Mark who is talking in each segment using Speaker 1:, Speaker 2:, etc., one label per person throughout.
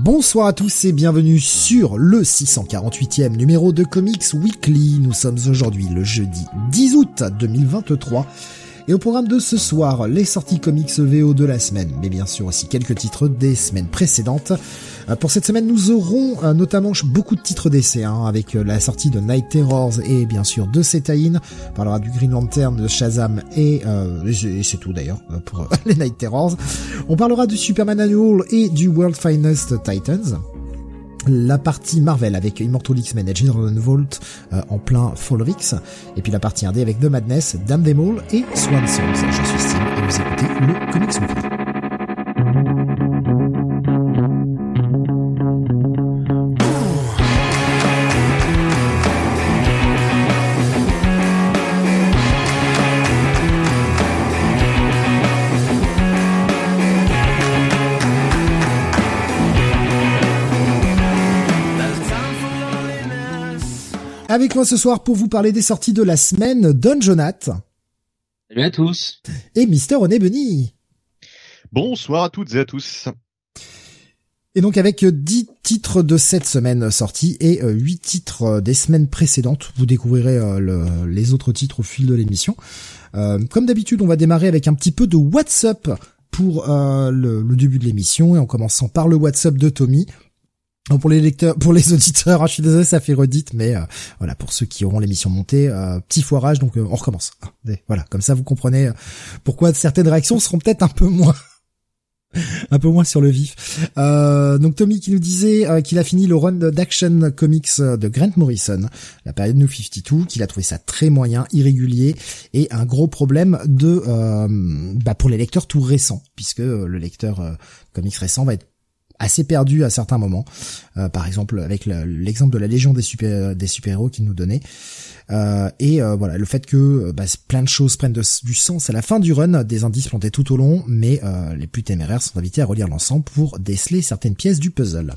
Speaker 1: Bonsoir à tous et bienvenue sur le 648e numéro de Comics Weekly. Nous sommes aujourd'hui le jeudi 10 août 2023 et au programme de ce soir, les sorties comics VO de la semaine, mais bien sûr aussi quelques titres des semaines précédentes. Euh, pour cette semaine, nous aurons euh, notamment beaucoup de titres d'essai, hein, avec euh, la sortie de Night Terrors et bien sûr de Cetaïn. On parlera du Green Lantern, de Shazam et, et c'est tout d'ailleurs pour les Night Terrors. On parlera du Superman Annual et du World Finest Titans la partie Marvel avec Immortal X-Men et General Vault euh, en plein Fall of X, et puis la partie indé avec The Madness, Damn Them All et Swan Songs. Je suis Steve et vous écoutez le Comics Weekly. Avec moi ce soir pour vous parler des sorties de la semaine, Don Jonath.
Speaker 2: Salut à tous.
Speaker 1: Et Mister René Benny.
Speaker 3: Bonsoir à toutes et à tous.
Speaker 1: Et donc avec 10 titres de cette semaine sortis et 8 titres des semaines précédentes, vous découvrirez euh, les autres titres au fil de l'émission. Euh, comme d'habitude, on va démarrer avec un petit peu de WhatsApp pour euh, le, le, début de l'émission et en commençant par le WhatsApp de Tommy pour les lecteurs, pour les auditeurs, hein, je suis désolé, ça fait redite, mais euh, voilà, pour ceux qui auront l'émission montée, euh, petit foirage, donc euh, on recommence. Voilà, comme ça vous comprenez pourquoi certaines réactions seront peut-être un peu moins, un peu moins sur le vif. donc Tommy qui nous disait qu'il a fini le run d'Action Comics de Grant Morrison, la période New 52, qu'il a trouvé ça très moyen, irrégulier et un gros problème de, bah, pour les lecteurs tout récents, puisque le lecteur comics récent va être assez perdu à certains moments. Euh, par exemple, avec l'exemple de la Légion des super des super héros qu'il nous donnait. Euh, et euh, voilà, le fait que bah, plein de choses prennent du sens à la fin du run, des indices plantés tout au long, mais les plus téméraires sont invités à relire l'ensemble pour déceler certaines pièces du puzzle.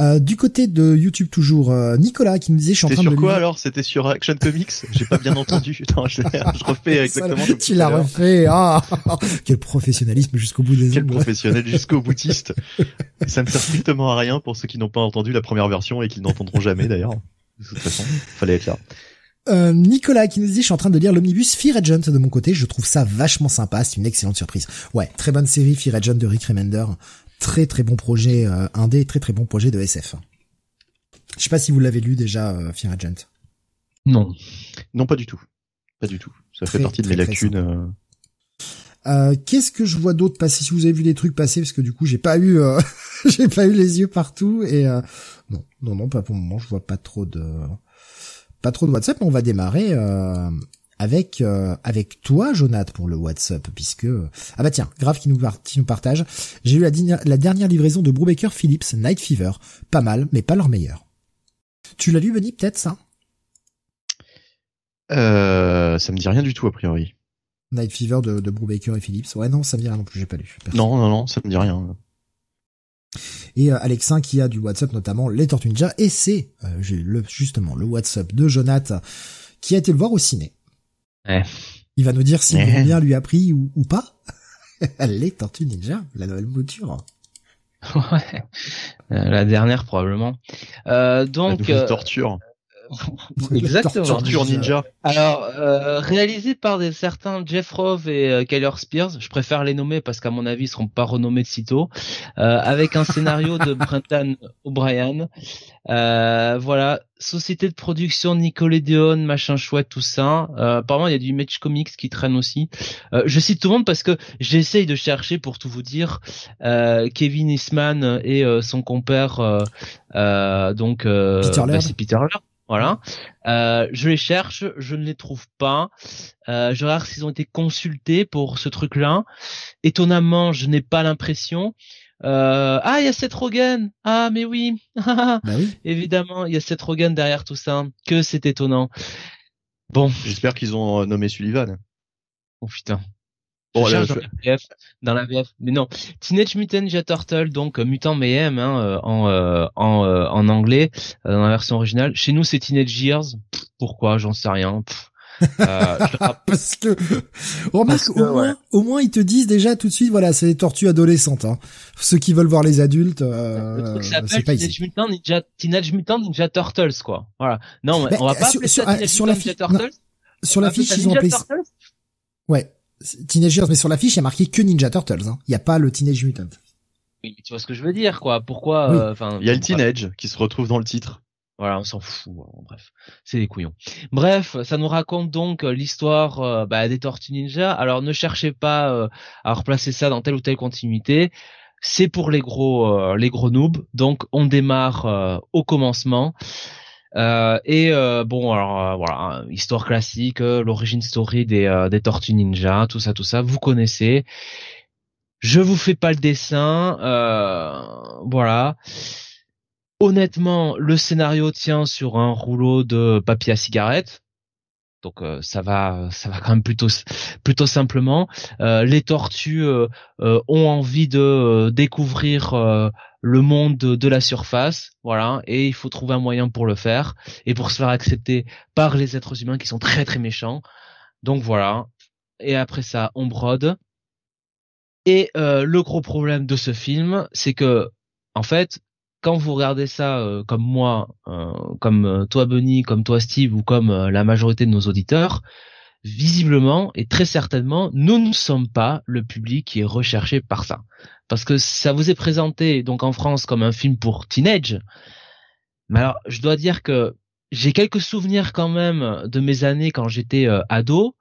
Speaker 1: Euh, du côté de YouTube toujours, euh, Nicolas qui nous disait je suis en train
Speaker 3: sur
Speaker 1: de
Speaker 3: quoi alors? C'était sur Action Comics? J'ai pas bien entendu. je, refais exactement.
Speaker 1: tu l'as refait. Ah, quel professionnalisme jusqu'au bout des
Speaker 3: Quel professionnel jusqu'au boutiste. Ça ne sert strictement à rien pour ceux qui n'ont pas entendu la première version et qui n'entendront jamais d'ailleurs. De toute façon, fallait être là.
Speaker 1: Euh, Nicolas qui nous dit je suis en train de lire l'omnibus Fear Agent de mon côté, je trouve ça vachement sympa, c'est une excellente surprise. Ouais, très bonne série Fear Agent de Rick Remender, très très bon projet euh, indé, très très bon projet de SF. Je sais pas si vous l'avez lu déjà, euh, Fear Agent.
Speaker 2: Non.
Speaker 3: Non, pas du tout. Pas du tout. Ça fait partie de mes lacunes. Euh.
Speaker 1: euh... Qu'est-ce que je vois d'autre passer? Si vous avez vu des trucs passer, parce que du coup j'ai pas eu, euh, j'ai pas eu les yeux partout et non, non, non, pas pour le moment. Je vois pas trop de, pas trop de WhatsApp. Mais on va démarrer avec euh, avec toi, Jonathan, pour le WhatsApp, puisque ah bah tiens, grave qui nous, qui nous partage. J'ai eu la, la, dernière livraison de Brubaker Phillips Night Fever, pas mal, mais pas leur meilleur. Tu l'as lu, Benny, peut-être ça?
Speaker 3: Euh, Ça me dit rien du tout a priori.
Speaker 1: Night Fever de, de Brubaker et Phillips. Ouais, non, ça me dit rien non plus, j'ai pas lu.
Speaker 3: Non, non, non, ça me dit rien.
Speaker 1: Et euh, Alexin qui a du WhatsApp notamment les Tortues Ninja et c'est euh, le, justement le WhatsApp de Jonathan qui a été le voir au ciné. Il va nous dire si eh. bien lui a pris ou, ou pas. Les Tortues Ninja, la nouvelle mouture.
Speaker 2: Ouais, euh, la dernière probablement. Euh, donc
Speaker 3: la torture.
Speaker 2: Exactement.
Speaker 3: Torture Ninja.
Speaker 2: Alors, euh, réalisé par des certains Jeff Rove et euh, Keller Spears, je préfère les nommer parce qu'à mon avis ils seront pas renommés de sitôt, euh, avec un scénario de Brendan O'Brien. Euh, voilà, société de production Nickelodeon, machin chouette, tout ça. Euh, apparemment il y a du Image Comics qui traîne aussi. Euh, je cite tout le monde parce que j'essaye de chercher pour tout vous dire. Kevin Eastman et son compère, donc
Speaker 1: Peter
Speaker 2: bah, c'est Peter Laird Voilà. Euh, je les cherche, je ne les trouve pas. Euh, je regarde s'ils ont été consultés pour ce truc-là. Étonnamment, je n'ai pas l'impression. Euh, ah, il y a Seth Rogen. Ah, mais oui.
Speaker 1: bah oui.
Speaker 2: Évidemment, il y a Seth Rogen derrière tout ça. Que c'est étonnant. Bon.
Speaker 3: J'espère qu'ils ont nommé Sullivan.
Speaker 2: Oh putain. Bon, je dans, la VF, dans la VF, mais non. Teenage Mutant Ninja Turtle, donc euh, Mutant Mayhem hein, euh, en euh, en en anglais dans la version originale. Chez nous, c'est Teenage Years. pourquoi? J'en sais rien.
Speaker 1: Parce que remarque au, moins, au moins ils te disent déjà tout de suite voilà c'est les tortues adolescentes hein. ceux qui veulent voir les adultes euh, c'est pas
Speaker 2: Teenage Mutant Ninja Teenage Mutant Ninja Turtles quoi voilà non on va pas
Speaker 1: sur,
Speaker 2: appeler
Speaker 1: sur,
Speaker 2: ça Teenage
Speaker 1: sur
Speaker 2: Mutant
Speaker 1: la
Speaker 2: Ninja Turtles
Speaker 1: sur la fiche ils ont appelé ouais Teenagers, mais sur la fiche, il y a marqué que Ninja Turtles. Hein. Il n'y a pas le Teenage Mutant.
Speaker 2: Oui, tu vois ce que je veux dire, quoi. Pourquoi euh, Enfin,
Speaker 3: il y a le Teenage qui se retrouve dans le titre.
Speaker 2: Voilà, on s'en fout. Hein, bref, c'est des couillons. Bref, ça nous raconte donc euh, l'histoire euh, bah, des Tortues Ninja. Alors, ne cherchez pas à replacer ça dans telle ou telle continuité. C'est pour les gros, les gros noobs. Donc, on démarre au commencement. Euh, et euh, bon, alors euh, voilà, histoire classique, l'origine story des, des Tortues Ninja, tout ça, tout ça, vous connaissez. Je vous fais pas le dessin, voilà. Honnêtement, le scénario tient sur un rouleau de papier à cigarette. Donc ça va, ça va quand même plutôt plutôt simplement. les tortues ont envie de découvrir le monde de, la surface, voilà, et il faut trouver un moyen pour le faire et pour se faire accepter par les êtres humains qui sont très très méchants. Donc voilà. Et après ça, on brode. Et euh, le gros problème de ce film, c'est que en fait, quand vous regardez ça euh, comme moi, euh, comme toi Benny, comme toi Steve ou comme la majorité de nos auditeurs, visiblement et très certainement, nous ne sommes pas le public qui est recherché par ça parce que ça vous est présenté donc en France comme un film pour teenage. Mais alors, je dois dire que j'ai quelques souvenirs quand même de mes années quand j'étais euh, ado.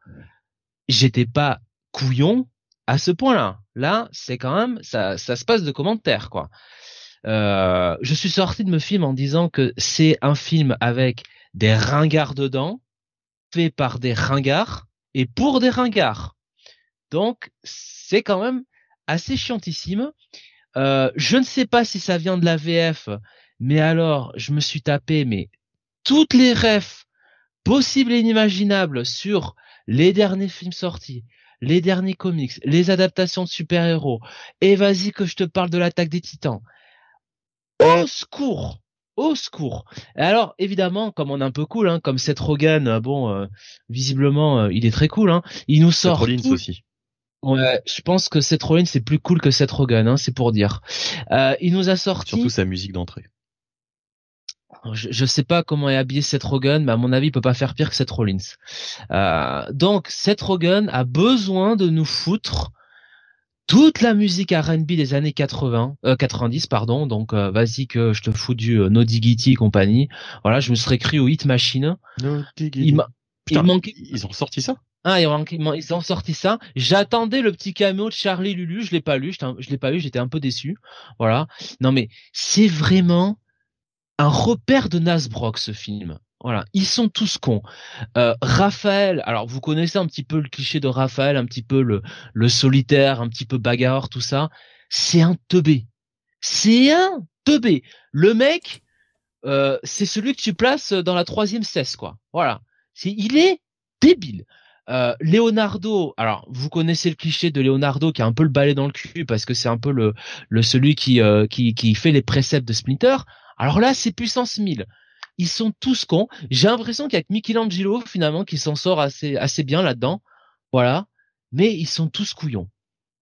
Speaker 2: J'étais pas couillon à ce point-là. Là, c'est quand même ça, ça se passe de commentaires quoi. Euh, je suis sorti de me film en disant que c'est un film avec des ringards dedans, fait par des ringards et pour des ringards. Donc, c'est quand même assez chiantissime. Euh, je ne sais pas si ça vient de la VF, mais alors je me suis tapé mais toutes les refs possibles et inimaginables sur les derniers films sortis, les derniers comics, les adaptations de super-héros. Et vas-y que je te parle de l'attaque des Titans. Au secours au secours. Et alors, évidemment, comme on est un peu cool, hein, comme Seth Rogen, bon, euh, visiblement, euh, il est très cool. Hein, il nous sort.
Speaker 3: Seth aussi.
Speaker 2: Ouais, je pense que Seth Rollins c'est plus cool que Seth Rogen, hein, c'est pour dire. Euh, il nous a sorti.
Speaker 3: Surtout sa musique d'entrée.
Speaker 2: Je, je sais pas comment est habillé Seth Rogen, mais à mon avis, il peut pas faire pire que Seth Rollins. Euh, donc, Seth Rogen a besoin de nous foutre toute la musique R&B des années 80, euh, 90 pardon. Donc, euh, vas-y que je te fous du euh, No Diggity et compagnie. Voilà, je me serais écrit au Hit Machine.
Speaker 3: No Diggity.
Speaker 2: Il, il manquait.
Speaker 3: Ils ont sorti ça?
Speaker 2: Ah, ils ont sorti ça. J'attendais le petit caméo de Charlie Lulu, je l'ai pas lu, je l'ai pas lu, j'étais un peu déçu. Voilà. Non mais c'est vraiment un repère de Nasbrock ce film. Voilà, ils sont tous cons. Euh, Raphaël, alors vous connaissez un petit peu le cliché de Raphaël, un petit peu le, le solitaire, un petit peu bagarre, tout ça. C'est un teubé. C'est un teubé. Le mec, euh, c'est celui que tu places dans la troisième cesse, quoi. Voilà. Il est débile. Euh, Leonardo, alors vous connaissez le cliché de Leonardo qui a un peu le balai dans le cul parce que c'est un peu le, le celui qui, euh, qui, qui fait les préceptes de Splinter. Alors là, c'est puissance 1000. Ils sont tous cons. J'ai l'impression qu'il y a que Michelangelo finalement qui s'en sort assez, assez bien là-dedans. Voilà. Mais ils sont tous couillons.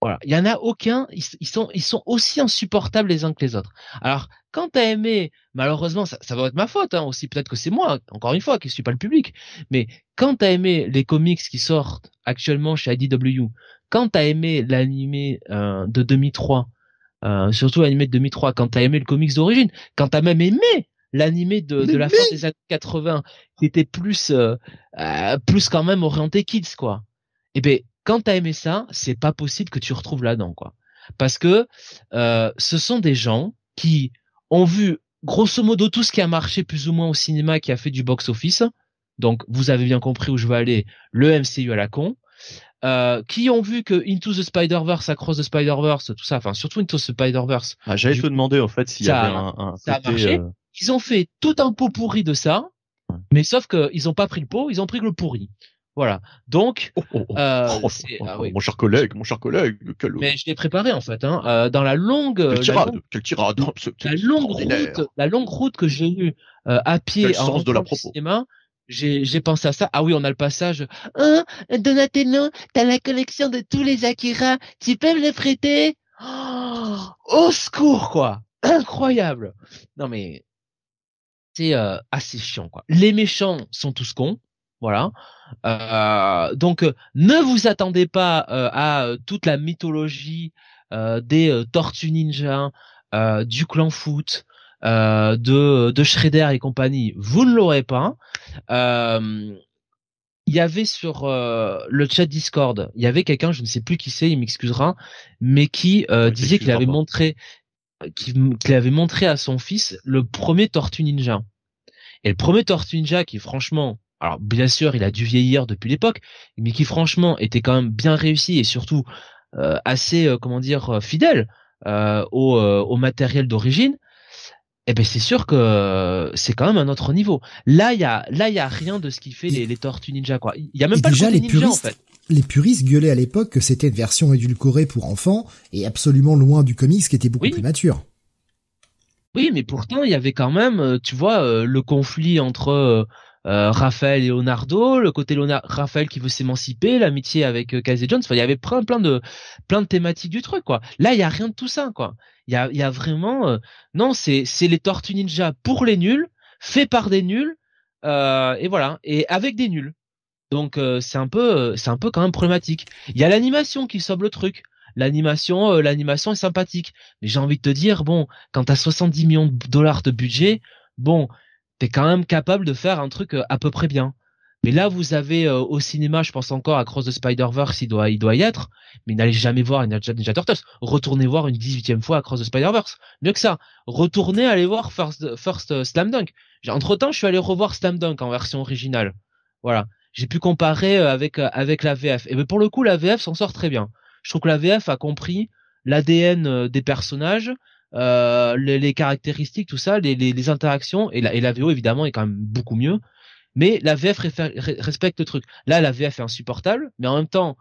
Speaker 2: Voilà, il y en a aucun, ils, sont ils sont aussi insupportables les uns que les autres. Alors, quand t'as aimé, malheureusement, ça, ça va être ma faute hein, aussi, peut-être que c'est moi, encore une fois, qui suis pas le public, mais quand t'as aimé les comics qui sortent actuellement chez IDW, quand t'as aimé l'animé euh, de 2003, euh, surtout l'animé de 2003, quand t'as aimé le comics d'origine, quand t'as même aimé l'animé de, de la fin des années 80, qui était plus euh, euh, plus quand même orienté kids quoi. Eh ben quand t'as aimé ça, c'est pas possible que tu retrouves là-dedans, quoi. Parce que euh, ce sont des gens qui ont vu grosso modo tout ce qui a marché plus ou moins au cinéma qui a fait du box office. Donc vous avez bien compris où je veux aller, le MCU à la con. Euh, qui ont vu que Into the Spider-Verse, Across the Spider-Verse, tout ça, enfin surtout Into the Spider-Verse.
Speaker 3: Ah, J'allais te demander en fait s'il y avait un, un
Speaker 2: ça a marché. Euh, ils ont fait tout un pot pourri de ça, mais sauf que ils ont pas pris le pot, ils ont pris le pourri. Voilà. Donc,
Speaker 3: oh, oh, oh. euh, ah mon cher collègue, mon cher collègue,
Speaker 2: mais je l'ai préparé en fait. Hein, euh, dans la longue,
Speaker 3: quelle tirade,
Speaker 2: la longue,
Speaker 3: quelle tirade,
Speaker 2: la longue route, la longue route que j'ai eue euh, à pied
Speaker 3: quel en de la propos.
Speaker 2: cinéma, j'ai j'ai pensé à ça. Ah oui, on a le passage. Hein, Donatello, t'as la collection de tous les Akira. Tu peux me les prêter? Oh, Au secours, quoi Incroyable. Non mais c'est euh, assez chiant, quoi. Les méchants sont tous cons. Voilà. Euh, donc, ne vous attendez pas euh, à toute la mythologie des Tortues Ninja, du Clan Foot, euh, de, de Shredder et compagnie, vous ne l'aurez pas. Euh, il y avait sur euh, le chat Discord, il y avait quelqu'un, je ne sais plus qui c'est, il m'excusera, mais qui disait qu'il avait montré qu'il avait montré à son fils le premier Tortue Ninja. Et le premier Tortue Ninja qui franchement, alors bien sûr il a dû vieillir depuis l'époque, mais qui franchement était quand même bien réussi et surtout assez comment dire fidèle au, au matériel d'origine eh ben c'est sûr que c'est quand même un autre niveau. Là, il y a là il y a rien de ce qui fait les, les Tortues Ninja quoi. Il y a même pas déjà, le les ninja puristes, en fait.
Speaker 1: Les puristes gueulaient à l'époque que c'était une version édulcorée pour enfants et absolument loin du comics qui était beaucoup plus mature.
Speaker 2: Oui, mais pourtant il y avait quand même, euh, tu vois, euh, le conflit entre euh, Raphaël et Leonardo, le côté Raphaël qui veut s'émanciper, l'amitié avec euh, Casey Jones. Enfin, il y avait plein, plein de, plein de thématiques du truc, quoi. Là, il y a rien de tout ça, quoi. Il y a, il y a vraiment, euh, non, c'est, c'est les Tortues Ninja pour les nuls, fait par des nuls, euh, et voilà, et avec des nuls. Donc c'est un peu, c'est un peu quand même problématique. Il y a l'animation qui sauve le truc l'animation l'animation est sympathique mais j'ai envie de te dire bon quand t'as 70 millions de dollars de budget bon t'es quand même capable de faire un truc euh, à peu près bien. Mais là, vous avez euh, au cinéma, je pense encore à Cross the Spider-Verse, il doit, il doit y être, mais n'allez jamais voir Ninja, Ninja Turtles. Retournez voir une 18e fois à Cross the Spider-Verse. Mieux que ça. Retournez aller voir First, First Slam Dunk. Entre temps, je suis allé revoir Slam Dunk en version originale. Voilà. J'ai pu comparer euh, avec, avec la VF. Et ben pour le coup, la VF s'en sort très bien. Je trouve que la VF a compris l'ADN des personnages, euh, les, caractéristiques, tout ça, les, les, interactions, et la, et la VO évidemment est quand même beaucoup mieux. Mais la VF respecte le truc. Là, la VF est insupportable, mais en même temps,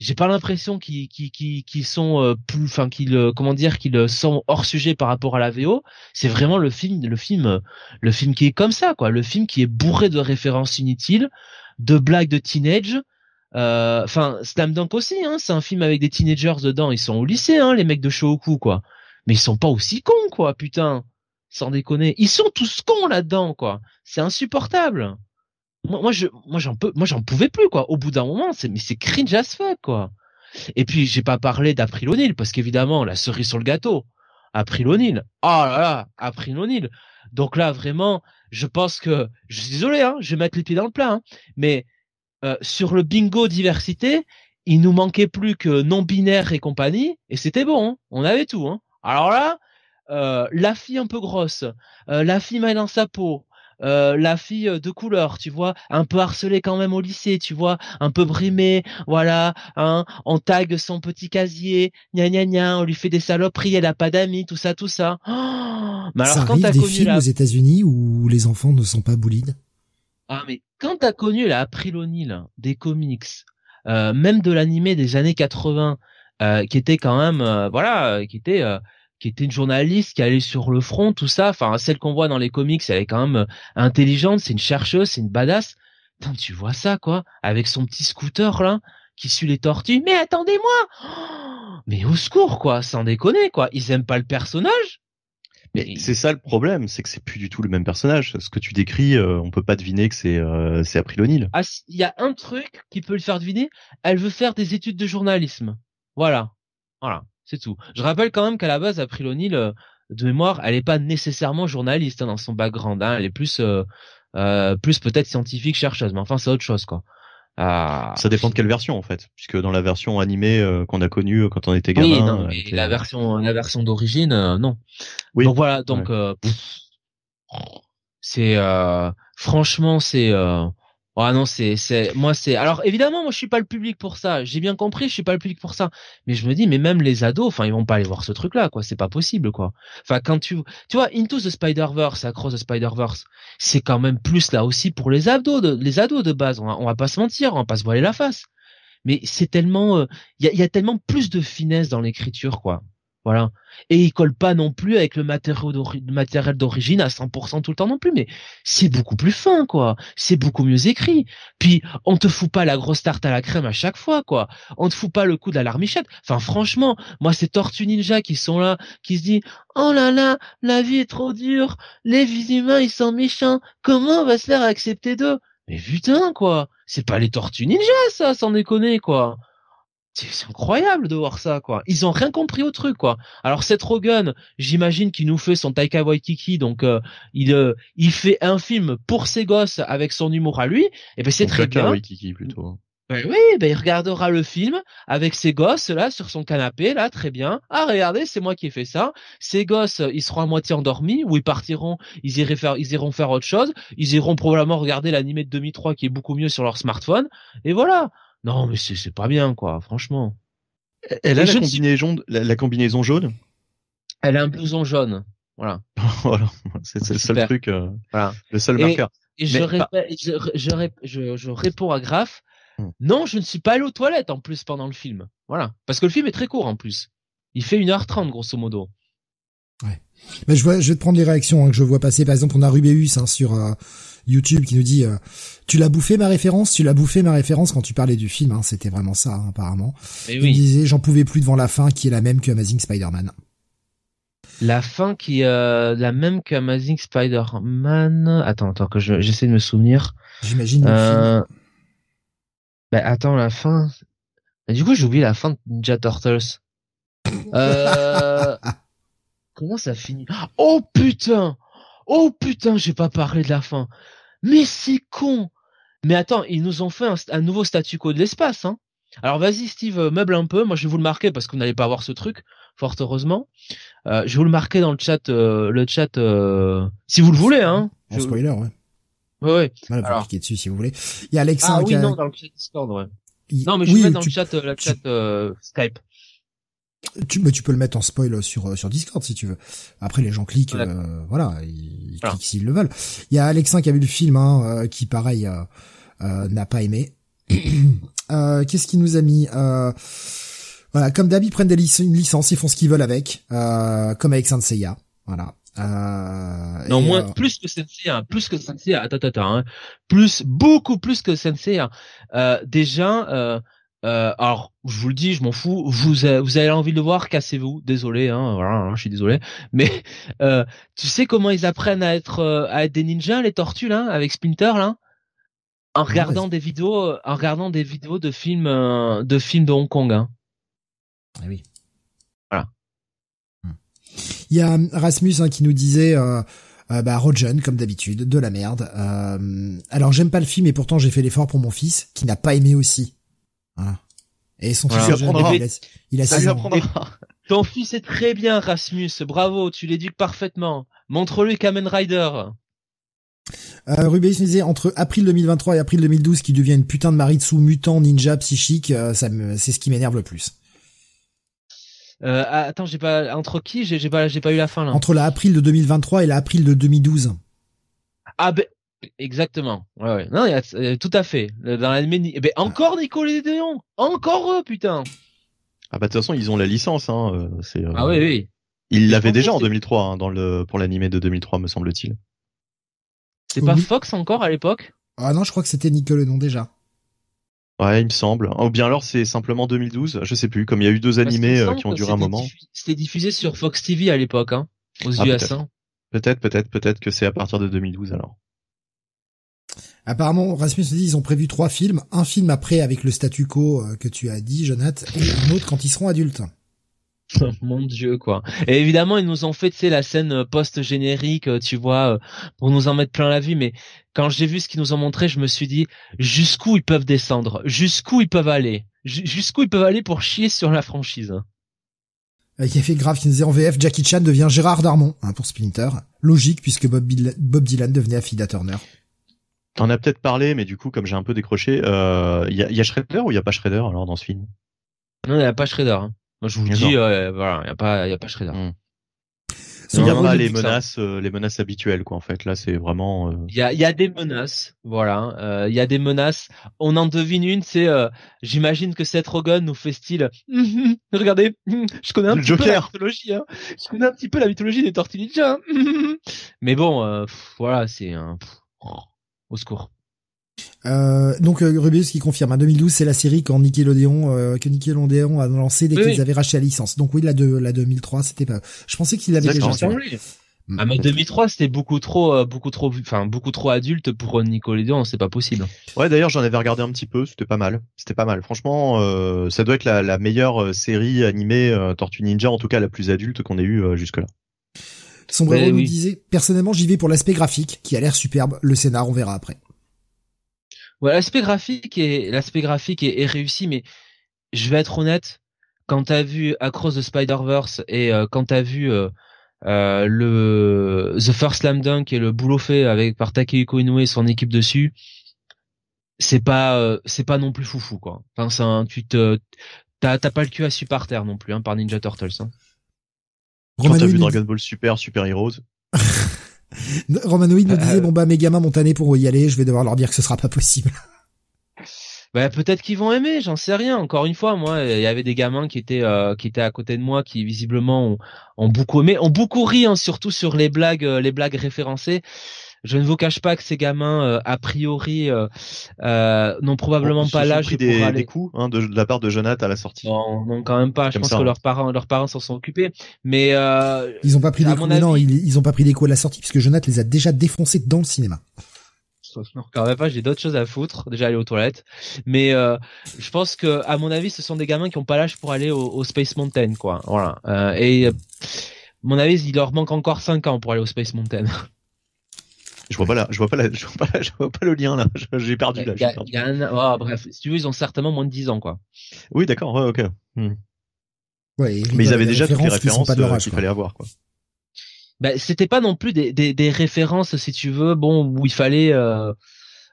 Speaker 2: j'ai pas l'impression qu'ils qu'ils sont euh, plus, enfin qu'ils euh, comment dire qu'ils sont hors sujet par rapport à la VO. C'est vraiment le film, le film, le film qui est comme ça, quoi. Le film qui est bourré de références inutiles, de blagues de teenage. Enfin, Slam Dunk aussi, hein. C'est un film avec des teenagers dedans. Ils sont au lycée, hein, les mecs de Shoku, quoi mais ils sont pas aussi cons, quoi, putain. Sans déconner. Ils sont tous cons là-dedans, quoi. C'est insupportable. Moi, moi, je, moi, j'en peux, moi, j'en pouvais plus, quoi. Au bout d'un moment, c'est, mais c'est cringe as fuck, quoi. Et puis, j'ai pas parlé d'April O'Neil, parce qu'évidemment, la cerise sur le gâteau. April O'Neil. Oh là là, April O'Neil. Donc là, vraiment, je pense que, je suis désolé, hein, je vais mettre les pieds dans le plat, hein, mais euh, sur le bingo diversité, il nous manquait plus que non binaire et compagnie, et c'était bon, hein. on avait tout. Hein. Alors là, euh, la fille un peu grosse, euh, la fille mal dans sa peau, euh, la fille de couleur, tu vois, un peu harcelée quand même au lycée, tu vois, un peu brimée, voilà, hein, on tag son petit casier, gna gna gna, on lui fait des saloperies, elle a pas d'amis, tout ça, tout ça.
Speaker 1: mais alors ça quand t'as des connu films aux États-Unis où les enfants ne sont pas bullied
Speaker 2: Ah mais quand t'as connu la April O'Neil des comics, même de l'animé des années 80, euh, qui était quand même euh, voilà euh, qui était qui était une journaliste qui allait sur le front tout ça enfin celle qu'on voit dans les comics elle est quand même intelligente c'est une chercheuse c'est une badass Putain, tu vois ça quoi avec son petit scooter là qui suit les tortues mais attendez-moi mais au secours quoi sans déconner quoi ils aiment pas le personnage
Speaker 3: mais c'est ça le problème, c'est que c'est plus du tout le même personnage. Ce que tu décris, on peut pas deviner que c'est euh, c'est April O'Neil.
Speaker 2: Ah, il y a un truc qui peut le faire deviner. Elle veut faire des études de journalisme. Voilà. Voilà. C'est tout. Je rappelle quand même qu'à la base, April O'Neil, euh, de mémoire, elle n'est pas nécessairement journaliste hein, dans son background. Hein. Elle est plus, euh, euh, plus peut-être scientifique, chercheuse. Mais enfin, c'est autre chose, quoi.
Speaker 3: Ah. Ça dépend de quelle version en fait, puisque dans la version animée qu'on a connue quand on était gamin.
Speaker 2: Oui, non, mais la version, la version d'origine, non. Oui. Donc voilà, donc c'est euh, franchement c'est euh, ah non c'est c'est moi c'est alors évidemment moi je suis pas le public pour ça. J'ai bien compris je suis pas le public pour ça. Mais je me dis mais même les ados enfin ils vont pas aller voir ce truc là quoi. C'est pas possible quoi. Enfin quand tu tu vois Into the Spider Verse Across the Spider Verse c'est quand même plus là aussi pour les ados de, les ados de base. On va, on va pas se mentir on va pas se voiler la face. Mais c'est tellement il y, a, y a tellement plus de finesse dans l'écriture quoi voilà. Et il colle pas non plus avec le matériel d'origine à 100% tout le temps non plus, mais c'est beaucoup plus fin, quoi. C'est beaucoup mieux écrit. Puis, on te fout pas la grosse tarte à la crème à chaque fois, quoi. On te fout pas le coup de la larmichette. Enfin, franchement, moi, ces Tortues Ninja qui sont là, qui se disent, oh là là, la vie est trop dure, les vies humains, ils sont méchants, comment on va se faire accepter d'eux? Mais putain, quoi. C'est pas les Tortues Ninja, ça, sans déconner, quoi c'est incroyable de voir ça quoi. Ils ont rien compris au truc quoi. Alors Seth Rogen, j'imagine qu'il nous fait son Taika Waititi donc euh, il euh, il fait un film pour ses gosses avec son humour à lui et ben c'est très
Speaker 3: Taika
Speaker 2: bien.
Speaker 3: Waititi plutôt.
Speaker 2: Ben oui, ben il regardera le film avec ses gosses là sur son canapé là, très bien. Ah regardez, c'est moi qui ai fait ça. Ses gosses, ils seront à moitié endormis ou ils partiront, ils faire, ils iront faire autre chose. Ils iront probablement regarder l'animé de 2003 qui est beaucoup mieux sur leur smartphone. Et voilà. Non, mais c'est c'est pas bien quoi, franchement.
Speaker 3: Elle a la combinaison, la, combinaison jaune?
Speaker 2: Elle a un blouson jaune, voilà.
Speaker 3: voilà, c'est le seul truc, euh, voilà. le seul marqueur.
Speaker 2: Et je, je, je, je, réponds à Graf. Hmm. Non, je ne suis pas allé aux toilettes en plus pendant le film. Voilà, parce que le film est très court en plus. Il fait 1h30 grosso modo.
Speaker 1: Ouais. Mais je, vois, je vais te prendre les réactions hein, que je vois passer. Par exemple, on a Rubéus hein, sur euh, YouTube qui nous dit euh, Tu l'as bouffé ma référence? Tu l'as bouffé ma référence? Quand tu parlais du film. Hein, C'était vraiment ça, apparemment.
Speaker 2: Et Il
Speaker 1: disait J'en pouvais plus devant la fin qui est la même que Amazing Spider-Man.
Speaker 2: La fin qui est euh, la même que Amazing Spider-Man. Attends, attends, que j'essaie de me souvenir.
Speaker 1: J'imagine.
Speaker 2: Bah, attends, la fin. Du coup, j'ai oublié la fin de Ninja Turtles. Euh... Comment ça finit? Oh putain Oh putain, j'ai pas parlé de la fin. Mais c'est con. Mais attends, ils nous ont fait un, nouveau statu quo de l'espace. Hein. Alors vas-y Steve, euh, meuble un peu. Moi je vais vous le marquer parce que vous n'allez pas voir ce truc, fort heureusement. Euh, je vais vous le marquer dans le chat, euh, le chat, si vous le voulez. Hein.
Speaker 1: En spoiler, ouais.
Speaker 2: Ouais, ouais.
Speaker 1: Voilà, Alors... cliquer dessus si vous voulez. Il y a Alexandre.
Speaker 2: Ah oui, non, dans le chat Discord, ouais. Non, mais je vais mettre dans le chat, le chat Skype.
Speaker 1: Tu, mais tu peux le mettre en spoil sur euh, sur Discord si tu veux. Après les gens cliquent, euh, voilà, ils, cliquent s'ils le veulent. Il y a Alexin qui a vu le film, hein, euh, qui pareil n'a pas aimé. Qu'est-ce qu'il nous a mis Voilà, comme d'habitude, ils prennent des une licence, ils font ce qu'ils veulent avec, comme avec Saint Seiya. Voilà. Euh,
Speaker 2: non, moins, plus que Sensei, hein, plus que Sensei, attends, attends, hein, plus, beaucoup plus que Sensei. Hein. Euh, déjà, euh, euh, alors, je vous le dis, je m'en fous. Vous, avez, vous avez envie de le voir, cassez-vous. Désolé, hein, voilà, hein, je suis désolé. Mais euh, tu sais comment ils apprennent à être euh, à être des ninjas, les tortues là, avec Splinter là, en regardant des vidéos, en regardant des vidéos de films, de films de Hong Kong. Hein.
Speaker 1: Ah oui.
Speaker 2: Voilà.
Speaker 1: Hmm. Il y a Rasmus hein, qui nous disait. Euh, bah Rogen comme d'habitude, de la merde. alors j'aime pas le film et pourtant j'ai fait l'effort pour mon fils qui n'a pas aimé aussi. Et son fils il a, il
Speaker 2: Ton fils est très bien, Rasmus. Bravo, tu l'éduques parfaitement. Montre-lui Kamen Rider.
Speaker 1: Euh, disait entre avril 2023 et avril 2012 qui devient une putain de Maritsu mutant ninja psychique, euh, ça me, c'est ce qui m'énerve le plus.
Speaker 2: Euh, ah, attends, j'ai pas entre qui? J'ai, j'ai pas j'ai pas eu la fin là.
Speaker 1: Entre la avril de 2023 et la avril de 2012.
Speaker 2: Ah ben Exactement. Ouais, ouais. Non, y a, tout à fait. Dans l'anime, eh ben encore Nicolas Déon, encore eux, putain.
Speaker 3: Ah bah de toute façon, ils ont la licence. Hein. Euh, c'est. Euh,
Speaker 2: ah oui, oui.
Speaker 3: Ils l'avaient déjà en 2003 hein, dans le pour l'animé de 2003, me semble-t-il.
Speaker 2: C'est pas Fox encore à l'époque?
Speaker 1: Ah non, je crois que c'était Nickelodeon déjà.
Speaker 3: Ouais, il me semble. Ou bien alors c'est simplement 2012, je sais plus. Comme il y a eu deux animés euh, qui ont duré un moment.
Speaker 2: C'était diffusé sur Fox TV à l'époque, hein, aux ah, US.
Speaker 3: Peut-être, peut-être, peut-être que c'est à partir de 2012 alors.
Speaker 1: Apparemment, Rasmus dit ils ont prévu trois films, un film après avec le statu quo euh, que tu as dit, Jonathan, et un autre quand ils seront adultes.
Speaker 2: Mon dieu quoi. Et évidemment ils nous ont fait tu la scène euh, post générique euh, tu vois pour nous en mettre plein la vie mais quand j'ai vu ce qu'ils nous ont montré je me suis dit jusqu'où ils peuvent descendre? Jusqu'où ils peuvent aller? Jusqu'où ils peuvent aller pour chier sur la franchise?
Speaker 1: Il y avait grave qui nous disait en VF, Jackie Chan devient Gérard Darmon hein, pour Splinter. Logique puisque Bob, Bob Dylan devenait Affida Turner.
Speaker 3: T'en as peut-être parlé, mais du coup, comme j'ai un peu décroché, il euh, y, a, y a Shredder ou il y a pas Shredder alors dans ce film?
Speaker 2: Non, il n'y a pas Shredder. Hein. Moi, je vous dis, euh, voilà, il y a pas, il y a pas Shredder.
Speaker 3: Hmm. Il n'y a pas les menaces, euh, les menaces habituelles, quoi. En fait, là, c'est vraiment.
Speaker 2: Il y, a, y a des menaces, voilà. Il y a des menaces. On en devine une, c'est, j'imagine que Seth Rogen nous fait style. regardez, je connais un petit peu la mythologie. Hein. Je connais un petit peu la mythologie des Tortues Ninja. Hein. Mais bon, voilà, c'est un. Au secours.
Speaker 1: Euh, donc euh, Rubius qui confirme, en 2012 c'est la série quand Nickelodeon euh, que Nickelodeon a lancé dès qu'ils avaient racheté la licence. Donc oui la de la 2003 c'était pas. Je pensais qu'il avait déjà.
Speaker 2: Ah mais 2003 c'était beaucoup trop euh, beaucoup trop enfin beaucoup trop adulte pour Nickelodeon, c'est pas possible.
Speaker 3: Ouais d'ailleurs j'en avais regardé un petit peu, c'était pas mal. C'était pas mal. Franchement euh, ça doit être la, la meilleure série animée Tortue Ninja en tout cas la plus adulte qu'on ait eu jusque là.
Speaker 1: Sombrero nous disait, personnellement, j'y vais pour l'aspect graphique, qui a l'air superbe. Le scénar, on verra après.
Speaker 2: Ouais, l'aspect graphique est, l'aspect graphique est, réussi, mais je vais être honnête, quand t'as vu Across the Spider-Verse et euh, quand t'as vu euh, euh, le The First Slam Dunk et le boulot fait avec par Takehiko Inoue et son équipe dessus, c'est pas c'est pas non plus foufou quoi. Enfin, c'est un, tu te t'as pas le cul à par terre non plus hein, par Ninja Turtles. Hein.
Speaker 3: Quand t'as vu Dragon Ball Super, Super Heroes.
Speaker 1: Romanoid nous disait, euh, bon bah mes gamins m'ont tanné pour y aller, je vais devoir leur dire que ce sera pas possible.
Speaker 2: Bah peut-être qu'ils vont aimer, j'en sais rien. Encore une fois, moi, il y avait des gamins qui étaient euh, qui étaient à côté de moi, qui visiblement ont, ont beaucoup aimé, ont beaucoup ri, hein, surtout sur les blagues, euh, les blagues référencées. Je ne vous cache pas que ces gamins, euh, a priori, euh, euh, n'ont probablement pas l'âge
Speaker 3: pour des, aller... des coups hein, de, la part de Jonathan à la sortie.
Speaker 2: Non, non quand même pas. Je pense que leurs parents, leurs parents s'en sont occupés. Mais
Speaker 1: ils ont pas pris des coups. Non, ils, ont pas pris des coups à la sortie puisque Jonathan les a déjà défoncés dans le cinéma.
Speaker 2: Quand même pas, j'ai d'autres choses à foutre, déjà aller aux toilettes. Mais je pense que, à mon avis, ce sont des gamins qui ont pas l'âge pour aller au, Space Mountain, quoi. Voilà. et mon avis, il leur manque encore 5 ans pour aller au Space Mountain.
Speaker 3: Je vois pas là, je vois pas là, je vois pas, je vois pas le lien là. J'ai perdu là.
Speaker 2: Y a, un, oh, bref, si tu veux, ils ont certainement moins de 10 ans quoi.
Speaker 3: Oui, d'accord, ouais, ok. Hmm. Ouais, mais ils avaient déjà toutes les références euh, qu'il fallait avoir quoi.
Speaker 2: Bah, c'était pas non plus des, des, des, références si tu veux, bon où il fallait euh,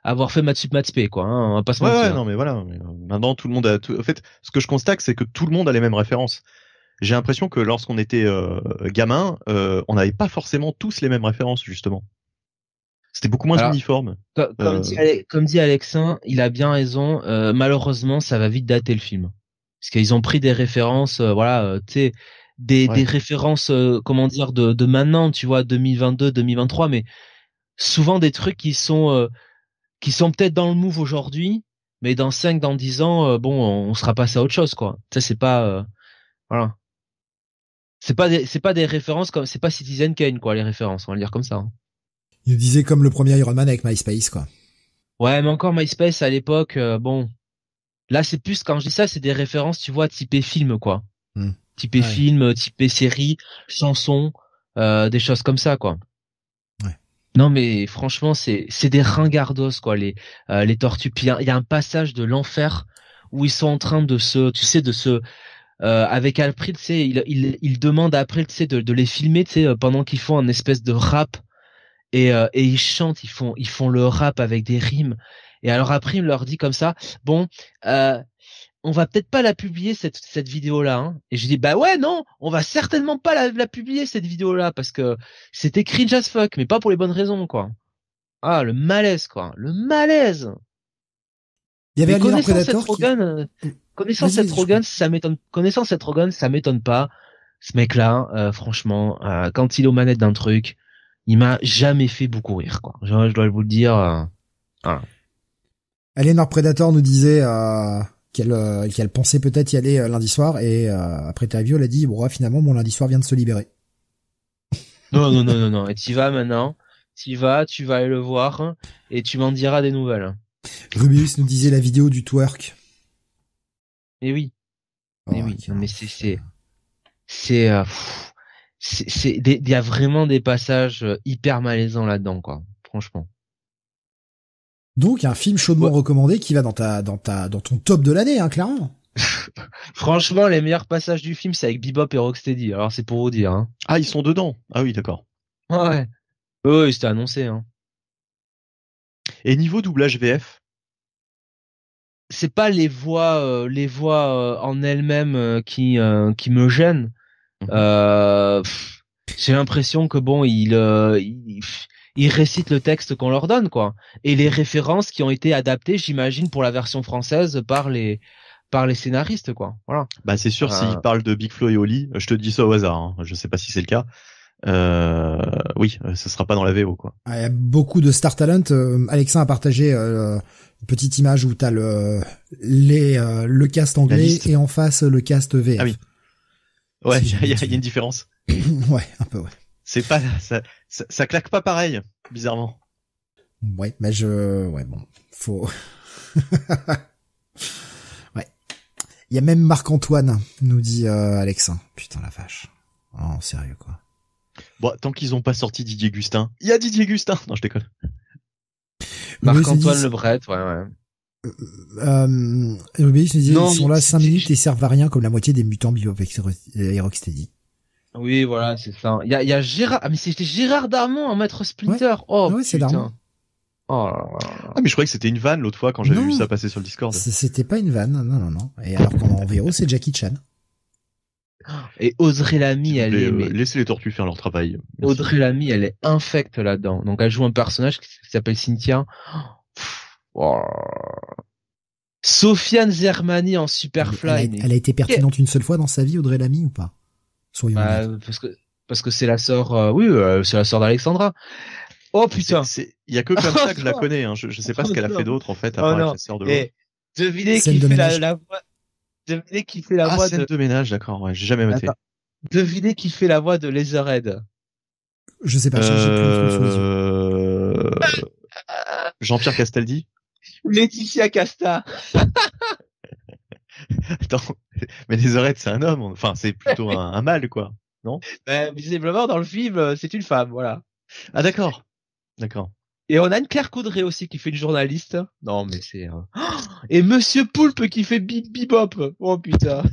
Speaker 2: avoir fait Matsup Matspe quoi. Hein, on va pas se
Speaker 3: mentir. Ouais, non mais voilà. Mais, euh, maintenant tout le monde a. Tout... En fait, ce que je constate, c'est que tout le monde a les mêmes références. J'ai l'impression que lorsqu'on était euh, gamin, euh, on n'avait pas forcément tous les mêmes références justement. C'était beaucoup moins uniforme.
Speaker 2: Comme, euh... dit, comme, dit, Alexin, il a bien raison. Euh, malheureusement, ça va vite dater le film, parce qu'ils ont pris des références, euh, voilà, euh, tu sais, des, des références, comment dire, de, de maintenant, tu vois, 2022, 2023, mais souvent des trucs qui sont qui sont peut-être dans le move aujourd'hui, mais dans 5, dans 10 ans, bon, on sera passé à autre chose, quoi. Ça, c'est pas, voilà. C'est pas des, c'est pas des références comme, c'est pas Citizen Kane, quoi, les références, on va le dire comme ça. Hein.
Speaker 1: Il disait comme le premier Iron Man avec MySpace, quoi.
Speaker 2: Ouais, mais encore MySpace à l'époque, euh, bon. Là, c'est plus, quand je dis ça, c'est des références, tu vois, typé film, quoi. Hmm. Typé film, typé série, chanson, euh, des choses comme ça, quoi. Ouais. Non, mais franchement, c'est, c'est des ringardos, quoi, les, euh, les tortues. Puis il y, a un passage de l'enfer où ils sont en train de se, tu sais, de se, euh, avec Alfred, tu sais, il, il, il demande à April, tu sais, de, de les filmer, tu sais, pendant qu'ils font un espèce de rap et, euh, et ils chantent, ils font, ils font le rap avec des rimes. Et alors après, il leur dit comme ça, bon, euh, on va peut-être pas la publier cette, cette vidéo-là. Hein. Et je dis, bah ouais, non, on va certainement pas la, la publier cette vidéo-là parce que c'était cringe as fuck, mais pas pour les bonnes raisons, quoi. Ah, le malaise, quoi, le malaise. Il y avait connaissant cette Rogan, euh, connaissant cette Rogan, ça m'étonne, connaissant cette Rogan, ça m'étonne pas. Ce mec-là, euh, franchement, euh, quand il est aux manettes d'un truc, il m'a jamais fait beaucoup rire, quoi. Je, dois vous le dire. Euh, voilà.
Speaker 1: Alienor Predator nous disait euh, qu'elle euh, qu'elle pensait peut-être y aller euh, lundi soir et après ta elle a dit bon finalement mon lundi soir vient de se libérer.
Speaker 2: Non non non non non, et tu vas maintenant, tu vas, tu vas aller le voir et tu m'en diras des nouvelles.
Speaker 1: Rubius nous disait la vidéo du twerk.
Speaker 2: Et oui. Oh, et oui, mais c'est c'est c'est c'est il y a vraiment des passages euh, hyper malaisants là-dedans quoi franchement
Speaker 1: donc un film chaudement recommandé qui va dans ta dans ta dans ton top de l'année hein clairement
Speaker 2: Franchement, les meilleurs passages du film, c'est avec Bebop et Rocksteady. Alors c'est pour vous dire. Hein.
Speaker 3: Ah, ils sont dedans. Ah oui, d'accord.
Speaker 2: Ouais. Oui, c'était annoncé. Hein.
Speaker 3: Et niveau doublage VF
Speaker 2: C'est pas les voix, euh, les voix euh, en elles-mêmes euh, qui qui me gênent. Mhm. J'ai l'impression que bon, il, il ils récitent le texte qu'on leur donne, quoi. Et les références qui ont été adaptées, j'imagine, pour la version française par les par les scénaristes, quoi. Voilà.
Speaker 3: Bah c'est sûr, s'ils parlent de Big Flo et Oli, je te dis ça au hasard. Hein. Je sais pas si c'est le cas. Euh, oui, ce sera pas dans la VO quoi.
Speaker 1: Ah, il y a beaucoup de star talent. Euh, Alexa a partagé euh, une petite image où t'as le les euh, le cast anglais et en face le cast VF.
Speaker 3: Ah oui. Ouais, il y, a une différence.
Speaker 1: ouais, un peu ouais.
Speaker 3: C'est pas ça, ça, claque pas pareil, bizarrement.
Speaker 1: Ouais, mais je ouais bon, faut Ouais. Il y a même Marc-Antoine, nous dit euh, Alexa. Putain la vache. Oh, sérieux quoi.
Speaker 3: Bon, tant qu'ils ont pas sorti Didier Gustin. Il y a Didier Gustin. Non, je déconne.
Speaker 2: Marc-Antoine Lebret, ouais, ouais.
Speaker 1: Euh, euh, ils sont là 5 minutes et servent à rien comme la moitié des mutants Bebop et Rocksteady.
Speaker 2: Oui, voilà, c'est ça. Il y a, y a Gérard, ah, mais c'était Gérard Darmon en maître Splinter. Oh,
Speaker 1: ouais, c'est Darmon.
Speaker 2: Oh
Speaker 3: ah, mais je croyais que c'était une vanne l'autre fois quand j'avais vu ça passer sur le Discord.
Speaker 1: C'était pas une vanne, non, non, non. Et alors qu'en VO, c'est Jackie Chan.
Speaker 2: Et Audrey Lamy, elle est.
Speaker 3: Mais... Laissez les tortues faire leur travail.
Speaker 2: Audrey Lamy, elle est infecte là-dedans. Donc elle joue un personnage qui s'appelle Cynthia. Oh. Sofiane Zermani en Superfly.
Speaker 1: Elle a, été pertinente une seule fois dans sa vie, Audrey Lamy, ou pas?
Speaker 2: Soyons bah, parce que parce que c'est la sœur, euh, oui, euh, c'est la sœur d'Alexandra. Oh putain.
Speaker 3: Il y a que comme ça que je la connais. Hein. Je, je sais pas ce qu'elle a fait d'autre en fait à part la sœur de l'autre.
Speaker 2: Eh, devinez qui fait la, la, voix. Devinez qui fait la
Speaker 3: ah,
Speaker 2: voix
Speaker 3: scène de... ménage, d'accord. Ouais, j'ai jamais noté.
Speaker 2: Devinez qui fait la voix de Laserhead.
Speaker 1: Je sais pas.
Speaker 3: Euh... Jean-Pierre Castaldi?
Speaker 2: Laetitia Casta.
Speaker 3: Attends, mais Laserhead c'est un homme. Enfin, c'est plutôt un, un mâle, quoi. Non?
Speaker 2: Ben, Visiblement, dans le film, euh, c'est une femme, voilà.
Speaker 3: Ah d'accord. D'accord.
Speaker 2: Et on a une Claire Coudray aussi qui fait une journaliste. Non, mais c'est... Euh, et Monsieur Poulpe qui fait bip bebop. Oh putain.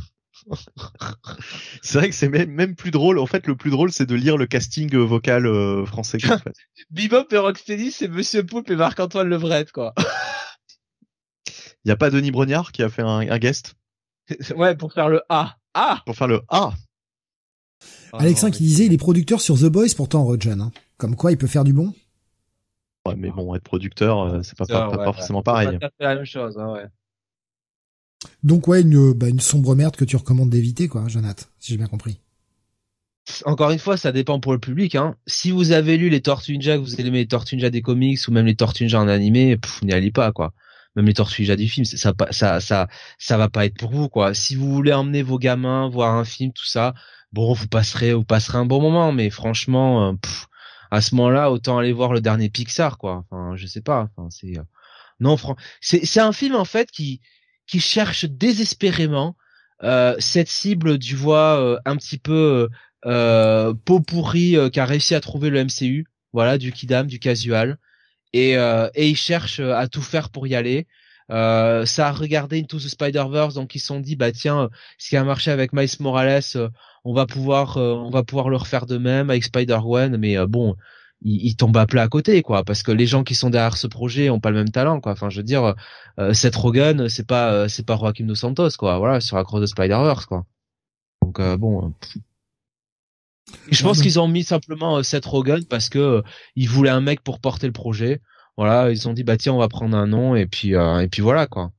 Speaker 3: c'est vrai que c'est même, même plus drôle. En fait, le plus drôle, c'est de lire le casting euh, vocal euh, français. En fait.
Speaker 2: Bebop et Rocksteady, c'est Monsieur Poulpe et Marc-Antoine Levret, quoi.
Speaker 3: Il y a pas Denis Brognard qui a fait un, un guest?
Speaker 2: Ouais, pour faire le A. A
Speaker 3: Pour faire le A.
Speaker 1: Oh Alexin qui disait, il est producteur sur The Boys, pourtant Rojan. Hein. Comme quoi, il peut faire du bon.
Speaker 3: Ouais, mais bon, être producteur, euh, c'est pas, pas, pas, forcément pareil.
Speaker 2: Pas la même chose, hein, ouais.
Speaker 1: Donc ouais, une, bah, une sombre merde que tu recommandes d'éviter, quoi, Jonathan, si j'ai bien compris.
Speaker 2: Encore une fois, ça dépend pour le public. Hein. Si vous avez lu les Tortues Ninja, que vous aimez les Tortues Ninja des comics ou même les Tortues Ninja en animé, n'y allez pas, quoi. Même les Tortues Ninja du film, ça, ça, ça, ça va pas être pour vous, quoi. Si vous voulez emmener vos gamins voir un film, tout ça, bon, vous passerez, vous passerez un bon moment, mais franchement, euh, à ce moment-là, autant aller voir le dernier Pixar, quoi. Enfin, je sais pas. Enfin, c'est euh, non, c'est c'est un film en fait qui qui cherche désespérément euh, cette cible du voix euh, un petit peu euh, pot pourri qui a réussi à trouver le MCU, voilà, du kidam, du casual, et et ils cherchent à tout faire pour y aller. ça a regardé Into the Spider-Verse, donc ils se sont dit bah tiens, ce qui a marché avec Miles Morales, on va pouvoir euh, on va pouvoir le refaire de même avec Spider-Gwen mais euh, bon il, il, tombe à plat à côté quoi parce que les gens qui sont derrière ce projet ont pas le même talent quoi. Enfin je veux dire euh, Seth Rogen c'est pas euh, c'est pas Joaquin dos Santos quoi voilà sur la croix de Spider-Verse quoi. Donc bon je pense qu'ils ont mis simplement Seth Rogen parce que ils voulaient un mec pour porter le projet voilà ils ont dit bah tiens on va prendre un nom et puis et puis voilà quoi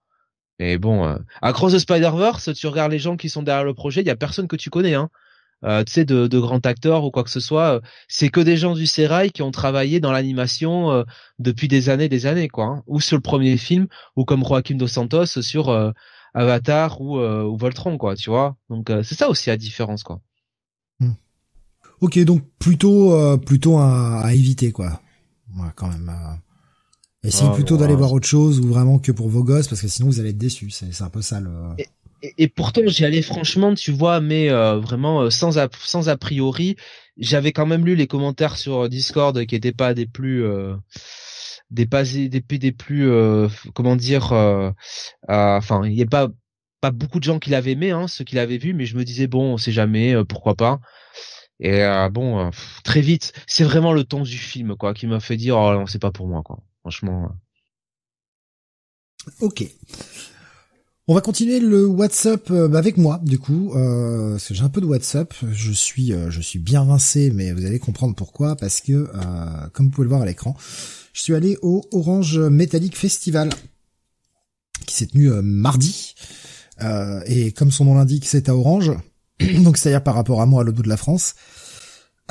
Speaker 2: mais bon, euh, Across the Spider-Verse, tu regardes les gens qui sont derrière le projet, il y a personne que tu connais, hein. Euh, tu sais, de, de grands acteurs ou quoi que ce soit. Euh, c'est que des gens du Serail qui ont travaillé dans l'animation euh, depuis des années, des années, quoi. Hein. Ou sur le premier film, ou comme Joaquim dos Santos sur Avatar ou, ou Voltron, quoi. Tu vois. Donc c'est ça aussi la différence, quoi.
Speaker 1: Ok, donc plutôt plutôt à, à, éviter, quoi. Ouais, quand même. Essayez ah, plutôt d'aller voir autre chose ou vraiment que pour vos gosses parce que sinon vous allez être déçus. C'est un peu ça le.
Speaker 2: Et, et, pourtant j'y allais franchement, tu vois, mais euh, vraiment euh, sans a, sans a priori. J'avais quand même lu les commentaires sur Discord qui étaient pas des plus euh, des pas des, des plus comment dire. enfin, il est pas pas beaucoup de gens qui l'avaient aimé, hein, ceux qui l'avaient vu, mais je me disais bon, on sait jamais, euh, pourquoi pas. Et euh, bon, très vite, c'est vraiment le ton du film quoi qui m'a fait dire oh non, c'est pas pour moi quoi. Franchement.
Speaker 1: Ok. On va continuer le WhatsApp bah, avec moi du coup, euh, parce que j'ai un peu de WhatsApp. Je suis, je suis bien rincé, mais vous allez comprendre pourquoi, parce que comme vous pouvez le voir à l'écran, je suis allé au Orange Metallic Festival qui s'est tenu mardi. Euh, et comme son nom l'indique, c'est à Orange. Donc c'est-à-dire par rapport à moi à l'autre bout de la France.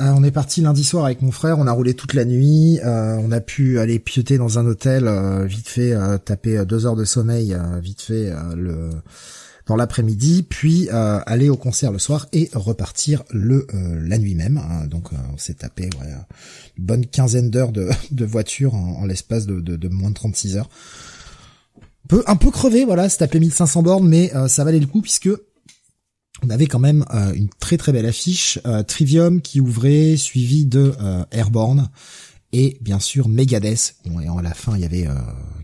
Speaker 1: Euh, on est parti lundi soir avec mon frère, on a roulé toute la nuit, euh, on a pu aller pioter dans un hôtel, vite fait taper deux heures de sommeil, vite fait le dans l'après-midi, puis aller au concert le soir et repartir le la nuit même. Hein. donc on s'est tapé une bonne quinzaine d'heures de, de voiture en, l'espace de, de, de, moins de 36 heures peu un peu crevé, voilà, c'est appelé 1500 bornes, mais euh, ça valait le coup puisque on avait quand même euh, une très très belle affiche, euh, Trivium qui ouvrait, suivi de Airborne et bien sûr Megadeth. Bon, et à la fin il y avait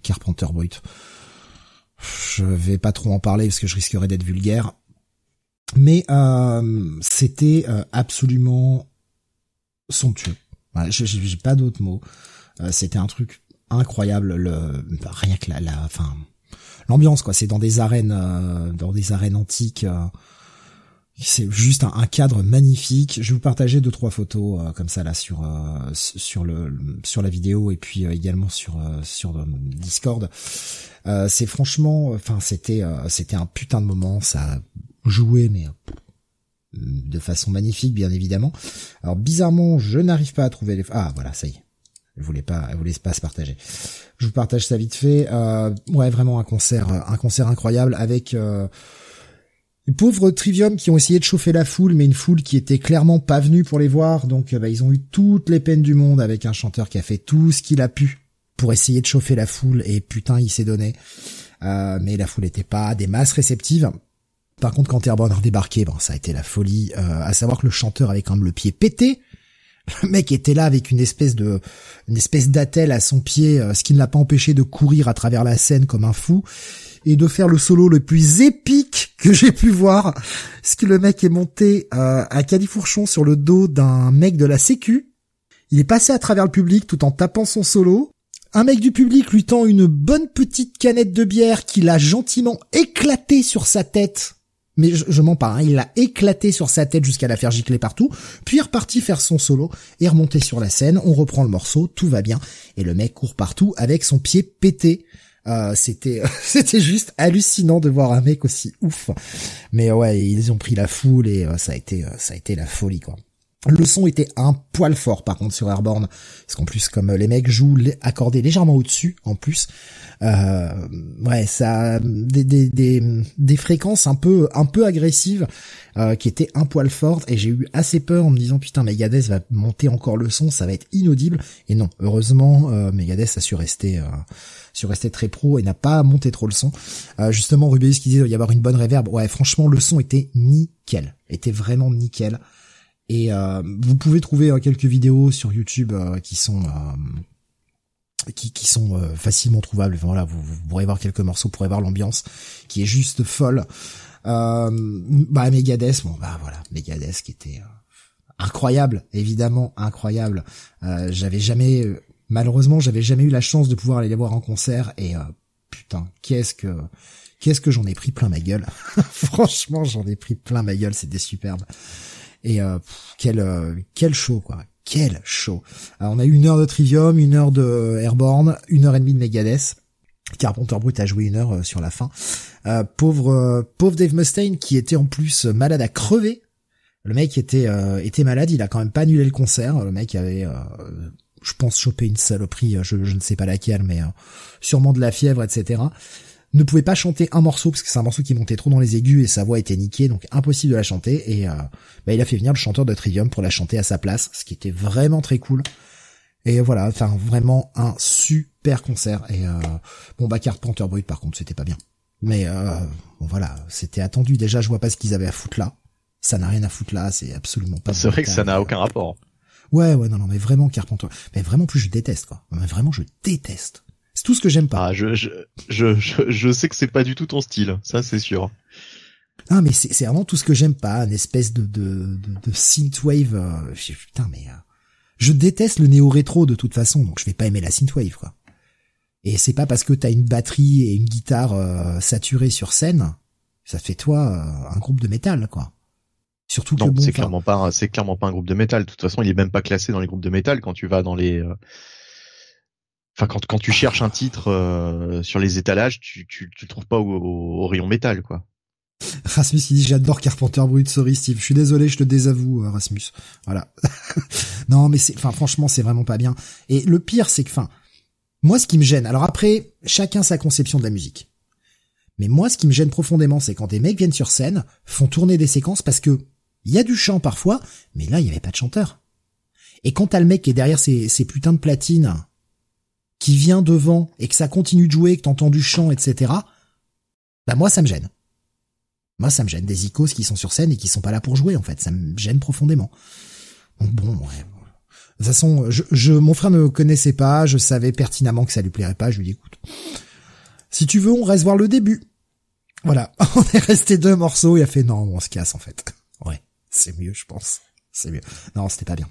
Speaker 1: Carpenter Brut. Je vais pas trop en parler parce que je risquerais d'être vulgaire, mais c'était absolument somptueux. Voilà, j'ai pas d'autres mots. c'était un truc incroyable le rien que la, la l'ambiance quoi c'est dans des arènes euh, dans des arènes antiques euh, c'est juste un, cadre magnifique. Je vais vous partager deux trois photos euh, comme ça là sur sur le sur la vidéo et puis également sur sur Discord. C'est franchement enfin c'était c'était un putain de moment. Ça jouait mais de façon magnifique bien évidemment. Alors bizarrement je n'arrive pas à trouver les ah voilà ça y est. Elle voulait pas, elle voulait pas se partager. Je vous partage ça vite fait. Euh, ouais, vraiment un concert, un concert incroyable avec euh, les pauvres Trivium qui ont essayé de chauffer la foule, mais une foule qui était clairement pas venue pour les voir. Donc, euh, bah, ils ont eu toutes les peines du monde avec un chanteur qui a fait tout ce qu'il a pu pour essayer de chauffer la foule. Et putain, il s'est donné. Euh, mais la foule était pas des masses réceptives. Par contre, quand Airborne a débarqué, bon, ça a été la folie. Euh, à savoir que le chanteur avait quand même le pied pété le mec était là avec une espèce de, une espèce d'attelle à son pied, euh, ce qui ne l'a pas empêché de courir à travers la scène comme un fou et de faire le solo le plus épique que j'ai pu voir. Ce que le mec est monté euh, à califourchon sur le dos d'un mec de la sécu. Il est passé à travers le public tout en tapant son solo. Un mec du public lui tend une bonne petite canette de bière qu'il a gentiment éclaté sur sa tête mais je, mens pas, hein, il l'a éclaté sur sa tête jusqu'à la faire gicler partout, puis est reparti faire son solo, et remonté sur la scène, on reprend le morceau, tout va bien, et le mec court partout avec son pied pété. Euh, c'était c'était juste hallucinant de voir un mec aussi ouf. Mais ouais, ils ont pris la foule et euh, ça a été euh, ça a été la folie quoi. Le son était un poil fort par contre sur Airborne, parce qu'en plus comme les mecs jouent accordés légèrement au-dessus en plus, euh, ouais ça des, des, des, des, fréquences un peu un peu agressives euh, qui étaient un poil fortes et j'ai eu assez peur en me disant putain Megadeth va monter encore le son, ça va être inaudible et non heureusement euh, Megadeth a su rester euh, su rester très pro et n'a pas monté trop le son. Euh, justement Rubius qui disait y avoir une bonne réverb, ouais franchement le son était nickel, était vraiment nickel. Et euh, vous pouvez trouver euh, quelques vidéos sur YouTube euh, qui sont qui, qui sont facilement trouvables. voilà, vous, pourrez voir quelques morceaux, vous pourrez voir l'ambiance qui est juste folle. Euh, bah Megadeth, bon bah voilà, Megadeth qui était incroyable, évidemment incroyable. j'avais jamais, malheureusement, j'avais jamais eu la chance de pouvoir aller les voir en concert et putain, qu'est-ce que qu'est-ce que j'en ai pris plein ma gueule. Franchement, j'en ai pris plein ma gueule, c'était superbe. Et euh, quel euh, quel show quoi, quel show. On a eu une heure de Trivium, une heure de Airborne, une heure et demie de Megadeth. Carpenter Brut a joué une heure euh, sur la fin. Euh, pauvre pauvre Dave Mustaine qui était en plus malade à crever. Le mec était était malade, il a quand même pas annulé le concert. Le mec avait je pense choper une saloperie, je, je ne sais pas laquelle, mais sûrement de la fièvre, etc ne pouvait pas chanter un morceau parce que c'est un morceau qui montait trop dans les aigus et sa voix était niquée, donc impossible de la chanter. Et euh, bah, il a fait venir le chanteur de Trivium pour la chanter à sa place, ce qui était vraiment très cool. Et voilà, enfin vraiment un super concert. Et euh, bon bah Carpenter Brut par contre c'était pas bien. Mais euh, bon voilà, c'était attendu. Déjà je vois pas ce qu'ils avaient à foutre là. Ça n'a rien à foutre là, c'est absolument pas.
Speaker 3: C'est vrai que ça n'a aucun rapport.
Speaker 1: Ouais ouais non non mais vraiment Carpenter. Mais vraiment plus je déteste quoi. Mais vraiment je déteste C'est tout ce que j'aime pas.
Speaker 3: Ah, je, je, je, je, sais que c'est pas du tout ton style, ça c'est sûr.
Speaker 1: Ah mais c'est vraiment tout ce que j'aime pas, une espèce de de, de, de synthwave. Euh, putain mais euh, je déteste le néo rétro de toute façon, donc je vais pas aimer la synthwave quoi. Et c'est pas parce que t'as une batterie et une guitare euh, saturée sur scène, ça fait toi euh, un groupe de métal quoi. Surtout que
Speaker 3: bon, c'est clairement pas c'est clairement pas un groupe de métal. De toute façon, il est même pas classé dans les groupes de métal quand tu vas dans les Enfin, quand, quand tu cherches un titre sur les étalages, tu, tu, tu le trouves pas au, au, au rayon métal, quoi.
Speaker 1: Rasmus il dit j'adore Carpenter Brut, sorry Steve. Je suis désolé, je te désavoue euh, Rasmus. Voilà. non mais c'est enfin franchement, c'est vraiment pas bien. Et le pire c'est que enfin moi ce qui me gêne. Alors après, chacun sa conception de la musique. Mais moi ce qui me gêne profondément, c'est quand des mecs viennent sur scène, font tourner des séquences parce que il y a du chant parfois, mais là il y avait pas de chanteur. Et quand t'as le mec qui est derrière ces, ces putains de platines, qui vient devant et que ça continue de jouer, que t'entends du chant, etc. Bah moi ça me gêne. Moi, ça me gêne des icônes qui sont sur scène et qui sont pas là pour jouer, en fait. Ça me gêne profondément. Bon, ouais. De toute façon, je, je, mon frère ne connaissait pas, je savais pertinemment que ça lui plairait pas, je lui dis écoute, si tu veux, on reste voir le début. Voilà, on est resté deux morceaux, il a fait non, on se casse en fait. C'est mieux, je pense. C'est mieux. Non, c'était pas bien.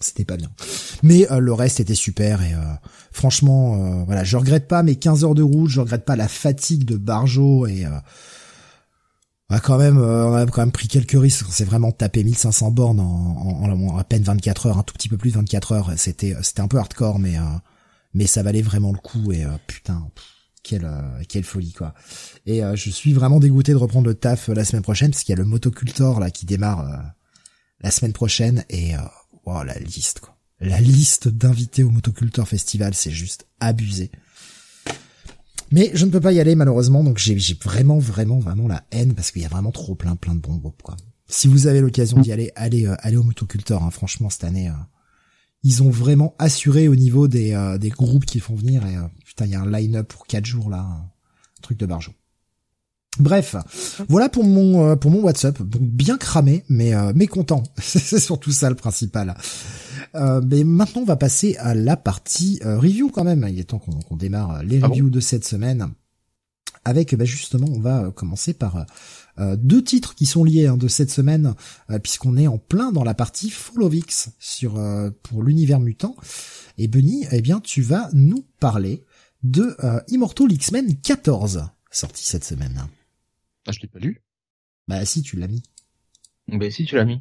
Speaker 1: C'était pas bien. Mais euh, le reste était super et euh, franchement, euh, voilà, je regrette pas mes 15 heures de route, je regrette pas la fatigue de Barjo et on a quand même, on a quand même pris quelques risques. On s'est vraiment tapé 1500 bornes en, en, à peine 24 heures, un tout petit peu plus de 24 heures. C'était, c'était un peu hardcore, mais mais ça valait vraiment le coup. Et putain, quelle quelle folie quoi. Et je suis vraiment dégoûté de reprendre le taf la semaine prochaine parce qu'il y a le motocultor là qui démarre la semaine prochaine et wow, la liste quoi. La liste d'invités au motocultor festival, c'est juste abusé. Mais je ne peux pas y aller malheureusement, donc j'ai vraiment, vraiment, vraiment la haine parce qu'il y a vraiment trop plein, plein de bons groupes. Quoi. Si vous avez l'occasion d'y aller, allez, euh, allez au Motocultor. Hein. Franchement, cette année, euh, ils ont vraiment assuré au niveau des, euh, des groupes qui font venir. Et putain, il y a un line-up pour quatre jours là, un truc de barjo. Bref, voilà pour mon pour mon WhatsApp. bien cramé, mais mais content. C'est surtout ça le principal. Euh, mais maintenant, on va passer à la partie euh, review quand même. Il est temps qu'on démarre les ah reviews de cette semaine. Avec, bah justement, on va commencer par euh, deux titres qui sont liés hein, de cette semaine, puisqu'on est en plein dans la partie X sur pour l'univers mutant. Et Benny, eh bien, tu vas nous parler de Immortal X-Men 14, sorti cette semaine.
Speaker 3: Ah, je l'ai pas lu.
Speaker 1: Bah si, tu l'as mis.
Speaker 2: Bah si, tu l'as mis.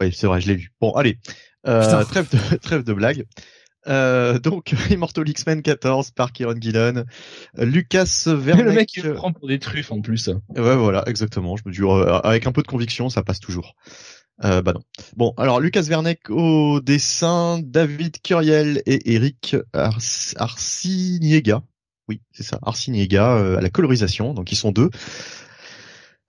Speaker 3: Oui, c'est vrai, je l'ai lu. Bon, allez. Euh, trêve de trêve de blague. Euh, donc Immortal X-Men 14 par Kieron Gillen, Lucas Verneck.
Speaker 2: Le mec il prend pour des truffes en plus.
Speaker 3: Ouais voilà exactement. Je me dis euh, avec un peu de conviction ça passe toujours. Euh, bah non. Bon alors Lucas Verneck au dessin, David Curiel et Eric Arciniega. Oui c'est ça Arciniega euh, à la colorisation donc ils sont deux.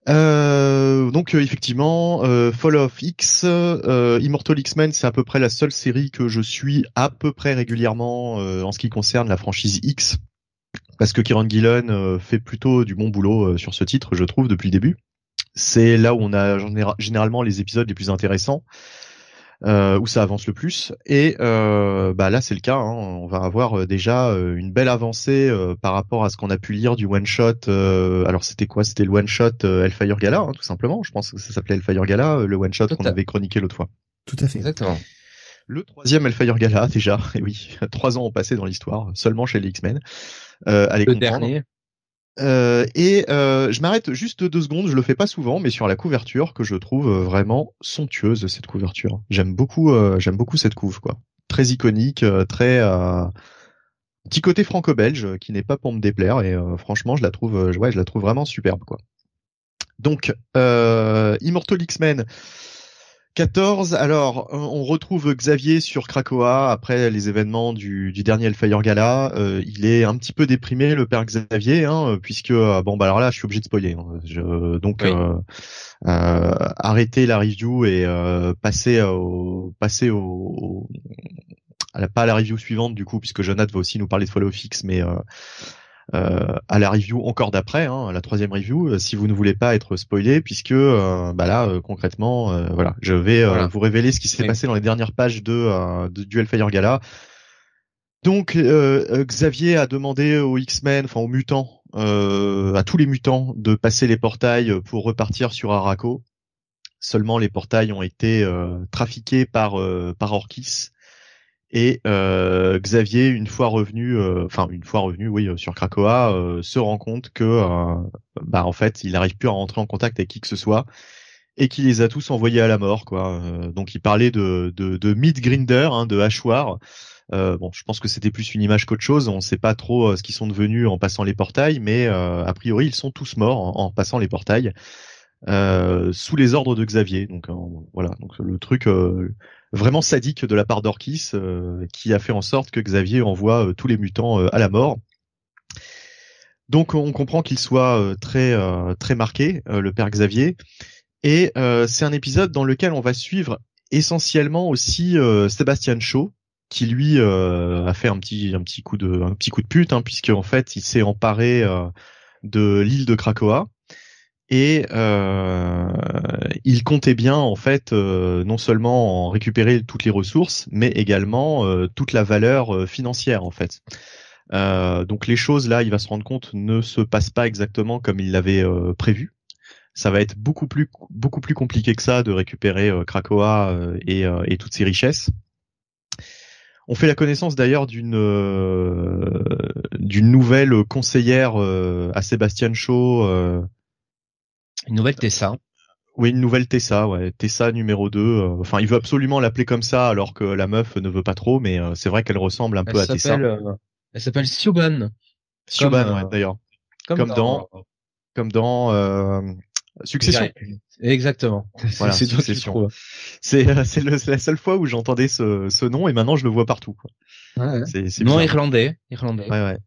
Speaker 3: Euh, donc effectivement, Fall of X, Immortal X-Men, c'est à peu près la seule série que je suis à peu près régulièrement en ce qui concerne la franchise X, parce que Kieran Gillen fait plutôt du bon boulot sur ce titre, je trouve, depuis le début. C'est là où on a généralement les épisodes les plus intéressants euh, où ça avance le plus. Et euh, bah là, c'est le cas. Hein. On va avoir euh, déjà euh, une belle avancée euh, par rapport à ce qu'on a pu lire du one shot. alors c'était quoi? C'était le one shot Hellfire Gala, hein, tout simplement. Je pense que ça s'appelait Hellfire Gala, le one shot qu'on avait chroniqué l'autre fois.
Speaker 1: Tout à fait.
Speaker 2: Exactement.
Speaker 3: Le troisième Hellfire Gala déjà. Et oui, trois ans ont passé dans l'histoire, seulement chez les X-Men. Euh, allez
Speaker 2: le dernier.
Speaker 3: Euh, et euh, je m'arrête juste deux secondes, je le fais pas souvent, mais sur la couverture que je trouve euh, vraiment somptueuse cette couverture. J'aime beaucoup, j'aime beaucoup cette couve quoi. Très iconique, très petit côté franco-belge qui n'est pas pour me déplaire et franchement je la trouve, ouais, je la trouve vraiment superbe quoi. Donc Immortal X-Men. 14, alors on retrouve Xavier sur Krakoa après les événements du, du dernier Hellfire Gala. Euh, il est un petit peu déprimé, le père Xavier, hein, puisque euh, bon bah alors là je suis obligé de spoiler. Hein. Je, donc euh, arrêter la review et passer au passer au, à la, pas à la review suivante du coup, puisque Jonathan va aussi nous parler de Follow Fix, mais euh, à la review encore d'après, hein, la troisième review, euh, si vous ne voulez pas être spoilé, puisque euh, bah là concrètement, voilà, je vais vous révéler ce qui s'est passé dans les dernières pages de, de du Hellfire Gala. Donc Xavier a demandé aux X-Men, enfin aux mutants, à tous les mutants, de passer les portails pour repartir sur Araco. Seulement les portails ont été trafiqués par par Orkis et euh, Xavier, une fois revenu, euh, enfin une fois revenu, oui, euh, sur Krakoa, se rend compte que, bah en fait, il n'arrive plus à rentrer en contact avec qui que ce soit et qu'il les a tous envoyés à la mort, quoi. donc il parlait de de, de Meat Grinder, hein, de hachoir. bon, je pense que c'était plus une image qu'autre chose. On ne sait pas trop ce qu'ils sont devenus en passant les portails, mais a priori ils sont tous morts en, passant les portails. sous les ordres de Xavier. Donc voilà, donc le truc vraiment sadique de la part d'Orkis euh, qui a fait en sorte que Xavier envoie euh, tous les mutants euh, à la mort. Donc on comprend qu'il soit très très marqué, le père Xavier, et c'est un épisode dans lequel on va suivre essentiellement aussi Sébastien Shaw, qui lui a fait un petit un petit coup de un petit coup de pute, hein, puisque en fait il s'est emparé de l'île de Krakoa et euh, il comptait bien en fait euh, non seulement en récupérer toutes les ressources, mais également euh, toute la valeur euh, financière en fait. donc les choses là, il va se rendre compte, ne se passent pas exactement comme il l'avait prévu. Ça va être beaucoup plus beaucoup plus compliqué que ça de récupérer Krakoa et, et, toutes ses richesses. On fait la connaissance d'ailleurs d'une d'une nouvelle conseillère à Sébastien Shaw
Speaker 2: une nouvelle Tessa.
Speaker 3: Oui, une nouvelle Tessa, ouais. Tessa numéro 2. Euh, enfin, il veut absolument l'appeler comme ça, alors que la meuf ne veut pas trop, mais euh, c'est vrai qu'elle ressemble un peu à Tessa.
Speaker 2: Euh, elle s'appelle Siobhan.
Speaker 3: Siobhan, ouais, d'ailleurs. Comme, dans, comme dans Succession.
Speaker 2: Exactement.
Speaker 3: Voilà, c'est Succession. C'est c'est la seule fois où j'entendais ce, ce nom et maintenant je le vois partout.
Speaker 2: Ouais, C'est non irlandais, irlandais.
Speaker 3: Ouais ouais.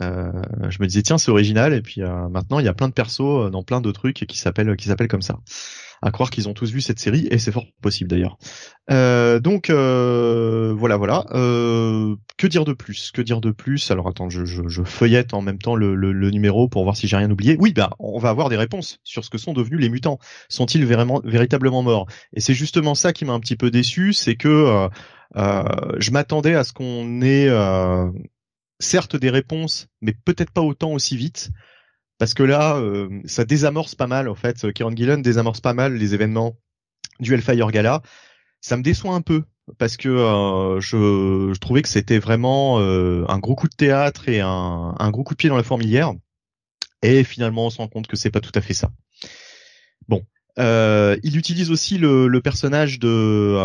Speaker 3: Euh, je me disais tiens c'est original et puis euh, maintenant il y a plein de persos euh, dans plein de trucs qui s'appellent qui s'appellent comme ça. À croire qu'ils ont tous vu cette série et c'est fort possible d'ailleurs. donc voilà voilà. que dire de plus? Que dire de plus? Alors attends je, je, je, feuillette en même temps le, le, le numéro pour voir si j'ai rien oublié. Oui bah on va avoir des réponses sur ce que sont devenus les mutants. Sont-ils vraiment véritablement morts? Et c'est justement ça qui m'a un petit peu déçu, c'est que je m'attendais à ce qu'on ait certes des réponses, mais peut-être pas autant aussi vite. Parce que là, euh, ça désamorce pas mal, en fait. Kieran Gillen désamorce pas mal les événements du Hellfire Gala. Ça me déçoit un peu, parce que euh, je, je, trouvais que c'était vraiment euh, un gros coup de théâtre et un, un, gros coup de pied dans la fourmilière. Et finalement, on se rend compte que c'est pas tout à fait ça. Bon. il utilise aussi le, le personnage de...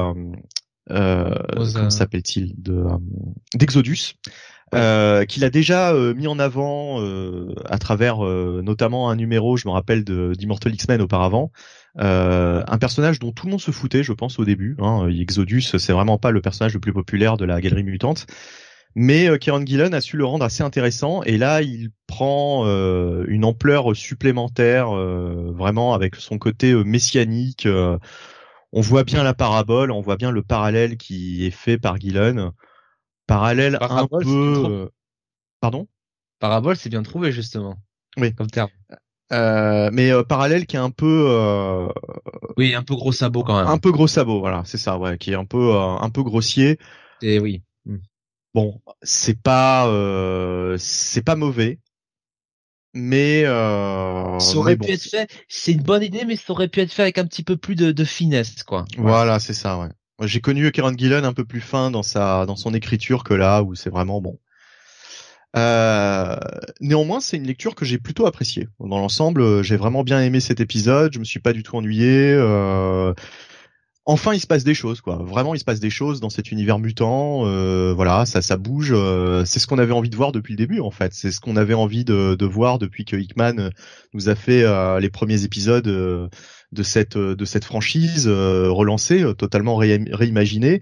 Speaker 3: comment s'appelle-t-il? De d'Exodus euh, qu'il a déjà euh, mis en avant euh, à travers notamment un numéro, je me rappelle d'Immortal X-Men auparavant, un personnage dont tout le monde se foutait, je pense au début. Hein, Exodus, c'est vraiment pas le personnage le plus populaire de la galerie mutante, mais Kieran Gillen a su le rendre assez intéressant et là il prend une ampleur supplémentaire, vraiment avec son côté messianique. on voit bien la parabole, on voit bien le parallèle qui est fait par Gillen parallèle un peu. Euh, pardon?
Speaker 2: Parabole, c'est bien trouvé justement.
Speaker 3: Oui.
Speaker 2: Comme terme.
Speaker 3: Euh, mais euh, parallèle qui est un peu. Euh...
Speaker 2: Oui, un peu gros sabot quand même.
Speaker 3: Un peu gros sabot, voilà, c'est ça, ouais, qui est un peu un peu grossier.
Speaker 2: Et oui.
Speaker 3: Hmm. Bon, c'est pas c'est pas mauvais, mais euh,
Speaker 2: ça aurait pu être fait. C'est une bonne idée, mais ça aurait pu être fait avec un petit peu plus de, de finesse, quoi.
Speaker 3: Voilà, c'est ça, ouais. J'ai connu Kieran Gillen un peu plus fin dans sa dans son écriture que là où c'est vraiment bon. Euh, néanmoins, c'est une lecture que j'ai plutôt appréciée. Dans l'ensemble, j'ai vraiment bien aimé cet épisode. Je me suis pas du tout ennuyé. Euh, enfin, il se passe des choses, quoi. Vraiment, il se passe des choses dans cet univers mutant. Euh, voilà, ça, ça bouge. c'est ce qu'on avait envie de voir depuis le début, en fait. C'est ce qu'on avait envie de, de, voir depuis que Hickman nous a fait les premiers épisodes de cette de cette franchise euh, relancée, euh, totalement réimaginée,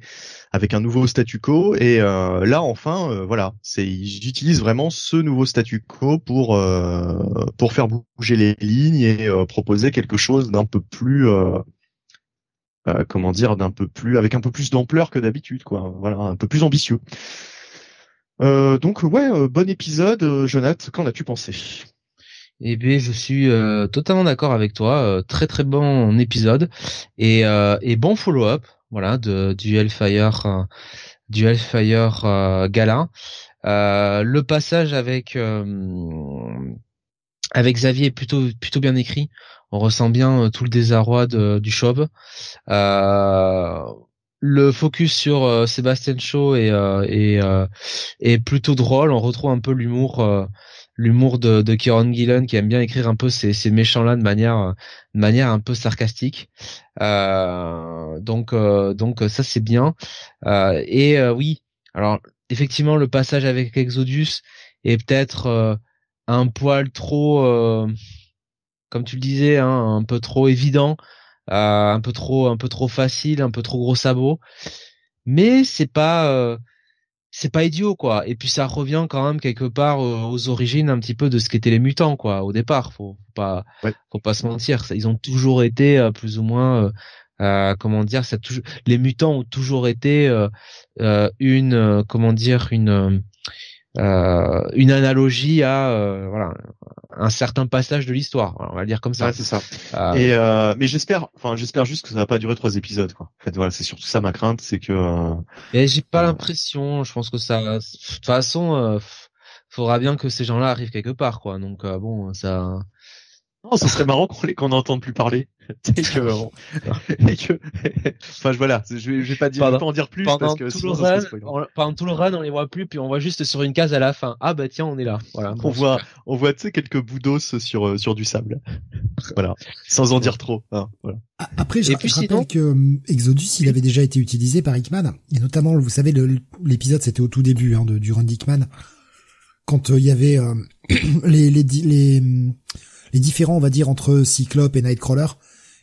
Speaker 3: avec un nouveau statu quo. Et euh, là, enfin, voilà, c'est j'utilise vraiment ce nouveau statu quo pour pour faire bouger les lignes et proposer quelque chose d'un peu plus comment dire, d'un peu plus avec un peu plus d'ampleur que d'habitude, quoi. Voilà, un peu plus ambitieux. donc ouais, bon épisode, Jonathan. Qu'en as-tu pensé?
Speaker 2: Eh bien, je suis euh, totalement d'accord avec toi. Euh, très très bon épisode et, euh, et bon follow-up, voilà, de, du Hellfire du Hellfire Gala. le passage avec avec Xavier est plutôt plutôt bien écrit. On ressent bien tout le désarroi du Chauve. le focus sur Sébastien Shaw est, est plutôt drôle. On retrouve un peu l'humour l'humour de, de Kieran Gillen qui aime bien écrire un peu ces, ces méchants là de manière de manière un peu sarcastique. Euh, donc euh, donc ça c'est bien. Euh, et euh, oui alors effectivement le passage avec Exodus est peut-être euh, un poil trop comme tu le disais hein, un peu trop évident un peu trop un peu trop facile un peu trop gros sabot. Mais c'est pas c'est pas idiot quoi. Et puis ça revient quand même quelque part aux, origines un petit peu de ce qu'étaient les mutants quoi au départ. Faut, pas faut pas se mentir. Ils ont toujours été euh, plus ou moins euh, euh, comment dire ça toujours les mutants ont toujours été une comment dire une euh, une analogie à euh, voilà un certain passage de l'histoire on va le dire comme ça.
Speaker 3: Ouais, c'est ça. Euh, et euh, mais j'espère enfin j'espère juste que ça va pas durer trois épisodes quoi. En fait voilà c'est surtout ça ma crainte c'est que
Speaker 2: et j'ai pas l'impression je pense que ça de toute façon faudra bien que ces gens-là arrivent quelque part quoi. Donc bon ça
Speaker 3: non, ce serait marrant qu'on les qu'on n'entende plus parler. et que, et que, enfin voilà, je vais, je vais pas dire, pas en dire plus
Speaker 2: pendant
Speaker 3: parce que
Speaker 2: tout le run, on, pendant tout le run, on les voit plus, puis on voit juste sur une case à la fin. Ah bah tiens, on est là. Voilà.
Speaker 3: on voit, on voit tu sais quelques bouts d'os sur euh, sur du sable. voilà, sans en dire trop. Hein, voilà.
Speaker 1: Après, je, je rappelle que euh, Exodus, il avait déjà été utilisé par Hickman, et notamment, vous savez, l'épisode c'était au tout début hein, de, du run d'Hickman, quand euh, il y avait les les, les les différents, on va dire, entre Cyclope et Nightcrawler,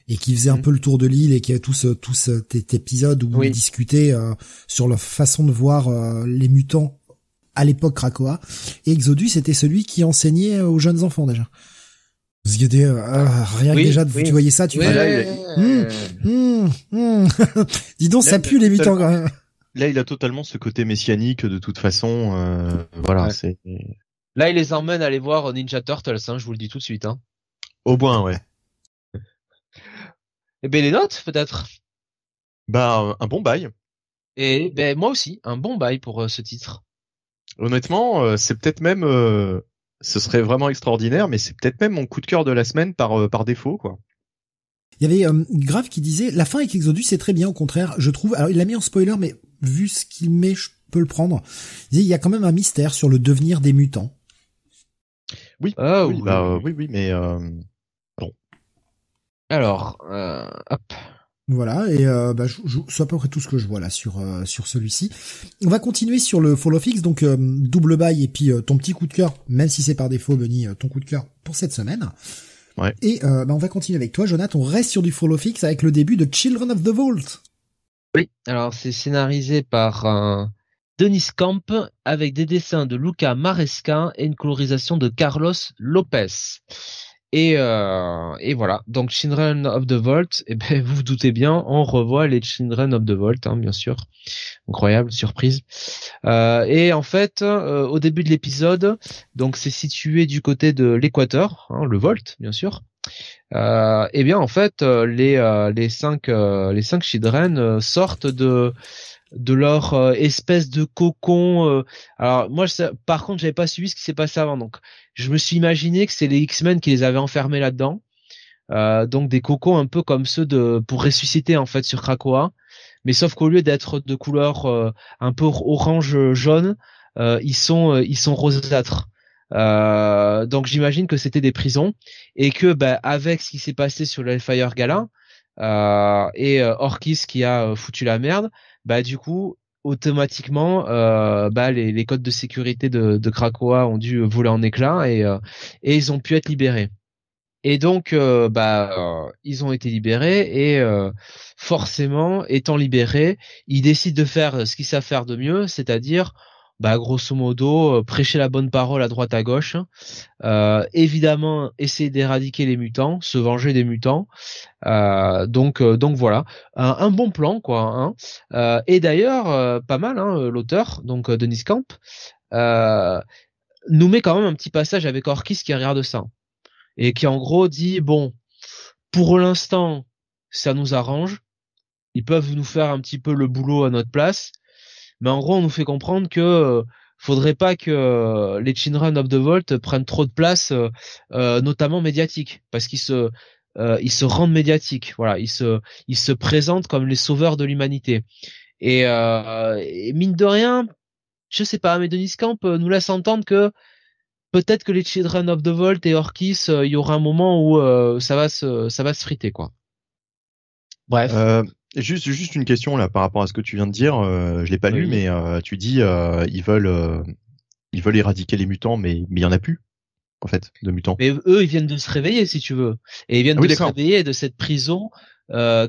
Speaker 1: et qui faisait un mhm. peu le tour de l'île et qui a tout, ce, tout cet épisode où ils discutaient euh, sur leur façon de voir euh, les mutants à l'époque Krakoa. Et Exodus était celui qui enseignait aux jeunes enfants déjà. Parce que euh, rien que déjà, tu voyais ça, tu. Hum, hum, Dis donc, ça pue les mutants quand même.
Speaker 3: Là, il a totalement ce côté messianique de toute façon. voilà, c'est
Speaker 2: Là, il les emmène à aller voir Ninja Turtles, hein, je vous le dis tout de suite. Hein.
Speaker 3: Au moins, ouais.
Speaker 2: Et eh ben les notes, peut-être.
Speaker 3: Bah, un bon bail.
Speaker 2: Et ben moi aussi, un bon bail pour euh, ce titre.
Speaker 3: Honnêtement, euh, c'est peut-être même, euh, ce serait vraiment extraordinaire, mais c'est peut-être même mon coup de cœur de la semaine par par défaut, quoi.
Speaker 1: Il y avait Grave qui disait la fin avec Exodus c'est très bien, au contraire, je trouve. Alors il l'a mis en spoiler, mais vu ce qu'il met, je peux le prendre. Il y a quand même un mystère sur le devenir des mutants.
Speaker 3: Oui, ah, oui, bah, euh, oui, oui, mais euh, bon.
Speaker 2: Alors, euh, hop.
Speaker 1: Voilà, et euh, bah, c'est à peu près tout ce que je vois là sur euh, sur celui-ci. On va continuer sur le follow fix, donc double bail et puis ton petit coup de cœur, même si c'est par défaut, Benny, ton coup de cœur pour cette semaine.
Speaker 3: Ouais.
Speaker 1: Et bah, on va continuer avec toi, Jonathan. On reste sur du follow fix avec le début de Children of the Vault.
Speaker 2: Oui, alors c'est scénarisé par un Denis Camp avec des dessins de Luca Maresca et une colorisation de Carlos Lopez. Et, euh, voilà, donc Children of the Vault, eh ben vous vous doutez bien, on revoit les Children of the Vault, hein, bien sûr. Incroyable, surprise. Euh, et en fait, euh, au début de l'épisode, donc c'est situé du côté de l'Équateur, hein, le Volt, bien sûr. Euh, eh bien en fait, les les cinq les cinq sortent de de leur euh, espèce de cocon. Euh. Alors moi, par contre, j'avais pas suivi ce qui s'est passé avant, donc je me suis imaginé que c'est les X-Men qui les avaient enfermés là-dedans. Euh, donc des cocons un peu comme ceux de pour ressusciter en fait sur Krakoa, mais sauf qu'au lieu d'être de couleur un peu orange jaune, ils sont ils sont rosâtres. donc j'imagine que c'était des prisons et que bah, avec ce qui s'est passé sur l'Hellfire Gala et Orkis qui a foutu la merde, bah du coup automatiquement euh, bah les, codes de sécurité de, de Krakoa ont dû voler en éclats et, euh, et ils ont pu être libérés. Et donc euh, bah ils ont été libérés et forcément étant libérés, ils décident de faire ce qu'ils savent faire de mieux, c'est-à-dire bah grosso modo euh, prêcher la bonne parole à droite à gauche euh, évidemment essayer d'éradiquer les mutants se venger des mutants euh, donc donc voilà. Un, bon plan quoi hein. Et d'ailleurs pas mal hein, l'auteur donc Denis Camp nous met quand même un petit passage avec Orkis qui regarde ça et qui en gros dit bon pour l'instant ça nous arrange. Ils peuvent nous faire un petit peu le boulot à notre place mais en gros on nous fait comprendre que faudrait pas que les Children of the Vault prennent trop de place, notamment médiatique, parce qu'ils se ils se rendent médiatiques. Voilà, ils se ils se présentent comme les sauveurs de l'humanité. Et, et, mine de rien, je sais pas, mais Denis Camp nous laisse entendre que peut-être que les Children of the Vault et Orkis, euh, il y aura un moment où euh, ça va se ça va se friter quoi.
Speaker 3: Bref. Euh, juste juste une question là par rapport à ce que tu viens de dire. Euh, je l'ai pas lu, mais tu dis ils veulent ils veulent éradiquer les mutants, mais mais il y en a plus en fait de mutants.
Speaker 2: Mais eux ils viennent de se réveiller si tu veux, et ils viennent ah de se réveiller de cette prison.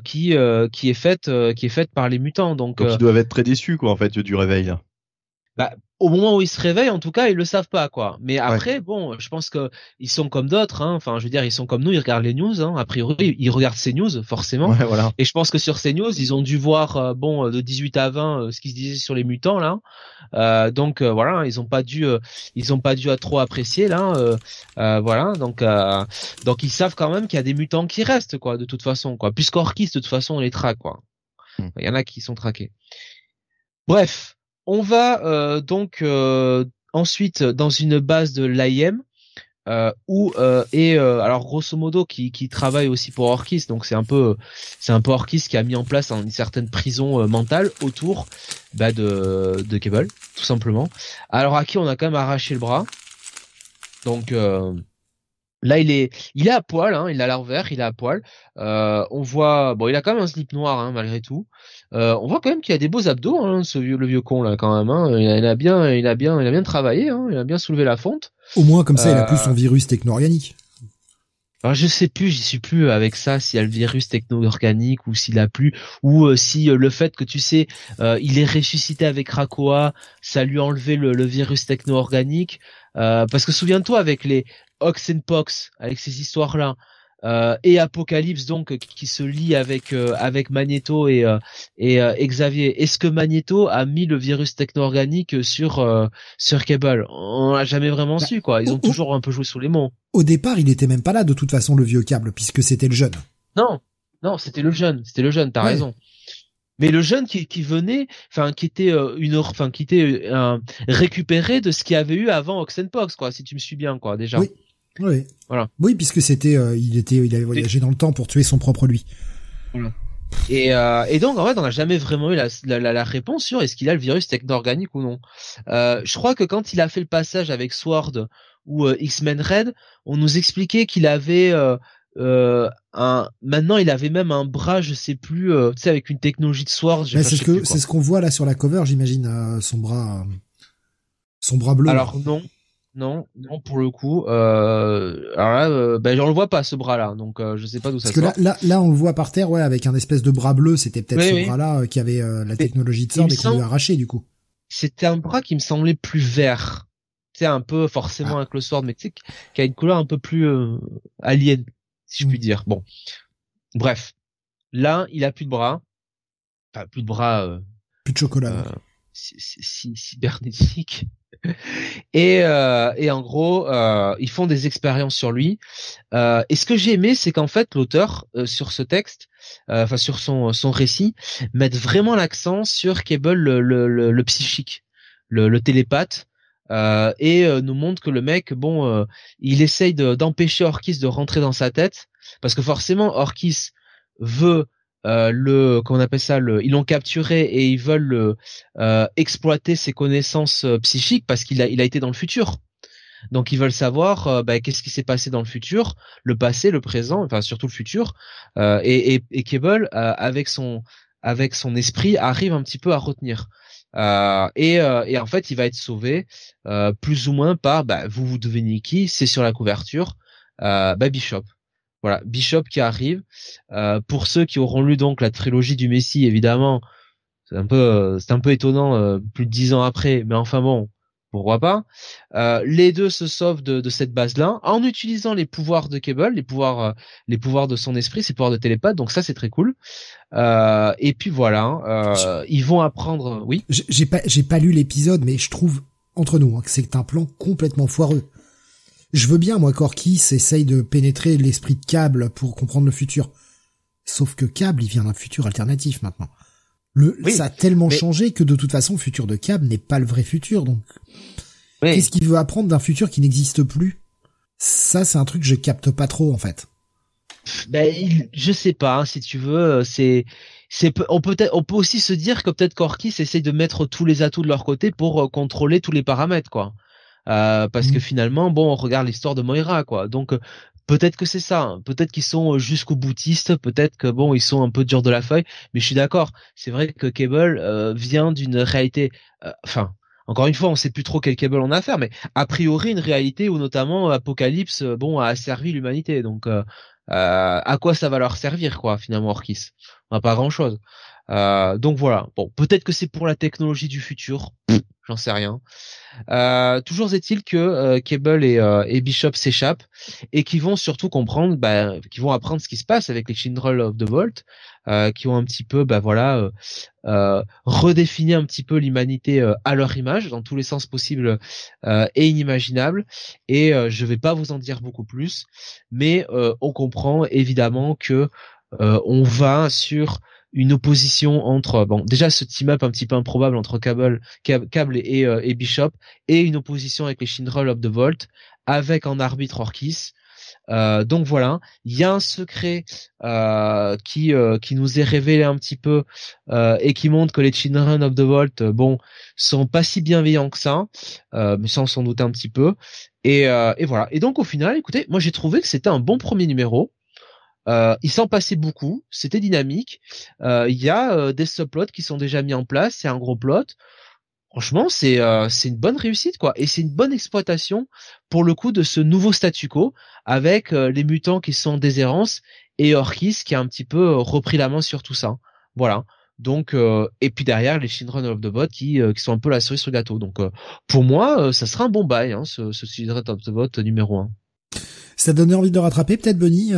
Speaker 2: qui qui est faite qui est faite par les mutants donc,
Speaker 3: donc ils doivent être très déçus quoi en fait du réveil là.
Speaker 2: Bah, au moment où ils se réveillent, en tout cas, ils le savent pas, quoi. Mais après, bon, je pense que ils sont comme d'autres. Hein. Enfin, je veux dire, ils sont comme nous. Ils regardent les news. Hein. A priori, ils regardent ces news, forcément.
Speaker 3: voilà.
Speaker 2: Et je pense que sur ces news, ils ont dû voir, euh, bon, euh, de 18 à 20, euh, ce qui se disait sur les mutants là. Euh, donc voilà, ils ont pas dû, ils ont pas dû à trop apprécier là. voilà. Donc, donc ils savent quand même qu'il y a des mutants qui restent, quoi, de toute façon, quoi. Puisqu'Orkis, de toute façon, on les traque, quoi. Hmm. Il y en a qui sont traqués. Bref. On va euh, donc euh, ensuite dans une base de l'AIM euh, où et alors grosso modo qui, qui travaille aussi pour Orkis donc c'est un peu c'est un peu Orkis qui a mis en place une certaine prison mentale autour bah, de de Cable tout simplement. Alors à qui on a quand même arraché le bras. Donc Là, il est, il est à poil, hein, il a l'air vert, il est à poil. Euh, on voit, bon, il a quand même un slip noir hein, malgré tout. Euh, on voit quand même qu'il a des beaux abdos, hein, ce vieux, le vieux con là quand même. Hein. Il, a, bien, il a bien, il a bien travaillé, hein, il a bien soulevé la fonte.
Speaker 1: Au moins comme ça, il a plus son euh, virus techno-organique.
Speaker 2: Alors je sais plus, j'y suis plus avec ça, s'il y a le virus techno-organique ou s'il a plus, ou euh, si le fait que tu sais, il est ressuscité avec Krakoa, ça lui a enlevé le, le virus techno-organique. parce que souviens-toi avec les Oxenpox, avec ces histoires-là, euh, et Apocalypse donc qui, se lie avec euh, avec Magneto et euh, et, Xavier. Est-ce que Magneto a mis le virus techno-organique sur sur Cable? On l'a jamais vraiment bah, su quoi. Ils ont toujours un peu joué sous les mots.
Speaker 1: Au départ, il était même pas là de toute façon le vieux Cable puisque c'était le jeune.
Speaker 2: Non, non, c'était le jeune, c'était le jeune. T'as raison. Mais le jeune qui, qui venait, enfin qui était une, enfin qui était récupéré de ce qu'il y avait eu avant Oxenpox quoi. Si tu me suis bien quoi déjà.
Speaker 1: Oui. Oui. Voilà. Oui, puisque c'était, euh, il était, il avait voyagé dans le temps pour tuer son propre lui.
Speaker 2: Voilà. Et, euh, et donc en fait on n'a jamais vraiment eu la, la, la, réponse sur est-ce qu'il a le virus techno-organique ou non. Euh, je crois que quand il a fait le passage avec Sword ou euh, X-Men Red, on nous expliquait qu'il avait un maintenant il avait même un bras je sais plus tu sais avec une technologie de Sword.
Speaker 1: c'est ce que c'est ce qu'on voit là sur la cover j'imagine son bras son bras bleu.
Speaker 2: Alors non non, non pour le coup. Euh, alors là, euh, ben j'en le vois pas ce bras-là, donc euh, je sais pas d'où ça
Speaker 1: Parce que là, là, on le voit par terre, ouais, avec un espèce de bras bleu. C'était peut-être ce bras-là euh, qui avait la technologie de Sword et qu'on lui a arraché du coup.
Speaker 2: C'était un bras qui me semblait plus vert. C'est un peu forcément ah. avec le Sword, mais tu sais, qui a une couleur un peu plus alien, si je puis mm. dire. Bon, bref, là, il a plus de bras, enfin plus de bras.
Speaker 1: plus de chocolat.
Speaker 2: cybernétique. Et, euh, et en gros, euh, ils font des expériences sur lui. Euh, et ce que j'ai aimé, c'est qu'en fait, l'auteur euh, sur ce texte, euh, enfin sur son son récit, met vraiment l'accent sur Cable le, le, le, psychique, le, le télépathe. et nous montre que le mec, bon, il essaye d'empêcher Orkis de rentrer dans sa tête, parce que forcément Orkis veut euh, le comment on appelle ça le ils l'ont capturé et ils veulent euh, exploiter ses connaissances euh, psychiques parce qu'il a il a été dans le futur. Donc ils veulent savoir bah, qu'est-ce qui s'est passé dans le futur le passé le présent enfin surtout le futur. Et, et, et Cable avec son avec son esprit arrive un petit peu à retenir. Et, et en fait il va être sauvé plus ou moins par bah, vous vous devenez qui c'est sur la couverture bah, Bishop voilà, Bishop qui arrive. Euh, pour ceux qui auront lu donc la trilogie du Messie, évidemment, c'est un peu, euh, c'est un peu étonnant euh, plus de dix ans après, mais enfin bon, pourquoi pas. les deux se sauvent de, de cette base-là en utilisant les pouvoirs de Cable, les pouvoirs, les pouvoirs de son esprit, ses pouvoirs de télépathe. Donc ça, c'est très cool. et puis voilà, ils vont apprendre. Oui.
Speaker 1: J'ai pas, j'ai pas lu l'épisode, mais je trouve entre nous hein, que c'est un plan complètement foireux. Je veux bien, moi, qu'Orkis essaye de pénétrer l'esprit de Cable pour comprendre le futur. Sauf que Cable, il vient d'un futur alternatif maintenant. Le, ça a tellement changé que de toute façon, le futur de Cab n'est pas le vrai futur. Donc, qu'est-ce qu'il veut apprendre d'un futur qui n'existe plus? Ça, c'est un truc que je capte pas trop en fait.
Speaker 2: Ben, je sais pas. Hein, si tu veux, c'est c'est on peut on peut aussi se dire que peut-être qu'Orkis essaye de mettre tous les atouts de leur côté pour euh, contrôler tous les paramètres quoi. Euh, parce que mmh. finalement, bon, on regarde l'histoire de Moira, quoi. Donc euh, peut-être que c'est ça. Hein. Peut-être qu'ils sont jusqu'au boutiste. Peut-être que bon, ils sont un peu durs de la feuille. Mais je suis d'accord. C'est vrai que Cable vient d'une réalité. Enfin, encore une fois, on sait plus trop quel Cable on a à faire, mais a priori une réalité où notamment Apocalypse, bon, a servi l'humanité. Donc euh, à quoi ça va leur servir quoi finalement Orkis? Pas grand chose. Euh, donc voilà. Bon, peut-être que c'est pour la technologie du futur. J'en sais rien. Euh, toujours est-il que euh, Cable et, euh, Bishop s'échappent et qui vont surtout comprendre, bah, qui vont apprendre ce qui se passe avec les Chindrel of the Vault, euh, qui ont un petit peu, bah voilà, redéfini un petit peu l'humanité à leur image dans tous les sens possibles et inimaginables. Et je vais pas vous en dire beaucoup plus, mais on comprend évidemment que on va sur une opposition entre bon déjà ce team up un petit peu improbable entre Cable, Cable et, euh, et, Bishop et une opposition avec les Shinrel of the Vault avec en arbitre Orkis. Euh, donc voilà, il y a un secret euh, qui euh, qui nous est révélé un petit peu euh, et qui montre que les Children of the Vault, bon, sont pas si bienveillants que ça, mais sans s'en douter un petit peu. Et, et voilà. Et donc au final, écoutez, moi j'ai trouvé que c'était un bon premier numéro. Euh, il s'en passait beaucoup, c'était dynamique. Euh, il y a euh, des subplots qui sont déjà mis en place, c'est un gros plot. Franchement, c'est c'est une bonne réussite quoi, et c'est une bonne exploitation pour le coup de ce nouveau statu quo avec les mutants qui sont en déshérence et Orkis qui a un petit peu repris la main sur tout ça. Voilà. Donc et puis derrière les Shinron of the Bot qui qui sont un peu la cerise sur le gâteau. Donc pour moi, ça sera un bon bail hein, ce, ce Shinron of the Bot numéro 1.
Speaker 1: Ça donne envie de rattraper peut-être Bunny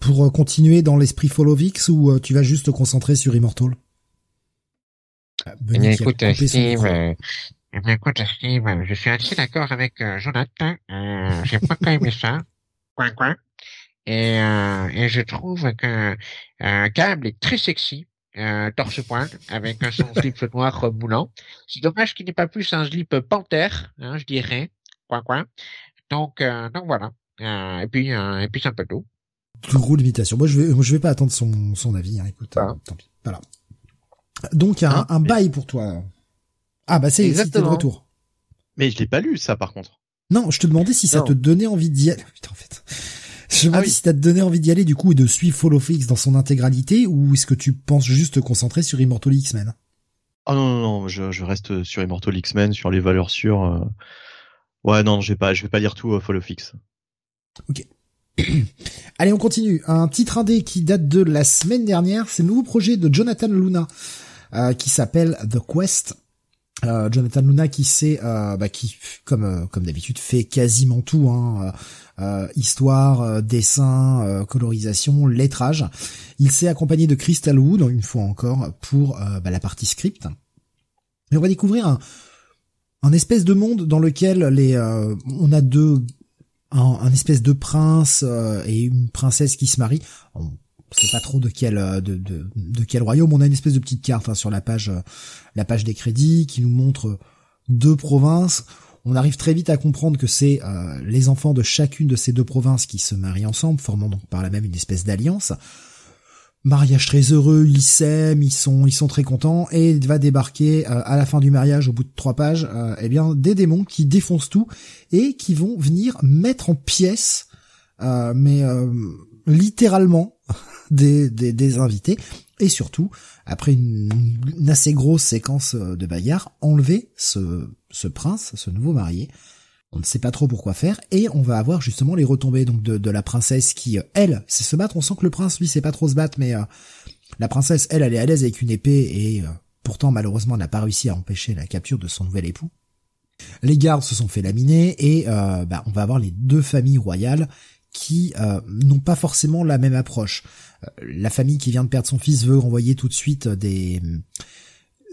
Speaker 1: pour euh, continuer dans l'esprit Follow Vix ou euh, tu vas juste te concentrer sur Immortal?
Speaker 4: Eh bien, écoute, Steve, euh, eh bien, écoute, Steve, je suis assez d'accord avec euh, Jonathan. Euh, J'ai pas quand aimé ça. Quoi, quoi. Et, euh, et je trouve que euh, Cable est très sexy. Euh, torse pointe avec son slip noir moulant. C'est dommage qu'il n'ait pas plus un slip panthère, hein, je dirais. Quoi quoi. Donc donc voilà. et puis et puis c'est un peu tout
Speaker 1: gros limitation. Moi, je vais, je vais pas attendre son, son avis. Hein, écoute, hein, tant pis. Voilà. Donc un, hein un bail pour toi. Ah bah c'est le retour.
Speaker 3: Mais je l'ai pas lu ça par contre.
Speaker 1: Non, je te demandais si ça te donnait envie d'y aller. Putain, en fait. Je me demandais ah si ça te donnait envie d'y aller du coup et de suivre Follow Fix dans son intégralité ou est-ce que tu penses juste te concentrer sur Immortal X-Men?
Speaker 3: Ah non non non, je, je reste sur Immortal X-Men, sur les valeurs sûres. Euh. Ouais non, je vais pas, je vais pas lire tout euh, Follow Fix.
Speaker 1: Ok. Allez, on continue. Un titre indé qui date de la semaine dernière, c'est le nouveau projet de Jonathan Luna euh, qui s'appelle The Quest. Euh, Jonathan Luna qui sait, euh, bah, qui comme euh, comme d'habitude fait quasiment tout, hein, histoire, dessin, colorisation, lettrage. Il s'est accompagné de Crystal Wood une fois encore pour bah, la partie script. Et on va découvrir un, un espèce de monde dans lequel les on a deux un, espèce de prince euh, et une princesse qui se marient. On sait pas trop de quel euh, de, de, quel royaume. On a une espèce de petite carte hein, sur la page euh, la page des crédits qui nous montre deux provinces. On arrive très vite à comprendre que c'est les enfants de chacune de ces deux provinces qui se marient ensemble, formant donc par la même une espèce d'alliance mariage très heureux, ils s'aiment, ils sont, ils sont très contents, et il va débarquer euh, à la fin du mariage, au bout de trois pages, euh, eh bien des démons qui défoncent tout et qui vont venir mettre en pièces, euh, mais littéralement des, des, invités, et surtout après une, une, assez grosse séquence de bagarre, enlever ce, ce prince, ce nouveau marié, on ne sait pas trop pourquoi faire, et on va avoir justement les retombées donc de, la princesse qui, euh, elle, sait se battre. On sent que le prince, lui, sait pas trop se battre, mais euh, la princesse, elle, elle est à l'aise avec une épée, et euh, pourtant, malheureusement, n'a pas réussi à empêcher la capture de son nouvel époux. Les gardes se sont fait laminer, et bah, on va avoir les deux familles royales qui n'ont pas forcément la même approche. la famille qui vient de perdre son fils veut envoyer tout de suite des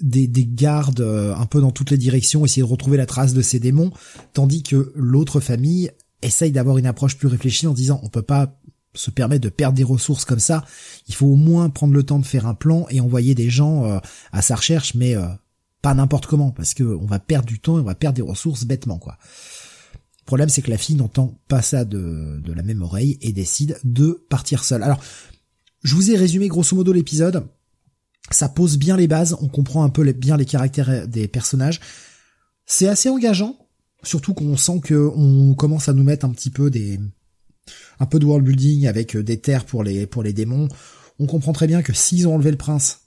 Speaker 1: des, gardes euh, un peu dans toutes les directions, essayer de retrouver la trace de ces démons, tandis que l'autre famille essaye d'avoir une approche plus réfléchie en disant on peut pas se permet de perdre des ressources comme ça, il faut au moins prendre le temps de faire un plan et envoyer des gens euh, à sa recherche, mais euh, pas n'importe comment, parce que on va perdre du temps et on va perdre des ressources bêtement, quoi. Le problème, c'est que la fille n'entend pas ça de, de la même oreille et décide de partir seule. Alors, je vous ai résumé grosso modo l'épisode. Ça pose bien les bases, on comprend un peu bien les caractères des personnages. C'est assez engageant, surtout qu'on sent que on commence à nous mettre un petit peu des un peu de world building avec des terres pour les pour les démons. On comprend très bien que s'ils ont enlevé le prince,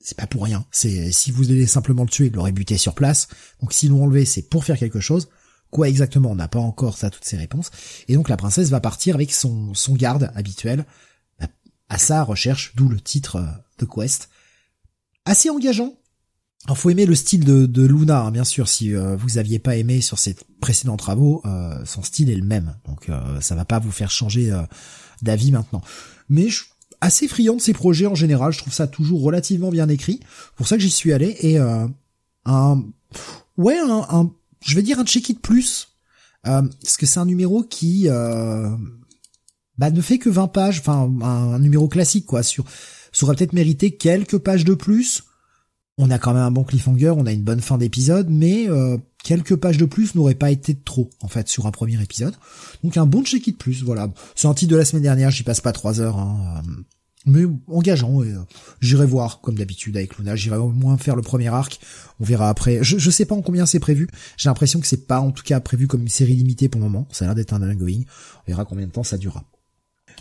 Speaker 1: c'est pas pour rien. C'est si vous allez simplement le tuer, il l'aurait buté sur place. Donc s'ils l'ont enlevé, c'est pour faire quelque chose. Quoi exactement On n'a pas encore ça toutes ces réponses. Et donc la princesse va partir avec son son garde habituel à sa recherche, d'où le titre euh, de Quest. Assez engageant. Alors faut aimer le style de, de Luna, hein, bien sûr. Si euh, vous aviez pas aimé sur ses précédents travaux, euh, son style est le même, donc ça va pas vous faire changer d'avis maintenant. Mais je, assez friand de ses projets en général. Je trouve ça toujours relativement bien écrit. Pour ça que j'y suis allé et un ouais un, je vais dire un check it plus parce que c'est un numéro qui bah, ne fait que 20 pages, enfin un, numéro classique quoi. Sur, ça aurait peut-être mérité quelques pages de plus. On a quand même un bon cliffhanger, on a une bonne fin d'épisode, mais euh, quelques pages de plus n'auraient pas été trop en fait sur un premier épisode. Donc un bon check-it plus, voilà. C'est un titre de la semaine dernière, j'y passe pas trois heures, hein, euh, mais engageant. Euh, j'irai voir comme d'habitude avec Luna, j'irai au moins faire le premier arc. On verra après. Je, je sais pas en combien c'est prévu. J'ai l'impression que c'est pas en tout cas prévu comme une série limitée pour le moment. Ça a l'air d'être un ongoing. On verra combien de temps ça durera.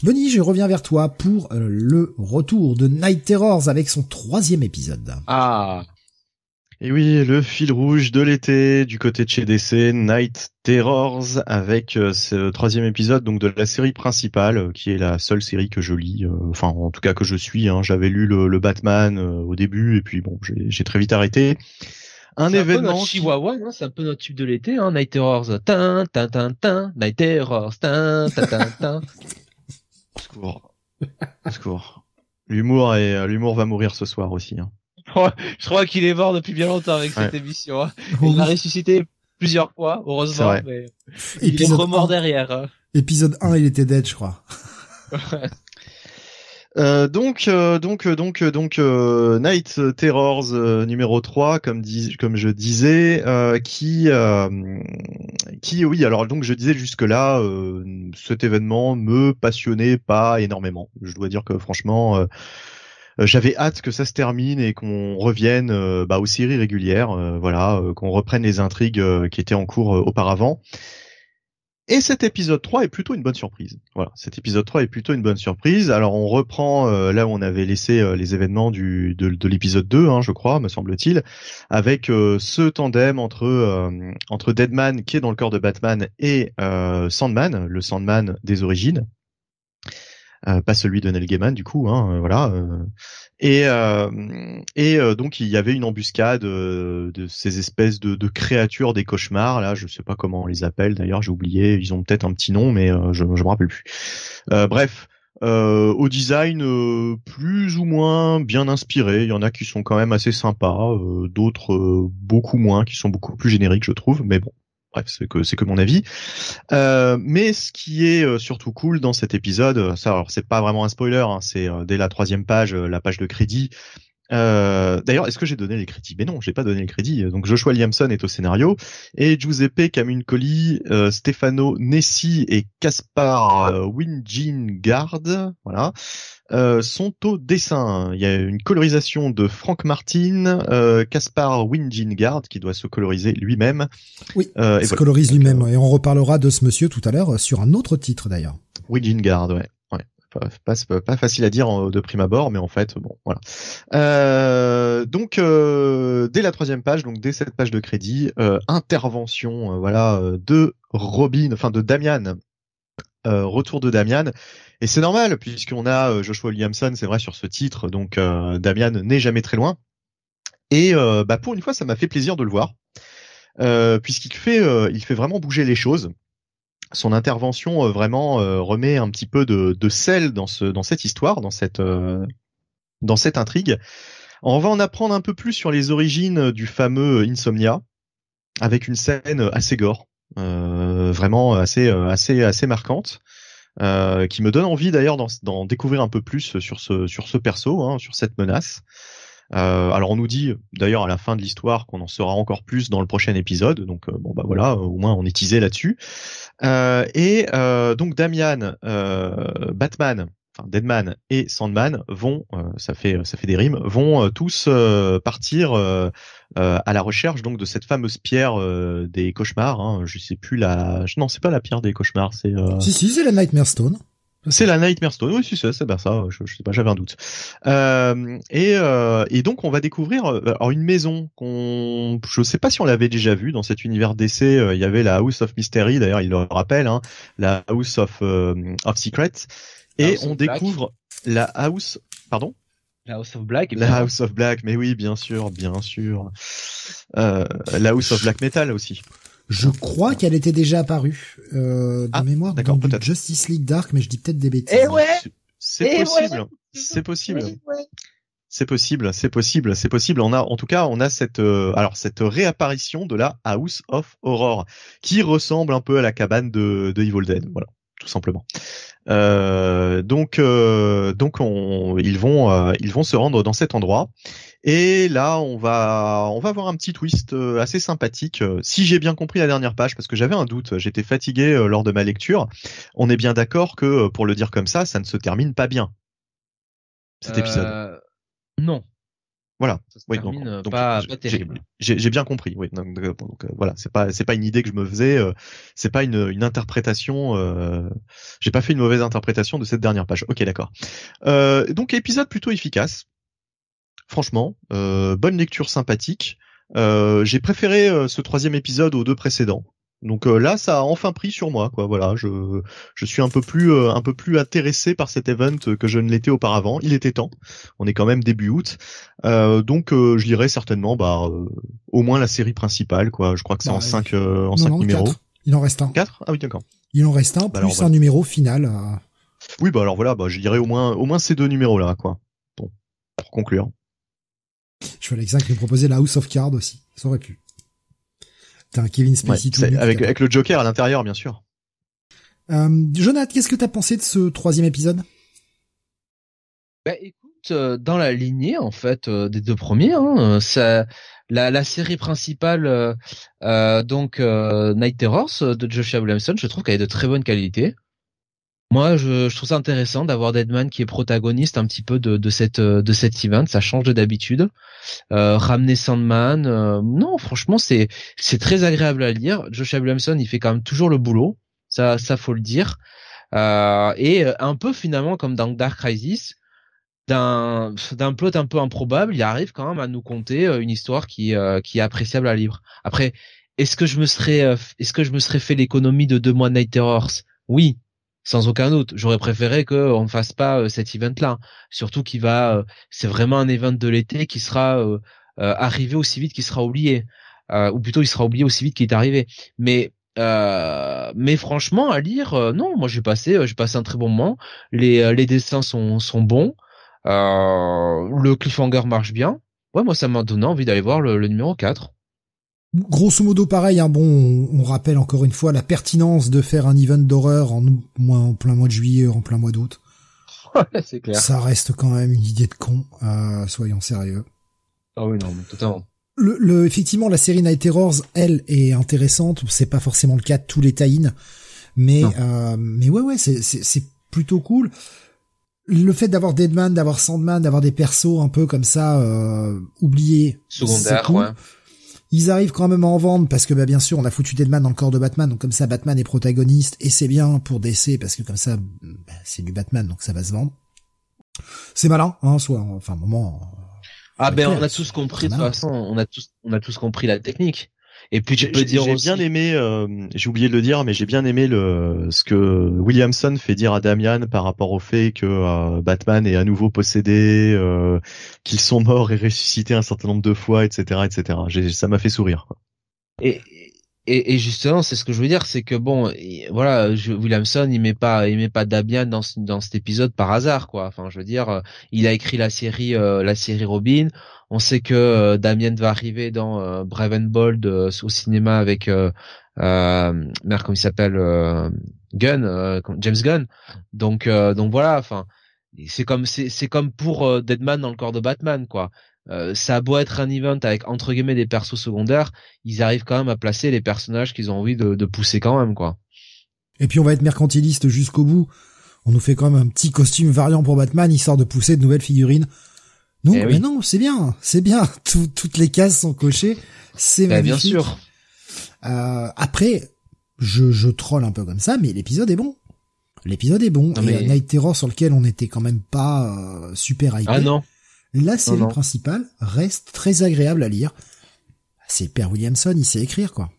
Speaker 1: Benny, je reviens vers toi pour euh, le retour de Night Terrors avec son troisième épisode.
Speaker 3: Ah et oui, le fil rouge de l'été du côté de chez DC, Night Terrors, avec euh, ce troisième épisode donc de la série principale, euh, qui est la seule série que je lis, enfin en tout cas que je suis. Hein. J'avais lu le, Batman au début et puis bon, j'ai très vite arrêté.
Speaker 2: Un événement. Chihuahua, hein, c'est un peu notre tube de l'été, hein, Night Terrors. Tin, tin, tin, tin, Night Terrors, tin, tin, tin, tin.
Speaker 3: Secours. Secours. L'humour et l'humour va mourir ce soir aussi. Hein.
Speaker 2: Je crois qu'il est mort depuis bien longtemps avec cette émission. Hein. Il a ressuscité plusieurs fois, heureusement, mais il est remort derrière. Hein.
Speaker 1: Épisode 1, il était dead, je crois.
Speaker 3: Euh, donc, euh, donc, euh, donc, donc, Night Terrors numéro 3, comme, dis, comme je disais, qui, qui, oui, alors donc je disais jusque là, cet événement me passionnait pas énormément. Je dois dire que franchement, j'avais hâte que ça se termine et qu'on revienne bah, aux séries régulières, voilà, qu'on reprenne les intrigues qui étaient en cours auparavant. Et cet épisode 3 est plutôt une bonne surprise. Voilà, cet épisode 3 est plutôt une bonne surprise. Alors on reprend euh, là où on avait laissé euh, les événements du, de, l'épisode 2, hein, je crois, me semble-t-il, avec euh, ce tandem entre entre Deadman qui est dans le corps de Batman et Sandman, le Sandman des origines. Pas celui de Neil Gaiman du coup, hein, voilà. Et, euh, et euh, donc il y avait une embuscade euh, de ces espèces de, créatures des cauchemars. Là, je sais pas comment on les appelle. D'ailleurs, j'ai oublié. Ils ont peut-être un petit nom, mais je, je me rappelle plus. bref, au design plus ou moins bien inspiré. Il y en a qui sont quand même assez sympas, d'autres beaucoup moins, qui sont beaucoup plus génériques, je trouve. Mais bon, Bref, c'est que c'est que mon avis. Euh, mais ce qui est euh, surtout cool dans cet épisode, ça, alors c'est pas vraiment un spoiler, hein, c'est euh, dès la troisième page, la page de crédit. D'ailleurs, est-ce que j'ai donné les crédits? Mais non, j'ai pas donné les crédits. Donc Joshua Liamson est au scénario et Giuseppe Camuncoli, Stefano Nessi et Caspar Wingingard, voilà, euh, sont au dessin. Il y a une colorisation de Frank Martin, euh, Caspar Wingingard qui doit se coloriser lui-même.
Speaker 1: Oui, euh, il se colorise lui-même. Et on reparlera de ce monsieur tout à l'heure sur un autre titre d'ailleurs.
Speaker 3: Wingingard, ouais. Pas, pas, facile à dire de prime abord, mais en fait, bon, voilà. Euh, donc, dès la troisième page, donc dès cette page de crédit, intervention, voilà, de Robin, enfin de Damian, retour de Damian, et c'est normal, puisqu'on a euh, Joshua Williamson, c'est vrai, sur ce titre, donc euh, Damian n'est jamais très loin. Et euh, bah, pour une fois, ça m'a fait plaisir de le voir, puisqu'il fait, il fait vraiment bouger les choses. Son intervention vraiment remet un petit peu de, de, sel dans, ce, dans cette histoire, dans cette, dans cette intrigue. On va en apprendre un peu plus sur les origines du fameux Insomnia, avec une scène assez gore, vraiment assez, assez, assez marquante. qui me donne envie d'ailleurs d'en découvrir un peu plus sur ce sur ce perso, hein, sur cette menace. Euh, alors on nous dit d'ailleurs à la fin de l'histoire qu'on en saura encore plus dans le prochain épisode, donc euh, bon bah voilà, au moins on est teasé là-dessus. Euh, et donc Damian, Batman, enfin Deadman et Sandman vont, ça fait ça fait des rimes, vont tous partir à la recherche donc de cette fameuse pierre des cauchemars. Hein, je sais plus la, non c'est pas la pierre des cauchemars, c'est.
Speaker 1: Si si c'est la Nightmare Stone.
Speaker 3: C'est la Nightmare Stone, oui, c'est c'est bien ça. Je, je, sais pas, j'avais un doute. Euh, et, euh, et donc on va découvrir euh, alors une maison qu'on, je sais pas si on l'avait déjà vue dans cet univers d'essai. Euh, il y avait la House of Mystery, d'ailleurs il le rappelle, hein, la House of euh, of Secrets, et on découvre la House, pardon?
Speaker 2: La House of Black.
Speaker 3: La House of Black, mais oui, bien sûr, bien sûr. la House of Black Metal aussi.
Speaker 1: Je crois qu'elle était déjà apparue euh, de ah, mémoire dans Justice League Dark, mais je dis peut-être des bêtises.
Speaker 2: Eh ouais
Speaker 3: c'est eh possible, c'est possible. C'est possible, c'est possible, c'est possible. On a, en tout cas, on a cette, euh, alors cette réapparition de la House of Horror, qui ressemble un peu à la cabane de, de Evil Dead, voilà, tout simplement. Euh, donc, euh, donc, on, ils vont, euh, ils vont se rendre dans cet endroit. Et là, on va, on va voir un petit twist assez sympathique. Si j'ai bien compris la dernière page, parce que j'avais un doute, j'étais fatigué lors de ma lecture. On est bien d'accord que, pour le dire comme ça, ça ne se termine pas bien. Cet épisode.
Speaker 2: Non.
Speaker 3: Voilà.
Speaker 2: oui, donc, pas, terrible.
Speaker 3: J'ai bien compris. Oui. Donc, voilà, c'est pas c'est pas une idée que je me faisais. c'est pas une, une interprétation. Euh, J'ai pas fait une mauvaise interprétation de cette dernière page. Ok, d'accord. donc épisode plutôt efficace franchement, euh, bonne lecture sympathique. Euh, j'ai préféré euh, ce troisième épisode aux deux précédents. Donc là, ça a enfin pris sur moi, quoi. Voilà, je je suis un peu plus un peu plus intéressé par cet event que je ne l'étais auparavant. Il était temps. On est quand même début août, donc je lirai certainement, bah, au moins la série principale, quoi. Je crois que c'est bah, en cinq en cinq numéros.
Speaker 1: Il en reste un.
Speaker 3: Quatre? Ah oui, d'accord.
Speaker 1: Il en reste un bah, plus un numéro final.
Speaker 3: Oui, bah alors voilà, bah je lirai au moins au moins ces deux numéros là, quoi. Bon, pour conclure.
Speaker 1: Je Alexandre qui me proposait la House of Cards aussi. Ça aurait pu. T'as un Kevin Spacey tout
Speaker 3: avec, avec le Joker à l'intérieur, bien sûr.
Speaker 1: Euh, Jonathan, qu'est-ce que t'as pensé de ce troisième épisode?
Speaker 2: Bah, écoute, euh, dans la lignée en fait euh, des deux premiers, hein, ça, la, la, série principale, euh, donc Night Terrors de Joshua Williamson, je trouve qu'elle est de très bonne qualité. Moi, je, je, trouve ça intéressant d'avoir Deadman qui est protagoniste un petit peu de, de cette de cet event. Ça change de d'habitude. Euh, ramener Sandman, euh, non, franchement, c'est c'est très agréable à lire. Joshua Williamson, il fait quand même toujours le boulot. Ça, ça faut le dire. Euh, et un peu finalement comme dans Dark Crisis, d'un d'un plot un peu improbable, il arrive quand même à nous conter une histoire qui qui est appréciable à lire. Après, est-ce que je me serais est-ce que je me serais fait l'économie de deux mois de Night Terrors? Oui, sans aucun doute. J'aurais préféré qu'on ne fasse pas euh, cet event-là. Surtout qu'il va, euh, c'est vraiment un event de l'été qui sera euh, arrivé aussi vite qu'il sera oublié, ou plutôt il sera oublié aussi vite qu'il est arrivé. Mais mais franchement, à lire, non, moi j'ai passé, j'ai passé un très bon moment. Les les dessins sont sont bons, le cliffhanger marche bien. Ouais, moi ça m'a donné envie d'aller voir le, le numéro 4
Speaker 1: grosso modo pareil. Hein, bon, on, rappelle encore une fois la pertinence de faire un event d'horreur en, en plein mois de juillet, en plein mois d'août.
Speaker 2: c'est clair.
Speaker 1: Ça reste quand même une idée de con. Euh, soyons sérieux.
Speaker 2: Ah oui, non, totalement.
Speaker 1: Le, le, effectivement, la série Night Terrors, elle, est intéressante. C'est pas forcément le cas de tous les tie mais euh, mais ouais, ouais, c'est c'est plutôt cool. Le fait d'avoir Deadman, d'avoir Sandman, d'avoir des persos un peu comme ça euh, oubliés,
Speaker 2: secondaire, ouais
Speaker 1: ils arrivent quand même à en vendre parce que bah, bien sûr on a foutu Deadman dans le corps de Batman, donc comme ça Batman est protagoniste et c'est bien pour DC parce que comme ça bah, c'est du Batman donc ça va se vendre. C'est malin, hein, soit enfin moment.
Speaker 2: Ah ben on a tous compris de toute façon, on a tous on a tous compris la technique. Et puis tu peux dire
Speaker 3: j'ai bien aimé, euh, j'ai oublié de le dire, mais j'ai bien aimé le ce que Williamson fait dire à Damian par rapport au fait que euh, Batman est à nouveau possédé, euh, qu'ils sont morts et ressuscités un certain nombre de fois, etc., etc. Ça m'a fait sourire.
Speaker 2: Et et, et, justement, c'est ce que je veux dire, c'est que bon, voilà, je, Williamson, il met pas, il met pas Damian dans dans cet épisode par hasard, quoi. Enfin, je veux dire, euh, il a écrit la série, euh, la série Robin. On sait que euh, Damien va arriver dans euh, Brave and Bold au cinéma avec, euh, merde, comment il s'appelle, Gunn, James Gunn. Donc, donc voilà, enfin, c'est comme, c'est comme pour Deadman dans le corps de Batman, quoi. Euh, ça a beau être un event avec entre guillemets des persos secondaires, ils arrivent quand même à placer les personnages qu'ils ont envie de, de, pousser quand même quoi.
Speaker 1: Et puis on va être mercantiliste jusqu'au bout. On nous fait quand même un petit costume variant pour Batman histoire de pousser de nouvelles figurines. Non, eh mais non, c'est bien, c'est bien. toutes les cases sont cochées, c'est bah,
Speaker 2: Bien sûr.
Speaker 1: Euh, après, je, je troll un peu comme ça, mais l'épisode est bon. L'épisode est bon. et Night Terror sur lequel on était quand même pas euh, super hypé.
Speaker 2: Ah non
Speaker 1: la série principale reste très agréable à lire. C'est Père Williamson, il sait écrire quoi.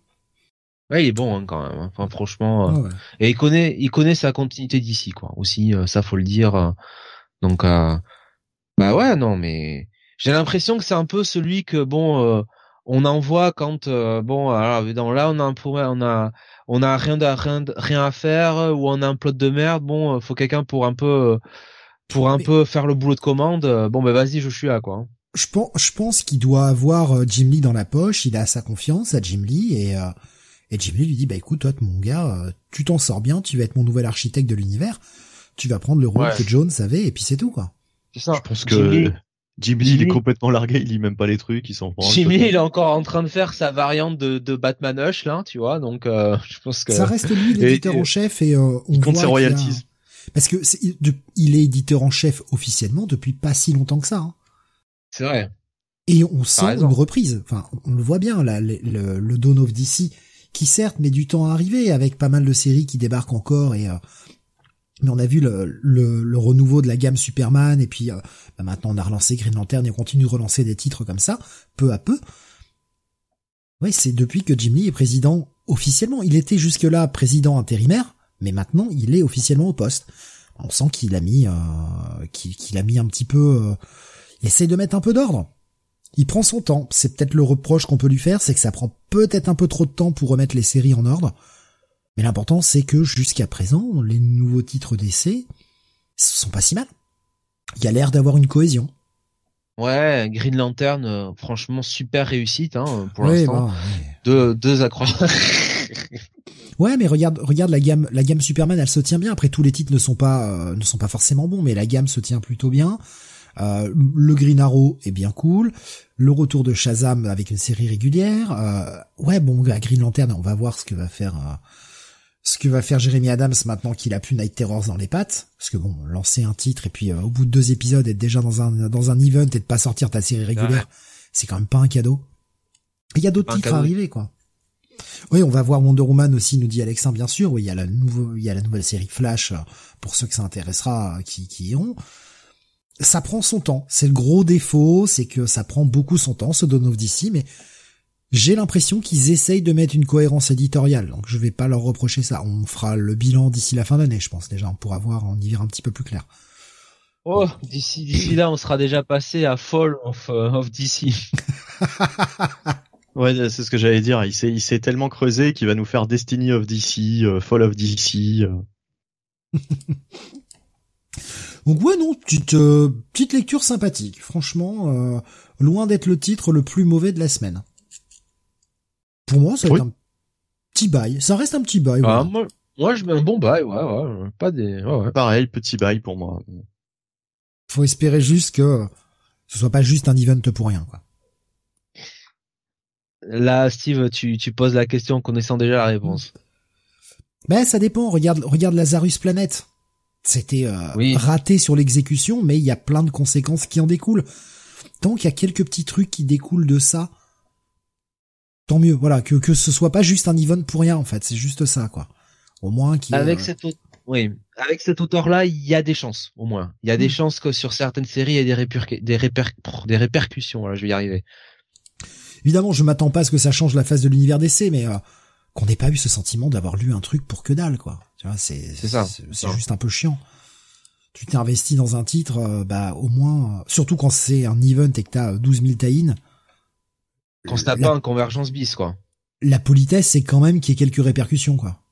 Speaker 2: Ouais, il est bon hein, quand même. Hein. Enfin, franchement, euh, et il connaît, il connaît sa continuité d'ici quoi. Aussi, euh, ça faut le dire. Euh. donc, bah ouais, non, mais j'ai l'impression que c'est un peu celui que bon, on envoie quand bon, alors dans là on a un on a on a rien, rien, rien à faire ou on a un plot de merde. Bon, faut quelqu'un pour un peu pour un peu faire le boulot de commande, euh, bon ben vas-y, je suis là quoi.
Speaker 1: Je pense, je pense qu'il doit avoir euh, Jim Lee dans la poche, il a sa confiance à Jim Lee et euh, et Jim Lee lui dit bah écoute toi mon gars, tu t'en sors bien, tu vas être mon nouvel architecte de l'univers, tu vas prendre le rôle que Jones avait et puis c'est tout quoi.
Speaker 3: C'est ça. Je pense que Jim Lee, il est complètement largué, il lit même pas les trucs, il s'en prend.
Speaker 2: Jim Lee, il est encore en train de faire sa variante de, de Batman Hush là, tu vois, donc je pense que
Speaker 1: ça reste lui l'éditeur en chef et on
Speaker 3: il compte ses royalties.
Speaker 1: Parce que est, il est éditeur en chef officiellement depuis pas si longtemps que ça. Hein.
Speaker 2: C'est vrai.
Speaker 1: Et on sent une reprise. Enfin, on le voit bien là, le, le, Dawn of DC, qui certes met du temps à arriver avec pas mal de séries qui débarquent encore et euh, mais on a vu le, le, renouveau de la gamme Superman et puis euh, bah, maintenant on a relancé Green Lantern et on continue de relancer des titres comme ça, peu à peu. Ouais, c'est depuis que Jim Lee est président officiellement. Il était jusque-là président intérimaire, mais maintenant il est officiellement au poste. On sent qu'il a mis, euh, qu'il a mis un petit peu, euh, il essaye de mettre un peu d'ordre. Il prend son temps. C'est peut-être le reproche qu'on peut lui faire, c'est que ça prend peut-être un peu trop de temps pour remettre les séries en ordre. Mais l'important, c'est que jusqu'à présent, les nouveaux titres d'essai sont pas si mal. Il y a l'air d'avoir une cohésion.
Speaker 2: Ouais, Green Lantern, euh, franchement super réussite hein, pour l'instant. Bah, deux, deux
Speaker 1: Ouais, mais regarde, regarde la gamme, la gamme Superman, elle se tient bien. Après, tous les titres ne sont pas, euh, ne sont pas forcément bons, mais la gamme se tient plutôt bien. Euh, le Green Arrow est bien cool. Le retour de Shazam avec une série régulière. Euh, ouais, bon, Green Lantern, on va voir ce que va faire, ce que va faire Jeremy Adams maintenant qu'il a plus Night Terrors dans les pattes. Parce que bon, lancer un titre et puis au bout de deux épisodes être déjà dans un dans un event et de pas sortir ta série régulière, c'est quand même pas un cadeau. Il y a d'autres titres à arriver, quoi. Oui, on va voir Wonder Woman aussi, nous dit Alexin, bien sûr. Oui, il y a la nouveau, il y a la nouvelle série Flash, euh, pour ceux que ça intéressera, euh, qui, qui iront. Ça prend son temps. C'est le gros défaut, c'est que ça prend beaucoup son temps, ce Dawn of DC, mais j'ai l'impression qu'ils essayent de mettre une cohérence éditoriale, donc je vais pas leur reprocher ça. On fera le bilan d'ici la fin d'année, je pense déjà, on pourra voir, on y verra un petit peu plus clair.
Speaker 2: Oh, d'ici d'ici là, on sera déjà passé à Fall of, euh, of DC.
Speaker 3: Ouais, c'est ce que j'allais dire. Il s'est, il s'est tellement creusé qu'il va nous faire Destiny of DC, euh, Fall of DC. Euh.
Speaker 1: Donc ouais, non, petite, euh, petite lecture sympathique. Franchement, loin d'être le titre le plus mauvais de la semaine. Pour moi, ça va être un petit bail. Ça reste un petit bail.
Speaker 2: Ah, moi, moi, je mets un bon bail. Ouais, ouais. Pas des. Ouais, ouais.
Speaker 3: Pareil, petit bail pour moi.
Speaker 1: Faut espérer juste que ce soit pas juste un event pour rien, quoi.
Speaker 2: Là, Steve, tu, tu poses la question en connaissant déjà la réponse.
Speaker 1: Ben, ça dépend. Regarde, regarde Lazarus Planet. C'était euh, raté sur l'exécution, mais il y a plein de conséquences qui en découlent. Tant qu'il y a quelques petits trucs qui découlent de ça, tant mieux. Voilà, que que ce soit pas juste un event pour rien en fait. C'est juste ça, quoi. Au moins qui.
Speaker 2: Avec euh, cet oui, avec cet auteur-là, il y a des chances, au moins. Il y a des mm. chances que sur certaines séries, il y ait des, réper... des, des répercussions. Voilà, je vais y arriver.
Speaker 1: Évidemment, je m'attends pas à ce que ça change la phase de l'univers d'essai, mais euh, qu'on n'ait pas eu ce sentiment d'avoir lu un truc pour que dalle, quoi. Tu vois, c'est c'est c'est juste un peu chiant. Tu t'es investi dans un titre, euh, bah au moins, euh, surtout quand c'est un event et que t'as 12 000 tie
Speaker 2: Quand t'as pas un convergence bis, quoi.
Speaker 1: la politesse, c'est quand même qu'il y ait quelques répercussions, quoi.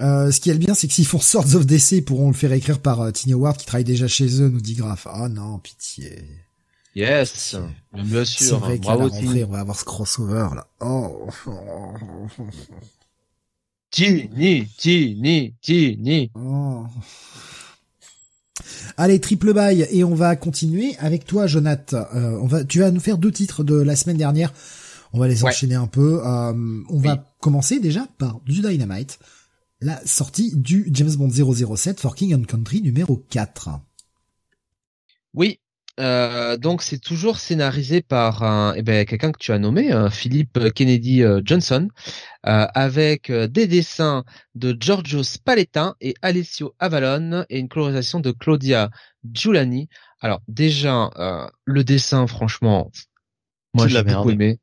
Speaker 1: Euh, ce qui est bien, c'est que s'ils font Swords of DC, ils pourront le faire écrire par euh, Tiny Howard qui travaille déjà chez eux, nous dit Graf. Ah oh non, pitié.
Speaker 2: Yes, bien sûr.
Speaker 1: C'est vrai qu'à la rentrée, on va avoir ce crossover là. Oh.
Speaker 2: Tini, Tini, Tini.
Speaker 1: Oh. Allez, triple bail et on va continuer avec toi, Jonathan. Euh, on va, tu vas nous faire deux titres de la semaine dernière. On va les enchaîner un peu. Euh, on va commencer déjà par du Dynamite, la sortie du James Bond 007 for King and Country numéro 4.
Speaker 2: Oui, euh, donc c'est toujours scénarisé par un, eh ben, quelqu'un que tu as nommé, Philippe Kennedy euh, Johnson, euh, avec des dessins de Giorgio Spalletin et Alessio Avalon et une colorisation de Claudia Giuliani. Alors déjà le dessin, franchement, moi j'ai beaucoup aimé.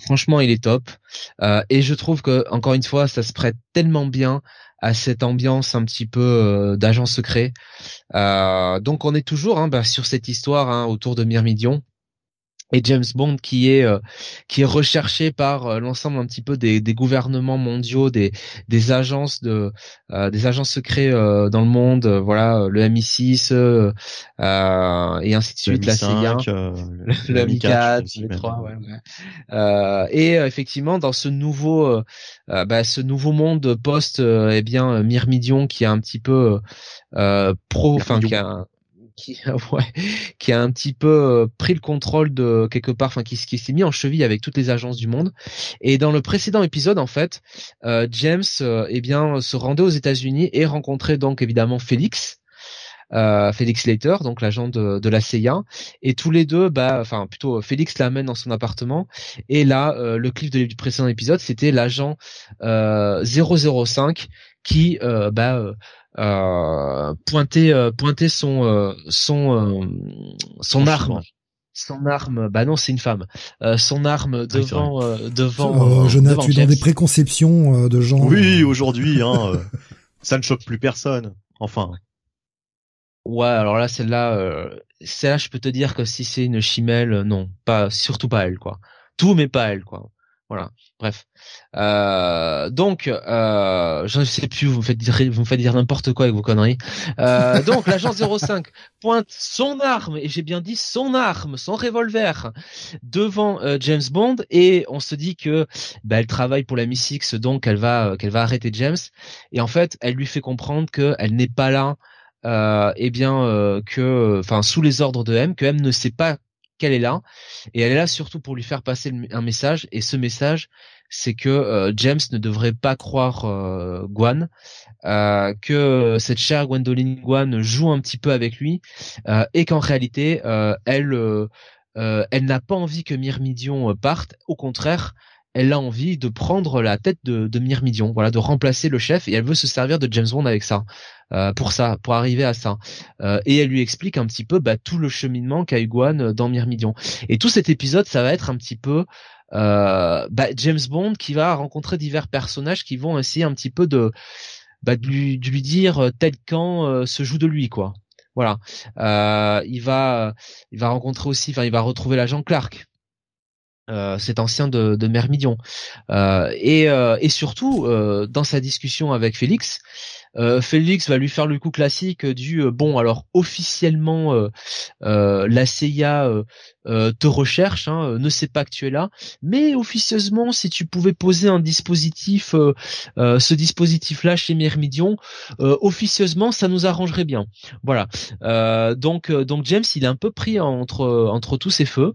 Speaker 2: Franchement, il est top. et je trouve que encore une fois, ça se prête tellement bien à cette ambiance un petit peu euh, d'agent secret. Euh, donc on est toujours hein, bah, sur cette histoire hein, autour de Myrmidion et James Bond qui est euh, qui est recherché par euh, l'ensemble un petit peu des, des, gouvernements mondiaux, des des agences de euh, des agences secrets dans le monde, voilà le MI6 et ainsi de suite, la CIA, le, MI4, le 3, ouais, ouais. et effectivement dans ce nouveau bah, ce nouveau monde post eh bien Myrmidion qui a un petit peu pro, enfin qui a qui ouais, qui a un petit peu euh, pris le contrôle de quelque part, enfin qui, s'est mis en cheville avec toutes les agences du monde. Et dans le précédent épisode, en fait, euh, James, euh, eh bien, se rendait aux États-Unis et rencontrait donc évidemment Félix. Euh, Félix Leiter, donc l'agent de, de, la CIA, et tous les deux, bah, enfin plutôt Félix l'amène dans son appartement, et là, euh, le clip de, du précédent épisode, c'était l'agent euh, 005 qui, bah, euh, pointer euh, pointer son euh, son son arme son arme, bah non, c'est une femme. son arme ah devant, devant.
Speaker 1: Oh, Jonathan, tu es dans des préconceptions de gens.
Speaker 3: Oui, aujourd'hui, hein, ça ne choque plus personne. Enfin.
Speaker 2: Ouais, alors là, celle-là, celle-là, je peux te dire que si c'est une chimelle, non, pas, surtout pas elle, quoi. Tout, mais pas elle, quoi. Voilà. Bref. Euh, donc, euh, je ne sais plus, vous me faites dire, vous me faites dire n'importe quoi avec vos conneries. Euh, donc, l'agent 05 pointe son arme, et j'ai bien dit son arme, son revolver, devant euh, James Bond, et on se dit que bah, elle travaille pour la Miss X, donc elle va, qu'elle va arrêter James. Et en fait, elle lui fait comprendre qu'elle n'est pas là, euh, eh bien, euh, que, enfin, sous les ordres de M, que M ne sait pas qu'elle est là. Et elle est là surtout pour lui faire passer un message. Et ce message c'est que euh, James ne devrait pas croire euh, Gwan euh, que cette chère Gwendoline Gwan joue un petit peu avec lui et qu'en réalité elle elle n'a pas envie que Myrmidion parte. Au contraire elle a envie de prendre la tête de, de Myrmidion, voilà, de remplacer le chef, et elle veut se servir de James Bond avec ça, euh, pour ça, pour arriver à ça. Euh, et elle lui explique un petit peu bah, tout le cheminement qu'a Iguane dans Myrmidion. Et tout cet épisode, ça va être un petit peu euh, bah, James Bond qui va rencontrer divers personnages qui vont essayer un petit peu de, bah, lui, de lui dire tel camp se joue de lui, quoi. Voilà. il va, il va rencontrer aussi, enfin, il va retrouver l'agent Clark euh, cet ancien de, de Myrmidion. Euh, euh, et, surtout, dans sa discussion avec Félix, euh, Félix va lui faire le coup classique du euh, bon alors officiellement euh, la CIA te recherche, hein, ne sait pas que tu es là, mais officieusement si tu pouvais poser un dispositif, ce dispositif-là chez Myrmidion, officieusement ça nous arrangerait bien. Voilà. donc donc James il est un peu pris entre entre tous ces feux.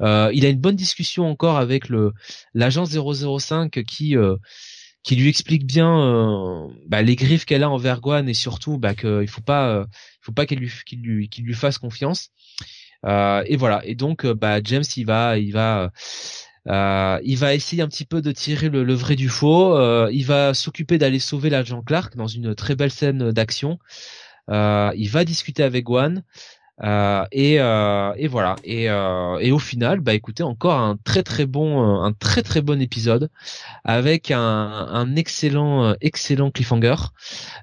Speaker 2: il a une bonne discussion encore avec le l'agence 005 qui qui lui explique bien euh, bah, les griffes qu'elle a envers Guan et surtout bah, qu'il faut pas, euh, faut pas lui, qu'il lui, qu'il lui fasse confiance. Euh, et voilà. Et donc, bah, James, il va, il va, il va essayer un petit peu de tirer le, le vrai du faux. il va s'occuper d'aller sauver l'agent Clark dans une très belle scène d'action. il va discuter avec Guan. Euh, et, euh, et, voilà. Et, euh, et, au final, bah écoutez, encore un très très bon, un très très bon épisode avec un, un excellent excellent cliffhanger.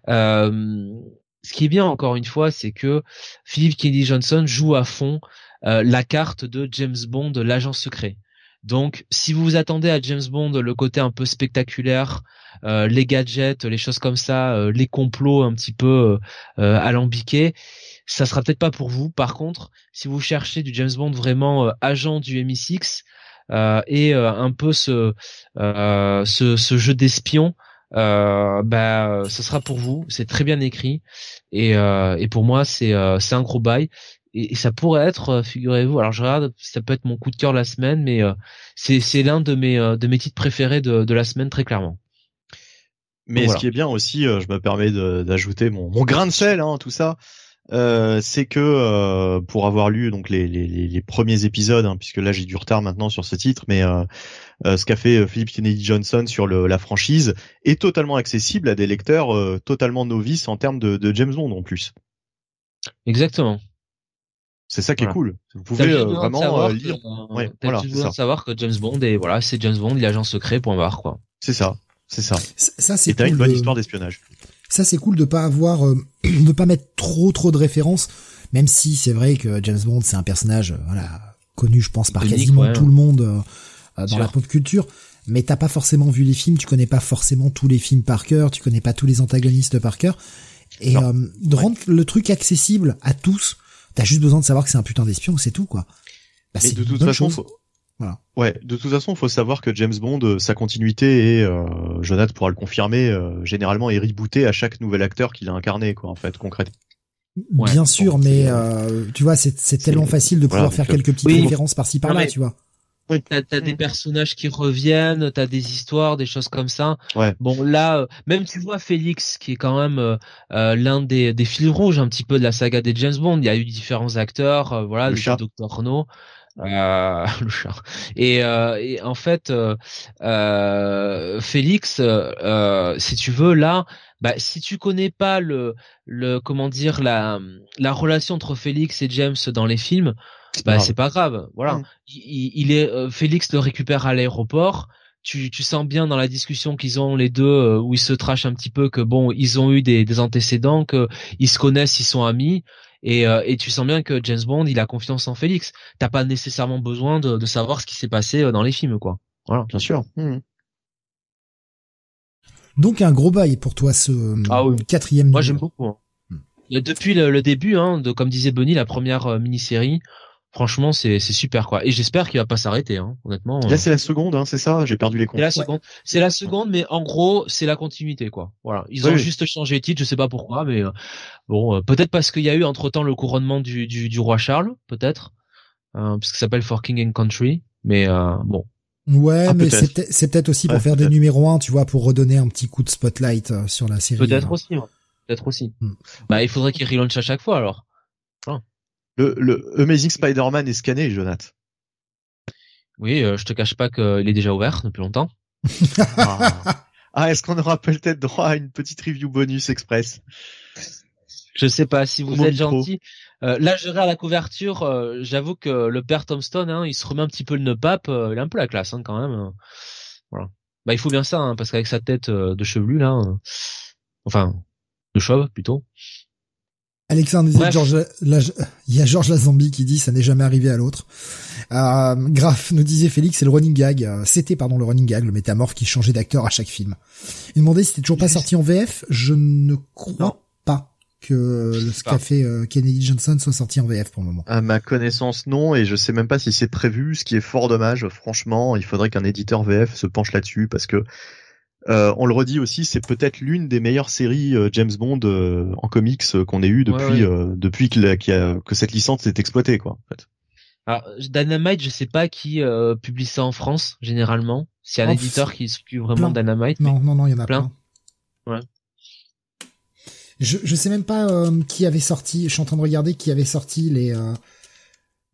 Speaker 2: ce qui est bien encore une fois, c'est que Philip Kennedy Johnson joue à fond la carte de James Bond, l'agent secret. Donc, si vous vous attendez à James Bond, le côté un peu spectaculaire, euh, les gadgets, les choses comme ça, euh, les complots un petit peu euh, alambiqués, ça sera peut-être pas pour vous. Par contre, si vous cherchez du James Bond vraiment agent du MI6 et un peu ce ce, ce, jeu d'espion, euh, bah, ce sera pour vous. C'est très bien écrit et, et pour moi c'est c'est un gros bail et, ça pourrait être, euh, figurez-vous, alors je regarde, ça peut être mon coup de cœur la semaine, mais euh, c'est c'est l'un de mes euh, de mes titres préférés de, de la semaine très clairement.
Speaker 3: Mais ce qui est bien aussi, je me permets d'ajouter mon, mon grain de sel, hein, tout ça, euh, c'est que pour avoir lu donc les, les, les premiers épisodes, hein, puisque là j'ai du retard maintenant sur ce titre, mais euh, ce qu'a fait Philip Kennedy Johnson sur le, la franchise est totalement accessible à des lecteurs totalement novices en termes de, de James Bond en plus.
Speaker 2: Exactement.
Speaker 3: C'est ça qui est cool. Vous pouvez euh, vraiment euh, lire.
Speaker 2: Que, ouais, voilà, besoin de savoir que James Bond est voilà, c'est James Bond, l'agent secret. Point barre quoi.
Speaker 3: C'est ça, c'est ça.
Speaker 1: Ça c'est.
Speaker 3: Et t'as une bonne histoire d'espionnage.
Speaker 1: Ça c'est cool de pas avoir, euh, de pas mettre trop trop de références, même si c'est vrai que James Bond c'est un personnage voilà connu, je pense par quasiment tout le monde dans la pop culture. Mais t'as pas forcément vu les films, tu connais pas forcément tous les films par cœur, tu connais pas tous les antagonistes par cœur. Et de rendre le truc accessible à tous, T'as juste besoin de savoir que c'est un putain d'espion, c'est tout quoi.
Speaker 3: Bah, de toute façon, faut... voilà. Ouais, de toute façon, faut savoir que James Bond, euh, sa continuité est, euh, Jonathan pourra le confirmer, euh, généralement est rebooté à chaque nouvel acteur qu'il a incarné, quoi, en fait, concrètement.
Speaker 1: Bien sûr, mais euh, tu vois, c'est tellement facile de pouvoir faire quelques petites références par-ci par-là, tu vois.
Speaker 2: Oui. T'as as des personnages qui reviennent, t'as des histoires, des choses comme ça.
Speaker 3: Ouais.
Speaker 2: Bon là, même tu vois Félix, qui est quand même euh, l'un des, des fils rouges un petit peu de la saga des James Bond. Il y a eu différents acteurs, voilà, le, chat. Dr. No. Euh, le chat. Et, et en fait, Félix, si tu veux, là, bah, si tu connais pas le, le comment dire la, la relation entre Félix et James dans les films, bah c'est pas grave. Voilà. Il, est euh, Félix le récupère à l'aéroport. Tu, tu sens bien dans la discussion qu'ils ont les deux euh, où ils se trachent un petit peu que bon ils ont eu des, des antécédents que ils se connaissent ils sont amis et, euh, et tu sens bien que James Bond il a confiance en Félix t'as pas nécessairement besoin de, de savoir ce qui s'est passé dans les films quoi voilà
Speaker 3: bien sûr mmh.
Speaker 1: donc un gros bail pour toi ce ah quatrième
Speaker 2: moi j'aime beaucoup hein. mmh. depuis le, début hein, de comme disait Bonnie la première mini-série franchement c'est c'est super quoi. Et j'espère qu'il va pas s'arrêter hein, honnêtement
Speaker 3: là c'est la seconde hein, c'est ça? J'ai perdu les comptes.
Speaker 2: C'est la seconde. C'est la seconde mais en gros c'est la continuité quoi. Voilà. Ils ont juste changé de titre je sais pas pourquoi mais euh, bon euh, peut-être parce qu'il y a eu entre temps le couronnement du du, du roi Charles peut-être euh, puisque ça s'appelle For King and Country mais euh, bon.
Speaker 1: Ouais, ah, mais c'est peut-être aussi pour faire des numéros 1, tu vois, pour redonner un petit coup de spotlight sur la série.
Speaker 2: Peut-être aussi, peut-être aussi. Hmm. Bah, il faudrait qu'il relaunch à chaque fois alors.
Speaker 3: Le, le Amazing Spider-Man est scanné, Jonathan.
Speaker 2: Oui, euh, je te cache pas qu'il est déjà ouvert depuis longtemps.
Speaker 3: ah, ah est-ce qu'on aura peut-être droit à une petite review bonus express?
Speaker 2: Je sais pas si vous êtes gentil. Euh, là, je regarde la couverture. Euh, j'avoue que le père Tombstone, hein, il se remet un petit peu le nœud pape. Euh, il a un peu la classe hein, quand même. Voilà. Bah, il faut bien ça, hein, parce qu'avec sa tête de chevelu là, enfin de chauve plutôt.
Speaker 1: Alexandre disait George, il y a Georges Lazambi qui dit ça n'est jamais arrivé à l'autre. Euh, Graf nous disait Félix, c'est le running gag. Euh, c'était pardon le running gag, le métamorphe qui changeait d'acteur à chaque film. Il demandait si c'était toujours pas sorti en VF. Je ne crois pas que ce qu'a fait euh, Kennedy Johnson soit sorti en VF pour le moment.
Speaker 3: À ma connaissance, non, et je sais même pas si c'est prévu, ce qui est fort dommage. Franchement, il faudrait qu'un éditeur VF se penche là-dessus parce que euh, on le redit aussi, c'est peut-être l'une des meilleures séries euh, James Bond euh, en comics qu'on ait eu depuis depuis que, que cette licence est exploitée quoi. En fait.
Speaker 2: Alors, Dynamite, je sais pas qui publie ça en France généralement. C'est un éditeur qui s'occupe vraiment de Dynamite.
Speaker 1: Non, non, non, il y en a plein. Ouais. Je je sais même pas qui avait sorti. Je suis en train de regarder qui avait sorti les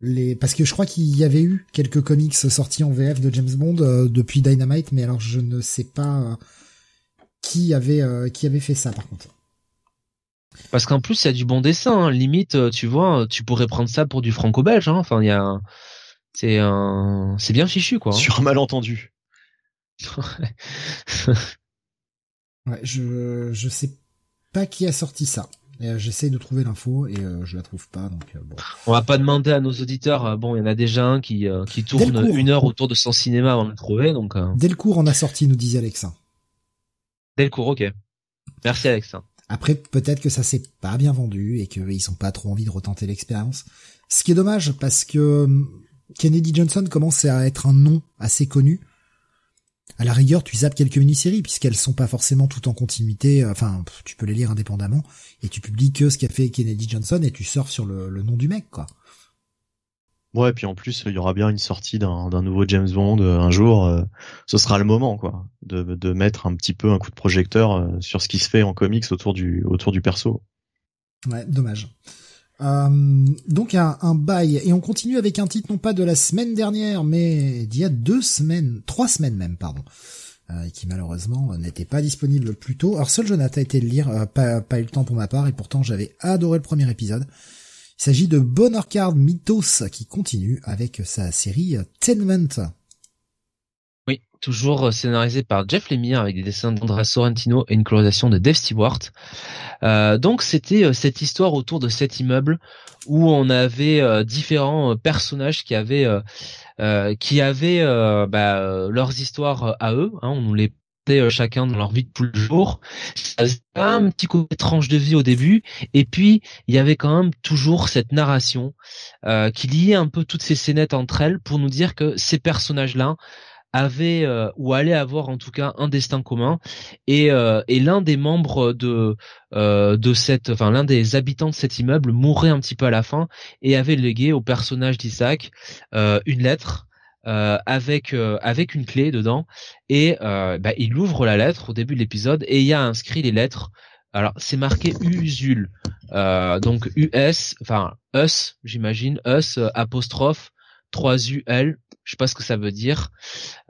Speaker 1: les parce que je crois qu'il y avait eu quelques comics sortis en VF de James Bond euh, depuis Dynamite, mais alors je ne sais pas euh, qui avait euh, qui avait fait ça par contre.
Speaker 2: Parce qu'en plus il y a du bon dessin, hein. limite tu vois, tu pourrais prendre ça pour du franco-belge, hein. enfin il y a c'est un c'est bien fichu quoi. Hein.
Speaker 3: Sur un malentendu.
Speaker 1: ouais, je je sais pas qui a sorti ça. J'essaie de trouver l'info et je la trouve pas. Donc bon.
Speaker 2: On va pas demander à nos auditeurs. bon, il y en a déjà un qui qui tourne une heure autour de son cinéma avant de le trouver. Donc.
Speaker 1: Delcourt en a sorti, nous disait Alexa.
Speaker 2: Delcourt, ok. Merci Alexa.
Speaker 1: Après, peut-être que ça s'est pas bien vendu et qu'ils ont pas trop envie de retenter l'expérience. Ce qui est dommage parce que Kennedy Johnson commence à être un nom assez connu. À la rigueur, tu zappes quelques mini-séries puisqu'elles sont pas forcément toutes en continuité. Enfin, tu peux les lire indépendamment et tu publies que ce qu'a fait Kennedy Johnson et tu surfes sur le, nom du mec, quoi.
Speaker 3: Ouais, et puis en plus, il y aura bien une sortie d'un nouveau James Bond euh, un jour. Euh, ce sera le moment, quoi, de, de mettre un petit peu un coup de projecteur euh, sur ce qui se fait en comics autour du autour du perso.
Speaker 1: Ouais, dommage. Euh, donc un, un bail et on continue avec un titre non pas de la semaine dernière mais d'il y a deux semaines, trois semaines même pardon, euh, qui malheureusement n'était pas disponible plus tôt. Alors seul Jonathan a été le lire, euh, pas, pas eu le temps pour ma part et pourtant j'avais adoré le premier épisode. Il s'agit de Bonheur Card Mythos qui continue avec sa série Tenement.
Speaker 2: Toujours scénarisé par Jeff Lemire avec des dessins d'Andrea Sorrentino et une colorisation de Dave Stewart. Euh, donc c'était euh, cette histoire autour de cet immeuble où on avait euh, différents personnages qui avaient qui avaient bah, leurs histoires à eux. Hein, on nous les chacun dans leur vie de tous les jours. Un petit côté tranche de vie au début, et puis il y avait quand même toujours cette narration qui liait un peu toutes ces scénettes entre elles pour nous dire que ces personnages-là avait euh, ou allait avoir en tout cas un destin commun. Et, euh, et l'un des membres de euh, de cette enfin l'un des habitants de cet immeuble mourait un petit peu à la fin et avait légué au personnage d'Isaac une lettre avec avec une clé dedans. Et bah, il ouvre la lettre au début de l'épisode et il y a inscrit les lettres. Alors c'est marqué Usul donc US enfin us j'imagine us apostrophe 3 UL je sais pas ce que ça veut dire,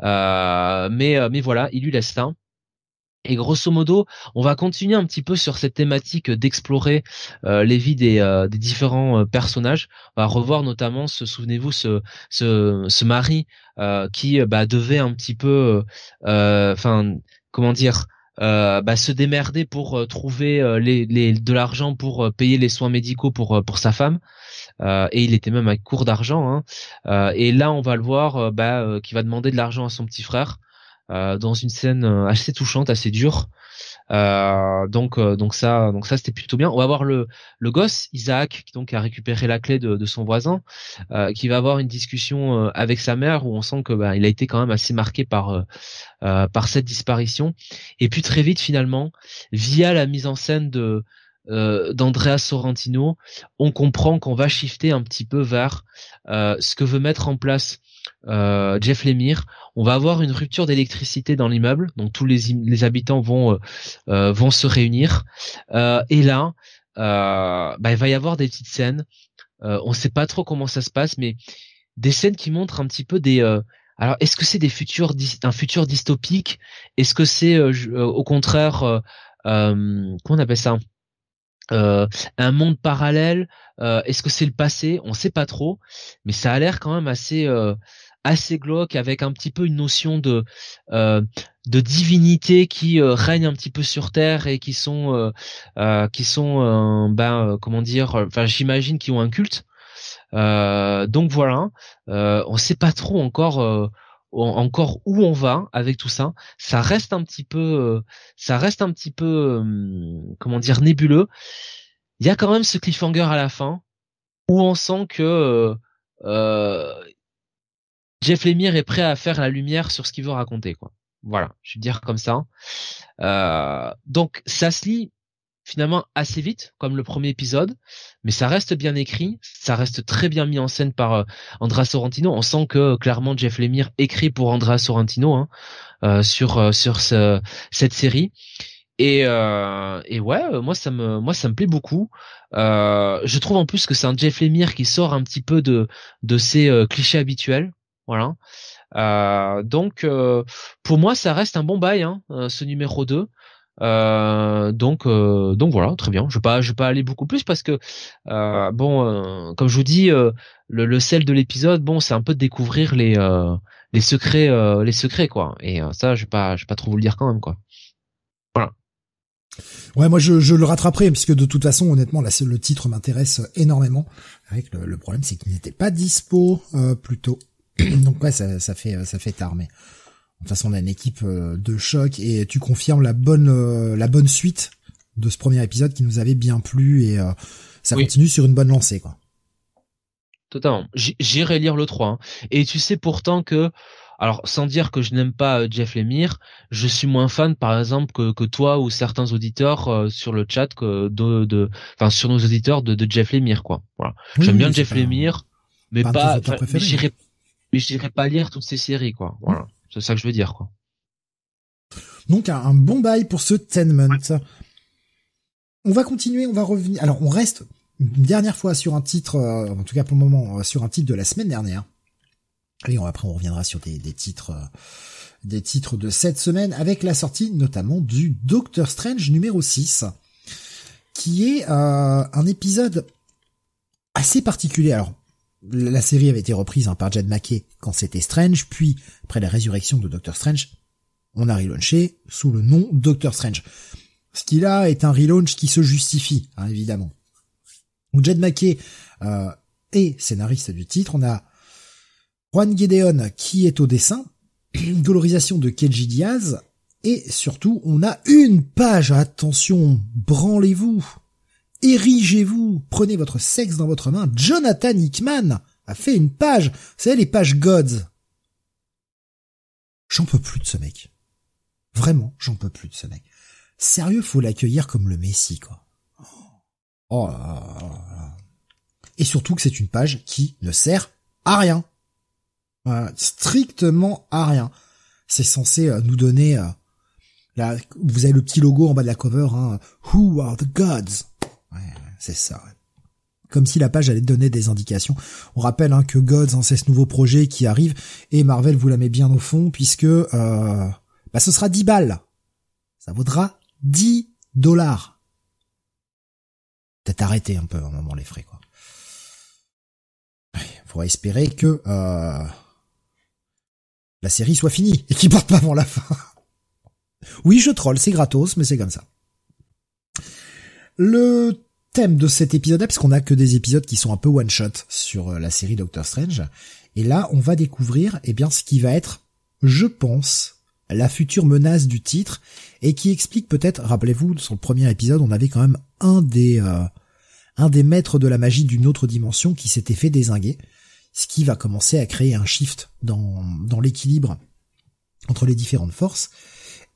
Speaker 2: euh, mais euh, mais voilà, il lui laisse ça. Et grosso modo, on va continuer un petit peu sur cette thématique d'explorer euh, les vies des, des différents personnages. On va revoir notamment, ce, souvenez-vous, ce, ce, ce mari qui bah, devait un petit peu, enfin, comment dire, bah, se démerder pour trouver les, les, de l'argent pour payer les soins médicaux pour pour sa femme. Euh, et il était même à court d'argent. Hein. Euh, et là, on va le voir, euh, bah, qui va demander de l'argent à son petit frère dans une scène assez touchante, assez dure. Donc donc ça donc ça c'était plutôt bien. On va voir le le gosse Isaac qui donc a récupéré la clé de, de son voisin, qui va avoir une discussion avec sa mère où on sent que bah, il a été quand même assez marqué par par cette disparition. Et puis très vite finalement, via la mise en scène de euh, d'Andrea Sorrentino, on comprend qu'on va shifter un petit peu vers euh, ce que veut mettre en place euh, Jeff Lemire. On va avoir une rupture d'électricité dans l'immeuble, donc tous les, habitants vont vont se réunir. et là, bah, il va y avoir des petites scènes. on ne sait pas trop comment ça se passe, mais des scènes qui montrent un petit peu des alors, est-ce que c'est des futurs, un futur dystopique? Est-ce que c'est au contraire, comment on appelle ça? Euh, un monde parallèle? Euh, Est-ce que c'est le passé? On sait pas trop, mais ça a l'air quand même assez euh, assez glauque avec un petit peu une notion de de divinité qui règne un petit peu sur terre et qui sont qui sont ben comment dire enfin j'imagine qui ont un culte donc voilà on sait pas trop encore encore où on va avec tout ça. Ça reste un petit peu, euh, ça reste un petit peu, euh, comment dire, nébuleux. Il y a quand même ce cliffhanger à la fin où on sent que euh, Jeff Lemire est prêt à faire la lumière sur ce qu'il veut raconter, quoi. Voilà, je vais dire comme ça. donc ça se lit finalement assez vite, comme le premier épisode, mais ça reste bien écrit, ça reste très bien mis en scène par euh, Andrea Sorrentino. On sent que clairement Jeff Lemire écrit pour Andrea Sorrentino hein, euh, sur euh, sur ce, cette série. Et, euh, et ouais, moi ça me moi ça me plaît beaucoup. Euh, je trouve en plus que c'est un Jeff Lemire qui sort un petit peu de de ses clichés habituels. Voilà. donc pour moi ça reste un bon bail, hein, ce numéro 2. Euh, donc euh, donc voilà très bien je vais pas je vais pas aller beaucoup plus parce que euh, bon comme je vous dis le, le, sel de l'épisode bon c'est un peu de découvrir les les secrets les secrets quoi et ça je vais pas je vais pas trop vous le dire quand même quoi voilà
Speaker 1: Ouais, moi je, je le rattraperai puisque de toute façon, honnêtement, là, le titre m'intéresse énormément. Avec le, problème, c'est qu'il n'était pas dispo euh, plus tôt. Donc ouais, ça, ça fait ça fait tard, mais de toute façon, on a une équipe euh, de choc et tu confirmes la bonne euh, la bonne suite de ce premier épisode qui nous avait bien plu et euh, ça continue sur une bonne lancée, quoi.
Speaker 2: Totalement. J'irai lire le 3. Hein. Et tu sais pourtant que alors, sans dire que je n'aime pas Jeff Lemire, je suis moins fan, par exemple, que, que toi ou certains auditeurs euh, sur le chat que de, enfin, sur nos auditeurs de, de Jeff Lemire, quoi. Voilà. J'aime bien Jeff Lemire, mais pas, mais j'irai, mais j'irai pas lire toutes ces séries, quoi. Voilà. C'est ça que je veux dire, quoi.
Speaker 1: Donc, un, bon bail pour ce Tenement. On va continuer, on va revenir. Alors, on reste une dernière fois sur un titre, euh, en tout cas pour le moment, sur un titre de la semaine dernière. Et après, on reviendra sur des, titres, euh, des titres de cette semaine avec la sortie notamment du Doctor Strange numéro 6, qui est euh, un épisode assez particulier. Alors, la série avait été reprise hein, par Jed McKay quand c'était Strange, puis après la résurrection de Doctor Strange, on a relaunché sous le nom Doctor Strange. Ce qui là est un relaunch qui se justifie, hein, évidemment. Jed McKay euh, est scénariste du titre. On a Juan Gedeon qui est au dessin, dolorisation de Kenji Diaz, et surtout on a une page, attention, branlez-vous, érigez-vous, prenez votre sexe dans votre main, Jonathan Hickman a fait une page, savez les pages Gods. J'en peux plus de ce mec. Vraiment, j'en peux plus de ce mec. Sérieux, faut l'accueillir comme le Messie, quoi. Oh Et surtout que c'est une page qui ne sert à rien strictement à rien. C'est censé euh, nous donner euh, là, vous avez le petit logo en bas de la cover, hein, Who are the gods? Ouais, C'est ça. Comme si la page allait donner des indications. On rappelle hein, que Gods, hein, c'est ce nouveau projet qui arrive, et Marvel vous la met bien au fond, puisque euh, bah, ce sera 10 balles. Ça vaudra 10 dollars. Peut-être arrêter un peu un moment les frais, quoi. Faudra espérer que euh, la série soit finie et qu'il parte pas avant la fin. oui, je troll, c'est gratos, mais c'est comme ça. Le thème de cet épisode-là, parce qu'on a que des épisodes qui sont un peu one-shot sur euh, la série Doctor Strange, et là, on va découvrir, eh bien, ce qui va être, je pense, la future menace du titre, et qui explique peut-être, rappelez-vous, sur le premier épisode, on avait quand même un des, euh, un des maîtres de la magie d'une autre dimension qui s'était fait désinguer ce qui va commencer à créer un shift dans, dans l'équilibre entre les différentes forces.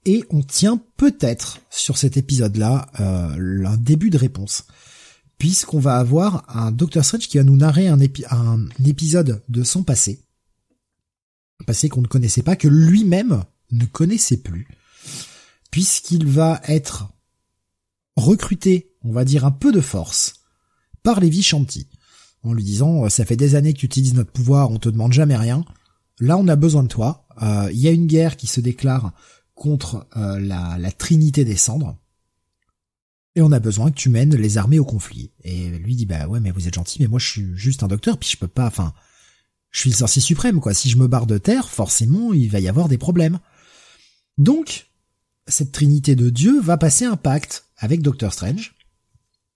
Speaker 1: Et on tient peut-être sur cet épisode-là euh, un début de réponse, puisqu'on va avoir un Doctor Strange qui va nous narrer un, épisode de son passé, un passé qu'on ne connaissait pas, que lui-même ne connaissait plus, puisqu'il va être recruté, on va dire un peu de force, par les Vishanti en lui disant euh, ça fait des années que tu utilises notre pouvoir, on te demande jamais rien. Là, on a besoin de toi. Euh, il y a une guerre qui se déclare contre euh, la, la Trinité des Cendres. Et on a besoin que tu mènes les armées au conflit. Et lui dit bah ouais mais vous êtes gentil mais moi je suis juste un docteur puis je peux pas enfin je suis le sorcier suprême quoi. Si je me barre de terre, forcément il va y avoir des problèmes. Donc cette trinité de Dieu va passer un pacte avec Doctor Strange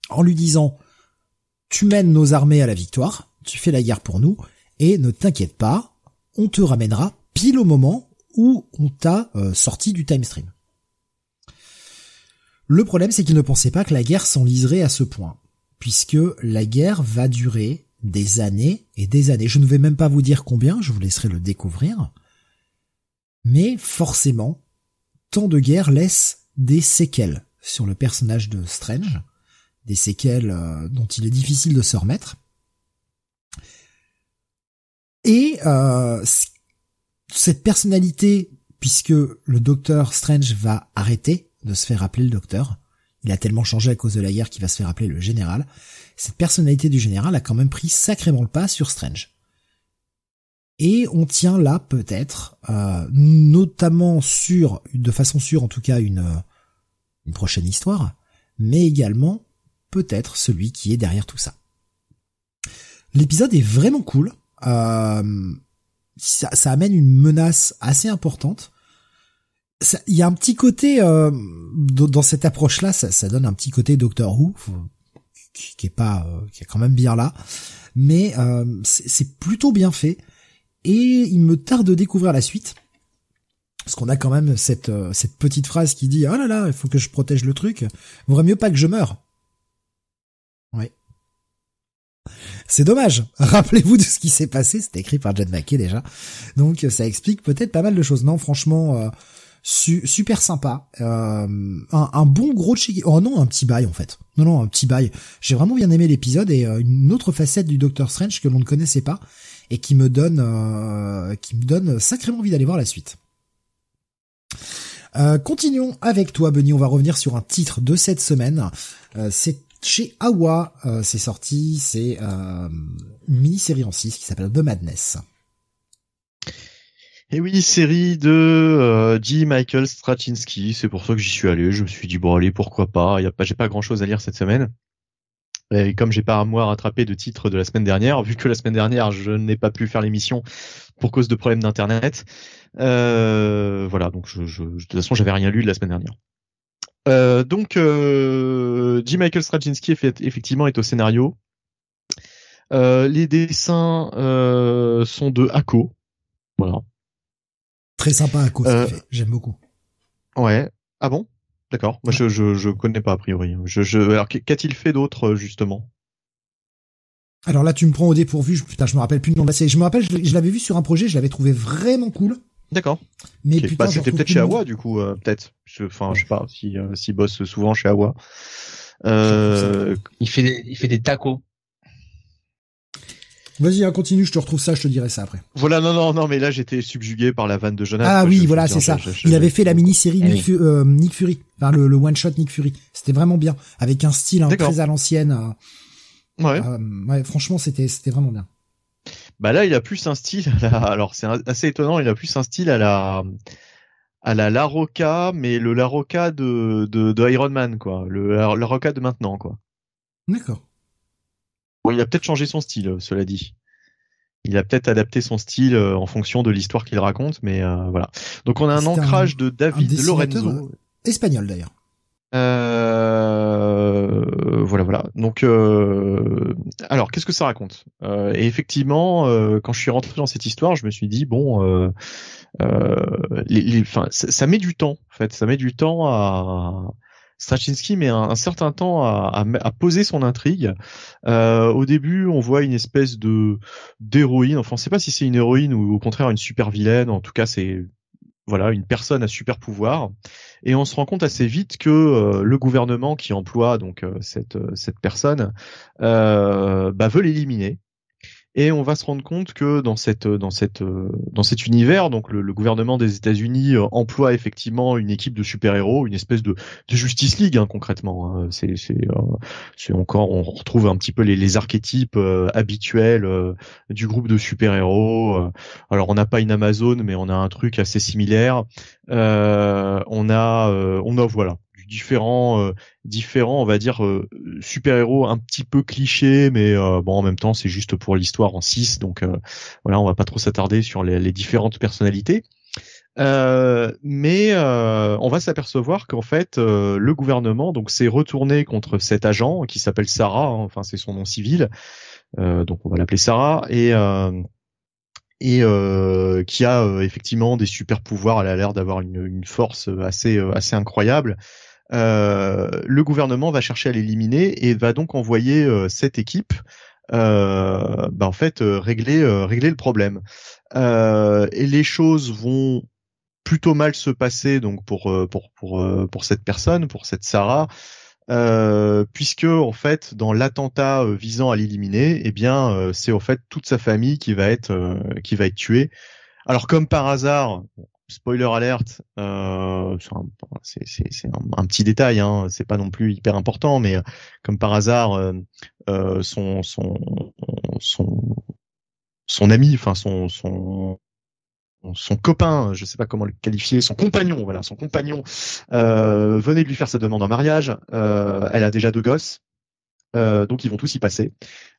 Speaker 1: en lui disant tu mènes nos armées à la victoire, tu fais la guerre pour nous, et ne t'inquiète pas, on te ramènera pile au moment où on t'a euh, sorti du time stream. Le problème, c'est qu'il ne pensait pas que la guerre s'enliserait à ce point, puisque la guerre va durer des années et des années. Je ne vais même pas vous dire combien, je vous laisserai le découvrir. Mais forcément, tant de guerres laissent des séquelles sur le personnage de Strange, des séquelles euh, dont il est difficile de se remettre. Et euh, cette personnalité, puisque le docteur Strange va arrêter de se faire appeler le docteur, il a tellement changé à cause de la guerre qu'il va se faire appeler le général, cette personnalité du général a quand même pris sacrément le pas sur Strange. Et on tient là peut-être, euh, notamment sur, de façon sûre en tout cas, une, une prochaine histoire, mais également peut-être celui qui est derrière tout ça. L'épisode est vraiment cool. Euh, ça, amène une menace assez importante. il y a un petit côté euh, dans cette approche-là, ça, ça, donne un petit côté Doctor Who qui, qui est pas, euh, qui est quand même bien là, mais euh, c'est plutôt bien fait et il me tarde de découvrir la suite parce qu'on a quand même cette cette petite phrase qui dit oh là là, il faut que je protège le truc, vaudrait mieux pas que je meure. Oui. C'est dommage. Rappelez-vous de ce qui s'est passé. C'était écrit par John McKay déjà. Donc ça explique peut-être pas mal de choses. Non, franchement, super sympa. Euh, un, bon gros check. Oh non, un petit bail en fait. Non non, un petit bail. J'ai vraiment bien aimé l'épisode et euh, une autre facette du Doctor Strange que l'on ne connaissait pas et qui me donne euh, qui me donne sacrément envie d'aller voir la suite. continuons avec toi, Benny. On va revenir sur un titre de cette semaine. c'est chez Awa. c'est sorti. C'est une mini-série en 6 qui s'appelle The Madness.
Speaker 3: Et oui, série de euh, G. Michael Straczynski. C'est pour ça que j'y suis allé. Je me suis dit bon allez pourquoi pas? Y j'ai pas grand chose à lire cette semaine. Et comme j'ai pas à moi rattrapé de titres de la semaine dernière, vu que la semaine dernière je n'ai pas pu faire l'émission pour cause de problèmes d'internet, euh, voilà. Donc je, je, de toute façon j'avais rien lu de la semaine dernière. Euh, donc euh, G. Michael Straczynski effectivement est au scénario. Euh, les dessins euh, sont de Ako. Voilà.
Speaker 1: Très sympa euh, j'aime beaucoup.
Speaker 3: Ouais. Ah bon? D'accord. Moi, je, je, je connais pas a priori. Je, je... Alors, qu'a-t-il fait d'autre justement?
Speaker 1: Alors là, tu me prends au dépourvu. Je, putain, je me rappelle plus le nom de la série. Je me rappelle, je, l'avais vu sur un projet. Je l'avais trouvé vraiment cool.
Speaker 3: D'accord. Mais putain, bah, c'était peut-être chez Awa du coup, euh, peut-être. Enfin, je sais pas si euh, s'il bosse souvent chez Awa.
Speaker 2: Euh... Il fait des, il fait des tacos.
Speaker 1: Vas-y, hein, continue, je te retrouve ça, je te dirai ça après.
Speaker 3: Voilà, non, non, non, mais là j'étais subjugué par la vanne de Jonathan.
Speaker 1: Ah oui, voilà, c'est ça. Il avait fait la mini-série Nick, euh, Nick, Fury, enfin le, one-shot Nick Fury. C'était vraiment bien, avec un style hein, très à l'ancienne. Euh, ouais. Euh, ouais. Franchement, c'était c'était vraiment bien.
Speaker 3: Bah là, il a plus un style. Alors c'est assez étonnant, il a plus un style à la à la Larocca, mais le Larocca de, de, de Iron Man, quoi. Le Larocca de maintenant, quoi.
Speaker 1: D'accord.
Speaker 3: Bon, il a peut-être changé son style, cela dit. Il a peut-être adapté son style euh, en fonction de l'histoire qu'il raconte, mais euh, voilà. Donc on a un ancrage de David Lorenzo.
Speaker 1: Espagnol d'ailleurs.
Speaker 3: Euh, voilà, voilà. Donc, euh, alors, qu'est-ce que ça raconte? Et effectivement, quand je suis rentré dans cette histoire, je me suis dit bon, ça, met du temps. En fait, ça met du temps à Straczynski met un, certain temps à, poser son intrigue. Euh, au début, on voit une espèce de d'héroïne. Enfin, on ne sait pas si c'est une héroïne ou au contraire une super vilaine. En tout cas, c'est voilà une personne à super pouvoir. Et on se rend compte assez vite que euh, le gouvernement qui emploie donc euh, cette cette personne bah, veut l'éliminer et on va se rendre compte que dans cette dans cette dans cet univers donc le, gouvernement des États-Unis euh, emploie effectivement une équipe de super-héros une espèce de, de Justice League hein, concrètement hein. c'est c'est euh, encore on retrouve un petit peu les, les archétypes euh, habituels du groupe de super-héros. Alors on n'a pas une Amazon mais on a un truc assez similaire. On a on a voilà différents, euh, différents, on va dire euh, super-héros un petit peu clichés, mais euh, bon en même temps c'est juste pour l'histoire en 6, donc voilà on va pas trop s'attarder sur les, différentes personnalités. mais on va s'apercevoir qu'en fait le gouvernement donc s'est retourné contre cet agent qui s'appelle Sarah, hein, enfin c'est son nom civil, donc on va l'appeler Sarah et et qui a effectivement des super pouvoirs. Elle a l'air d'avoir une, une, force assez assez incroyable. Euh, le gouvernement va chercher à l'éliminer et va donc envoyer euh, cette équipe euh, bah, en fait régler régler le problème. et les choses vont plutôt mal se passer donc pour pour pour pour cette personne, pour cette Sarah. Euh, puisque en fait dans l'attentat visant à l'éliminer, eh bien c'est en fait toute sa famille qui va être qui va être tuée. Alors comme par hasard, spoiler alert, euh, c'est un, petit détail, hein, c'est pas non plus hyper important, mais euh, comme par hasard, euh, euh, son, ami, enfin son, copain, je sais pas comment le qualifier, son compagnon, voilà, son compagnon venait de lui faire sa demande en mariage. elle a déjà deux gosses. Donc ils vont tous y passer.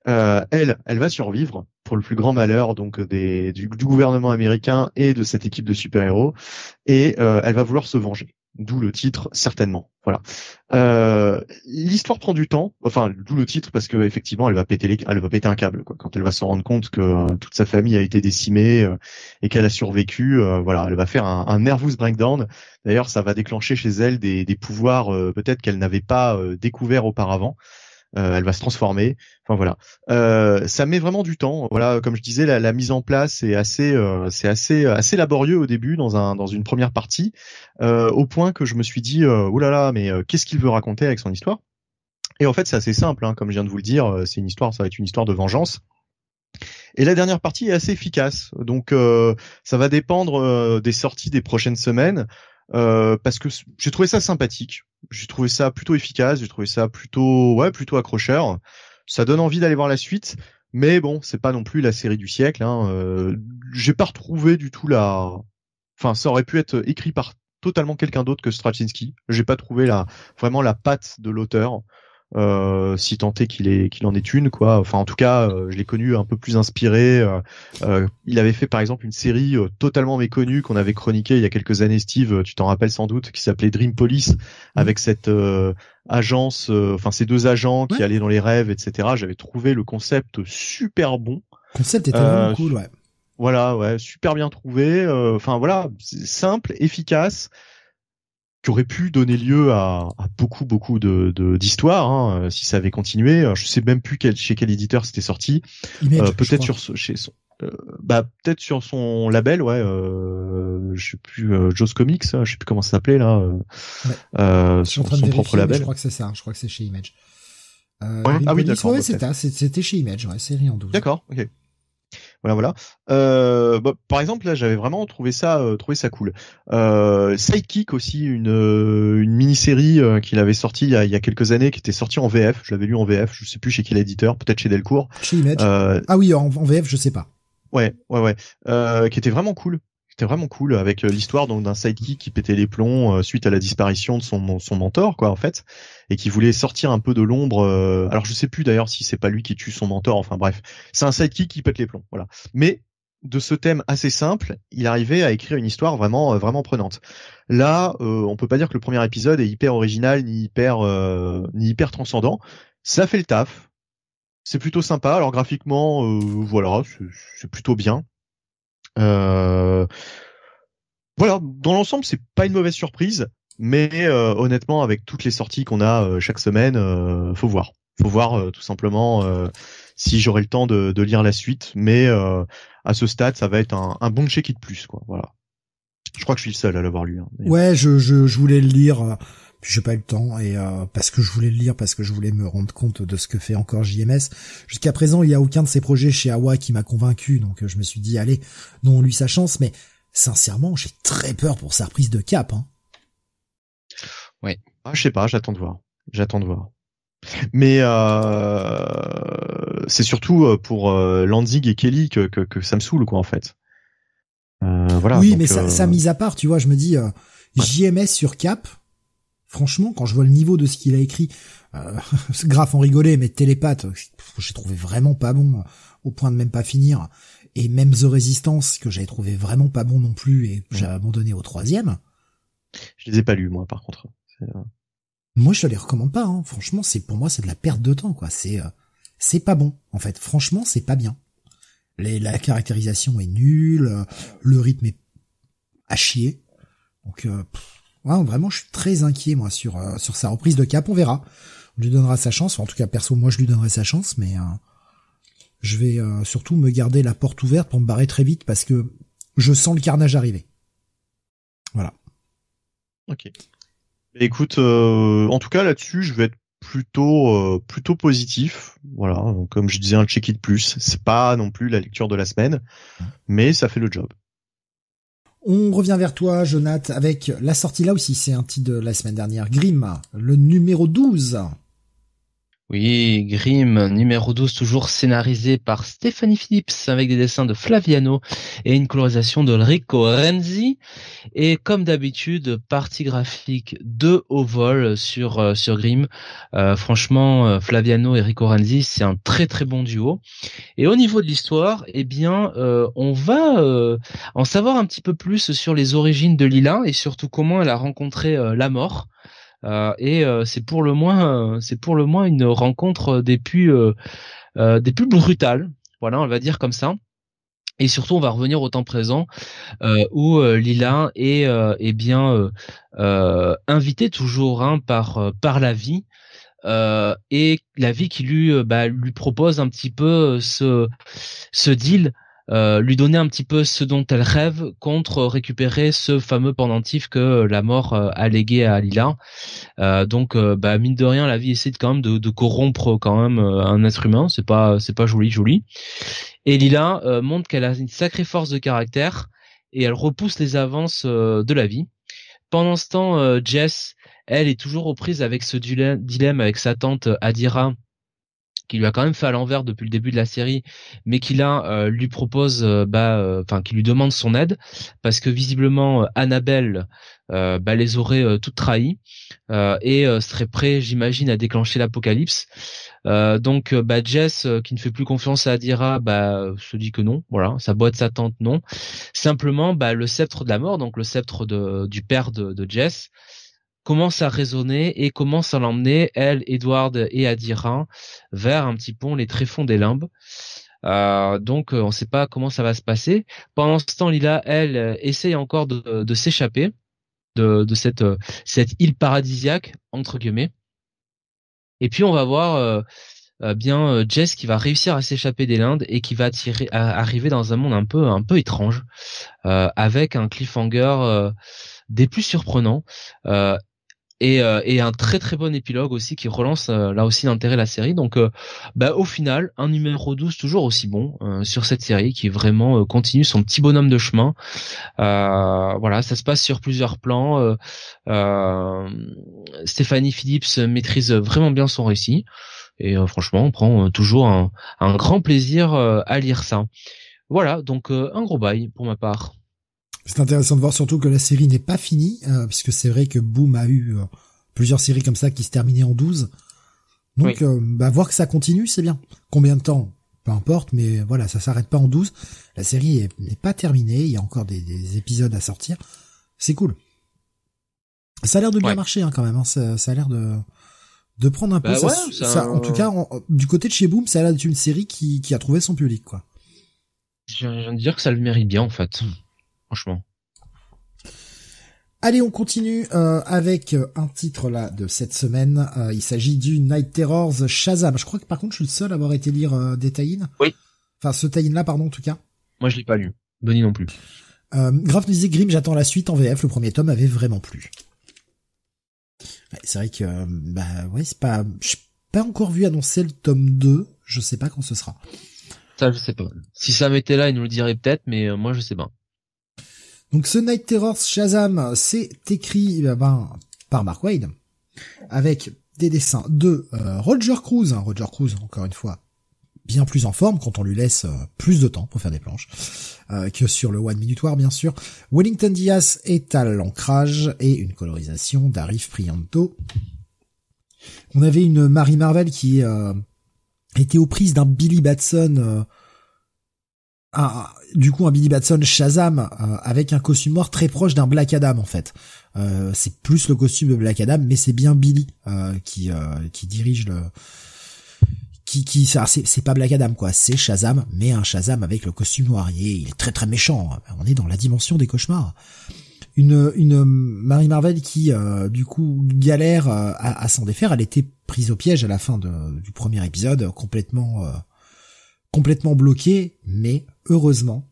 Speaker 3: elle, elle va survivre pour le plus grand malheur donc du, gouvernement américain et de cette équipe de super-héros, et elle va vouloir se venger. D'où le titre, certainement. Voilà. Euh, L'histoire prend du temps. Enfin, d'où le titre parce que effectivement, elle va péter les, elle va péter un câble. Quand elle va se rendre compte que euh, toute sa famille a été décimée euh, et qu'elle a survécu, euh, voilà, elle va faire un, un nervous breakdown. D'ailleurs, ça va déclencher chez elle des, des pouvoirs peut-être qu'elle n'avait pas découvert auparavant. Euh, elle va se transformer. Enfin voilà, euh, ça met vraiment du temps. Voilà, comme je disais, la, mise en place est assez, euh, c'est assez, assez laborieux au début dans un, dans une première partie, au point que je me suis dit, oh là là, mais qu'est-ce qu'il veut raconter avec son histoire? Et en fait, c'est assez simple, hein, comme je viens de vous le dire, c'est une histoire, ça va être une histoire de vengeance. Et la dernière partie est assez efficace. Donc ça va dépendre des sorties des prochaines semaines. Euh, parce que j'ai trouvé ça sympathique, j'ai trouvé ça plutôt efficace, j'ai trouvé ça plutôt ouais plutôt accrocheur. Ça donne envie d'aller voir la suite, mais bon, c'est pas non plus la série du siècle. Hein. Euh, j'ai pas retrouvé du tout la, enfin ça aurait pu être écrit par totalement quelqu'un d'autre que Straczynski. J'ai pas trouvé la vraiment la patte de l'auteur. Euh, si tant est qu'il en est une quoi. Enfin en tout cas, euh, je l'ai connu un peu plus inspiré. Euh, il avait fait par exemple une série totalement méconnue qu'on avait chroniquée il y a quelques années, Steve. Tu t'en rappelles sans doute, qui s'appelait Dream Police, avec cette agence, enfin ces deux agents qui allaient dans les rêves, etc. J'avais trouvé le concept super bon.
Speaker 1: Le concept était vraiment cool, ouais.
Speaker 3: Voilà, ouais, super bien trouvé. Enfin voilà, simple, efficace qui aurait pu donner lieu à, à beaucoup beaucoup de d'histoires hein, si ça avait continué. Je sais même plus quel, chez quel éditeur c'était sorti. Euh, peut-être sur chez son, euh, bah peut-être sur son label, ouais. Euh, je sais plus euh, Joe's Comics, je sais plus comment ça s'appelait là. Ouais. Euh, sur son propre label. Je
Speaker 1: crois que c'est ça. Je crois que c'est chez Image. Euh, ouais. Ah oui, d'accord. Ouais, c'était chez Image, ouais, série en 12.
Speaker 3: D'accord, ok. Voilà, voilà. Euh, bah, par exemple, là, j'avais vraiment trouvé ça, euh, trouvé ça cool. Euh, Sidekick aussi, une, euh, une mini-série qu'il avait sorti il y, a, il y, a, quelques années, qui était sortie en VF. Je l'avais lu en VF. Je sais plus chez quel éditeur, peut-être chez Delcourt.
Speaker 1: Chez Image. ah oui, en, en, VF, je sais pas.
Speaker 3: Ouais, ouais, ouais. qui était vraiment cool. C'était vraiment cool avec euh, l'histoire donc d'un sidekick qui pétait les plombs euh, suite à la disparition de son son mentor quoi en fait et qui voulait sortir un peu de l'ombre. Euh, alors je sais plus d'ailleurs si c'est pas lui qui tue son mentor. Enfin bref, c'est un sidekick qui pète les plombs. Voilà. Mais de ce thème assez simple, il arrivait à écrire une histoire vraiment vraiment prenante. Là, on peut pas dire que le premier épisode est hyper original ni hyper ni hyper transcendant. Ça fait le taf. C'est plutôt sympa. Alors graphiquement, voilà, c'est plutôt bien. Euh, voilà, dans l'ensemble, c'est pas une mauvaise surprise, mais euh, honnêtement, avec toutes les sorties qu'on a euh, chaque semaine, faut voir. Faut voir tout simplement si j'aurai le temps de, de, lire la suite, mais à ce stade, ça va être un, un bon check de plus, quoi. Voilà. Je crois que je suis le seul à l'avoir lu. Hein,
Speaker 1: ouais, je, je, je, voulais le lire, puis j'ai pas eu le temps et parce que je voulais le lire, parce que je voulais me rendre compte de ce que fait encore JMS. Jusqu'à présent, il y a aucun de ces projets chez Awa qui m'a convaincu, donc je me suis dit allez, non, lui sa chance, mais sincèrement, j'ai très peur pour sa reprise de cap. Hein.
Speaker 3: Ouais. Ah, je sais pas, j'attends de voir. J'attends de voir. Mais euh, c'est surtout euh, pour euh, Lanzig et Kelly que, que, que, ça me saule, quoi, en fait. Euh, voilà.
Speaker 1: Oui, mais ça, ça mise à part, tu vois, je me dis JMS sur Cap. Franchement, quand je vois le niveau de ce qu'il a écrit, euh, grave en rigoler, mais télépathe, j'ai trouvé vraiment pas bon, au point de même pas finir et même The Resistance que j'avais trouvé vraiment pas bon non plus et que j'ai abandonné au troisième.
Speaker 3: Je les ai pas lus moi par contre. Euh,
Speaker 1: moi je les recommande pas. Hein. Franchement, c'est pour moi c'est de la perte de temps quoi. C'est euh, c'est pas bon en fait. Franchement, c'est pas bien. Les, la caractérisation est nulle, euh, le rythme est à chier. Donc ouais, vraiment, je suis très inquiet moi sur sur sa reprise de cap. On verra. On lui donnera sa chance. en tout cas, perso, moi je lui donnerai sa chance, mais je vais euh, surtout me garder la porte ouverte pour me barrer très vite parce que je sens le carnage arriver. Voilà.
Speaker 3: Ok. Écoute, euh, en tout cas là-dessus, je vais être plutôt euh, plutôt positif. Voilà, comme je disais, un check it plus. C'est pas non plus la lecture de la semaine, mais ça fait le job.
Speaker 1: On revient vers toi, Jonath, avec la sortie là aussi, c'est un titre de la semaine dernière, Grimm, le numéro 12.
Speaker 2: Oui, Grimm, numéro 12, toujours scénarisé par Stephanie Phillips avec des dessins de Flaviano et une colorisation de Rico Renzi. Et comme d'habitude, partie graphique de haut vol sur, euh, sur Grimm. Euh, franchement, euh, Flaviano et Rico Renzi, c'est un très très bon duo. Et au niveau de l'histoire, eh bien, on va en savoir un petit peu plus sur les origines de Lila et surtout comment elle a rencontré la mort. Euh, et euh, c'est pour le moins, c'est pour le moins une rencontre des plus, euh, des plus brutales. Voilà, on va dire comme ça. Et surtout, on va revenir au temps présent où Lila est, est bien invitée toujours hein, par par la vie et la vie qui lui bah, lui propose un petit peu ce ce deal euh, lui donner un petit peu ce dont elle rêve contre récupérer ce fameux pendentif que la mort euh, a légué à Lila. Euh, donc, bah, mine de rien, la vie essaie quand même de, corrompre quand même un être humain. C'est pas, c'est pas joli, joli. Et Lila montre qu'elle a une sacrée force de caractère et elle repousse les avances de la vie. Pendant ce temps, Jess, elle est toujours aux prises avec ce dilemme avec sa tante Adira qui lui a quand même fait à l'envers depuis le début de la série, mais qui là euh, lui propose, euh, bah, euh, enfin, qui lui demande son aide, parce que visiblement Annabelle bah, les aurait toutes trahies et serait prêt, j'imagine, à déclencher l'apocalypse. donc bah, Jess, qui ne fait plus confiance à Adira, bah, se dit que non, voilà, sa boîte sa tante non. Simplement, bah, le sceptre de la mort, donc le sceptre du père de Jess, commence à raisonner et commence à l'emmener, elle, Edward et Adira, vers un petit pont les tréfonds des limbes. Euh, donc euh, on ne sait pas comment ça va se passer. Pendant ce temps, Lila, elle, euh, essaye encore de, s'échapper de, cette, cette île paradisiaque, entre guillemets. Et puis on va voir bien Jess qui va réussir à s'échapper des Lindes et qui va arriver dans un monde un peu un peu étrange, avec un cliffhanger des plus surprenants et, euh, un très très bon épilogue aussi qui relance euh, là aussi l'intérêt de la série. Donc euh, bah, au final, un numéro 12 toujours aussi bon sur cette série qui vraiment continue son petit bonhomme de chemin. voilà, ça se passe sur plusieurs plans. Stéphanie Phillips maîtrise vraiment bien son récit. Et franchement, on prend toujours un, un, grand plaisir à lire ça. Voilà, donc un gros bail pour ma part.
Speaker 1: C'est intéressant de voir surtout que la série n'est pas finie, euh, puisque c'est vrai que Boom a eu euh, plusieurs séries comme ça qui se terminaient en 12. Donc, euh, bah, voir que ça continue, c'est bien. Combien de temps? Peu importe, mais voilà, ça s'arrête pas en 12. La série n'est pas terminée, il y a encore des, épisodes à sortir. C'est cool. Ça a l'air de bien marcher hein, quand même, hein. ça, a l'air de de prendre un peu bah ça, en tout cas du côté de chez Boom ça a l'air d'être une série qui, qui a trouvé son public quoi
Speaker 2: je viens de dire que ça le mérite bien en fait franchement.
Speaker 1: Allez, on continue euh, avec euh, un titre là de cette semaine. Euh, il s'agit du Night Terrors Shazam. Je crois que par contre, je suis le seul à avoir été lire des tie
Speaker 2: Oui.
Speaker 1: Enfin, ce tie là, pardon, en tout cas.
Speaker 2: Moi, je l'ai pas lu. Bonnie non plus.
Speaker 1: Euh, Graf nous disait Grimm, j'attends la suite en VF. Le premier tome avait vraiment plu. c'est vrai que, bah ouais, c'est pas, je pas encore vu annoncer le tome 2. Je sais pas quand ce sera.
Speaker 2: Ça, je sais pas. Si ça m'était là, il nous le dirait peut-être, mais moi, je sais pas.
Speaker 1: Donc ce Night Terror Shazam, c'est écrit eh ben, par Mark Wade, avec des dessins de euh, Roger Cruz, hein, Roger Cruz encore une fois bien plus en forme quand on lui laisse euh, plus de temps pour faire des planches euh, que sur le One Minute War bien sûr. Wellington Diaz est à l'ancrage et une colorisation d'Arif Prianto. On avait une Marie Marvel qui était aux prises d'un Billy Batson ah, du coup un Billy Batson Shazam euh, avec un costume noir très proche d'un Black Adam en fait. Euh, c'est plus le costume de Black Adam, mais c'est bien Billy euh, qui qui dirige le qui qui c'est pas Black Adam quoi, c'est Shazam, mais un Shazam avec le costume noir. Il est, très très méchant. On est dans la dimension des cauchemars. Une une Marie Marvel qui du coup galère à, s'en défaire. Elle était prise au piège à la fin du premier épisode, complètement complètement bloquée, mais heureusement,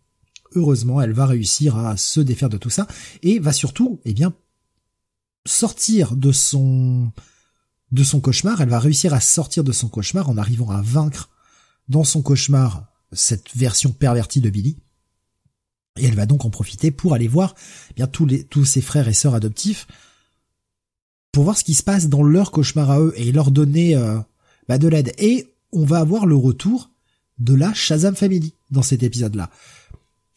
Speaker 1: heureusement, elle va réussir à se défaire de tout ça et va surtout, eh bien, sortir de son de son cauchemar. Elle va réussir à sortir de son cauchemar en arrivant à vaincre dans son cauchemar cette version pervertie de Billy. Et elle va donc en profiter pour aller voir eh bien tous les tous ses frères et sœurs adoptifs pour voir ce qui se passe dans leur cauchemar à eux et leur donner euh, bah, de l'aide. Et on va avoir le retour de la Shazam Family dans cet épisode-là.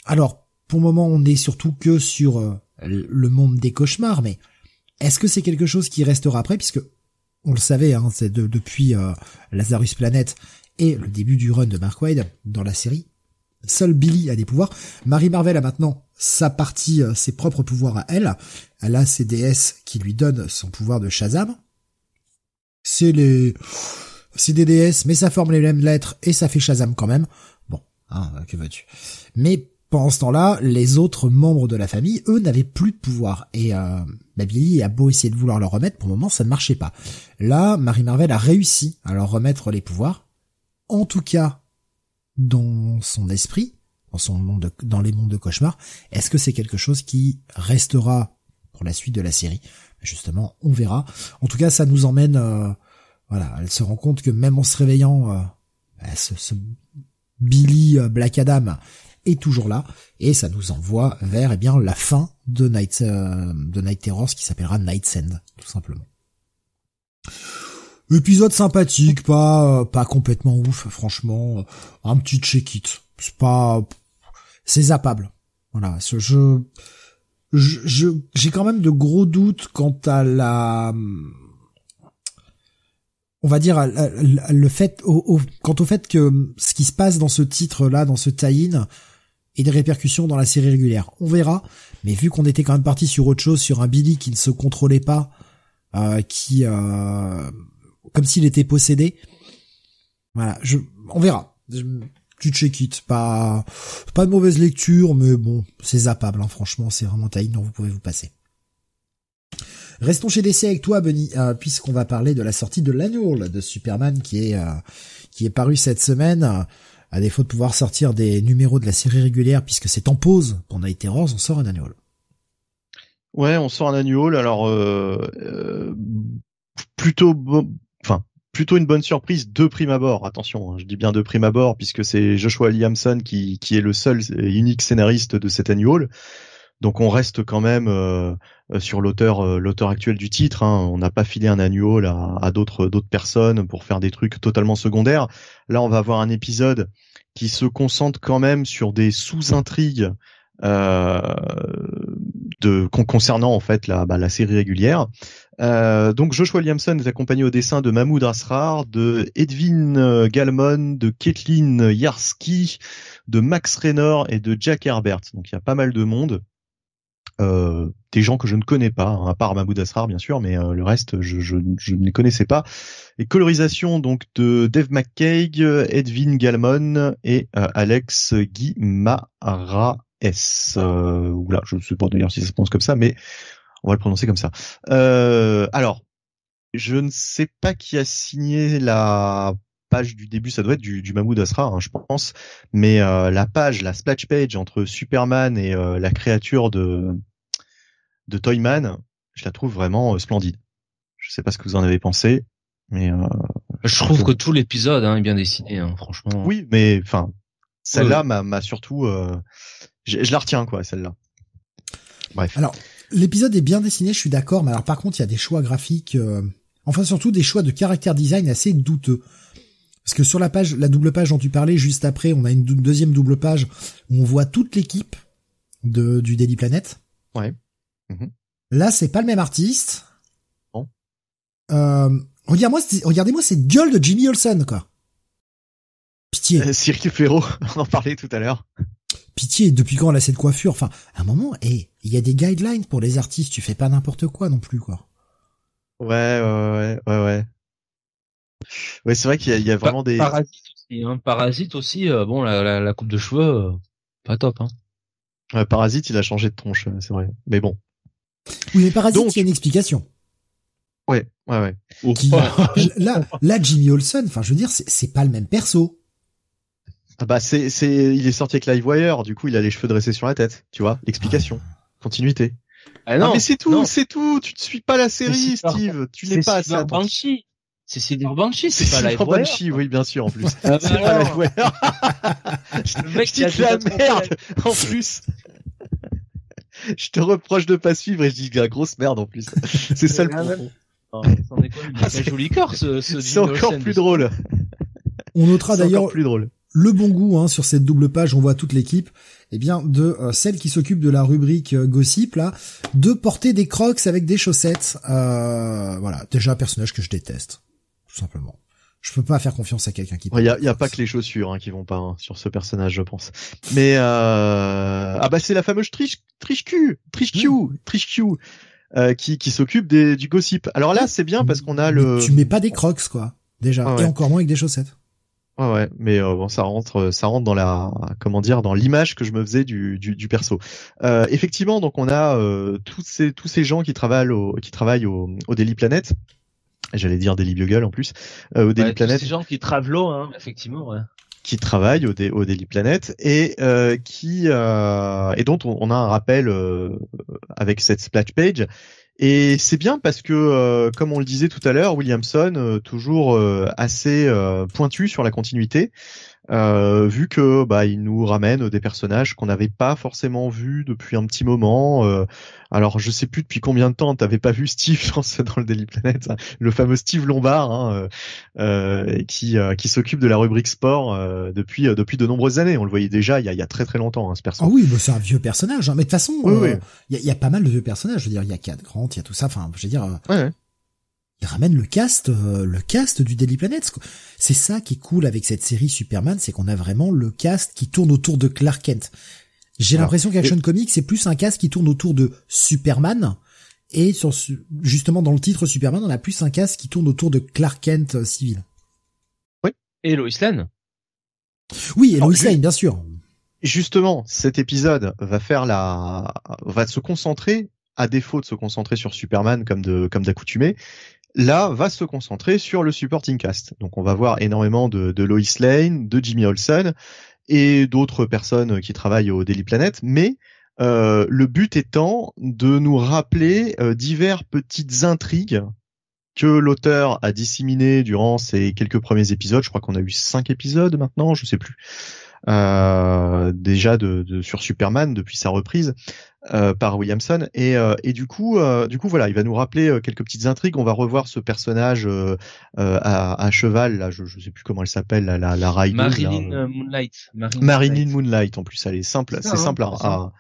Speaker 1: Alors, pour le moment, on est surtout que sur euh, le monde des cauchemars, mais est-ce que c'est quelque chose qui restera après, puisque on le savait, hein, c'est depuis euh, Lazarus Planet et le début du run de Mark Wade dans la série, seul Billy a des pouvoirs. Marie Marvel a maintenant sa partie, euh, ses propres pouvoirs à elle. Elle a ses déesses qui lui donnent son pouvoir de Shazam. C'est les, c'est des déesses, mais ça forme les mêmes lettres et ça fait Shazam quand même. Bon, hein, que veux-tu? Mais pendant ce temps-là, les autres membres de la famille, eux, n'avaient plus de pouvoir. Et euh, a beau essayer de vouloir leur remettre, pour le moment, ça ne marchait pas. Là, Marie Marvel a réussi à leur remettre les pouvoirs. En tout cas, dans son esprit, dans son monde, dans les mondes de cauchemar. Est-ce que c'est quelque chose qui restera pour la suite de la série? Justement, on verra. En tout cas, ça nous emmène, euh, voilà, elle se rend compte que même en se réveillant, euh, bah, ce, Billy euh, Black Adam est toujours là et ça nous envoie vers eh bien la fin de Night de Night Terrors qui s'appellera Night Send tout simplement. Épisode sympathique, pas pas complètement ouf, franchement, un petit check it. C'est pas c'est zappable. Voilà, ce j'ai quand même de gros doutes quant à la on va dire le fait au, quant au fait que ce qui se passe dans ce titre là dans ce tie-in ait des répercussions dans la série régulière. On verra, mais vu qu'on était quand même parti sur autre chose sur un Billy qui ne se contrôlait pas euh, qui euh, comme s'il était possédé. Voilà, je on verra tu check it. Pas, pas de mauvaise lecture, mais bon, c'est zappable, hein, franchement, c'est vraiment taille dont vous pouvez vous passer. Restons chez DC avec toi, Benny, euh, puisqu'on va parler de la sortie de l'annual de Superman qui est, euh, qui est paru cette semaine. À défaut de pouvoir sortir des numéros de la série régulière, puisque c'est en pause pour Night Terrors, on sort un annual.
Speaker 3: Ouais, on sort un annual. Alors euh, euh plutôt enfin plutôt une bonne surprise de prime abord. Attention, hein, je dis bien de prime abord puisque c'est Joshua Williamson qui, qui est le seul et unique scénariste de cet annual. Donc on reste quand même sur l'auteur euh, l'auteur actuel du titre. Hein. On n'a pas filé un annual à, à d'autres d'autres personnes pour faire des trucs totalement secondaires. Là, on va avoir un épisode qui se concentre quand même sur des sous-intrigues euh, de concernant en fait la, bah, la série régulière. Euh, donc Josh Williamson est accompagné au dessin de Mahmoud Asrar, de Edwin euh, Galmon, de Kathleen Yarsky, de Max Raynor et de Jack Herbert. Donc il y a pas mal de monde. Euh, des gens que je ne connais pas, hein, à part Mahmoud Asrar bien sûr, mais le reste je, je, je, ne les connaissais pas. Et colorisation donc de Dave McCaig, Edwin Galmon et Alex Guimara S. Euh, oula, je ne sais pas d'ailleurs si ça se prononce comme ça, mais on va le prononcer comme ça. Euh, alors, je ne sais pas qui a signé la page du début, ça doit être du, du Mahmoud Asra, hein, je pense, mais euh, la page, la splash page entre Superman et euh, la créature de de Toyman, je la trouve vraiment euh, splendide. Je sais pas ce que vous en avez pensé, mais
Speaker 2: je trouve que tout l'épisode hein, est bien dessiné, hein, franchement.
Speaker 3: Oui, mais enfin, celle-là m'a surtout, je, je la retiens quoi, celle-là.
Speaker 1: Bref. Alors, L'épisode est bien dessiné, je suis d'accord, mais alors par contre, il y a des choix graphiques, euh, enfin surtout des choix de caractère design assez douteux. Parce que sur la page, la double page dont tu parlais, juste après, on a une deuxième double page où on voit toute l'équipe de du Daily Planet.
Speaker 3: Ouais.
Speaker 1: Mhm. Là, c'est pas le même artiste. Bon. Euh, regardez-moi, regardez-moi cette gueule de Jimmy Olsen, quoi.
Speaker 3: Pitié. Euh, Cyril Ferro, on en parlait tout à l'heure.
Speaker 1: Pitié, depuis quand elle a cette coiffure? Enfin, à un moment, il y a des guidelines pour les artistes, tu fais pas n'importe quoi non plus, quoi.
Speaker 3: Ouais, ouais, ouais, ouais. Ouais, c'est vrai qu'il y, a vraiment des...
Speaker 2: Parasite aussi, hein. Parasite aussi, euh, bon, la, la, coupe de cheveux, euh, pas top, hein.
Speaker 3: Ouais, Parasite, il a changé de tronche, euh, c'est vrai. Mais bon.
Speaker 1: Oui, mais Parasite, il y a une explication.
Speaker 3: Ouais, ouais, ouais.
Speaker 1: là, là, Jimmy Olsen, enfin, je veux dire, c'est pas le même perso.
Speaker 3: Ah bah c'est c'est il est sorti avec Livewire, du coup il a les cheveux dressés sur la tête, tu vois, l'explication, continuité. Ah non, mais c'est tout, c'est tout, tu ne suis pas la série Steve, tu n'es pas assez
Speaker 2: Banshee. C'est Silver Banshee, c'est
Speaker 3: pas Livewire. Banshee, oui bien sûr en plus. Ah, c'est pas Livewire. Le mec qui la merde en plus. je te reproche de pas suivre et je dis la grosse merde en plus. C'est ça le problème.
Speaker 2: c'est joli corps ce, ce
Speaker 3: C'est encore plus drôle.
Speaker 1: On notera d'ailleurs
Speaker 3: plus drôle.
Speaker 1: le bon goût hein, sur cette double page. On voit toute l'équipe, eh bien de euh, celle qui s'occupe de la rubrique euh, gossip là, de porter des Crocs avec des chaussettes. Euh, voilà, déjà un personnage que je déteste, tout simplement. Je peux pas faire confiance à quelqu'un qui.
Speaker 3: Il y a, y a pas que les chaussures hein, qui vont pas hein, sur ce personnage, je pense. Mais euh... ah bah c'est la fameuse triche triche Q, triche Q, triche Q. Euh, qui, qui s'occupe des, du gossip. Alors là, c'est bien parce qu'on a le.
Speaker 1: Tu mets pas des crocs, quoi, déjà,
Speaker 3: Ah ouais.
Speaker 1: et encore moins avec des chaussettes.
Speaker 3: Ouais, ouais, mais euh, bon, ça rentre, ça rentre dans la, comment dire, dans l'image que je me faisais du, du, du perso. Euh, effectivement, donc on a euh, tous ces tous ces gens qui travaillent au, qui travaillent au, au Daily Planet. J'allais dire Daily Bugle en plus, euh, au Daily
Speaker 2: Ouais, tous
Speaker 3: Planet.
Speaker 2: ces gens qui travelent, hein, effectivement, ouais.
Speaker 3: qui travaille au, au Daily Planet et euh, qui euh, et dont on, on a un rappel euh, avec cette splash page. Et c'est bien parce que, euh, comme on le disait tout à l'heure, Williamson euh, toujours euh, assez euh, pointu sur la continuité, euh, vu que bah il nous ramène des personnages qu'on n'avait pas forcément vus depuis un petit moment. euh, alors je sais plus depuis combien de temps t'avais pas vu Steve dans, ce- dans le Daily Planet, hein, le fameux Steve Lombard, hein, euh, euh, qui euh, qui s'occupe de la rubrique sport euh, depuis euh, depuis de nombreuses années. On le voyait déjà il y a, il y a très très longtemps hein, ce perso.
Speaker 1: Ah oui, bah c'est un vieux personnage. Hein. Mais de toute façon,
Speaker 3: Oui, oui.
Speaker 1: il y, a, il y a pas mal de vieux personnages. Je veux dire, il y a Cat Grant, il y a tout ça. Enfin, je veux dire,
Speaker 3: Ouais, ouais.
Speaker 1: Il ramène le cast, euh, le cast du Daily Planet. C'est ça qui est cool avec cette série Superman, c'est qu'on a vraiment le cast qui tourne autour de Clark Kent. J'ai l'impression qu'Action Comics c'est plus un cast qui tourne autour de Superman. Et sur justement dans le titre Superman, on a plus un cast qui tourne autour de Clark Kent euh, civil.
Speaker 2: Et Lois Lane.
Speaker 1: Oui, et Lois Lane, bien sûr.
Speaker 3: Justement, cet épisode va faire la, va se concentrer, à défaut de se concentrer sur Superman comme de, comme d'accoutumé, là va se concentrer sur le supporting cast. Donc on va voir énormément de, de Lois Lane, de Jimmy Olsen et d'autres personnes qui travaillent au Daily Planet, mais euh, le but étant de nous rappeler euh, divers petites intrigues que l'auteur a disséminées durant ces quelques premiers épisodes. Je crois qu'on a eu cinq épisodes maintenant, je sais plus. Euh, déjà de, de- sur Superman depuis sa reprise euh, par Williamson. Et, euh, et du coup euh, du coup voilà il va nous rappeler euh, quelques petites intrigues. On va revoir ce personnage euh, euh, à, à cheval là je, je sais plus comment elle s'appelle la la, la.
Speaker 2: Marilyn Moonlight. Marilyn
Speaker 3: Marilyn Moonlight. En plus elle est simple
Speaker 2: C'est ça, hein,
Speaker 3: simple à,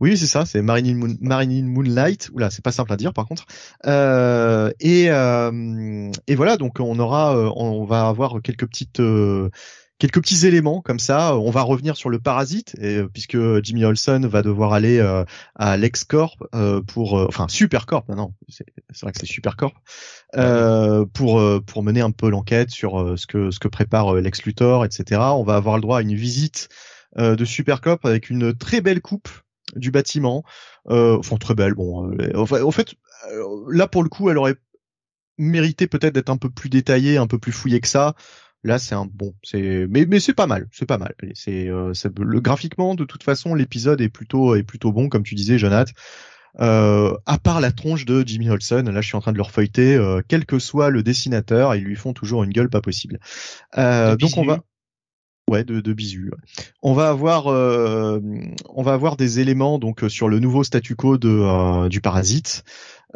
Speaker 3: oui c'est ça c'est Marilyn Moon, Marilyn Moonlight. Oula c'est pas simple à dire par contre. Euh, et euh, et voilà donc on aura euh, on va avoir quelques petites euh, quelques petits éléments comme ça. On va revenir sur le parasite et, euh, puisque Jimmy Olsen va devoir aller euh, à LexCorp euh, pour euh, enfin Supercorp maintenant c'est vrai que c'est Supercorp euh, pour euh, pour mener un peu l'enquête sur euh, ce que ce que prépare euh, Lex Luthor etc on va avoir le droit à une visite euh, de Supercorp avec une très belle coupe du bâtiment. Euh, enfin très belle bon euh, en fait euh, là pour le coup elle aurait mérité peut-être d'être un peu plus détaillée un peu plus fouillée que ça là c'est un bon c'est mais mais c'est pas mal c'est pas mal c'est euh, le graphiquement de toute façon l'épisode est plutôt est plutôt bon comme tu disais Jonathan euh, à part la tronche de Jimmy Olsen, là je suis en train de le refeuilleter, euh, quel que soit le dessinateur, ils lui font toujours une gueule pas possible. Euh, donc on va, ouais, de, de bisu. ouais. On va avoir, euh, on va avoir des éléments donc sur le nouveau statu quo de euh, du parasite,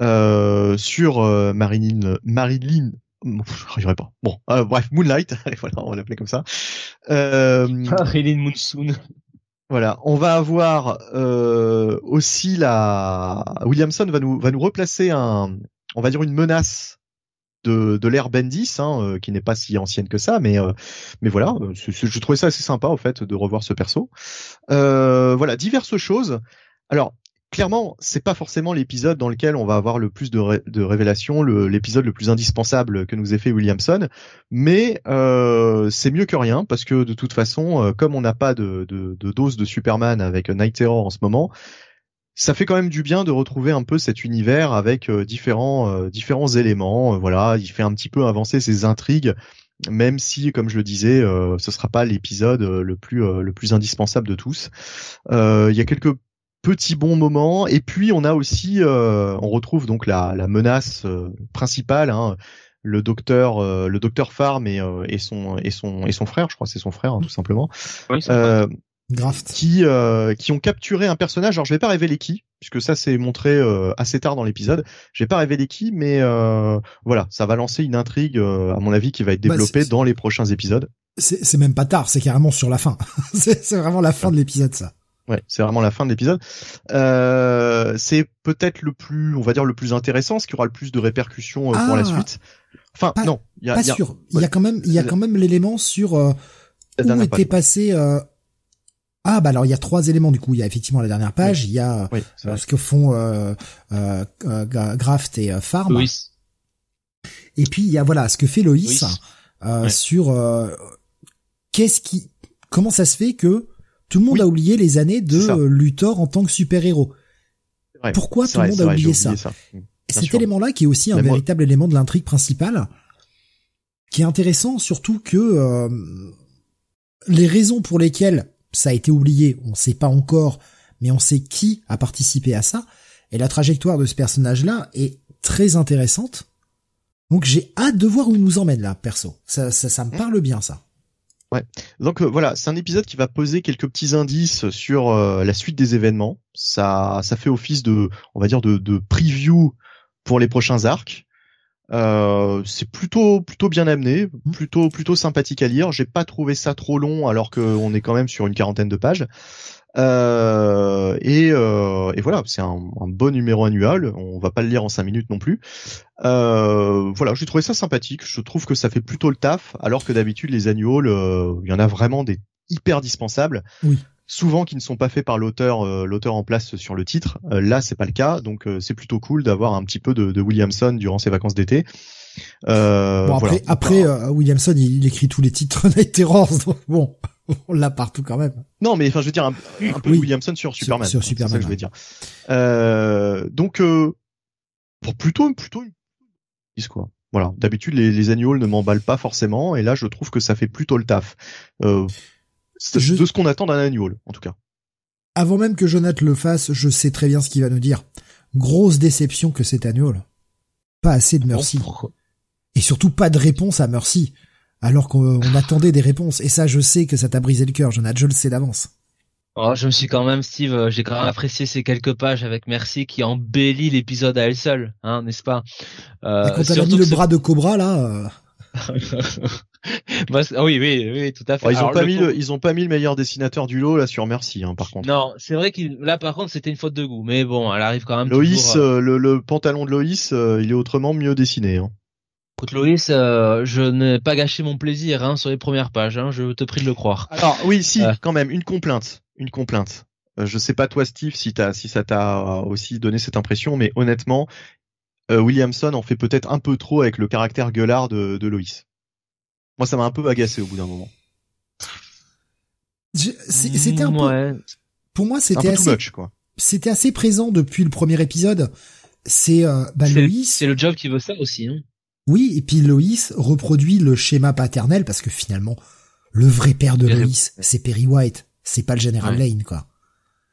Speaker 3: euh, sur euh, Marilyn, Marilyn. J'arriverai pas. Bon, euh, bref, Moonlight, voilà, on va l'appeler comme ça. Euh,
Speaker 2: Marilyn Monsoon.
Speaker 3: voilà, on va avoir euh, aussi la Williamson va nous va nous replacer un on va dire une menace de de l'ère Bendis hein, euh, qui n'est pas si ancienne que ça mais euh, mais voilà, euh, je trouvais ça assez sympa au fait de revoir ce perso. Euh, voilà, diverses choses. Alors Clairement, c'est pas forcément l'épisode dans lequel on va avoir le plus de, ré- de révélations, l'épisode le, plus indispensable que nous ait fait Williamson, mais euh, c'est mieux que rien parce que de toute façon, euh, comme on n'a pas de, dose de Superman avec Night Terror en ce moment, ça fait quand même du bien de retrouver un peu cet univers avec euh, différents euh, différents éléments. Voilà, il fait un petit peu avancer ses intrigues, même si, comme je le disais, ce sera pas l'épisode le plus le plus indispensable de tous. Il y a quelques petits bons moments et puis on a aussi euh, on retrouve donc la, la menace euh, principale. Hein, le docteur, euh, le docteur Farm et, euh, et son et son et son frère, je crois que c'est son frère hein, tout simplement.
Speaker 2: Oui,
Speaker 3: Euh,
Speaker 1: Graft.
Speaker 3: qui euh, qui ont capturé un personnage. Alors je vais pas révéler qui, puisque ça c'est montré euh, assez tard dans l'épisode. Je vais pas révéler qui, mais euh, voilà, ça va lancer une intrigue, euh, à mon avis, qui va être
Speaker 1: Bah,
Speaker 3: développée dans les prochains épisodes.
Speaker 1: C'est même pas tard, c'est carrément sur la fin. c'est c'est vraiment la fin de l'épisode, ça.
Speaker 3: Ouais, c'est vraiment la fin de l'épisode. Euh, c'est peut-être le plus, on va dire le plus intéressant, ce qui aura le plus de répercussions euh, pour la
Speaker 1: Ah,
Speaker 3: suite. Enfin,
Speaker 1: pas-
Speaker 3: non, il y a,
Speaker 1: Pas
Speaker 3: il y a-
Speaker 1: sûr. Il y a quand même, il y a quand même l'élément sur euh, où était
Speaker 3: page.
Speaker 1: passé. euh, Ah bah alors il y a trois éléments du coup. Il y a effectivement la dernière page. Il y a
Speaker 3: Oui,
Speaker 1: euh, ce que font euh, euh, euh, Gra- Graft et euh, Farm.
Speaker 2: Loïs.
Speaker 1: Et puis il y a voilà ce que fait Loïs
Speaker 2: Loïs.
Speaker 1: euh,
Speaker 3: Ouais.
Speaker 1: sur euh, qu'est-ce qui, comment ça se fait que tout le monde
Speaker 3: Oui.
Speaker 1: a oublié les années de Luthor en tant que super héros.
Speaker 3: C'est vrai.
Speaker 1: pourquoi tout le monde a oublié ça cet élément-là qui est aussi un
Speaker 3: moi-
Speaker 1: véritable élément de l'intrigue principale, qui est intéressant surtout que euh, les raisons pour lesquelles ça a été oublié, on sait pas encore, mais on sait qui a participé à ça, et la trajectoire de ce personnage-là est très intéressante. Donc j'ai hâte de voir où il nous emmène là, perso. Ça, ça, ça me parle bien ça.
Speaker 3: Donc euh, voilà, c'est un épisode qui va poser quelques petits indices sur euh, la suite des événements. Ça, ça fait office de, on va dire, de, de preview pour les prochains arcs. Euh, c'est plutôt plutôt bien amené,
Speaker 1: Mhm.
Speaker 3: plutôt plutôt sympathique à lire. J'ai pas trouvé ça trop long alors qu'on est quand même sur une quarantaine de pages. Euh, et, euh, et voilà, c'est un, un bon numéro annuel. On va pas le lire en cinq minutes non plus. Euh, voilà, j'ai trouvé ça sympathique. Je trouve que ça fait plutôt le taf, alors que d'habitude les annuals, euh, il y en a vraiment des hyper dispensables.
Speaker 1: Oui.
Speaker 3: Souvent qui ne sont pas faits par l'auteur, euh, l'auteur en place sur le titre. Euh, là, c'est pas le cas, donc euh, c'est plutôt cool d'avoir un petit peu de, de Williamson durant ses vacances d'été. Euh,
Speaker 1: bon après,
Speaker 3: voilà.
Speaker 1: après euh, Williamson il, il écrit tous les titres Night Terrors, donc bon, on l'a partout quand même.
Speaker 3: Non, mais enfin, je veux dire un, un peu
Speaker 1: Oui.
Speaker 3: Williamson sur Superman.
Speaker 1: sur Superman,
Speaker 3: C'est ça que je veux dire. Euh, donc, euh, bon, plutôt, plutôt, une quoi. Voilà. D'habitude, les, les annuals ne m'emballent pas forcément, et là, je trouve que ça fait plutôt le taf. Euh,
Speaker 1: Je-
Speaker 3: de ce qu'on attend d'un annual, en tout cas.
Speaker 1: Avant même que Jonathan le fasse, je sais très bien ce qu'il va nous dire. Grosse déception que cet annual. Pas assez de Mercy.
Speaker 2: Bon, pourquoi?
Speaker 1: Et surtout pas de réponse à Mercy. Alors qu'on on attendait des réponses. Et ça, je sais que ça t'a brisé le cœur, Jonathan. Je le sais d'avance.
Speaker 2: Oh, je me suis quand même, Steve, euh, j'ai quand même apprécié ces quelques pages avec Merci qui embellit l'épisode à elle seule, hein, n'est-ce pas? Euh,
Speaker 1: quand elle a mis le bras de Cobra, là, euh,
Speaker 2: Bah, oui, oui, oui, tout à fait.
Speaker 3: Ils ont
Speaker 2: Alors,
Speaker 3: pas
Speaker 2: le
Speaker 3: mis,
Speaker 2: pauvre-
Speaker 3: le, ils ont pas mis le meilleur dessinateur du lot là sur Merci, hein, par contre.
Speaker 2: Non, c'est vrai qu'il là par contre c'était une faute de goût, mais bon, elle arrive quand même.
Speaker 3: Loïs,
Speaker 2: toujours, euh,
Speaker 3: euh, le, le pantalon de Loïs, euh, il est autrement mieux dessiné. Hein.
Speaker 2: Écoute, Loïs, euh, je n'ai pas gâché mon plaisir hein, sur les premières pages, hein, je te prie de le croire.
Speaker 3: Alors oui, si,
Speaker 2: Euh.
Speaker 3: quand même, une complainte, une complainte. Euh, je sais pas toi, Steve, si t'as, si ça t'a aussi donné cette impression, mais honnêtement, euh, Williamson en fait peut-être un peu trop avec le caractère gueulard de, de Loïs. Moi, ça m'a un peu agacé au bout d'un moment.
Speaker 1: c'était un peu,
Speaker 2: Ouais.
Speaker 1: pour moi, c'était
Speaker 3: peu too
Speaker 1: assez,
Speaker 3: much, quoi.
Speaker 1: c'était assez présent depuis le premier épisode. C'est, euh, bah,
Speaker 2: C'est
Speaker 1: Loïs.
Speaker 2: c'est le job qui veut ça aussi. Hein.
Speaker 1: Oui, et puis Loïs reproduit le schéma paternel parce que finalement, le vrai père de
Speaker 2: Perry-
Speaker 1: Loïs, c'est Perry White. C'est pas le général
Speaker 2: Ouais.
Speaker 1: Lane, quoi.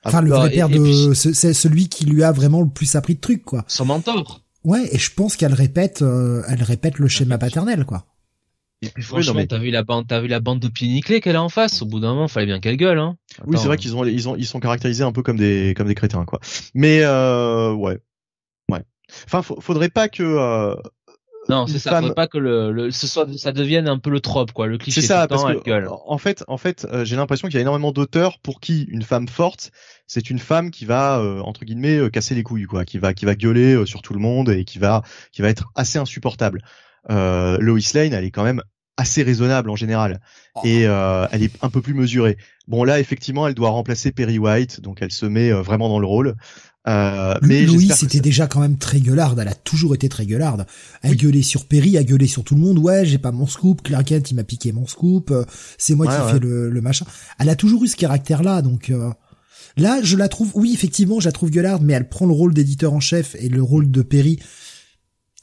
Speaker 1: Enfin,
Speaker 3: Ah,
Speaker 1: le
Speaker 2: bah,
Speaker 1: vrai
Speaker 2: et-
Speaker 1: père
Speaker 2: et
Speaker 1: de, c'est celui qui lui a vraiment le plus appris de trucs, quoi.
Speaker 2: Son mentor.
Speaker 1: Ouais, et je pense qu'elle répète, euh, elle répète le schéma paternel, quoi.
Speaker 2: Et puis franchement,
Speaker 3: non, mais-
Speaker 2: t'as vu la bande, t'as vu la bande de pieds nickelés qu'elle a en face? Au bout d'un moment, fallait bien qu'elle gueule. Hein.
Speaker 3: Oui, c'est vrai qu'ils ont, ils ont, ils sont caractérisés un peu comme des, comme des crétins, quoi. Mais euh, ouais, ouais. Enfin, faut- faudrait pas que. euh,
Speaker 2: Non, c'est ça.
Speaker 3: femme-
Speaker 2: Faudrait pas que le, le, ce soit, ça devienne un peu le trope, quoi, le cliché.
Speaker 3: C'est ça, parce que
Speaker 2: gueule.
Speaker 3: en fait, en fait, euh, j'ai l'impression qu'il y a énormément d'auteurs pour qui une femme forte, c'est une femme qui va euh, entre guillemets euh, casser les couilles, quoi, qui va, qui va gueuler euh, sur tout le monde et qui va, qui va être assez insupportable. Euh, Lois Lane, elle est quand même assez raisonnable en général et euh, elle est un peu plus mesurée. Bon là, effectivement, elle doit remplacer Perry White, donc elle se met euh, vraiment dans le rôle. Euh, mais
Speaker 1: Louis, c'était
Speaker 3: ça-
Speaker 1: déjà quand même très gueularde. Elle a toujours été très gueularde. Elle
Speaker 3: Oui.
Speaker 1: gueulait sur Perry, elle gueulait sur tout le monde. Ouais, j'ai pas mon scoop. Clark Kent, il m'a piqué mon scoop. euh, C'est moi
Speaker 3: Ouais,
Speaker 1: qui
Speaker 3: ouais.
Speaker 1: fais le, le machin. Elle a toujours eu ce caractère-là, donc euh, là, je la trouve. Oui, effectivement, je la trouve gueularde, mais elle prend le rôle d'éditeur en chef et le rôle de Perry,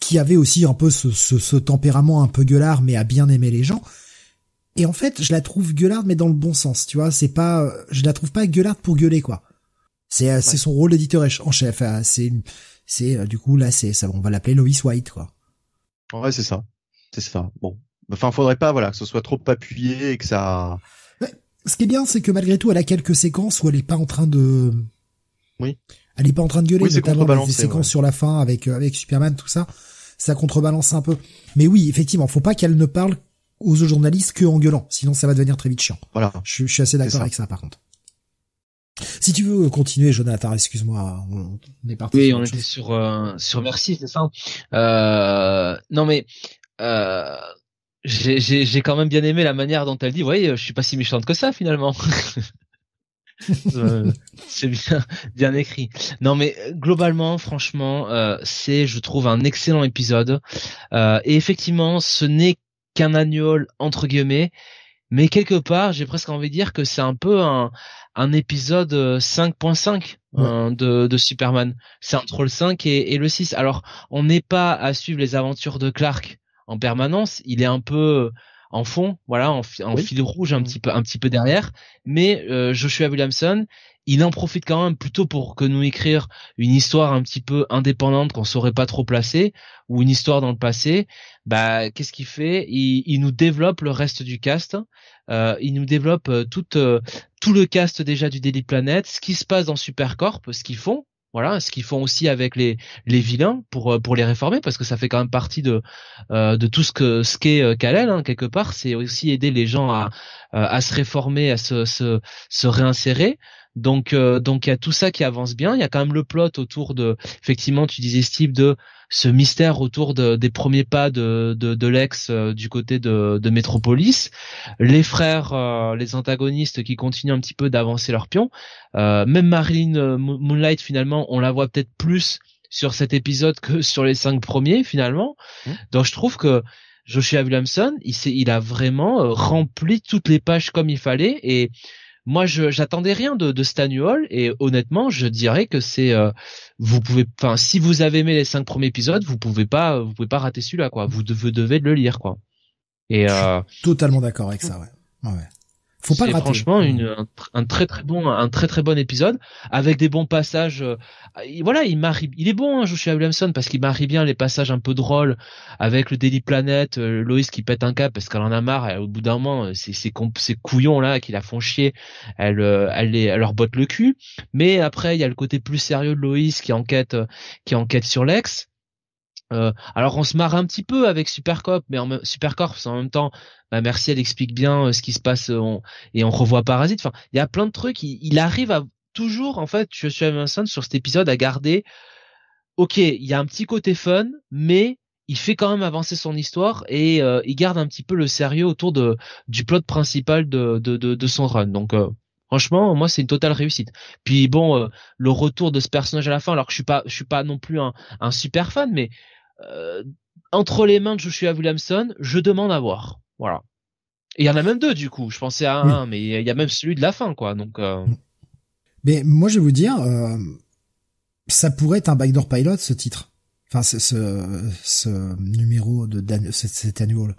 Speaker 1: qui avait aussi un peu ce, ce, ce tempérament un peu gueulard, mais à bien aimer les gens. Et en fait, je la trouve gueularde, mais dans le bon sens. Tu vois, c'est pas, je la trouve pas gueularde pour gueuler, quoi. C'est euh, son rôle d'éditeur en chef. euh, C'est euh, du coup là, c'est ça. On va l'appeler Lois White, quoi.
Speaker 3: Ouais, c'est ça, c'est ça. Bon, enfin, faudrait pas, voilà, que ce soit trop appuyé et que ça.
Speaker 1: ce qui est bien, c'est que malgré tout, elle a quelques séquences où elle est pas en train de.
Speaker 3: Oui.
Speaker 1: Elle est pas en train de gueuler, oui, notamment des séquences sur la fin avec euh, avec Superman, tout ça. Ça contrebalance un peu. Mais oui, effectivement, faut pas qu'elle ne parle aux journalistes que en gueulant, sinon ça va devenir très vite chiant.
Speaker 3: Voilà.
Speaker 1: Je, je suis assez d'accord avec ça, par contre. Si tu veux continuer, Jonathan, excuse-moi, on, est parti.
Speaker 2: Oui, on était sur euh, sur Merci, c'est ça. Euh, non mais euh, j'ai quand même bien aimé la manière dont elle dit, voyez, je suis pas si méchante que ça finalement. C'est bien, bien écrit. Non, mais globalement, franchement, euh, c'est, je trouve, un excellent épisode. Euh, et effectivement, ce n'est qu'un annual entre guillemets, mais quelque part, j'ai presque envie de dire que c'est un peu un, un épisode 5.5 de, de Superman. C'est entre le 5 et, et le 6. Alors, on n'est pas à suivre les aventures de Clark en permanence. Il est un peu en fond, voilà, en, fil rouge un mmh. petit peu, un petit peu derrière. Mais euh, Joshua Williamson, il en profite quand même plutôt pour que nous écrire une histoire un petit peu indépendante qu'on saurait pas trop placer ou une histoire dans le passé. Bah, qu'est-ce qu'il fait? Il, nous développe le reste du cast. Euh, il nous développe euh, tout tout le cast déjà du Daily Planet, ce qui se passe dans Supercorp, ce qu'ils font, voilà, ce qu'ils font aussi avec les les vilains pour euh, pour les réformer parce que ça fait quand même partie de euh, de tout ce que ce qu'est euh, Kalel hein, quelque part, c'est aussi aider les gens à à se réformer, à se se, se réinsérer. Donc donc il y a tout ça qui avance bien, il y a quand même le plot autour de effectivement tu disais Steve de ce mystère autour de, des premiers pas de, de, de l'ex euh, du côté de, de Metropolis, les frères, euh, les antagonistes qui continuent un petit peu d'avancer leur pion, euh, même Marilyn Moonlight finalement, on la voit peut-être plus sur cet épisode que sur les cinq premiers finalement. Mmh. Donc je trouve que Joshua Williamson, il, il a vraiment rempli toutes les pages comme il fallait et moi je j'attendais rien de, de Stanuol et honnêtement je dirais que c'est euh, vous pouvez enfin si vous avez aimé les cinq premiers épisodes vous pouvez pas vous pouvez pas rater celui-là quoi. Vous devez, devez le lire quoi.
Speaker 1: Et euh, totalement d'accord avec ça ouais ouais faut pas le rater.
Speaker 2: Franchement, une, un, très très bon, un très très bon épisode avec des bons passages. Euh, voilà, il marie, il est bon, hein, Joshua Williamson, parce qu'il marie bien les passages un peu drôles avec le Daily Planet, euh, Loïs qui pète un cap parce qu'elle en a marre. Et au bout d'un moment, euh, c'est ces, ces couillons là qui la font chier, elle, elle, les, elle leur botte le cul. Mais après, il y a le côté plus sérieux de Loïs qui enquête, qui enquête sur l'ex. Euh, alors on se marre un petit peu avec Supercorp, mais en Supercorp en même temps, bah merci, elle explique bien euh, ce qui se passe euh, et on revoit Parasite. Enfin, il y a plein de trucs. Il, arrive à toujours, en fait, je suis Vincent sur cet épisode à garder. Ok, il y a un petit côté fun, mais il fait quand même avancer son histoire et il garde un petit peu le sérieux autour de du plot principal de de, de, son run. Donc Franchement, moi, c'est une totale réussite. Puis bon, le retour de ce personnage à la fin, alors que je suis pas, je suis pas non plus un, super fan, mais entre les mains de Joshua Williamson, je demande à voir. Voilà. Et il y en a même deux du coup. Je pensais à un, mais il y a même celui de la fin, quoi. Donc. Euh...
Speaker 1: Mais moi, je vais vous dire, euh, ça pourrait être un backdoor pilot ce titre. Enfin, ce, ce, numéro de cet annual.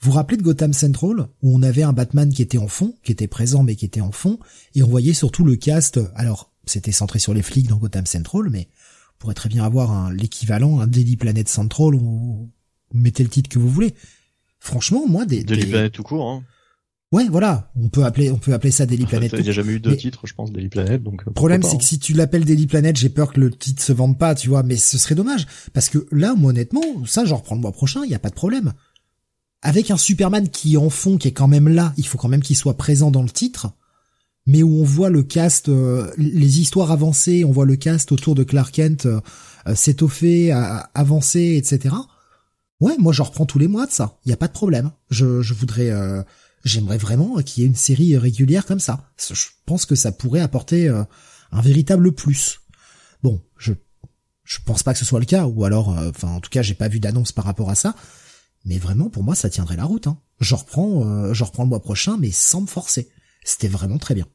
Speaker 1: Vous vous rappelez de Gotham Central où on avait un Batman qui était en fond, qui était présent mais qui était en fond, et on voyait surtout le cast. Alors, c'était centré sur les flics dans Gotham Central, mais pourrait très bien avoir l'équivalent, un Daily Planet Central ou mettez le titre que vous voulez. Franchement, moi, des
Speaker 3: Daily Planet tout court. Hein.
Speaker 1: Ouais, voilà, on peut appeler, on peut appeler ça Daily Planet.
Speaker 3: Il n'y a jamais eu deux titres, je pense, Daily Planet. Donc
Speaker 1: le problème, c'est que hein. si tu l'appelles Daily Planet, j'ai peur que le titre se vende pas, tu vois. Mais ce serait dommage parce que là, moi, honnêtement, ça, j'en reprends le mois prochain, il y a pas de problème. Avec un Superman qui est en fond, qui est quand même là, il faut quand même qu'il soit présent dans le titre mais où on voit le cast, euh, les histoires avancées, on voit le cast autour de Clark Kent euh, euh s'étoffer, avancer, etc. Ouais, moi j'en reprends tous les mois de ça. Il y a pas de problème. Je, je voudrais, euh, j'aimerais vraiment qu'il y ait une série régulière comme ça. Je pense que ça pourrait apporter un véritable plus. Bon, je je pense pas que ce soit le cas, ou alors, enfin en tout cas j'ai pas vu d'annonce par rapport à ça. Mais vraiment pour moi ça tiendrait la route. Hein. Je reprends, je reprends le mois prochain, mais sans me forcer. C'était vraiment très bien.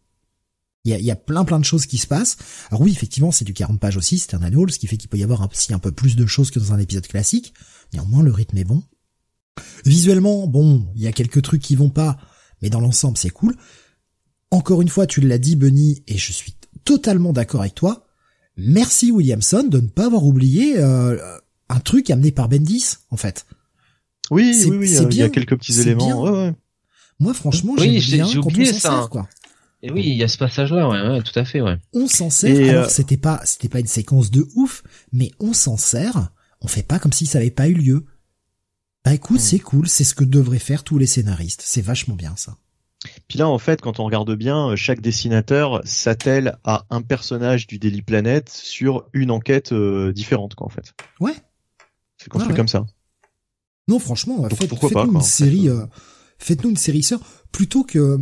Speaker 1: Il y a, y a, plein plein de choses qui se passent. Alors oui, effectivement, c'est du 40 pages aussi, c'est un annual, ce qui fait qu'il peut y avoir aussi un peu plus de choses que dans un épisode classique. Néanmoins, le rythme est bon. Visuellement, bon, il y a quelques trucs qui vont pas, mais dans l'ensemble, c'est cool. Encore une fois, tu l'as dit, Bunny, et je suis totalement d'accord avec toi. Merci Williamson de ne pas avoir oublié euh, un truc amené par Bendis, en fait.
Speaker 3: Oui, oui, oui, il y a quelques petits éléments. Ouais, ouais.
Speaker 1: Moi, franchement, oui, j'ai oublié ça. quoi.
Speaker 2: Et oui, il y a ce passage-là, ouais, ouais, tout à fait, ouais.
Speaker 1: On s'en sert. alors, c'était pas, c'était pas une séquence de ouf, mais on s'en sert. On fait pas comme si ça avait pas eu lieu. Bah écoute, hmm. c'est cool, c'est ce que devraient faire tous les scénaristes. C'est vachement bien ça.
Speaker 3: Puis là, en fait, quand on regarde bien, euh, chaque dessinateur s'attelle à un personnage du Daily Planet sur une enquête euh, différente, quoi, en fait.
Speaker 1: Ouais.
Speaker 3: C'est construit comme ça.
Speaker 1: Non, franchement, faites, nous une série, euh, faites-nous une série sœur plutôt que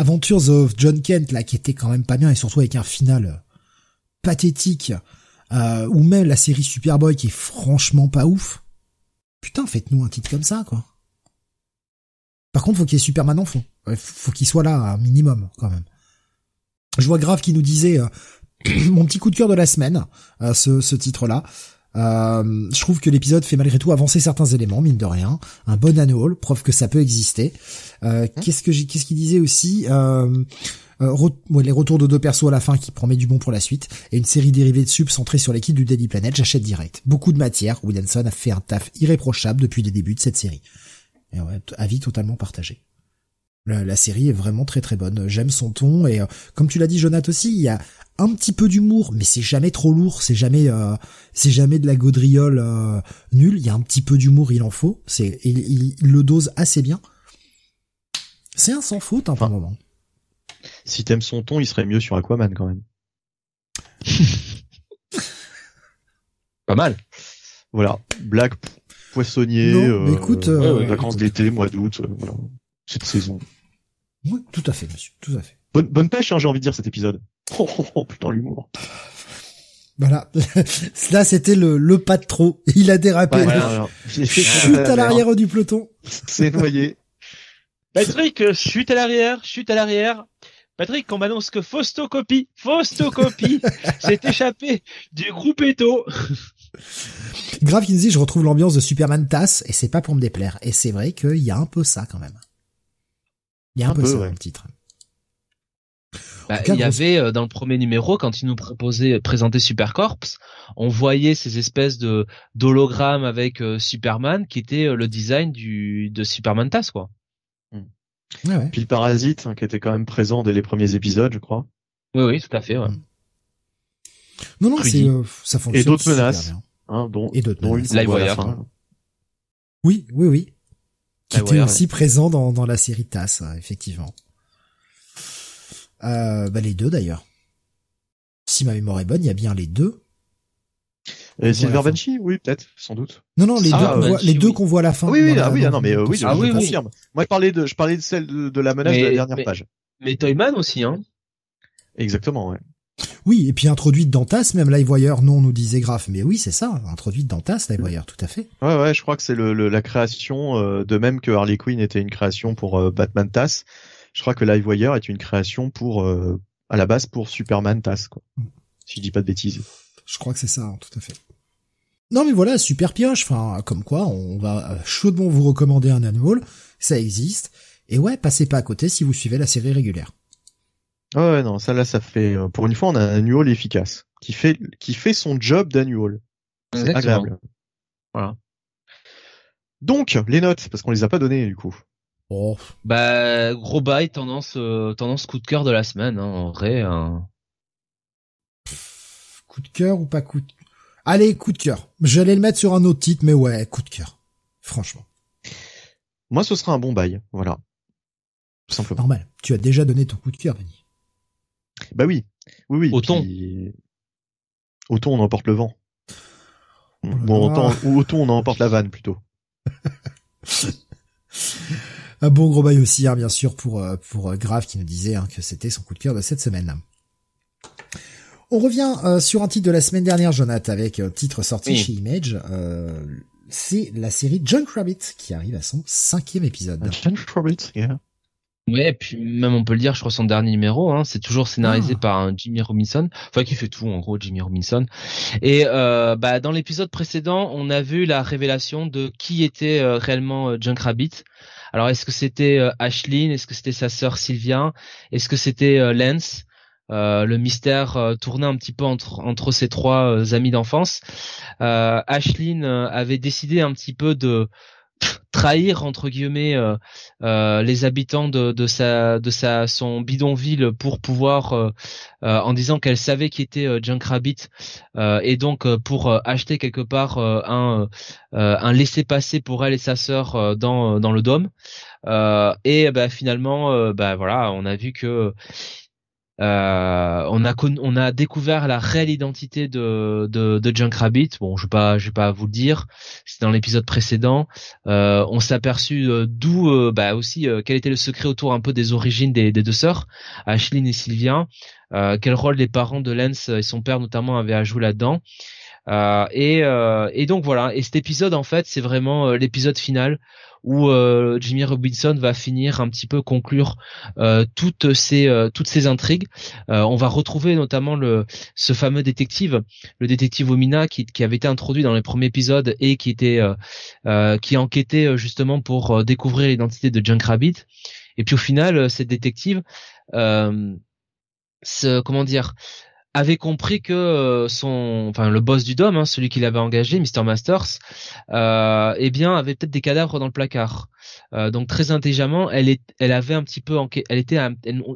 Speaker 1: Adventures of John Kent là, qui était quand même pas bien et surtout avec un final pathétique, ou même la série Superboy qui est franchement pas ouf. Putain, faites-nous un titre comme ça, quoi. Par contre, faut qu'il y ait Superman en fond. Faut qu'il soit là, un minimum, quand même. Je vois Grave qui nous disait euh, mon petit coup de cœur de la semaine, euh, ce, ce titre-là. Euh, je trouve que l'épisode fait malgré tout avancer certains éléments, mine de rien. Un bon annual, preuve que ça peut exister. Euh, qu'est-ce que j'ai, qu'est-ce qu'il disait aussi euh, Les retours de deux persos à la fin qui promet du bon pour la suite et une série dérivée de sub centrée sur l'équipe du Daily Planet. J'achète direct. Beaucoup de matière. Williamson a fait un taf irréprochable depuis les débuts de cette série. Et ouais, avis totalement partagé. La, série est vraiment très très bonne. J'aime son ton et euh, comme tu l'as dit, Jonathan aussi, il y a un petit peu d'humour, mais c'est jamais trop lourd, c'est jamais euh, c'est jamais de la gaudriole euh, nulle. Il y a un petit peu d'humour, il en faut. C'est il, le dose assez bien. C'est un sans faute un hein, enfin, moment.
Speaker 3: Si t'aimes son ton, il serait mieux sur Aquaman quand même.
Speaker 2: Pas mal.
Speaker 3: Voilà, blague poissonnier, euh,
Speaker 1: écoute,
Speaker 3: euh, vacances d'été, mois d'août, euh, voilà, cette saison.
Speaker 1: Oui, tout à fait, monsieur, tout à fait.
Speaker 3: Bonne, bonne pêche, hein, j'ai envie de dire cet épisode. Oh, oh, oh putain l'humour.
Speaker 1: Voilà. Là, c'était le, le pas de trop. Il a dérapé. Chute à l'arrière du peloton.
Speaker 3: C'est noyé.
Speaker 2: Patrick, chute à l'arrière, chute à l'arrière. Patrick, on m'annonce que Fausto Copie, Fausto Copie s'est échappé du groupe Eto.
Speaker 1: Grave qui nous dit, je retrouve l'ambiance de Superman TAS et c'est pas pour me déplaire. Et c'est vrai qu'il y a un peu ça quand même. Il y a un, peu, ça dans le titre.
Speaker 2: Bah, il y avait euh, dans le premier numéro quand il nous proposait euh, présenter Supercorps, on voyait ces espèces de d'hologrammes avec euh, Superman qui était le design du de Superman TAS quoi.
Speaker 3: Hmm. Puis le parasite hein, qui était quand même présent dès les premiers épisodes, je crois.
Speaker 2: Oui oui, tout à fait. Ouais. Hmm.
Speaker 1: Non non, c'est ça fonctionne.
Speaker 3: Et d'autres menaces. Hein, dont,
Speaker 1: et d'autres
Speaker 2: Oui,
Speaker 1: oui, oui. Qui était aussi présent dans, dans la série TAS, effectivement. Euh, bah les deux d'ailleurs. Si ma mémoire est bonne, il y a bien les deux.
Speaker 3: Et Silver Banshee, oui, peut-être, sans doute.
Speaker 1: Non, non, les deux, qu'on voit, les deux qu'on voit à la fin.
Speaker 3: Oui, oui, ah, oui, ah, non, mais euh, oui, je, ah, oui, confirme. Moi, je parlais de, je parlais de celle de, la menace de la dernière page.
Speaker 2: Mais Toyman aussi, hein.
Speaker 3: Exactement, ouais.
Speaker 1: Oui, et puis introduite dans TAS, même Livewire, non, on nous disait grave, mais oui, c'est ça, introduite dans TAS, Livewire, tout à fait.
Speaker 3: Ouais, ouais, je crois que c'est le, la création, euh, de même que Harley Quinn était une création pour euh, Batman TAS, je crois que Livewire est une création pour, euh, à la base, pour Superman TAS, quoi. Mm. Si je dis pas de bêtises.
Speaker 1: Je crois que c'est ça, hein, tout à fait. Non mais voilà, super pioche, enfin, comme quoi, on va chaudement vous recommander un annual, ça existe, et ouais, passez pas à côté si vous suivez la série régulière.
Speaker 3: Ouais, non, ça là, ça fait. Euh, pour une fois, on a un annual efficace qui fait qui fait son job d'annual. C'est agréable. Voilà. Donc les notes, parce qu'on les a pas données du coup.
Speaker 2: Oh. Bah gros bail, tendance euh, tendance coup de cœur de la semaine, hein, en vrai. Hein.
Speaker 1: Coup de cœur ou pas coup de Allez, coup de cœur. J'allais le mettre sur un autre titre, mais ouais, coup de cœur. Franchement.
Speaker 3: Moi, ce sera un bon bail, voilà. Tout simplement.
Speaker 1: Normal. Tu as déjà donné ton coup de cœur, Benny.
Speaker 3: Bah oui, oui, oui.
Speaker 2: Auton.
Speaker 3: Auton, on emporte le vent. Oh bon, autant, ou auton, on emporte la vanne plutôt.
Speaker 1: Un bon gros bail aussi, hein, bien sûr, pour euh, pour euh, Grave qui nous disait hein, que c'était son coup de cœur de cette semaine. On revient euh, sur un titre de la semaine dernière, Jonathan, avec un titre sorti chez Image. c'est la série John Rabbit qui arrive à son cinquième épisode.
Speaker 3: John Rabbit, yeah.
Speaker 2: Ouais, puis même on peut le dire, je crois son dernier numéro, hein, c'est toujours scénarisé ah. par un Jimmy Robinson, enfin qui fait tout en gros, Jimmy Robinson. Et euh, bah dans l'épisode précédent, on a vu la révélation de qui était euh, réellement euh, Junk Rabbit. Alors est-ce que c'était euh, Ashlyn, est-ce que c'était sa sœur Sylvia, est-ce que c'était Lance? Le mystère tournait un petit peu entre entre ces trois amis d'enfance. Euh, Ashlyn avait décidé un petit peu de trahir entre guillemets les habitants de, sa de sa son bidonville pour pouvoir en disant qu'elle savait qui était Junk Rabbit et donc pour acheter quelque part un un laisser passer pour elle et sa sœur dans dans le dôme. Et bah, finalement bah voilà on a vu que euh, on a on a découvert la réelle identité de de, de Junk Rabbit. Bon, je vais pas je vais pas vous le dire. C'est dans l'épisode précédent. Euh, on s'est aperçu euh, d'où bah aussi quel était le secret autour un peu des origines des, deux sœurs, Ashlyn et Sylvia. quel rôle les parents de Lance et son père notamment avaient à jouer là-dedans. et, et donc voilà. Et cet épisode en fait, c'est vraiment l'épisode final où euh, Jimmy Robinson va finir un petit peu conclure euh, toutes ces euh, toutes ces intrigues. on va retrouver notamment le ce fameux détective, le détective Omina qui, qui avait été introduit dans les premiers épisodes et qui était qui enquêtait justement pour découvrir l'identité de Junk Rabbit. Et puis au final, cette détective, ce, comment dire, avait compris que euh, son, enfin le boss du dôme, hein, celui qui l'avait engagé, Mr Masters, euh, eh bien avait peut-être des cadavres dans le placard. Euh, donc très intelligemment, elle est, elle avait un petit peu, elle était,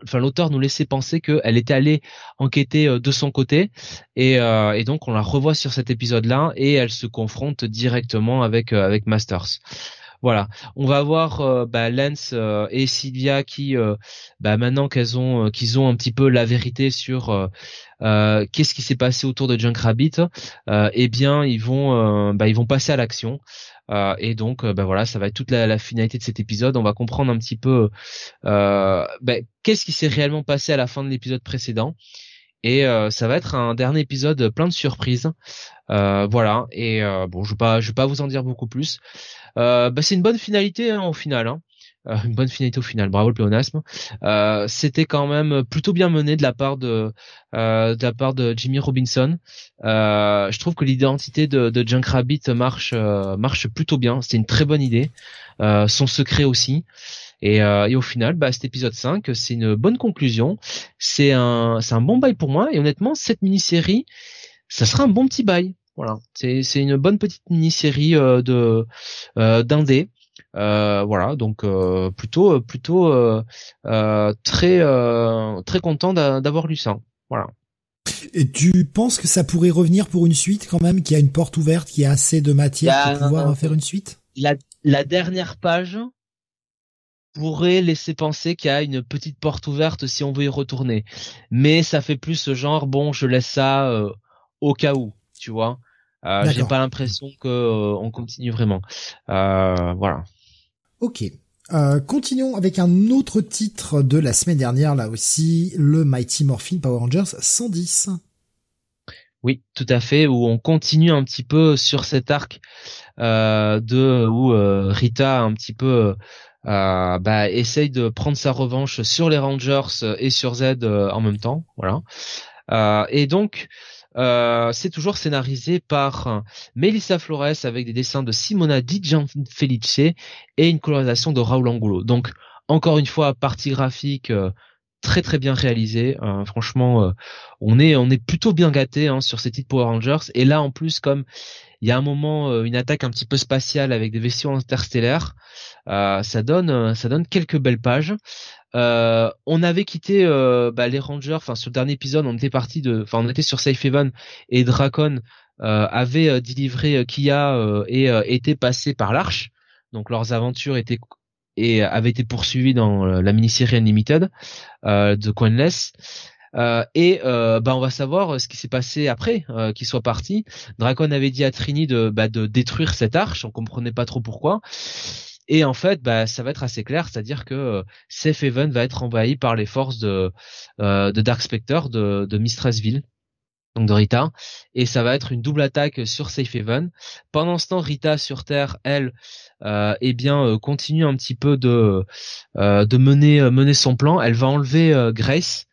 Speaker 2: enfin l'auteur nous laissait penser qu'elle était allée enquêter euh, de son côté, et, et, donc on la revoit sur cet épisode-là et elle se confronte directement avec avec Masters. Voilà, on va voir euh, bah, Lance euh, et Sylvia qui, euh, bah, maintenant qu'elles ont, qu'ils ont un petit peu la vérité sur qu'est-ce qui s'est passé autour de Junk Rabbit, eh bien ils vont, bah, ils vont passer à l'action. et donc, bah, voilà, ça va être toute la, finalité de cet épisode. On va comprendre un petit peu qu'est-ce qui s'est réellement passé à la fin de l'épisode précédent. Et ça va être un dernier épisode plein de surprises. voilà. Et bon, je vais vais pas vous en dire beaucoup plus. Euh, bah, c'est une bonne finalité hein, au final. Hein. Euh, une bonne finalité au final. Bravo le pléonasme. Euh, c'était quand même plutôt bien mené de la part de de la part de Jimmy Robinson. je trouve que l'identité de, de Junk Rabbit marche marche plutôt bien. C'était une très bonne idée. son secret aussi. Et, et, au final, bah, cet épisode 5, c'est une bonne conclusion. C'est un, c'est un bon bail pour moi. Et honnêtement, cette mini-série, ça sera un bon petit bail. Voilà, c'est c'est une bonne petite mini-série euh, de euh, d'indé. Euh, voilà, donc euh, plutôt plutôt très très content d'avoir lu ça. Voilà.
Speaker 1: Et tu penses que ça pourrait revenir pour une suite quand même, qu'il y a une porte ouverte, qu'il y a assez de matière pour pouvoir faire une suite?
Speaker 2: la, la dernière page pourrait laisser penser qu'il y a une petite porte ouverte si on veut y retourner. Mais ça fait plus ce genre, bon, je laisse ça au cas où tu vois. Euh, j'ai pas l'impression que euh, on continue vraiment. Euh, voilà.
Speaker 1: Ok. Euh, continuons avec un autre titre de la semaine dernière, là aussi, le Mighty Morphin Power Rangers 110.
Speaker 2: Oui, tout à fait, où on continue un petit peu sur cet arc euh, de où Rita un petit peu euh, bah, essaye de prendre sa revanche sur les Rangers et sur Z en même temps, voilà. et donc euh, c'est toujours scénarisé par Melissa Flores avec des dessins de Simona Di Gianfelice et une colorisation de Raoul Angulo. Donc encore une fois, partie graphique euh, très très bien réalisée. Euh, franchement, on est on est plutôt bien gâté hein, sur ces titres Power Rangers. Et là en plus, comme il y a un moment une attaque un petit peu spatiale avec des vaisseaux interstellaires, ça donne ça donne quelques belles pages. Euh, on avait quitté euh, bah, les Rangers. Enfin, sur le dernier épisode, on était parti de, enfin, on était sur Safe Haven et Dracon euh, avait délivré Kia et était passé par l'Arche. Donc leurs aventures étaient et avaient été poursuivies dans la mini-série Unlimited de Coinless. et bah on va savoir ce qui s'est passé après qu'ils soient partis. Dracon avait dit à Trini de, bah, de détruire cette arche, on comprenait pas trop pourquoi. Et en fait, bah, ça va être assez clair, c'est-à-dire que euh, Safe Haven va être envahi par les forces de, euh, de Dark Spectre de, de Mistressville, donc de Rita, et ça va être une double attaque sur Safe Haven. Pendant ce temps, Rita sur Terre, elle, euh, eh bien, euh, continue un petit peu de de mener mener son plan. Elle va enlever Grace.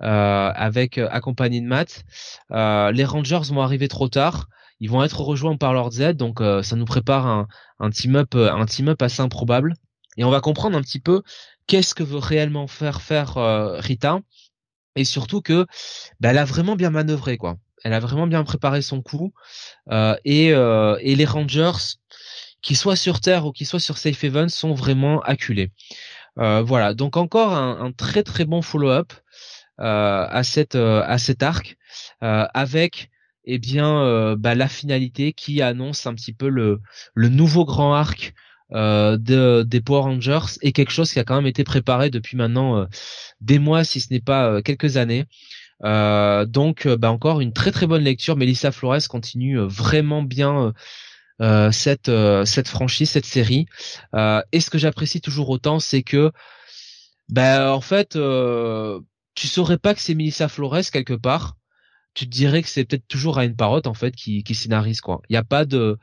Speaker 2: avec accompagné de Matt. les Rangers vont arriver trop tard ils vont être rejoints par Lord Z, donc euh, ça nous prépare un, un team up, euh, un team up assez improbable. Et on va comprendre un petit peu qu'est-ce que veut réellement faire faire euh, Rita, et surtout que bah, elle a vraiment bien manœuvré quoi. Elle a vraiment bien préparé son coup, et, et les Rangers qu'ils soient sur Terre ou qu'ils soient sur Safe Haven, sont vraiment acculés. voilà, donc encore un, un très très bon follow-up à cette à cet arc avec eh bien bah, la finalité qui annonce un petit peu le le nouveau grand arc euh, de, des Power Rangers est quelque chose qui a quand même été préparé depuis maintenant euh, des mois, si ce n'est pas euh, quelques années. donc, bah, encore une très très bonne lecture. Melissa Flores continue vraiment bien cette cette franchise, cette série. et ce que j'apprécie toujours autant, c'est que, bah, en fait, tu saurais pas que c'est Melissa Flores quelque part. Tu te dirais que c'est peut-être toujours Ryan Parrott en fait qui, qui scénarise quoi. Il n'y a pas de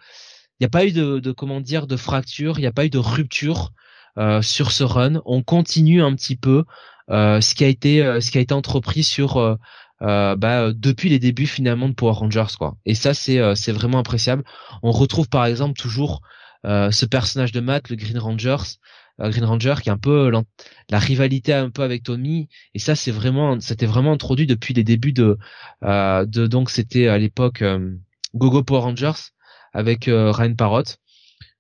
Speaker 2: il a pas eu de, comment dire de fracture, il n'y a pas eu de rupture euh, sur ce run. On continue un petit peu euh, ce qui a été euh, ce qui a été entrepris sur bah, depuis les débuts finalement de Power Rangers quoi. Et ça c'est c'est vraiment appréciable. On retrouve par exemple toujours ce personnage de Matt, le Green Rangers, Green Ranger qui est un peu la rivalité un peu avec Tommy et ça c'est vraiment c'était vraiment introduit depuis les débuts de de donc c'était à l'époque Gogo Power Rangers avec euh, Ryan Parrot.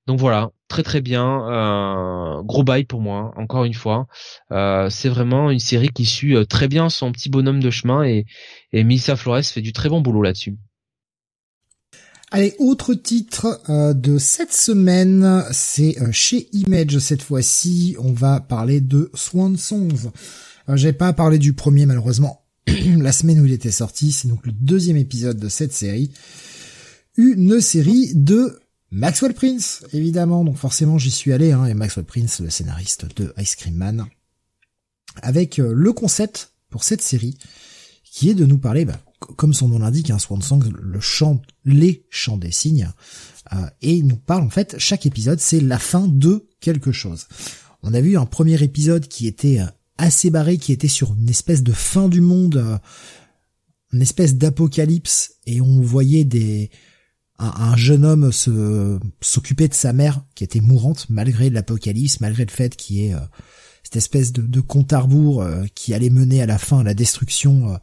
Speaker 2: Donc voilà, très très bien, euh, gros bail pour moi, encore une fois. Euh, c'est vraiment une série qui suit très bien son petit bonhomme de chemin et, et Misa Flores fait du très bon boulot là-dessus.
Speaker 1: Allez, autre titre de cette semaine, c'est chez Image cette fois-ci. On va parler de Swan Songs. J'ai pas parlé du premier malheureusement. La semaine où il était sorti, c'est donc le deuxième épisode de cette série une série de Maxwell Prince, évidemment. Donc forcément, j'y suis allé, hein, et Maxwell Prince, le scénariste de Ice Cream Man, avec euh, le concept pour cette série, qui est de nous parler, bah, comme son nom l'indique, un hein, Swan Song, le chant, les chants des signes, euh, et il nous parle en fait, chaque épisode, c'est la fin de quelque chose. On a vu un premier épisode qui était euh, assez barré, qui était sur une espèce de fin du monde, une espèce d'apocalypse, et on voyait des un, jeune homme se s'occupait de sa mère qui était mourante malgré l'apocalypse, malgré le fait qu'il y ait euh, cette espèce de, de compte à rebours euh, qui allait mener à la fin à la destruction euh,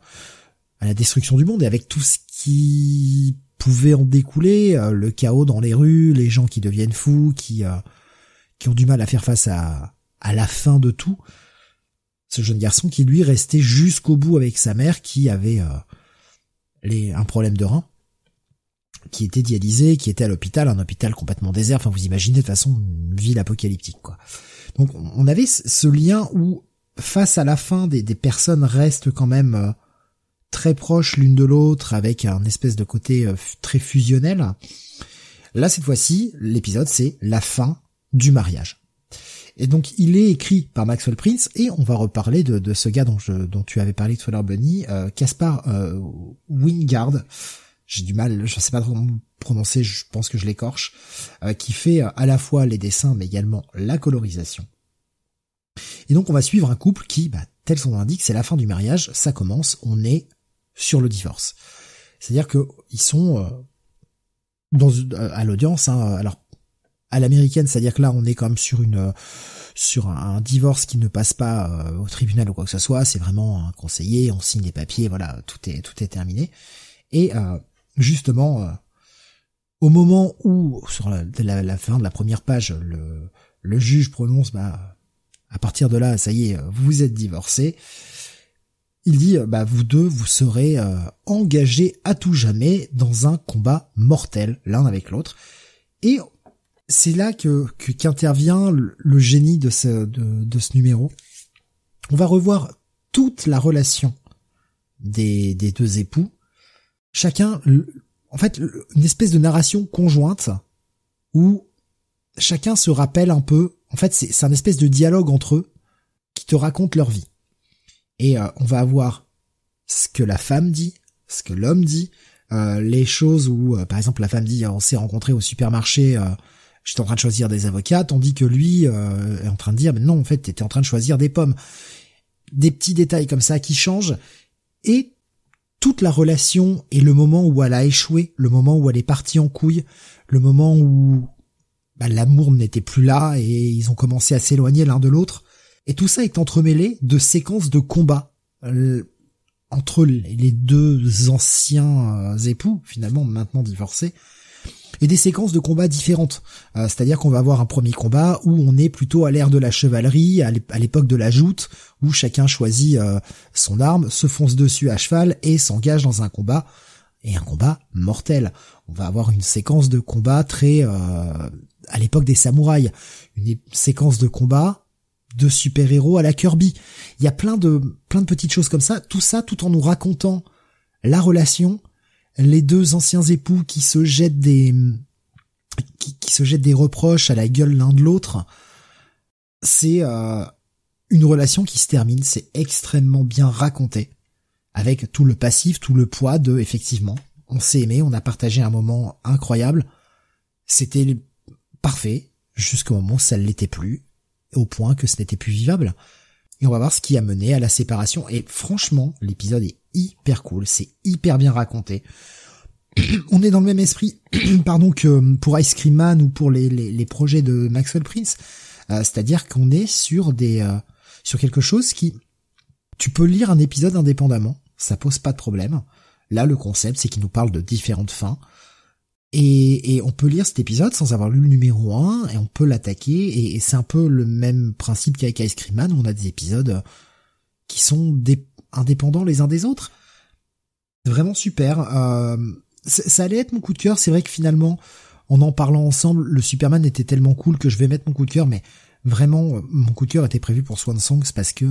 Speaker 1: à la destruction du monde et avec tout ce qui pouvait en découler, le chaos dans les rues, les gens qui deviennent fous, qui qui ont du mal à faire face à à la fin de tout. Ce jeune garçon qui lui restait jusqu'au bout avec sa mère qui avait les, un problème de rein qui était dialysé, qui était à l'hôpital, un hôpital complètement désert. Enfin, vous imaginez de façon une ville apocalyptique, quoi. Donc, on avait ce lien où, face à la fin, des, des personnes restent quand même euh, très proches l'une de l'autre, avec un espèce de côté euh, très fusionnel. Là, cette fois-ci, l'épisode, c'est la fin du mariage. Et donc, il est écrit par Maxwell Prince, et on va reparler de, de ce gars dont, je, dont tu avais parlé tout à l'heure, Bunny, euh, Caspar Wingard, j'ai du mal, je sais pas trop prononcer, je pense que je l'écorche, euh, qui fait euh, à la fois les dessins mais également la colorisation. Et donc on va suivre un couple qui, bah, tel son indique, c'est la fin du mariage, ça commence, on est sur le divorce. C'est-à-dire que ils sont euh, dans à l'audience, hein, alors à l'américaine, c'est-à-dire que là on est quand même sur une sur un, divorce qui ne passe pas au tribunal ou quoi que ce soit, c'est vraiment un conseiller, on signe les papiers, voilà, tout est tout est terminé. Et justement, euh, au moment où, sur la, fin de la première page, le, le juge prononce, bah, à partir de là, ça y est, vous êtes divorcés, il dit, bah, vous deux, vous serez euh, engagés à tout jamais dans un combat mortel, l'un avec l'autre. Et c'est là que qu'intervient le, génie de ce, de, de ce numéro. On va revoir toute la relation des, des deux époux, chacun, en fait, une espèce de narration conjointe où chacun se rappelle un peu. En fait, c'est un espèce de dialogue entre eux qui te raconte leur vie. Et euh, on va avoir ce que la femme dit, ce que l'homme dit, euh, les choses où, euh, par exemple, la femme dit on s'est rencontré au supermarché, j'étais en train de choisir des avocats, tandis que lui est en train de dire mais non, en fait, t'étais en train de choisir des pommes. Des petits détails comme ça qui changent et toute la relation et le moment où elle a échoué, le moment où elle est partie en couille, le moment où bah, l'amour n'était plus là et ils ont commencé à s'éloigner l'un de l'autre. Et tout ça est entremêlé de séquences de combat euh, entre les deux anciens euh, époux, finalement maintenant divorcés. et des séquences de combat différentes. Euh, c'est-à-dire qu'on va avoir un premier combat où on est plutôt à l'ère de la chevalerie, à l'époque de la joute, où chacun choisit son arme, se fonce dessus à cheval et s'engage dans un combat et un combat mortel. On va avoir une séquence de combat très à l'époque des samouraïs, une séquence de combat de super-héros à la Kirby. Il y a plein de plein de petites choses comme ça, tout ça tout en nous racontant la relation, les deux anciens époux qui se jettent des qui, se jettent des reproches à la gueule l'un de l'autre. C'est euh, une relation qui se termine, c'est extrêmement bien raconté avec tout le passif, tout le poids de effectivement, on s'est aimé, on a partagé un moment incroyable. C'était parfait jusqu'au moment où ça ne l'était plus au point que ce n'était plus vivable. Et on va voir ce qui a mené à la séparation. Et franchement, l'épisode est hyper cool, c'est hyper bien raconté. on est dans le même esprit, pardon, que pour Ice Cream Man ou pour les, les, projets de Maxwell Prince. Euh, c'est-à-dire qu'on est sur des euh, sur quelque chose qui tu peux lire un épisode indépendamment, ça pose pas de problème. Là, le concept, c'est qu'il nous parle de différentes fins. Et, et, on peut lire cet épisode sans avoir lu le numéro 1 et on peut l'attaquer et, c'est un peu le même principe qu'avec Ice Cream Man où on a des épisodes qui sont indépendants les uns des autres. Vraiment super. Euh, ça allait être mon coup de cœur. C'est vrai que finalement, en en parlant ensemble, le Superman était tellement cool que je vais mettre mon coup de cœur, mais vraiment, mon coup de cœur était prévu pour Swan Songs parce que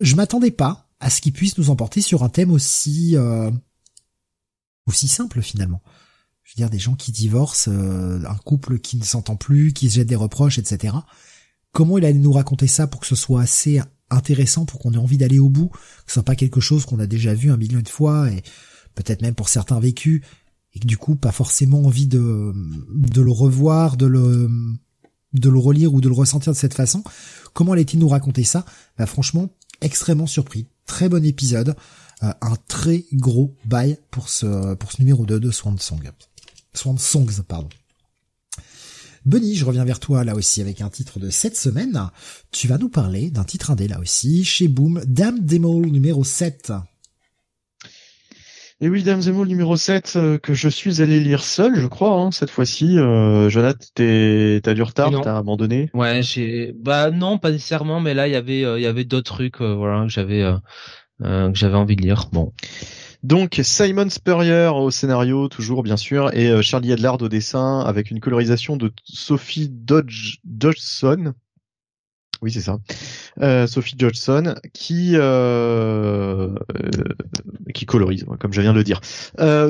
Speaker 1: je m'attendais pas à ce qu'il puisse nous emporter sur un thème aussi euh, aussi simple finalement je veux dire des gens qui divorcent, euh, un couple qui ne s'entend plus, qui se jette des reproches, etc. Comment il allait nous raconter ça pour que ce soit assez intéressant, pour qu'on ait envie d'aller au bout, que ce soit pas quelque chose qu'on a déjà vu un million de fois et peut-être même pour certains vécus et que du coup pas forcément envie de de le revoir, de le de le relire ou de le ressentir de cette façon. Comment allait-il nous raconter ça? Bah franchement, extrêmement surpris. Très bon épisode. Euh, un très gros bail pour ce pour ce numéro 2 de Swan Song. Swan Songs, pardon. Benny, je reviens vers toi là aussi avec un titre de cette semaine. Tu vas nous parler d'un titre indé là aussi, chez Boom, Dame Demo numéro 7.
Speaker 3: Et oui, Dame Demo numéro 7 euh, que je suis allé lire seul, je crois, hein, cette fois-ci. Euh, Jonathan, t'as du retard, t'as abandonné
Speaker 2: Ouais, j'ai bah non, pas nécessairement, mais là il y avait euh, il y avait d'autres trucs voilà que j'avais que j'avais envie de lire. Bon.
Speaker 3: Donc Simon Spurrier au scénario toujours bien sûr et euh, Charlie Adlard au dessin avec une colorisation de Sophie Dodge Dodgson. Oui c'est ça. Euh, Sophie Dodgson qui euh, qui colorise comme je viens de le dire.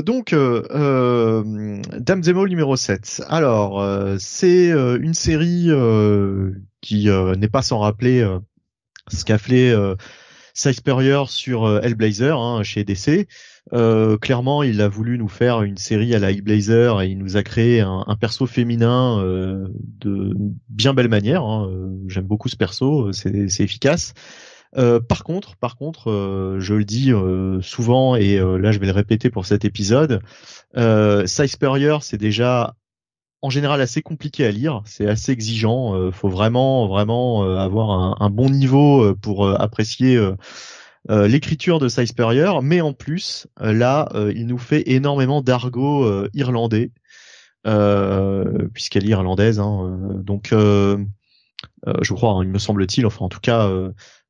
Speaker 3: donc Dame Zemol numéro 7. Alors c'est une série qui n'est pas sans rappeler ce qu'a fait Cy Spurrier sur euh, Hellblazer hein, chez DC. Euh, clairement, il a voulu nous faire une série à la Hellblazer et il nous a créé un, perso féminin euh, de bien belle manière. Hein. J'aime beaucoup ce perso, c'est efficace. par contre, par contre, je le dis souvent et là je vais le répéter pour cet épisode, euh, Spurrier c'est déjà en général assez compliqué à lire, c'est assez exigeant. Euh, faut vraiment vraiment euh, avoir un, un, bon niveau euh, pour euh, apprécier l'écriture de Size mais en plus là, il nous fait énormément d'argot irlandais puisqu'elle est irlandaise. Hein, donc je crois, hein, il me semble-t-il, enfin en tout cas,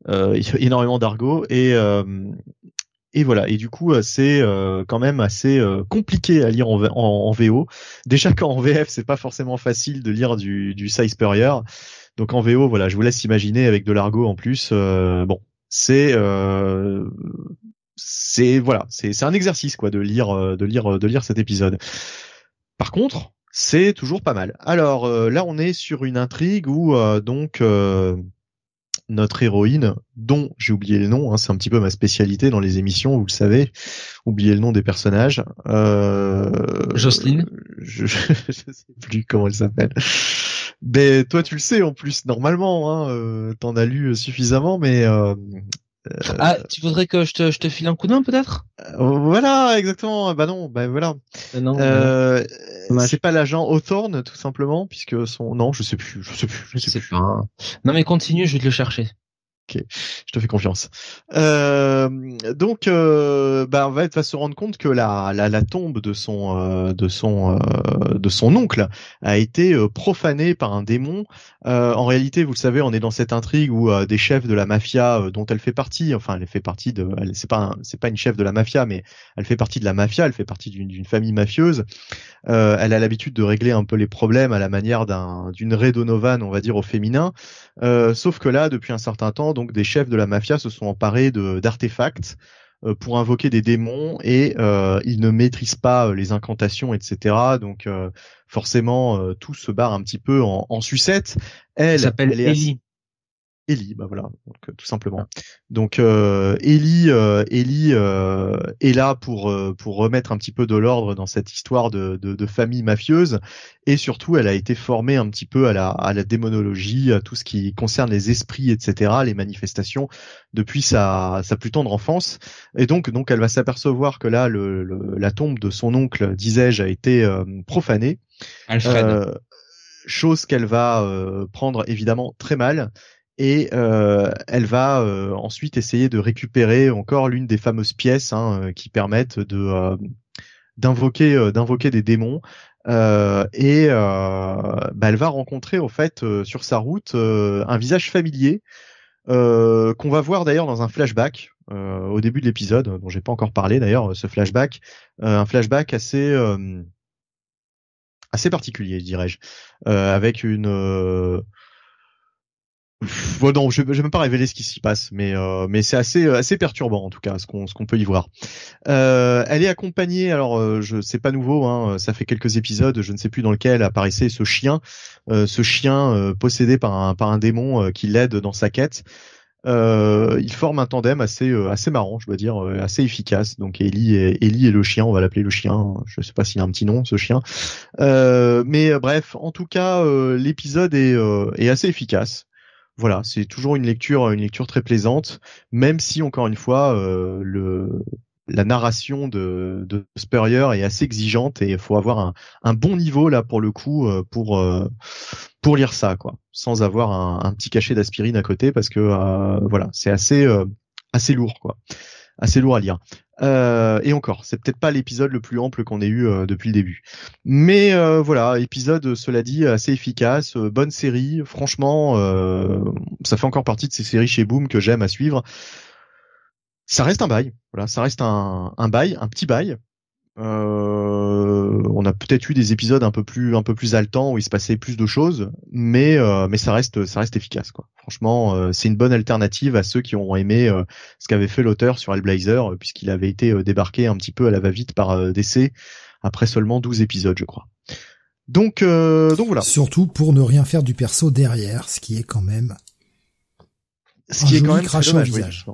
Speaker 3: énormément d'argot et et voilà. Et du coup, euh, c'est euh, quand même assez euh, compliqué à lire en, VO. Déjà qu'en VF, c'est pas forcément facile de lire du, du Size Spurrier. Donc en VO, voilà, je vous laisse imaginer avec de l'argot en plus. bon, c'est c'est voilà, c'est un exercice quoi de lire de lire de lire cet épisode. Par contre, c'est toujours pas mal. Alors là, on est sur une intrigue où donc notre héroïne, dont j'ai oublié le nom, hein, c'est un petit peu ma spécialité dans les émissions, vous le savez, oublier le nom des personnages. Euh,
Speaker 2: Jocelyne
Speaker 3: je, je, sais plus comment elle s'appelle. Mais toi tu le sais en plus normalement, hein, euh, t'en as lu suffisamment, mais euh,
Speaker 2: ah, tu voudrais que je te, je te file un coup de main peut-être?
Speaker 3: Euh, Voilà, exactement. Bah non, bah voilà. Euh, non. Euh, c'est pas l'agent Hawthorne tout simplement, puisque son non, je sais plus, je sais plus, je sais, plus.
Speaker 2: Non mais continue, je vais te le chercher.
Speaker 3: Ok, je te fais confiance. Euh, donc, euh, bah, va, va se rendre compte que la, la, tombe de son euh, de son euh, de son oncle a été euh, profanée par un démon. en réalité, vous le savez, on est dans cette intrigue où des chefs de la mafia dont elle fait partie, enfin, elle fait partie de, c'est pas c'est pas une chef de la mafia, mais elle fait partie de la mafia, elle fait partie d'une famille mafieuse. elle a l'habitude de régler un peu les problèmes à la manière d'un d'une Ray Donovan, on va dire au féminin. sauf que là, depuis un certain temps donc des chefs de la mafia se sont emparés d'artefacts euh, pour invoquer des démons et euh, ils ne maîtrisent pas euh, les incantations, etc. Donc forcément tout se barre un petit peu en, en sucette.
Speaker 2: Elle, s'appelle Ellie.
Speaker 3: Ellie, bah voilà, donc, euh, tout simplement. Donc euh, Ellie, euh, Ellie euh, est là pour euh, pour remettre un petit peu de l'ordre dans cette histoire de, de, de, famille mafieuse et surtout elle a été formée un petit peu à la à la démonologie, à tout ce qui concerne les esprits, etc., les manifestations depuis sa sa plus tendre enfance et donc donc elle va s'apercevoir que là le, la tombe de son oncle, disais-je, a été profanée.
Speaker 2: Alfred.
Speaker 3: chose qu'elle va prendre évidemment très mal et euh, elle va euh, ensuite essayer de récupérer encore l'une des fameuses pièces hein, euh, qui permettent de d'invoquer d'invoquer des démons. Et bah, elle va rencontrer au fait sur sa route un visage familier qu'on va voir d'ailleurs dans un flashback au début de l'épisode dont j'ai pas encore parlé d'ailleurs ce flashback. Un flashback assez assez particulier dirais-je. Avec une Bon, non, je, je vais même pas révéler ce qui s'y passe, mais euh, c'est assez assez perturbant en tout cas ce qu'on peut y voir. Euh, elle est accompagnée, alors euh, je c'est pas nouveau, hein, ça fait quelques épisodes, je ne sais plus dans lequel apparaissait ce chien, euh, ce chien euh, possédé par un par un démon qui l'aide dans sa quête. il forme un tandem assez marrant, je dois dire, assez efficace. Donc Ellie et le chien, on va l'appeler le chien. Je sais pas s'il a un petit nom ce chien, mais bref, en tout cas, l'épisode est assez efficace voilà, c'est toujours une lecture, une lecture très plaisante, même si encore une fois, euh, le la narration de, de Spurrier est assez exigeante et il faut avoir un, bon niveau là pour le coup euh, pour euh, pour lire ça quoi, sans avoir un, petit cachet d'aspirine à côté parce que voilà, c'est assez assez lourd quoi assez lourd à lire. Euh, et encore, c'est peut-être pas l'épisode le plus ample qu'on ait eu euh, depuis le début. Mais euh, voilà, épisode, cela dit, assez efficace, bonne série. Franchement, ça fait encore partie de ces séries chez Boom que j'aime à suivre. Ça reste un bail, voilà, ça reste un, un bail, un petit bail. Euh, on a peut-être eu des épisodes un peu plus un peu plus haletants où il se passait plus de choses, mais euh, mais ça reste ça reste efficace quoi. Franchement, euh, c'est une bonne alternative à ceux qui ont aimé ce qu'avait fait l'auteur sur Hellblazer puisqu'il avait été débarqué un petit peu à la va-vite par DC après seulement 12 épisodes, je crois. Donc donc voilà.
Speaker 1: Surtout pour ne rien faire du perso derrière, ce qui est quand même
Speaker 3: ce qui est quand même très dommage, visage.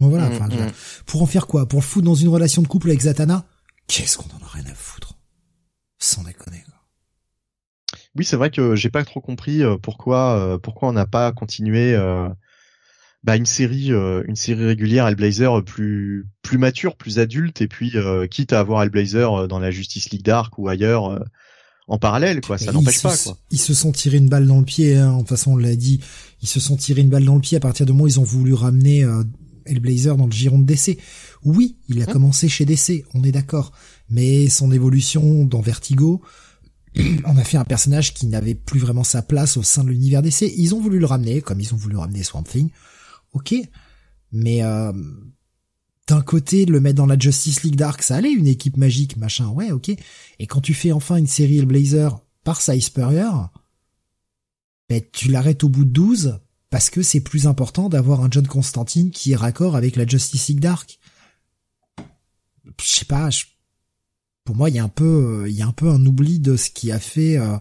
Speaker 1: voilà, mm, mm, mm. pour en faire quoi? Pour le foutre dans une relation de couple avec Zatanna? Qu'est-ce qu'on en a rien à foutre? Sans déconner.
Speaker 3: Oui, c'est vrai que j'ai pas trop compris euh, pourquoi euh, pourquoi on n'a pas continué euh, bah, une série une série régulière Hellblazer plus plus mature, plus adulte et puis quitte à avoir Hellblazer dans la Justice League Dark ou ailleurs en parallèle quoi, ça n'empêche pas quoi.
Speaker 1: Ils se sont tirés une balle dans le pied hein, de toute façon on l'a dit, ils se sont tirés une balle dans le pied à partir du moment où ils ont voulu ramener Hellblazer dans le giron de DC. Oui, il a hein commencé chez DC, on est d'accord, mais son évolution dans Vertigo, on a fait un personnage qui n'avait plus vraiment sa place au sein de l'univers DC. Ils ont voulu le ramener, comme ils ont voulu ramener Swamp Thing. Ok, mais euh, d'un côté, le mettre dans la Justice League Dark, ça allait, une équipe magique, machin, ouais, ok. Et quand tu fais enfin une série Hellblazer par Cy Spurrier, ben, tu l'arrêtes au bout de 12 parce que c'est plus important d'avoir un John Constantine qui est raccord avec la Justice League Dark. Je sais pas, pour moi il y a un peu il y a un peu un oubli de ce qui a fait euh,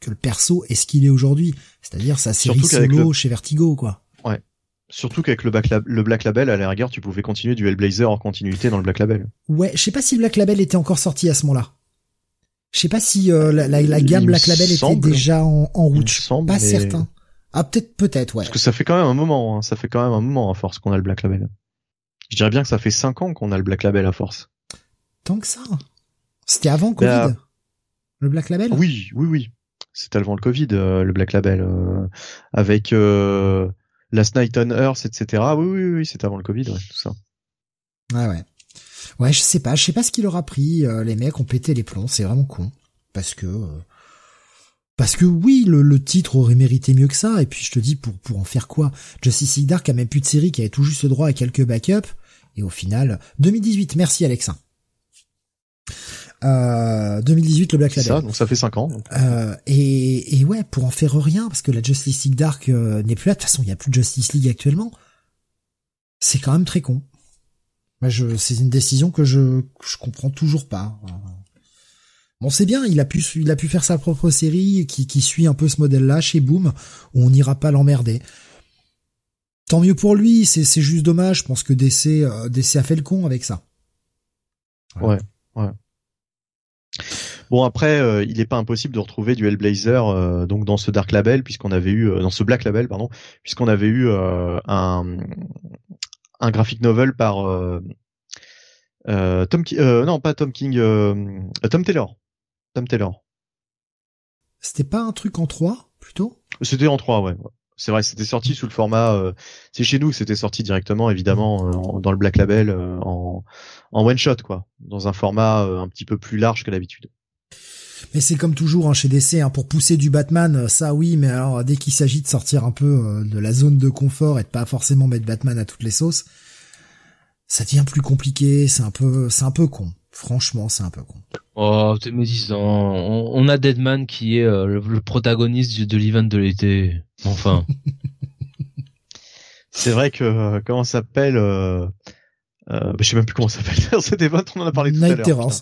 Speaker 1: que le perso est ce qu'il est aujourd'hui, c'est-à-dire sa série solo chez Vertigo quoi.
Speaker 3: Ouais. Surtout qu'avec le, le, Black Label, à la rigueur, tu pouvais continuer du Hellblazer en continuité dans le Black Label.
Speaker 1: Ouais, je sais pas si le Black Label était encore sorti à ce moment-là. Je sais pas si euh, la, la, gamme Black Label était déjà en, en route. Je suis pas certain. Ah peut-être peut-être ouais.
Speaker 3: Parce que ça fait quand même un moment, hein. ça fait quand même un moment à force qu'on a le Black Label. Je dirais bien que ça fait 5 ans qu'on a le Black Label à force.
Speaker 1: Tant que ça. C'était avant Covid. Bah, le Black Label?
Speaker 3: Oui, oui, oui. C'était avant le Covid, euh, le Black Label, euh, avec. Euh, Last Night on Earth, etc. Oui, oui, oui, c'était avant le Covid, ouais, tout ça.
Speaker 1: Ouais, ouais. Ouais, je sais pas, je sais pas ce qu'il leur a pris. les mecs ont pété les plombs, c'est vraiment con. Parce que parce que oui, le, titre aurait mérité mieux que ça. Et puis je te dis, pour pour en faire quoi? Justice League Dark a même plus de série qui avait tout juste droit à quelques backups. Et au final, 2018. Merci Alexa. Euh, 2018 le Black Label.
Speaker 3: Ça, donc ça fait 5 ans.
Speaker 1: Euh, et, et ouais, pour en faire rien, parce que la Justice League Dark euh, n'est plus là. De toute façon, il n'y a plus de Justice League actuellement. C'est quand même très con. Moi, je, c'est une décision que je, je comprends toujours pas. Bon, c'est bien, il a pu, faire sa propre série qui, suit un peu ce modèle-là chez Boom, où on n'ira pas l'emmerder. Tant mieux pour lui, c'est, juste dommage. Je pense que DC, euh, DC a fait le con avec ça.
Speaker 3: Ouais, ouais. Bon après, euh, il n'est pas impossible de retrouver du Hellblazer euh, donc dans ce Dark Label puisqu'on avait eu dans ce Black Label pardon puisqu'on avait eu un un graphic novel par Tom non pas Tom King Tom Taylor Tom Taylor.
Speaker 1: C'était pas un truc en 3 plutôt?
Speaker 3: C'était en 3 ouais. C'est vrai, c'était sorti sous le format. Euh, c'est chez nous, c'était sorti directement, évidemment, euh, dans le Black Label, euh, en, en one shot, quoi, dans un format un petit peu plus large que d'habitude.
Speaker 1: Mais c'est comme toujours hein, chez DC, hein, pour pousser du Batman, ça oui, mais alors dès qu'il s'agit de sortir un peu de la zone de confort et de pas forcément mettre Batman à toutes les sauces, ça devient plus compliqué. C'est un peu, c'est un peu con. Franchement, c'est un peu con.
Speaker 2: Oh, t'es médisant. On, on, a Deadman qui est euh, le, protagoniste de l'event de l'été. Enfin.
Speaker 3: c'est vrai que euh, comment ça s'appelle euh, euh, bah, Je sais même plus comment ça s'appelle. Cet event, on en a parlé tout à l'heure. Night
Speaker 1: Terrors.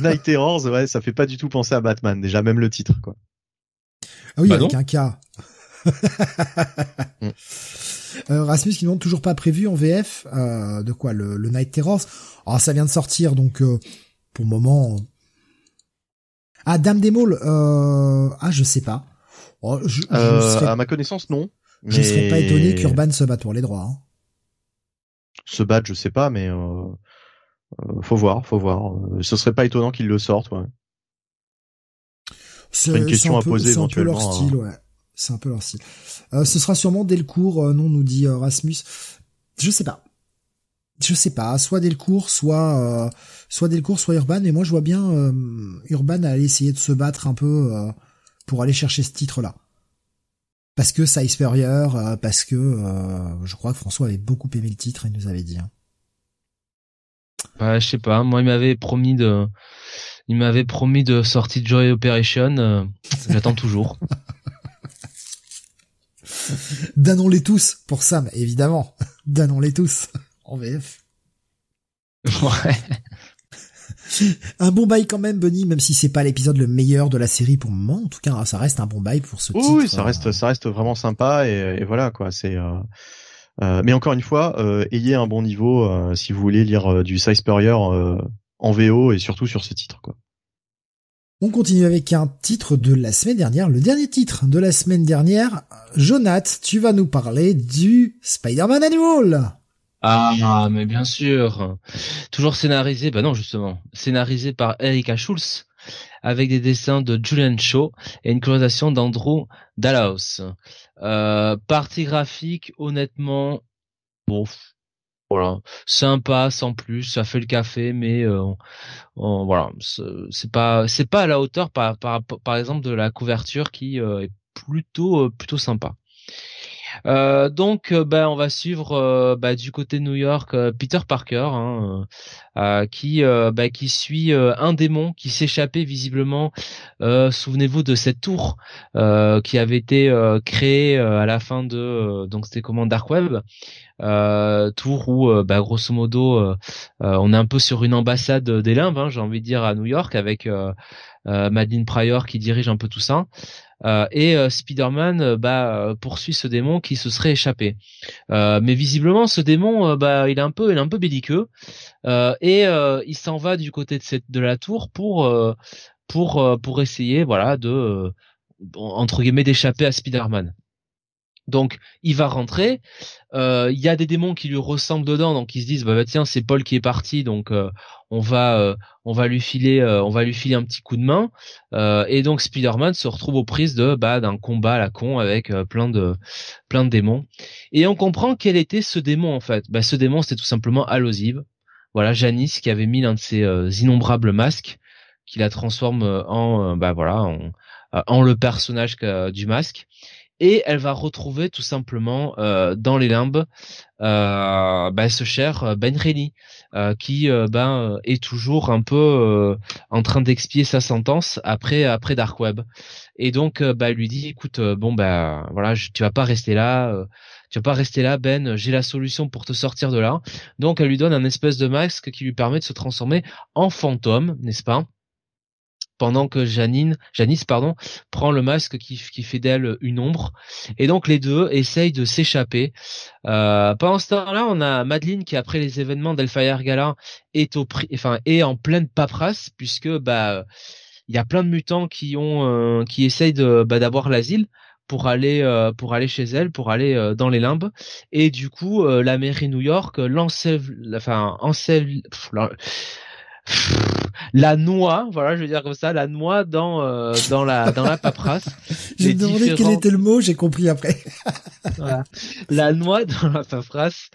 Speaker 3: Night Terrors, ouais, ça fait pas du tout penser à Batman. Déjà même le titre, quoi.
Speaker 1: Ah oui, bah avec un cas. Mm. Euh, Rasmus qui demande toujours pas prévu en VF euh, de quoi le, le, Night Terrors. Ah ça vient de sortir donc euh, pour le moment. Ah Dame des Maules, ah je sais pas.
Speaker 3: Oh, je, À ma connaissance non.
Speaker 1: Je serais pas étonné qu'Urban se batte pour les droits. Hein.
Speaker 3: Se batte je sais pas mais faut voir faut voir. Ce serait pas étonnant qu'il le sorte ouais. C'est une question à poser éventuellement.
Speaker 1: leur style, ouais. C'est un peu leur style. Euh, ce sera sûrement Delcourt, euh, non, nous dit euh, Rasmus. Je sais pas. Je sais pas, soit Delcourt, soit euh, soit Delcourt, soit Urban. Et moi, je vois bien Urban aller essayer de se battre un peu pour aller chercher ce titre-là. Parce que ça supérieur, parce que je crois que François avait beaucoup aimé le titre, il nous avait dit. Hein.
Speaker 2: Bah, je sais pas. Moi, il m'avait promis de, il m'avait promis de sortie de Joy Operation. J'attends toujours.
Speaker 1: Dannons-les tous pour Sam, évidemment. Dannons-les tous en VF.
Speaker 2: Ouais.
Speaker 1: un bon bail quand même, Bunny, même si c'est pas l'épisode le meilleur de la série pour le moment. En tout cas, ça reste un bon bail pour ce titre.
Speaker 3: Oui, ça reste, ça reste vraiment sympa et, voilà quoi. C'est. Euh, euh, mais encore une fois, euh, ayez un bon niveau si vous voulez lire du Size en VO et surtout sur ce titre quoi.
Speaker 1: On continue avec un titre de la semaine dernière, le dernier titre de la semaine dernière. Jonath, tu vas nous parler du Spider-Man Animal.
Speaker 2: Ah, mais bien sûr. Toujours scénarisé, bah non justement, scénarisé par Erika Schulz avec des dessins de Julian Shaw et une colorisation d'Andrew Dallas. Euh, partie graphique, honnêtement, bon, voilà, sympa sans plus, ça fait le café, mais euh, voilà, c'est pas c'est pas à la hauteur par par par exemple de la couverture qui euh, est plutôt euh, plutôt sympa. Euh, donc, euh, bah, on va suivre euh, bah, du côté de New York Peter Parker, hein, qui bah, qui suit un démon qui s'échappait visiblement. Souvenez-vous de cette tour qui avait été créée à la fin de donc c'était comment Dark Web. tour où bah, grosso modo on est un peu sur une ambassade des limbes hein, j'ai envie de dire à New York avec Madeline Pryor qui dirige un peu tout ça et euh, Spider-Man euh, bah, poursuit ce démon qui se serait échappé. mais visiblement, ce démon, bah, il est un peu, il est un peu belliqueux et il s'en va du côté de la tour pour pour pour essayer, voilà, de entre guillemets d'échapper à Spider-Man. Donc il va rentrer. Euh, il y a des démons qui lui ressemblent dedans, donc ils se disent bah, tiens c'est Paul qui est parti, donc euh, on va euh, on va lui filer on va lui filer un petit coup de main. et donc Spider-Man se retrouve aux prises de bah d'un combat à la con avec plein de plein de démons. Et on comprend quel était ce démon en fait. Bah ce démon c'était tout simplement Allosive. Voilà Janice qui avait mis l'un de ses innombrables masques qui la transforme en bah voilà en le personnage du masque et elle va retrouver tout simplement euh, dans les limbes euh, bah, ce cher Ben Reilly euh, qui euh, ben est toujours un peu en train d'expier sa sentence après après Dark Web. Et donc bah lui dit écoute bon bah voilà tu vas pas rester là tu vas pas rester là Ben j'ai la solution pour te sortir de là. Donc elle lui donne un espèce de masque qui lui permet de se transformer en fantôme n'est-ce pas? Pendant que Janine, Janice pardon, prend le masque qui, fait d'elle une ombre. Et donc les deux essayent de s'échapper. Euh, pendant ce temps-là, on a Madeline qui après les événements d'Elfire Gala est au enfin est en pleine paperasse puisque bah il y a plein de mutants qui ont euh, qui essayent de bah, d'avoir l'asile pour aller euh, chez elle, pour aller euh, dans les limbes. Et du coup, la mairie New York l'ensève, enfin ensève, la noix, voilà, je veux dire comme ça, la noix dans euh, dans la dans la paperasse.
Speaker 1: j'ai demandé quel était le mot, j'ai compris après.
Speaker 2: voilà. La noix dans la paperasse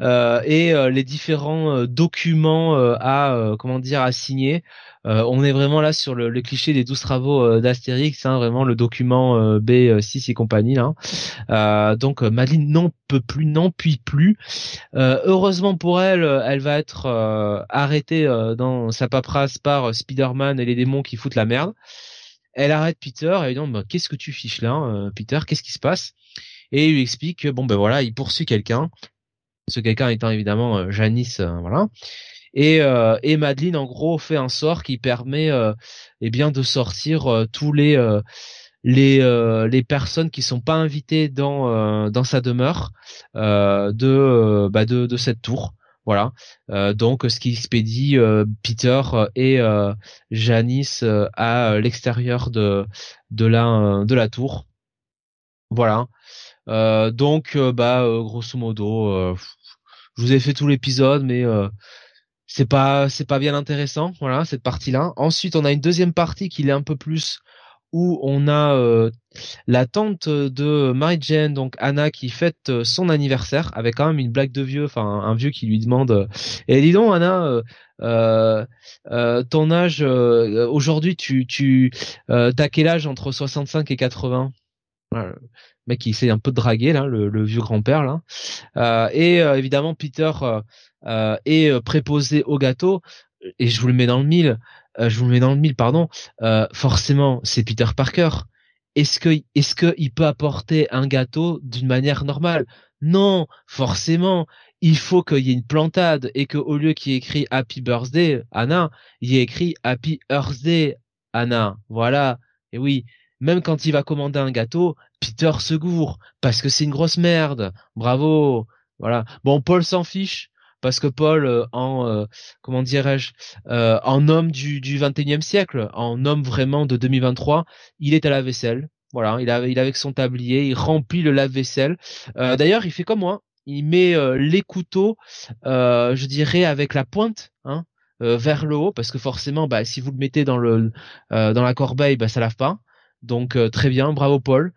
Speaker 2: euh, et euh, les différents euh, documents à comment dire à signer euh, on est vraiment là sur le, cliché des 12 travaux euh, d'Astérix, hein, vraiment le document euh, B6 et compagnie. Là. donc Madeleine n'en peut plus, n'en puis plus. heureusement pour elle, elle va être arrêtée dans sa paperasse par Spider-Man et les démons qui foutent la merde. Elle arrête Peter et lui dit qu'est-ce que tu fiches là, Peter? Qu'est-ce qui se passe? Et lui explique que bon ben voilà, il poursuit quelqu'un. Ce quelqu'un étant évidemment Janice, voilà. Et, euh, Madeline en gros fait un sort qui permet euh, eh bien de sortir euh, tous les euh, les les personnes qui sont pas invitées dans dans sa demeure de bah de de cette tour. Voilà. donc ce qui expédie Peter et Janice à l'extérieur de de la de la tour. Voilà. donc bah grosso modo je vous ai fait tout l'épisode mais c'est pas c'est pas bien intéressant voilà cette partie là ensuite on a une deuxième partie qui est un peu plus où on a euh, la tante de Mary Jane donc Anna qui fête euh, son anniversaire avec quand même une blague de vieux enfin un vieux qui lui demande euh, et dis donc Anna ton âge aujourd'hui tu tu t'as quel âge entre 65 et 80 voilà. mec qui essaie un peu de draguer là le, le vieux grand-père là et évidemment Peter euh, et euh, préposé au gâteau, et je vous le mets dans le mille, euh, je vous le mets dans le mille, pardon, forcément, c'est Peter Parker. Est-ce que, est-ce que il peut apporter un gâteau d'une manière normale? Non, forcément, il faut qu'il y ait une plantade et que au lieu qu'il y ait écrit Happy Birthday Anna, il y ait écrit Happy Birthday Anna. Voilà. Et oui, même quand il va commander un gâteau, Peter se gourre parce que c'est une grosse merde. Bravo. Voilà. Bon, Paul s'en fiche parce que Paul euh, en euh, comment dirais-je euh, en homme du du 21e siècle, en homme vraiment de 2023, il est à la vaisselle. Voilà, il a il avec son tablier, il remplit le lave-vaisselle. D'ailleurs, il fait comme moi, il met les couteaux, je dirais avec la pointe, hein, vers le haut, parce que forcément, bah, si vous le mettez dans le dans la corbeille, bah, ça lave pas. Donc euh, très bien, bravo Paul.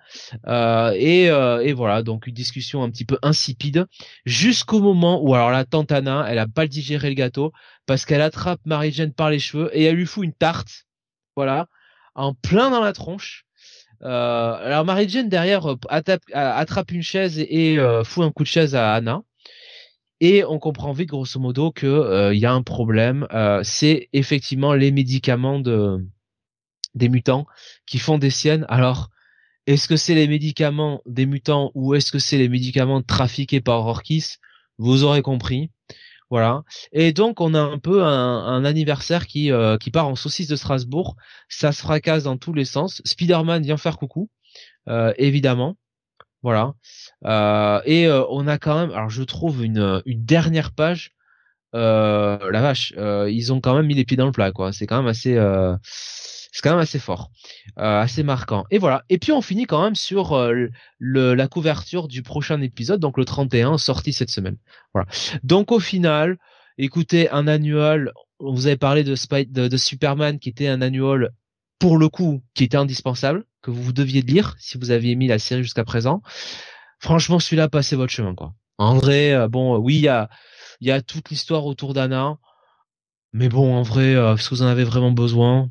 Speaker 2: Euh, et, euh, et, voilà, donc une discussion un petit peu insipide jusqu'au moment où alors la tante Anna, elle a pas digéré le gâteau parce qu'elle attrape Marie-Jeanne par les cheveux et elle lui fout une tarte, voilà, en plein dans la tronche. alors Marie-Jeanne derrière attrape, une chaise et, fout un coup de chaise à Anna. Et on comprend vite grosso modo que il y a un problème. c'est effectivement les médicaments de des mutants qui font des siennes. Alors, est-ce que c'est les médicaments des mutants ou est-ce que c'est les médicaments trafiqués par Orkis Vous aurez compris. Voilà. Et donc on a un peu un, anniversaire qui euh, qui part en saucisse de Strasbourg. Ça se fracasse dans tous les sens. Spider-Man vient faire coucou, euh, évidemment. Voilà. Euh, et on a quand même, alors je trouve une, une dernière page. la vache, ils ont quand même mis les pieds dans le plat, quoi. C'est quand même assez c'est quand même assez fort, euh, assez marquant. Et voilà. Et puis on finit quand même sur euh, le, la couverture du prochain épisode, donc le 31, sorti cette semaine. Voilà. Donc au final, écoutez, un annual. Vous avez parlé de, de, de Superman qui était un annual pour le coup qui était indispensable, que vous deviez lire si vous aviez mis la série jusqu'à présent. Franchement, celui-là, passez votre chemin, quoi. En vrai, euh, bon, oui, il y a, y a toute l'histoire autour d'Anna, mais bon, en vrai, euh, que vous en avez vraiment besoin?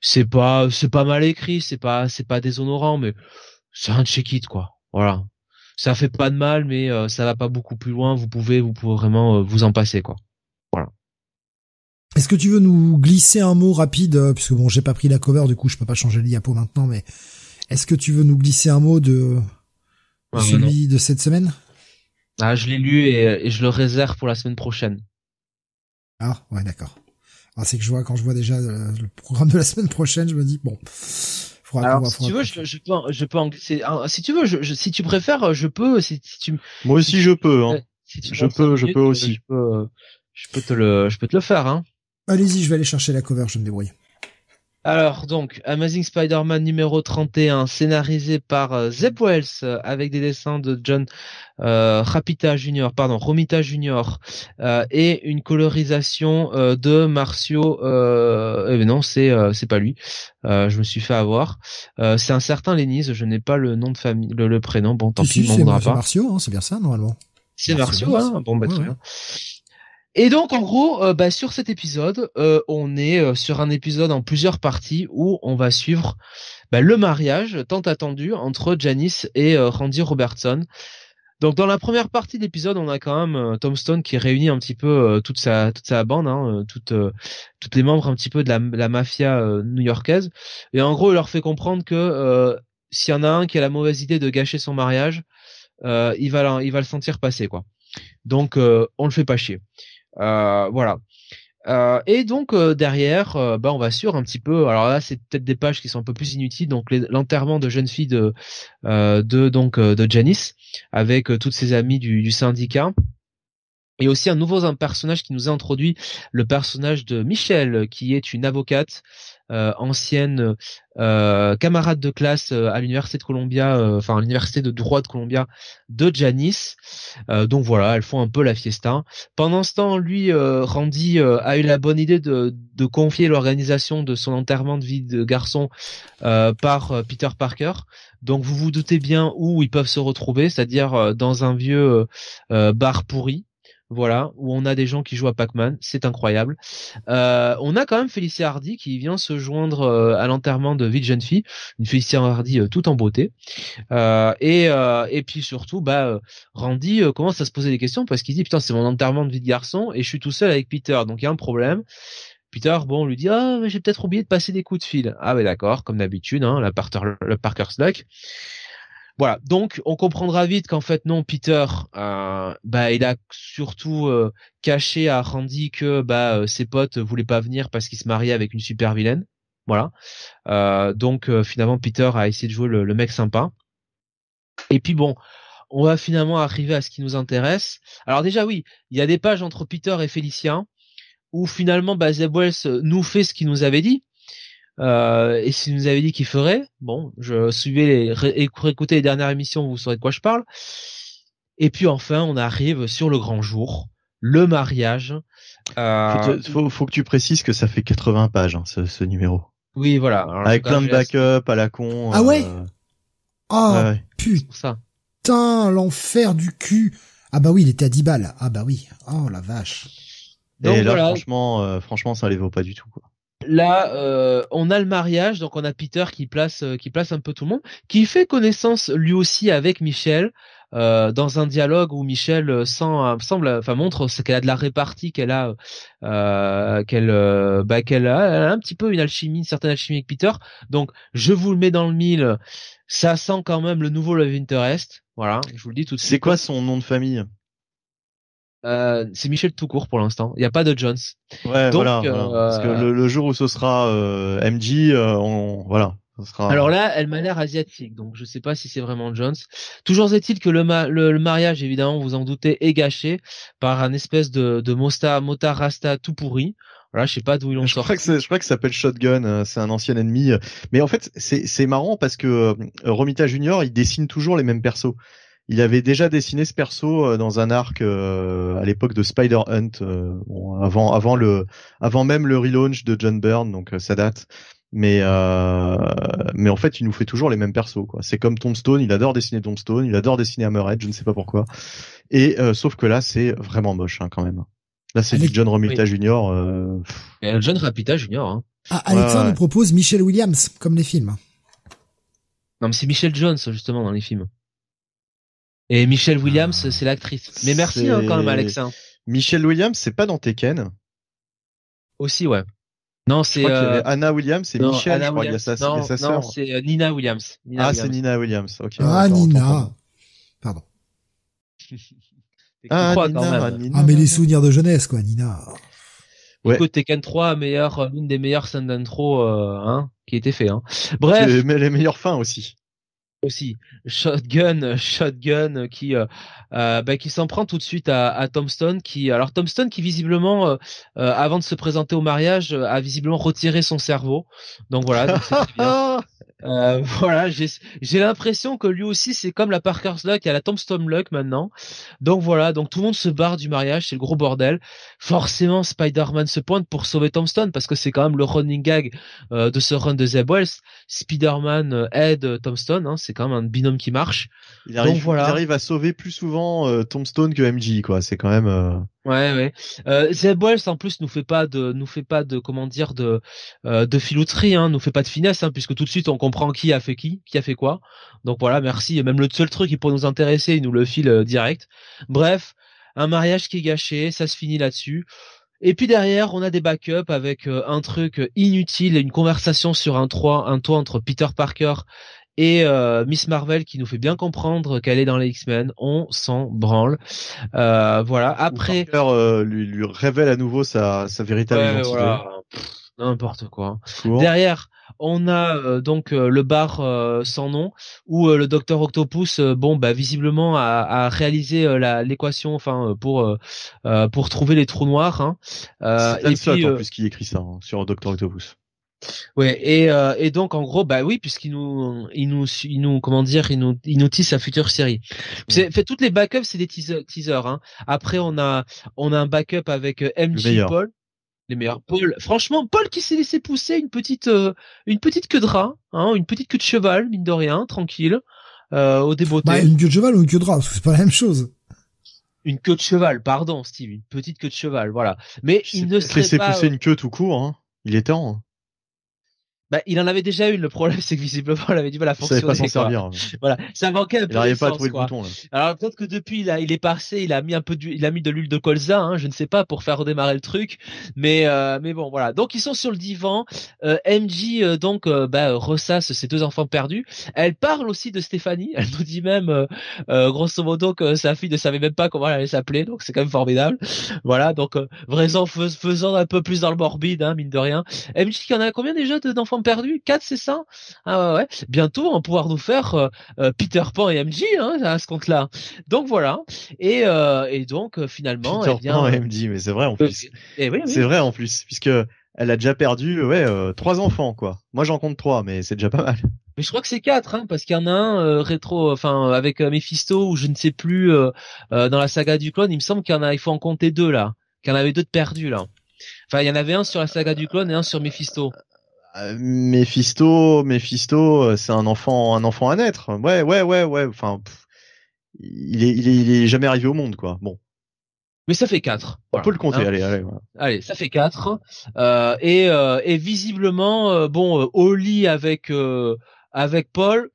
Speaker 2: C'est pas, c'est pas mal écrit, c'est pas, c'est pas déshonorant, mais c'est un check it, quoi. Voilà. Ça fait pas de mal, mais euh, ça va pas beaucoup plus loin. Vous pouvez, vous pouvez vraiment vous en passer, quoi. Voilà.
Speaker 1: Est-ce que tu veux nous glisser un mot rapide, puisque bon, j'ai pas pris la cover, du coup, je peux pas changer le diapo maintenant, mais est-ce que tu veux nous glisser un mot de ah, celui de cette semaine?
Speaker 2: Ah, je l'ai lu et, je le réserve pour la semaine prochaine.
Speaker 1: Ah, ouais, d'accord. Ah, c'est que je vois, quand je vois déjà le, programme de la semaine prochaine, je me dis, bon.
Speaker 2: Alors, si tu veux, je, je, peux, je peux en glisser. Si tu veux, je, si tu préfères, je peux. Si, tu,
Speaker 3: Moi aussi, je peux. Hein. je peux, je peux aussi.
Speaker 2: Je peux, je peux te le, je peux te le faire. Hein.
Speaker 1: Allez-y, je vais aller chercher la cover. Je me débrouille.
Speaker 2: Alors donc Amazing Spider-Man numéro 31 scénarisé par euh, Zeb Wells euh, avec des dessins de John euh, Rapita Jr. pardon Romita Jr. Et une colorisation de Marcio eh non c'est c'est pas lui. Je me suis fait avoir. C'est un certain Lénise je n'ai pas le nom de famille le, prénom. Bon tant pis
Speaker 1: c'est Marcio hein, c'est bien ça normalement.
Speaker 2: C'est Marcio, hein bon bah et donc en gros, euh, bah, sur cet épisode, euh, on est euh, sur un épisode en plusieurs parties où on va suivre bah, le mariage tant attendu entre Janice et Randy Robertson. Donc dans la première partie de l'épisode, on a quand même Tom Stone qui réunit un petit peu toute sa toute sa bande, hein, toutes toutes les membres un petit peu de la, la mafia new-yorkaise. Et en gros, il leur fait comprendre que s'il y en a un qui a la mauvaise idée de gâcher son mariage, il va il va le sentir passer quoi. Donc on le fait pas chier. Euh, voilà. Euh, et donc euh, derrière, bah on va sur un petit peu. Alors là, c'est peut-être des pages qui sont un peu plus inutiles. Donc l'enterrement de jeune fille de de donc de Janice avec toutes ses amies du, du syndicat. Et aussi un nouveau un personnage qui nous a introduit, le personnage de Michelle, qui est une avocate euh, ancienne euh, camarade de classe euh, à l'université de Columbia, enfin à l'université de droit de Columbia de Janice. donc voilà, elles font un peu la fiesta. Pendant ce temps, lui, Randy a eu la bonne idée de, de confier l'organisation de son enterrement de vie de garçon par Peter Parker. Donc vous vous doutez bien où ils peuvent se retrouver, c'est-à-dire dans un vieux bar pourri voilà, où on a des gens qui jouent à Pac-Man, c'est incroyable. Euh, on a quand même Félicia Hardy qui vient se joindre euh, à l'enterrement de vie de jeune fille, une Félicia Hardy euh, tout en beauté. et et puis surtout, bah Randy commence à se poser des questions parce qu'il dit putain c'est mon enterrement de vie de garçon et je suis tout seul avec Peter, donc il y a un problème. Peter, bon, on lui dit ah j'ai peut-être oublié de passer des coups de fil. Ah ouais d'accord, comme d'habitude, hein, la Parker, le Parker's Luck. Voilà, donc on comprendra vite qu'en fait non, Peter, euh, bah il a surtout euh, caché à Randy que bah euh, ses potes voulaient pas venir parce qu'il se mariait avec une super vilaine. Voilà, donc finalement Peter a essayé de jouer le, mec sympa. Et puis bon, on va finalement arriver à ce qui nous intéresse. Alors déjà oui, il y a des pages entre Peter et Félicien où finalement bah, Zeb Wells nous fait ce qu'il nous avait dit. Euh, et s'il nous avait dit qu'il ferait, bon, je suivais les, écoutez les dernières émissions, vous saurez de quoi je parle. Et puis enfin, on arrive sur le grand jour, le mariage.
Speaker 3: Euh... Faut, faut, que tu précises que ça fait 80 pages, hein, ce, ce, numéro.
Speaker 2: Oui, voilà.
Speaker 3: Avec plein de backup à la con.
Speaker 1: Ah ouais euh... Oh, putain, l'enfer du cul. Ah bah oui, il était à 10 balles. Ah bah oui. Oh la vache.
Speaker 3: Et là, franchement, euh, franchement, ça les vaut pas du tout. Quoi
Speaker 2: là, euh, on a le mariage, donc on a Peter qui place, euh, qui place un peu tout le monde, qui fait connaissance lui aussi avec Michel. Euh, dans un dialogue où Michel semble, enfin montre ce qu'elle a de la répartie, qu'elle a, qu'elle, bah, qu'elle a, un petit peu une alchimie, une certaine alchimie avec Peter. Donc je vous le mets dans le mille, ça sent quand même le nouveau Love Interest. Voilà, je vous le dis tout de suite.
Speaker 3: C'est quoi son nom de famille?
Speaker 2: Euh, c'est Michel tout court pour l'instant. Il n'y a pas de Jones.
Speaker 3: Ouais, voilà, euh, Parce que le, jour où ce sera euh, MJ, on, voilà. sera...
Speaker 2: Alors là, elle m'a l'air asiatique, donc je sais pas si c'est vraiment Jones. Toujours est-il que le, le, mariage, évidemment, vous en doutez, est gâché par un espèce de, de Mosta, Mota Rasta tout pourri. Voilà, je sais pas d'où ils l'ont
Speaker 3: sorti. Crois que je crois que ça s'appelle Shotgun, c'est un ancien ennemi. Mais en fait, c'est c'est marrant parce que Romita Junior, il dessine toujours les mêmes persos. Il avait déjà dessiné ce perso dans un arc à l'époque de Spider Hunt, bon, avant avant le avant même le relaunch de John Byrne, donc ça date. Mais euh, mais en fait il nous fait toujours les mêmes persos quoi. C'est comme Tombstone il adore dessiner Tombstone il adore dessiner Hammerhead je ne sais pas pourquoi. Et euh, sauf que là c'est vraiment moche hein, quand même. Là c'est du John Romita Junior euh...
Speaker 2: John Rapita Junior hein.
Speaker 1: ah, Alexandre nous propose Michelle Williams comme les films.
Speaker 2: Non mais c'est Michelle Jones justement dans les films et Michelle Williams ah. c'est l'actrice mais merci hein, quand même Alex
Speaker 3: Michelle Williams c'est pas dans Tekken
Speaker 2: aussi ouais non, c'est
Speaker 3: euh... Anna Williams et Michelle, je crois. Il y a sa,
Speaker 2: non,
Speaker 3: non,
Speaker 2: c'est euh, Nina Williams.
Speaker 3: Nina ah, c'est Nina Williams. Ok.
Speaker 1: Ah, Nina. Pardon.
Speaker 3: ah, Nina,
Speaker 1: ah, mais les souvenirs de jeunesse, quoi, Nina.
Speaker 2: Ouais. Écoute, Tekken 3, meilleur, euh, l'une des meilleures scènes d'intro, euh, hein, qui a été fait, hein. Bref.
Speaker 3: Mais les meilleures fins aussi
Speaker 2: aussi Shotgun Shotgun qui euh, euh, bah, qui s'en prend tout de suite à, à Tombstone qui alors Tombstone qui visiblement euh, avant de se présenter au mariage a visiblement retiré son cerveau donc voilà. Euh, voilà, j'ai l'impression que lui aussi c'est comme la Parker's Luck et la Tombstone Luck maintenant. Donc voilà, donc tout le monde se barre du mariage, c'est le gros bordel. Forcément, Spider-Man se pointe pour sauver Tombstone parce que c'est quand même le running gag euh, de ce run de Zeb Wells. Spider-Man euh, aide Tombstone, hein, c'est quand même un binôme qui marche.
Speaker 3: Il arrive, voilà. il arrive à sauver plus souvent Tombstone que MJ, quoi. C'est quand même.
Speaker 2: Ouais, ouais. Euh, Zeb Wells en plus nous fait pas de, nous fait pas de, comment dire, de, euh, de filouterie, hein, nous fait pas de finesse, hein, puisque tout de suite on comprend qui a fait qui, qui a fait quoi. Donc voilà, merci. Même le seul truc qui pourrait nous intéresser, il nous le file euh, direct. Bref, un mariage qui est gâché, ça se finit là-dessus. Et puis derrière, on a des backups avec euh, un truc inutile, une conversation sur un toit, un toit entre Peter Parker et euh, Miss Marvel qui nous fait bien comprendre qu'elle est dans les X-Men, on s'en branle. Euh, voilà. Après,
Speaker 3: euh, lui, lui, révèle à nouveau sa, sa véritable identité.
Speaker 2: N'importe quoi. Derrière, on a euh, donc le bar sans nom où le docteur Octopus, bon bah visiblement a, a réalisé l'équation, enfin pour pour trouver les trous noirs. Hein.
Speaker 3: et puis, en plus qui écrit ça hein, sur Docteur Octopus.
Speaker 2: Ouais et euh, et donc en gros bah oui puisqu'il nous il nous il nous comment dire il nous il nous tisse sa future série. C'est fait toutes les backups c'est des teasers hein. Après on a on a un backup avec euh, MJ Paul les meilleurs Paul franchement Paul qui s'est laissé pousser une petite euh, une petite queue de rat hein, une petite queue de cheval mine de rien tranquille euh, au débeauté.
Speaker 1: Bah, une queue de cheval ou une queue de rat parce que c'est pas la même chose
Speaker 2: une queue de cheval, pardon, Steve, une petite queue de cheval, voilà. Mais il ne serait pas.
Speaker 3: pousser une queue tout court, hein. Il est temps.
Speaker 2: Bah, il en avait déjà une. Le problème, c'est que visiblement, il avait du mal à fonctionner.
Speaker 3: pas servir.
Speaker 2: Voilà, ça manquait un peu.
Speaker 3: Il n'arrivait pas à trouver le bouton. Là.
Speaker 2: Alors peut-être que depuis, il, a, il est passé, il a mis un peu du, il a mis de l'huile de colza, hein, je ne sais pas, pour faire redémarrer le truc. Mais euh, mais bon, voilà. Donc ils sont sur le divan. Euh, MJ euh, donc euh, bah, ressasse ses deux enfants perdus. Elle parle aussi de Stéphanie. Elle nous dit même, euh, grosso modo, que sa fille ne savait même pas comment elle allait s'appeler. Donc c'est quand même formidable. Voilà. Donc vraiment faisant un peu plus dans le morbide, hein, mine de rien. MJ, il y en a combien déjà d'enfants perdus 4 c'est ça? Ah ouais, ouais. Bientôt on va pouvoir nous faire euh, euh, Peter Pan et MJ hein, à ce compte-là. Donc voilà. Et, euh, et donc finalement
Speaker 3: Peter eh Pan et MJ, mais c'est vrai en plus. Eh c'est vrai en plus puisque elle a déjà perdu ouais trois enfants quoi. Moi j'en compte trois mais c'est déjà pas mal.
Speaker 2: Mais je crois que c'est quatre, hein, parce qu'il y en a un rétro, enfin avec Mephisto ou je ne sais plus dans la saga du clone. Il me semble qu'il y en a, il faut en compter deux là, qu'il y en avait deux de perdus là. Enfin, il y en avait un sur la saga du clone et un sur Mephisto.
Speaker 3: Euh, Mephisto, Mephisto, euh, c'est un enfant, un enfant à naître. Ouais, ouais, ouais, ouais. Enfin, il est, il est, il est jamais arrivé au monde, quoi. Bon.
Speaker 2: Mais ça fait quatre.
Speaker 3: On peut le compter.
Speaker 2: Hein.
Speaker 3: allez, allez.
Speaker 2: Allez, ça fait quatre. Euh, et, euh, et visiblement, euh, bon, au lit avec avec Paul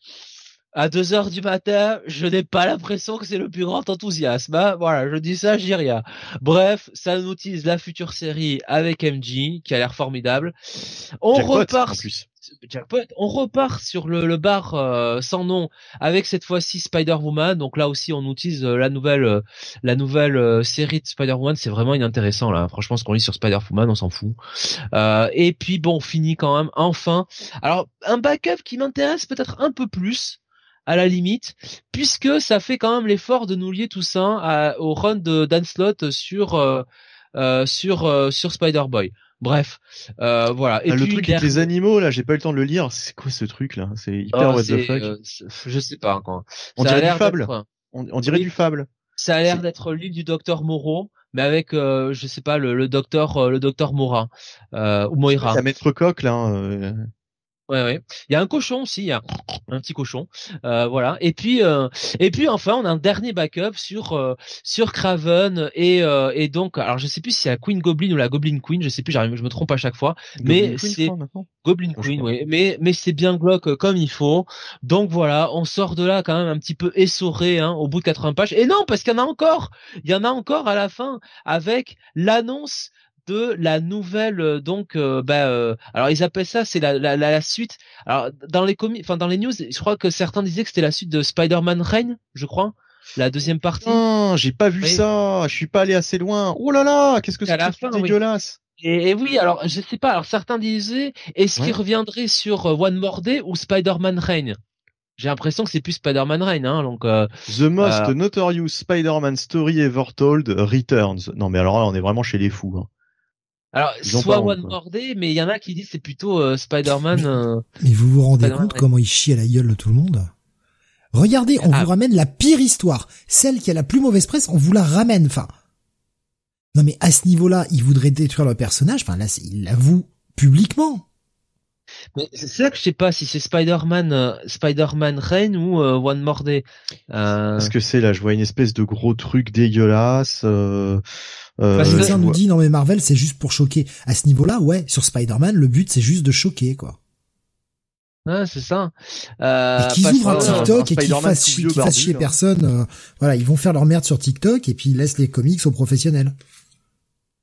Speaker 2: à 2 heures du matin, je n'ai pas l'impression que c'est le plus grand enthousiasme. Hein. Voilà, je dis ça, je dis rien. Bref, ça nous utilise la future série avec MJ, qui a l'air formidable. On repart. On repart sur le, bar euh, sans nom avec cette fois-ci Spider-Woman. Donc là aussi, on utilise euh, la nouvelle, euh, la nouvelle série de Spider-Woman. C'est vraiment inintéressant là. Franchement, ce qu'on lit sur Spider-Woman, on s'en fout. et puis bon, on finit quand même enfin. Alors un backup qui m'intéresse peut-être un peu plus la limite, puisque ça fait quand même l'effort de nous lier tout ça au run de Dan Slott sur euh, euh, sur euh, sur Spider Boy. Bref, euh, voilà.
Speaker 3: Et ah, le truc avec les animaux, là, j'ai pas eu le temps de le lire. C'est quoi ce truc là? C'est hyper oh, what the fuck. Euh,
Speaker 2: je sais pas quoi.
Speaker 3: On dirait du fable. On, dirait du fable.
Speaker 2: Ça a l'air d'être l'île du docteur Moreau, mais avec, euh, je sais pas, le, le docteur, le docteur Mora ou Moira.
Speaker 3: La maître coq là.
Speaker 2: Ouais, ouais. Il y a un cochon aussi, il y a un petit cochon, euh, voilà. Et puis, euh, et puis enfin, on a un dernier backup sur euh, sur Craven et et donc, alors je sais plus si c'est la Queen Goblin ou la Goblin Queen, je sais plus, j'arrive, je me trompe à chaque fois, mais c'est Goblin Queen, oui. Mais mais c'est bien glauque comme il faut. Donc voilà, on sort de là quand même un petit peu essoré, hein, au bout de 80 pages. Et non, parce qu'il y en a encore, il y en a encore à la fin avec l'annonce de la nouvelle euh, donc euh, bah, euh, alors ils appellent ça c'est la, la, la, suite alors dans les comics enfin dans les news je crois que certains disaient que c'était la suite de Spider-Man Reign je crois la deuxième partie
Speaker 3: non j'ai pas vu ça je suis pas allé assez loin oh là là qu'est-ce que c'est que dégueulasse
Speaker 2: Et, oui, alors je sais pas. Alors certains disaient, est-ce qu'il reviendrait sur One More Day ou Spider-Man Reign? J'ai l'impression que c'est plus Spider-Man Reign, hein. Donc
Speaker 3: The Most Notorious Spider-Man Story Ever Told Returns. Non mais alors là, on est vraiment chez les fous. Hein.
Speaker 2: Alors, soit One More Day, mais il y en a qui disent c'est plutôt euh, Spider-Man.
Speaker 1: Mais, euh, mais, vous vous rendez compte comment il chie à la gueule de tout le monde? Regardez, on ah. vous ramène la pire histoire, celle qui a la plus mauvaise presse, on vous la ramène. Enfin, non mais à ce niveau-là, il voudrait détruire le personnage. Enfin là, il l'avoue publiquement.
Speaker 2: Mais c'est ça que je sais pas si c'est Spider-Man, euh, Spider-Man Reign ou One More Day.
Speaker 3: Euh... Parce que c'est là, je vois une espèce de gros truc dégueulasse. Euh...
Speaker 1: Euh, Parce nous dit non mais Marvel c'est juste pour choquer. À ce niveau-là, ouais, sur Spider-Man, le but c'est juste de choquer quoi.
Speaker 2: Ouais, c'est ça.
Speaker 1: Euh, et qu'ils ouvrent un TikTok et qu'ils fassent, chier personne. Euh, voilà, ils vont faire leur merde sur TikTok et puis ils laissent les comics aux professionnels.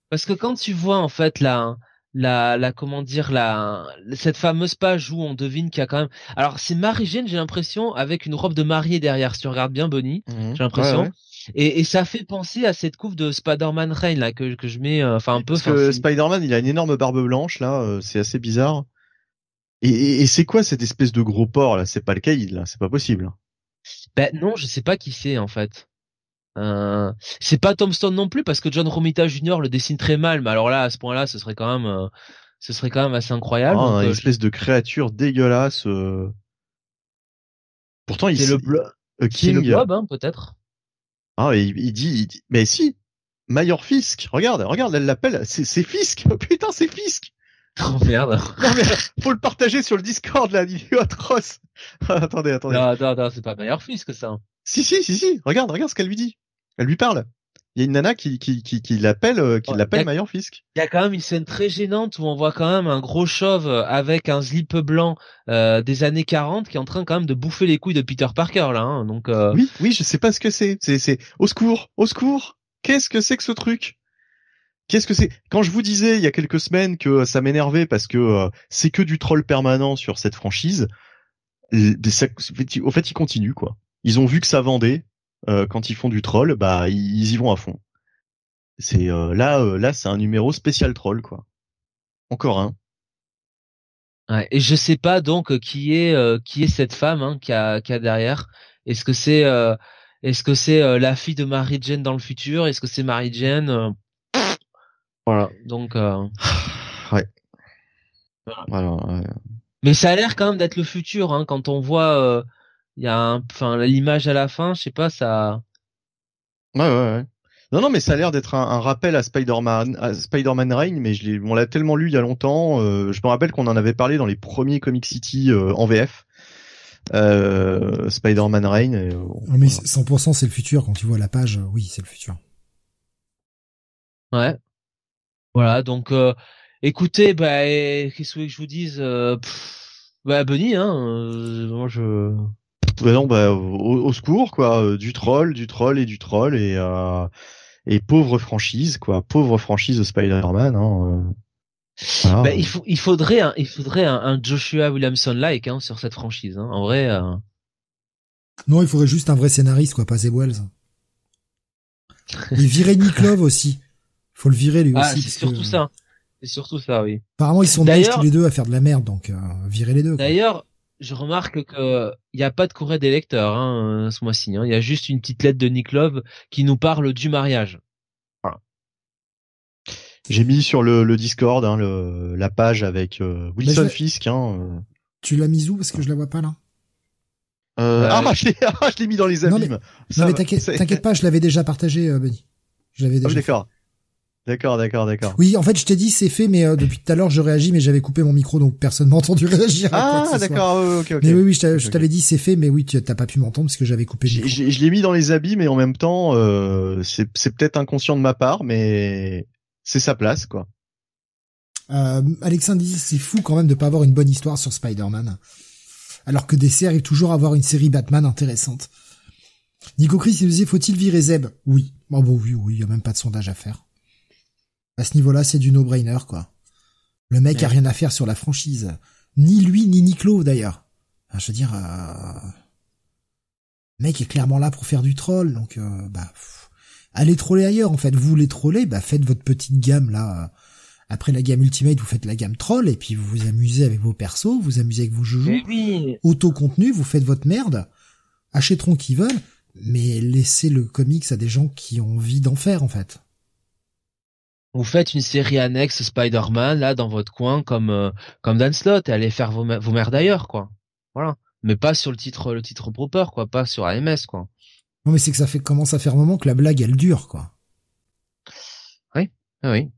Speaker 2: Parce que quand tu vois en fait la la la comment dire la cette fameuse page où on devine qu'il y a quand même alors c'est Marie Jane j'ai l'impression avec une robe de mariée derrière si tu regardes bien Bonnie mhm. j'ai l'impression et, et, ça fait penser à cette couve de Spider-Man Rain là que, que je mets euh, enfin un peu.
Speaker 3: Parce que Spider-Man il a une énorme barbe blanche là, euh, c'est assez bizarre. Et, et, c'est quoi cette espèce de gros porc là? C'est pas le Caïd là, c'est pas possible.
Speaker 2: Ben non, je sais pas qui c'est en fait. Euh, c'est pas Tom Stone non plus parce que John Romita Jr. le dessine très mal, mais alors là à ce point-là, ce serait quand même, euh, ce serait quand même assez incroyable.
Speaker 3: Ah, une espèce de créature dégueulasse. Pourtant, il
Speaker 2: c'est le. C'est le blob, hein, peut-être.
Speaker 3: Ah, il, dit, mais si, Mayor Fisk, regarde, regarde, elle l'appelle, c'est, Fisk, putain, c'est Fisk.
Speaker 2: Oh merde.
Speaker 3: Non mais faut le partager sur le Discord là, vidéo atroce. attendez, attendez.
Speaker 2: Non, non, non, c'est pas Mayor Fisk ça.
Speaker 3: Si, si, si, si. Regarde, regarde ce qu'elle lui dit. Elle lui parle il y a une nana qui qui qui, qui l'appelle euh, qui l'appelle Mayor Fisk.
Speaker 2: Il y a quand même une scène très gênante où on voit quand même un gros chauve avec un slip blanc euh, des années 40 qui est en train quand même de bouffer les couilles de Peter Parker là hein, donc euh...
Speaker 3: Oui, oui, je sais pas ce que c'est. C'est c'est au secours, au secours. Qu'est-ce que c'est que ce truc? Qu'est-ce que c'est? Quand je vous disais il y a quelques semaines que ça m'énervait parce que euh, c'est que du troll permanent sur cette franchise, au fait, ils continuent quoi. Ils ont vu que ça vendait, euh, quand ils font du troll, bah ils, y vont à fond. C'est euh, là, euh, là, c'est un numéro spécial troll quoi. Encore un.
Speaker 2: Ouais, et je sais pas donc qui est qui est cette femme hein, qui a qui a derrière. Est-ce que c'est est-ce que c'est la fille de Mary Jane dans le futur? Est-ce que c'est Mary Jane Voilà. Donc.
Speaker 3: ouais.
Speaker 2: Voilà. Mais ça a l'air quand même d'être le futur hein, quand on voit il y a un, enfin l'image à la fin, je sais pas, ça.
Speaker 3: Ouais, ouais, ouais. Non, non, mais ça a l'air d'être un, rappel à Spider-Man, à Spider-Man Reign, mais je on l'a tellement lu il y a longtemps. Euh, je me rappelle qu'on en avait parlé dans les premiers Comic City euh, en VF. Euh, Spider-Man Reign. Et,
Speaker 1: mais 100% c'est le futur quand tu vois la page. oui, c'est le futur.
Speaker 2: Ouais. Voilà, donc écoutez, bah, qu'est-ce que je vous dise Bah, Bunny, hein. moi, je
Speaker 3: bah non, bah, au, secours, quoi. Euh, du troll, du troll et du troll et euh, et pauvre franchise, quoi. Pauvre franchise de Spider-Man. Hein,
Speaker 2: euh. bah, il, faut, il faudrait, un, il faudrait un, Joshua Williamson-like hein, sur cette franchise. Hein. En vrai.
Speaker 1: Non, il faudrait juste un vrai scénariste, quoi, pas Zeb Wells. Et virer Nick Love aussi. Faut le virer lui
Speaker 2: ah,
Speaker 1: aussi.
Speaker 2: C'est surtout ça. C'est surtout ça, oui.
Speaker 1: Apparemment, ils sont tous les deux à faire de la merde, donc virer les deux.
Speaker 2: D'ailleurs, je remarque que il n'y a pas de courrier des lecteurs hein, ce mois-ci. Hein. Il y a juste une petite lettre de Nick Love qui nous parle du mariage. Voilà.
Speaker 3: J'ai mis sur le, le Discord hein, le, la page avec euh, Wilson Fisk. Hein, euh.
Speaker 1: Tu l'as mise où? Parce que je la vois pas là.
Speaker 3: Euh, ah, ah, je l'ai mis dans les abîmes.
Speaker 1: Non mais, t'inquiète pas, je l'avais déjà partagé, euh, Benny. Je l'avais ah, déjà.
Speaker 3: d'accord. D'accord, d'accord, d'accord.
Speaker 1: Oui, en fait, je t'ai dit c'est fait, mais euh, depuis tout à l'heure je réagis, mais j'avais coupé mon micro, donc personne m'a entendu réagir.
Speaker 3: Ah, d'accord, ok, ok.
Speaker 1: Mais oui, oui, je t'avais dit c'est fait, mais oui, tu t'as pas pu m'entendre parce que j'avais coupé. Le
Speaker 3: Je l'ai mis dans les habits, mais en même temps, euh, c'est peut-être inconscient de ma part, mais c'est sa place, quoi.
Speaker 1: Euh, Alexandre dit c'est fou quand même de pas avoir une bonne histoire sur Spider-Man, alors que DC arrive toujours à avoir une série Batman intéressante. Nico Chris il disait faut-il virer Zeb? Oui. Oh bon oui, oui, il y a même pas de sondage à faire. À ce niveau-là, c'est du no-brainer, quoi. Le mec a rien à faire sur la franchise. Ni lui, ni Niclo, d'ailleurs. je veux dire, euh... le mec est clairement là pour faire du troll, donc, euh, bah, allez troller ailleurs, en fait. Vous les troller, bah, faites votre petite gamme, là. Après la gamme Ultimate, vous faites la gamme troll, et puis vous vous amusez avec vos persos, vous vous amusez avec vos jeux. Auto-contenu, vous faites votre merde. Achèteront qui veulent, mais laissez le comics à des gens qui ont envie d'en faire, en fait
Speaker 2: vous faites une série annexe Spider-Man là dans votre coin comme euh, comme Dan Slott et allez faire vos, vos merdes d'ailleurs quoi. Voilà. Mais pas sur le titre le titre proper quoi, pas sur AMS quoi.
Speaker 1: Non mais c'est que ça fait commence à faire un moment que la blague elle dure quoi.
Speaker 2: Oui. Ah oui.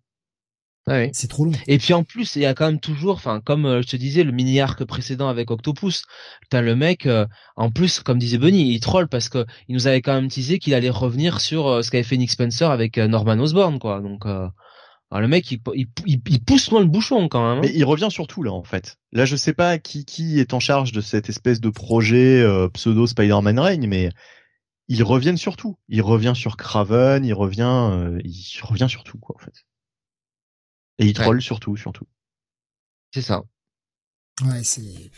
Speaker 2: Ah oui.
Speaker 1: C'est trop long.
Speaker 2: Et puis en plus, il y a quand même toujours, enfin comme euh, je te disais, le mini arc précédent avec Octopus. T'as le mec, euh, en plus, comme disait Bunny, il troll parce que il nous avait quand même teasé qu'il allait revenir sur ce qu'avait fait Nick Spencer avec Norman Osborn, quoi. Donc alors le mec, il, il, pousse loin le bouchon quand même.
Speaker 3: Hein. Mais il revient surtout là en fait. Là, je sais pas qui qui est en charge de cette espèce de projet euh, pseudo Spider-Man Reign, mais il revient surtout. Il revient sur Craven, il revient, euh, il revient surtout quoi en fait. Et il troll surtout, surtout.
Speaker 2: C'est ça.
Speaker 1: Ouais, c'est.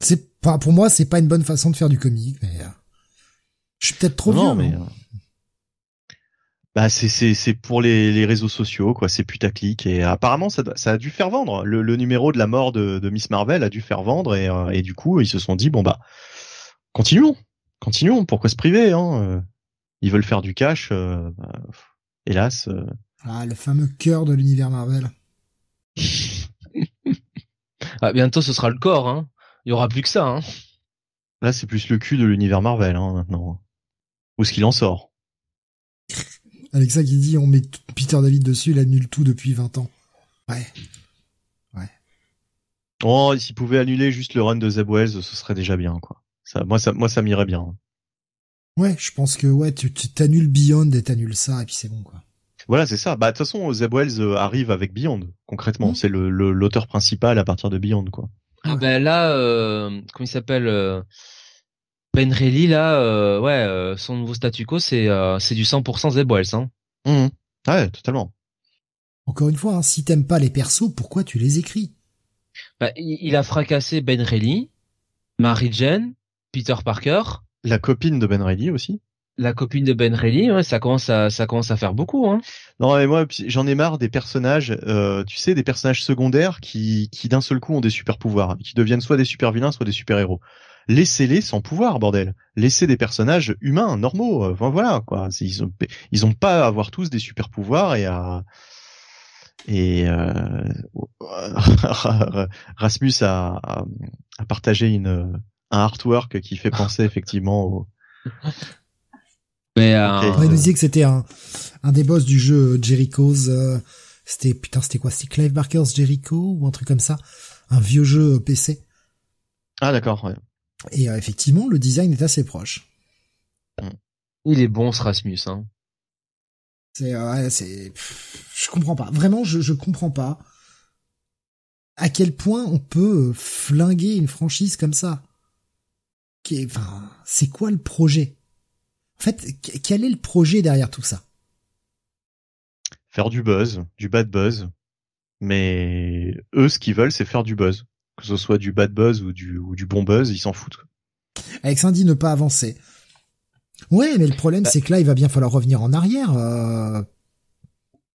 Speaker 1: C'est pas pour moi, c'est pas une bonne façon de faire du comique, mais euh, je suis peut-être trop non, vieux. Mais, hein
Speaker 3: bah c'est c'est c'est pour les, les réseaux sociaux quoi, c'est putaclic et apparemment ça ça a dû faire vendre. Le, le numéro de la mort de, de Miss Marvel a dû faire vendre et euh, et du coup ils se sont dit bon bah continuons, continuons, pourquoi se priver hein euh. Ils veulent faire du cash, euh, bah, hélas.
Speaker 1: Ah le fameux cœur de l'univers Marvel.
Speaker 2: ah, bientôt ce sera le corps hein. Il y aura plus que ça hein.
Speaker 3: Là c'est plus le cul de l'univers Marvel hein maintenant. Où ce qu'il en sort?
Speaker 1: Alexa qui dit on met Peter David dessus, il annule tout depuis 20 ans. Ouais. Ouais.
Speaker 3: Oh, s'il pouvait annuler juste le run de Zeb Wells, ce serait déjà bien, quoi. Ça, moi, ça, moi, ça m'irait bien.
Speaker 1: Ouais, je pense que ouais, tu t'annules Beyond et t'annules ça et puis c'est bon, quoi.
Speaker 3: Voilà, c'est ça. Bah, de toute façon, Zeb Wells euh, arrive avec Beyond, concrètement. Mmh. C'est le l'auteur principal à partir de Beyond, quoi.
Speaker 2: Ah ben là, euh, comment il s'appelle euh, ben Reilly là, euh, ouais, euh, son nouveau statu quo c'est euh, c'est du 100% Zeb Wells. Hein.
Speaker 3: Mmh. Ouais, totalement.
Speaker 1: Encore une fois, hein, si t'aimes pas les persos, pourquoi tu les écris?
Speaker 2: Bah, il, a fracassé Ben Reilly, Mary Jane, Peter Parker.
Speaker 3: La copine de Ben Reilly aussi.
Speaker 2: La copine de Ben Reilly, ouais, ça commence à ça commence à faire beaucoup. Hein.
Speaker 3: Non mais moi j'en ai marre des personnages, euh, tu sais, des personnages secondaires qui qui d'un seul coup ont des super pouvoirs, qui deviennent soit des super vilains, soit des super héros laissez-les sans pouvoir, bordel. Laissez des personnages humains, normaux. Enfin voilà, quoi. Ils ont, ils ont pas à avoir tous des super pouvoirs et à et euh, Rasmus a, a, partagé une un artwork qui fait penser effectivement au.
Speaker 2: Mais euh...
Speaker 1: il nous disait que c'était un un des boss du jeu Jericho's. Euh, c'était putain, c'était quoi C'était Clive Barker's Jericho ou un truc comme ça, un vieux jeu PC.
Speaker 3: Ah d'accord. Ouais.
Speaker 1: Et euh, effectivement, le design est assez proche.
Speaker 2: Il est bon ce Rasmus, hein.
Speaker 1: C'est, euh, c'est, je comprends pas. Vraiment, je, je comprends pas à quel point on peut flinguer une franchise comme ça. Qui enfin, c'est quoi le projet? En fait, quel est le projet derrière tout ça?
Speaker 3: Faire du buzz, du bad buzz. Mais eux, ce qu'ils veulent, c'est faire du buzz que ce soit du bad buzz ou du, ou du bon buzz, ils s'en foutent.
Speaker 1: Avec Cindy ne pas avancer. Ouais, mais le problème bah c'est que là, il va bien falloir revenir en arrière. Euh...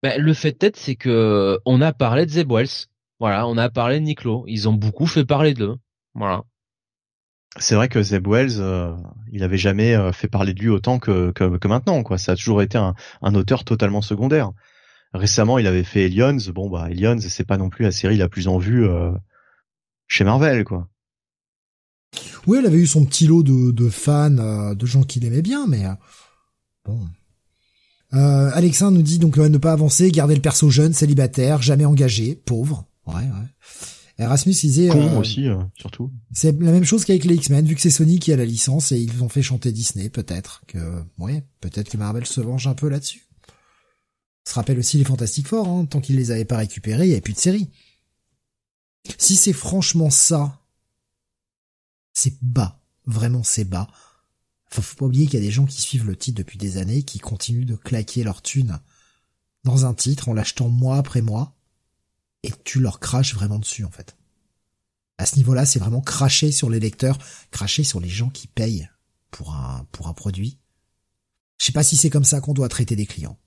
Speaker 2: Bah, le fait tête, c'est que on a parlé de Zeb Wells. Voilà, on a parlé de Niklo. Ils ont beaucoup fait parler d'eux. Voilà.
Speaker 3: C'est vrai que Zeb Wells, euh, il avait jamais euh, fait parler de lui autant que, maintenant. Ça a toujours été un, auteur totalement secondaire. récemment, il avait fait Aliens. Bon, bah, Aliens, c'est pas non plus la série la plus en vue euh, chez Marvel, quoi.
Speaker 1: Oui, elle avait eu son petit lot de, fans, de gens qui l'aimaient bien, mais bon. Euh, Alexandre nous dit donc ne pas avancer, garder le perso jeune, célibataire, jamais engagé, pauvre. Ouais, ouais. Erasmus disait
Speaker 3: con aussi surtout.
Speaker 1: C'est la même chose qu'avec les X-Men vu que c'est Sony qui a la licence et ils ont fait chanter Disney peut-être que ouais, peut-être que Marvel se venge un peu là-dessus se rappelle aussi les Fantastic Four, hein, tant qu'ils les avaient pas récupérés, il n'y avait plus de série. Si c'est franchement ça, c'est bas, vraiment c'est bas. Enfin, faut pas oublier qu'il y a des gens qui suivent le titre depuis des années, qui continuent de claquer leur thune dans un titre en l'achetant mois après mois, et tu leur craches vraiment dessus en fait. À ce niveau-là, c'est vraiment cracher sur les lecteurs, cracher sur les gens qui payent pour un pour un produit. Je sais pas si c'est comme ça qu'on doit traiter des clients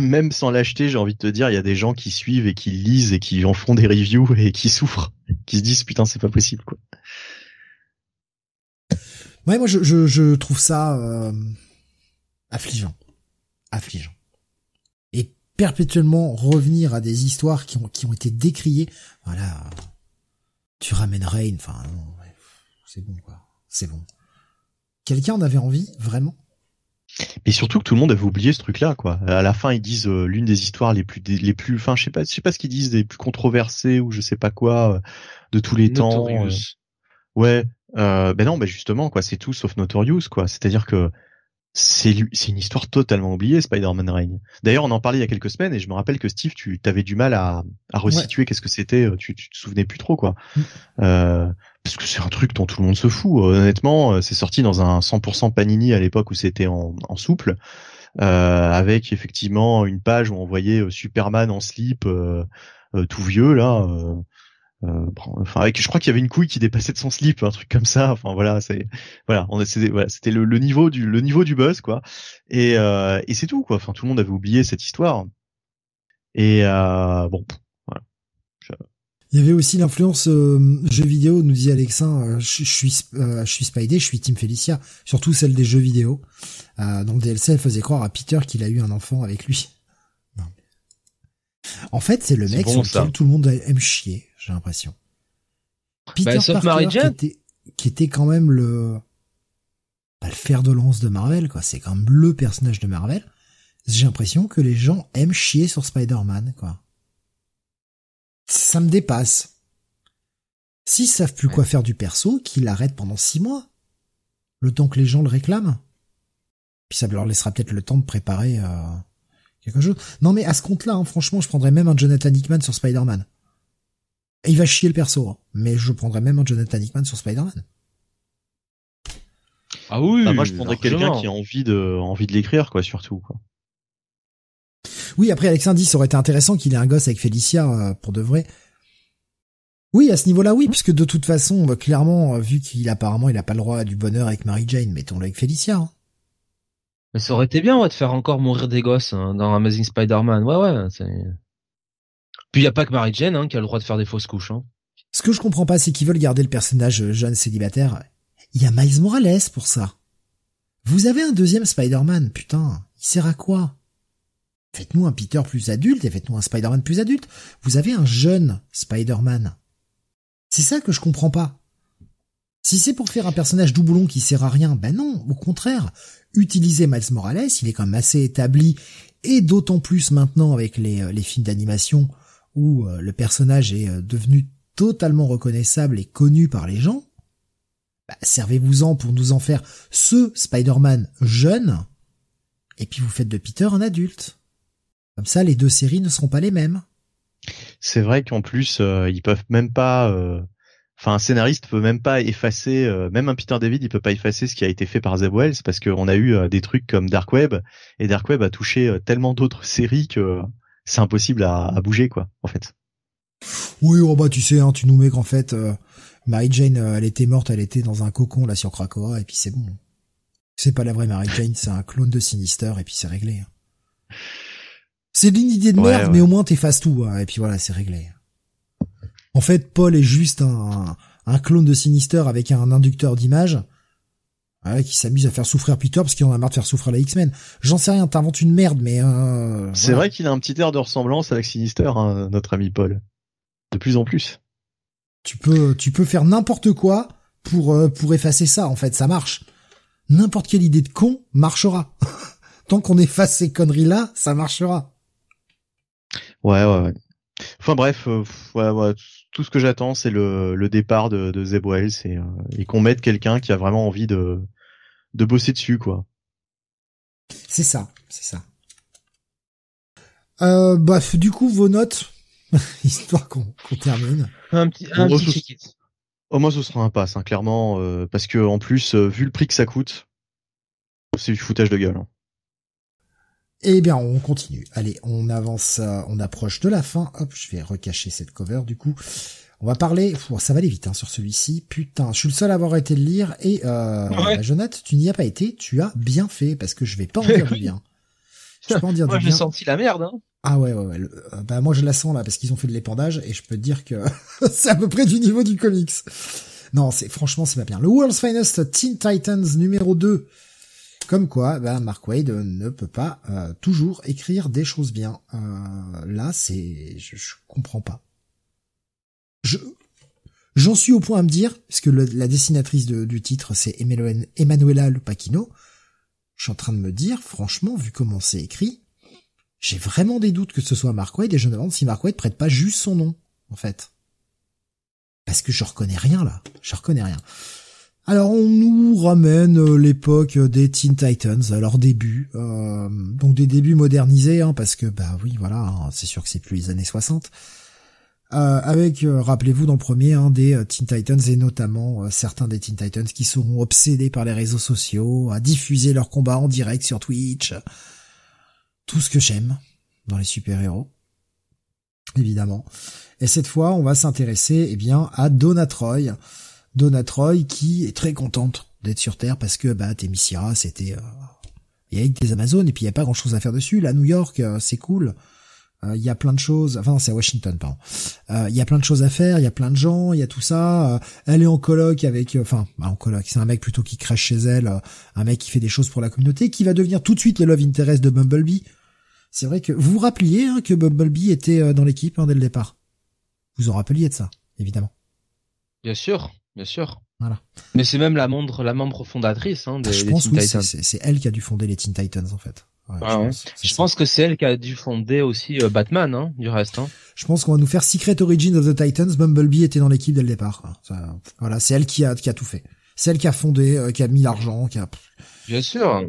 Speaker 3: même sans l'acheter, j'ai envie de te dire, il y a des gens qui suivent et qui lisent et qui en font des reviews et qui souffrent, qui se disent putain c'est pas possible quoi.
Speaker 1: Ouais, moi je, je, je trouve ça euh, affligeant, affligeant. Perpétuellement revenir à des histoires qui ont qui ont été décriées, voilà. Tu ramènes Rain, enfin c'est bon quoi, c'est bon. Quelqu'un en avait envie vraiment?
Speaker 3: Mais surtout que tout le monde avait oublié ce truc-là, quoi. À la fin, ils disent euh, l'une des histoires les plus, les plus, enfin, je sais pas, je sais pas ce qu'ils disent, les plus controversées ou je sais pas quoi euh, de tous les temps. Euh. ouais, ben non, ben justement, quoi, c'est tout sauf Notorious, quoi. C'est-à-dire que c'est c'est une histoire totalement oubliée, Spider-Man Reign. D'ailleurs, on en parlait il y a quelques semaines et je me rappelle que Steve, tu avais du mal à, à resituer qu'est-ce que c'était, tu, tu te souvenais plus trop, quoi. Mm. Euh, parce que c'est un truc dont tout le monde se fout. Honnêtement, euh, c'est sorti dans un 100% Panini à l'époque où c'était en, en, souple, euh, avec effectivement une page où on voyait euh, Superman en slip, euh, tout vieux là. Enfin, avec, je crois qu'il y avait une couille qui dépassait de son slip, un truc comme ça. Enfin voilà, c'est voilà, on c'était voilà, c'était le, le, niveau du le niveau du buzz quoi. Et, et c'est tout quoi. Enfin, tout le monde avait oublié cette histoire. Et bon, voilà.
Speaker 1: Il y avait aussi l'influence euh, jeux vidéo, nous disait Alexin, euh, je, suis euh, je suis Spidey, je suis Team Felicia, surtout celle des jeux vidéo. Euh, dans le DLC, elle faisait croire à Peter qu'il a eu un enfant avec lui. En fait, c'est le mec sur lequel tout le monde aime chier, j'ai l'impression. Peter bah, Parker, qui était, qui était quand même le, pas le fer de lance de Marvel, quoi. C'est quand même le personnage de Marvel. J'ai l'impression que les gens aiment chier sur Spider-Man, quoi ça me dépasse. S'ils savent plus quoi faire du perso, qu'ils l'arrêtent pendant six mois. Le temps que les gens le réclament. Puis ça leur laissera peut-être le temps de préparer euh, quelque chose. Non mais à ce compte-là, hein, franchement, je prendrais même un Jonathan Hickman sur Spider-Man. Il va chier le perso, hein, mais je prendrais même un Jonathan Hickman sur Spider-Man.
Speaker 3: Ah oui. Bah, moi, je prendrais quelqu'un qui a envie de envie de l'écrire, quoi, surtout. Quoi.
Speaker 1: Oui, après Alexandre dit ça aurait été intéressant qu'il ait un gosse avec Félicia euh, pour de vrai. Oui, à ce niveau-là, oui, puisque de toute façon, bah, clairement, euh, vu qu'il apparemment il a pas le droit du bonheur avec Mary Jane, mettons-le avec Félicia. Hein.
Speaker 2: Mais ça aurait été bien ouais, de faire encore mourir des gosses hein, dans Amazing Spider-Man. Ouais, ouais. Puis il y a pas que Mary Jane hein, qui a le droit de faire des fausses couches. Hein.
Speaker 1: Ce que je comprends pas, c'est qu'ils veulent garder le personnage jeune célibataire. Il y a Miles Morales pour ça. Vous avez un deuxième Spider-Man, putain. Il sert à quoi? Faites-nous un Peter plus adulte et faites-nous un Spider-Man plus adulte. Vous avez un jeune Spider-Man. C'est ça que je comprends pas. Si c'est pour faire un personnage doublon qui sert à rien, ben non, au contraire. Utilisez Miles Morales, il est quand même assez établi, et d'autant plus maintenant avec les, euh, les films d'animation où euh, le personnage est euh, devenu totalement reconnaissable et connu par les gens. Bah, servez-vous-en pour nous en faire ce Spider-Man jeune, et puis vous faites de Peter un adulte. Comme ça, les deux séries ne seront pas les mêmes.
Speaker 3: C'est vrai qu'en plus, euh, ils peuvent même pas. Euh, enfin, un scénariste peut même pas effacer, même un Peter David, il peut pas effacer ce qui a été fait par Zeb Wells parce qu'on a eu des trucs comme Dark Web et Dark Web a touché tellement d'autres séries que c'est impossible à, bouger quoi, en fait.
Speaker 1: Oui, oh bah tu sais, hein, tu nous mets qu'en fait, Mary Jane, elle était morte, elle était dans un cocon là sur Krakoa et puis c'est bon. C'est pas la vraie Mary Jane, c'est un clone de Sinister et puis c'est réglé. Hein. C'est une idée de merde, mais au moins t'effaces tout, hein, et puis voilà, c'est réglé. En fait, Paul est juste un, un clone de Sinister avec un inducteur d'image. Ouais, qui s'amuse à faire souffrir Peter parce qu'il en a marre de faire souffrir la X-Men. J'en sais rien, t'inventes une merde, mais euh,
Speaker 3: c'est vrai qu'il a un petit air de ressemblance avec Sinister, hein, notre ami Paul. De plus en plus.
Speaker 1: Tu peux, tu peux faire n'importe quoi pour euh, pour effacer ça. En fait, ça marche. N'importe quelle idée de con marchera. Tant qu'on efface ces conneries là, ça marchera.
Speaker 3: Ouais, ouais, ouais. Enfin bref, euh, ouais, ouais, tout ce que j'attends, c'est le, le départ de, de Zeb Wells et, et qu'on mette quelqu'un qui a vraiment envie de de bosser dessus, quoi.
Speaker 1: C'est ça, c'est ça. Euh, bah, du coup, vos notes, histoire qu'on termine.
Speaker 2: Un petit, un petit
Speaker 3: Oh, moi, ce sera un pass, hein, clairement, euh, parce que en plus, euh, vu le prix que ça coûte, c'est du foutage de gueule. Hein.
Speaker 1: Eh bien, on continue. Allez, on avance, euh, on approche de la fin. Hop, je vais recacher cette cover du coup. On va parler. ça va aller vite hein, sur celui-ci. Putain, je suis le seul à avoir été le lire et euh, bah, Jonathan, tu n'y as pas été. Tu as bien fait parce que je vais pas en dire du bien.
Speaker 2: Je vais pas en dire moi, j'ai senti la merde. Hein.
Speaker 1: Ah ouais, ouais, ouais. Euh, bah moi, je la sens là parce qu'ils ont fait de l'épandage et je peux te dire que c'est à peu près du niveau du comics. Non, c'est franchement, c'est pas bien. Le World's Finest Teen Titans numéro 2. Comme quoi, bah, Mark Wade ne peut pas euh, toujours écrire des choses bien. Euh, là, c'est, je, je comprends pas je j'en suis au point à me dire, parce que la dessinatrice du titre c'est Emanuela Lupacchino, je suis en train de me dire, franchement, vu comment c'est écrit, j'ai vraiment des doutes que ce soit Mark Wade et je me demande si Mark Wade prête pas juste son nom, en fait. Parce que je reconnais rien là, je reconnais rien. Alors on nous ramène euh, l'époque des Teen Titans à leur début, euh, donc des débuts modernisés, hein, parce que bah oui voilà, hein, c'est sûr que c'est plus les années 60. Euh, avec, euh, rappelez-vous, dans le premier, hein, des euh, Teen Titans et notamment certains des Teen Titans qui seront obsédés par les réseaux sociaux, à diffuser leurs combats en direct sur Twitch. Tout ce que j'aime dans les super-héros, évidemment. Et cette fois, on va s'intéresser, eh bien, à Donna Troy. Donna Troy qui est très contente d'être sur Terre parce que, bah, Themyscira, c'était, il y a des Amazones et puis il y a pas grand chose à faire dessus. Là, New York, c'est cool. Euh, il y a plein de choses. Enfin, c'est à Washington, pardon. Euh, il y a plein de choses à faire. Il y a plein de gens. Il y a tout ça. Euh, elle est en coloc avec, enfin, bah, en coloc. C'est un mec plutôt qui crèche chez elle, un mec qui fait des choses pour la communauté, qui va devenir tout de suite le love interest de Bumblebee. C'est vrai que vous vous rappeliez hein, que Bumblebee était dans l'équipe hein, dès le départ? Vous en rappeliez de ça, évidemment.
Speaker 2: Bien sûr, bien sûr.
Speaker 1: Voilà.
Speaker 2: Mais c'est même la membre, la membre fondatrice hein, des, Je pense oui,
Speaker 1: c'est elle qui a dû fonder les Teen Titans en fait.
Speaker 2: Ah je, pense, que c'est elle qui a dû fonder aussi euh, Batman, hein, du reste. Hein.
Speaker 1: Je pense qu'on va nous faire Secret Origin of the Titans. Bumblebee était dans l'équipe dès le départ. voilà, c'est elle qui a, qui a tout fait. C'est elle qui a fondé, euh, qui a mis l'argent, qui a.
Speaker 2: Bien sûr.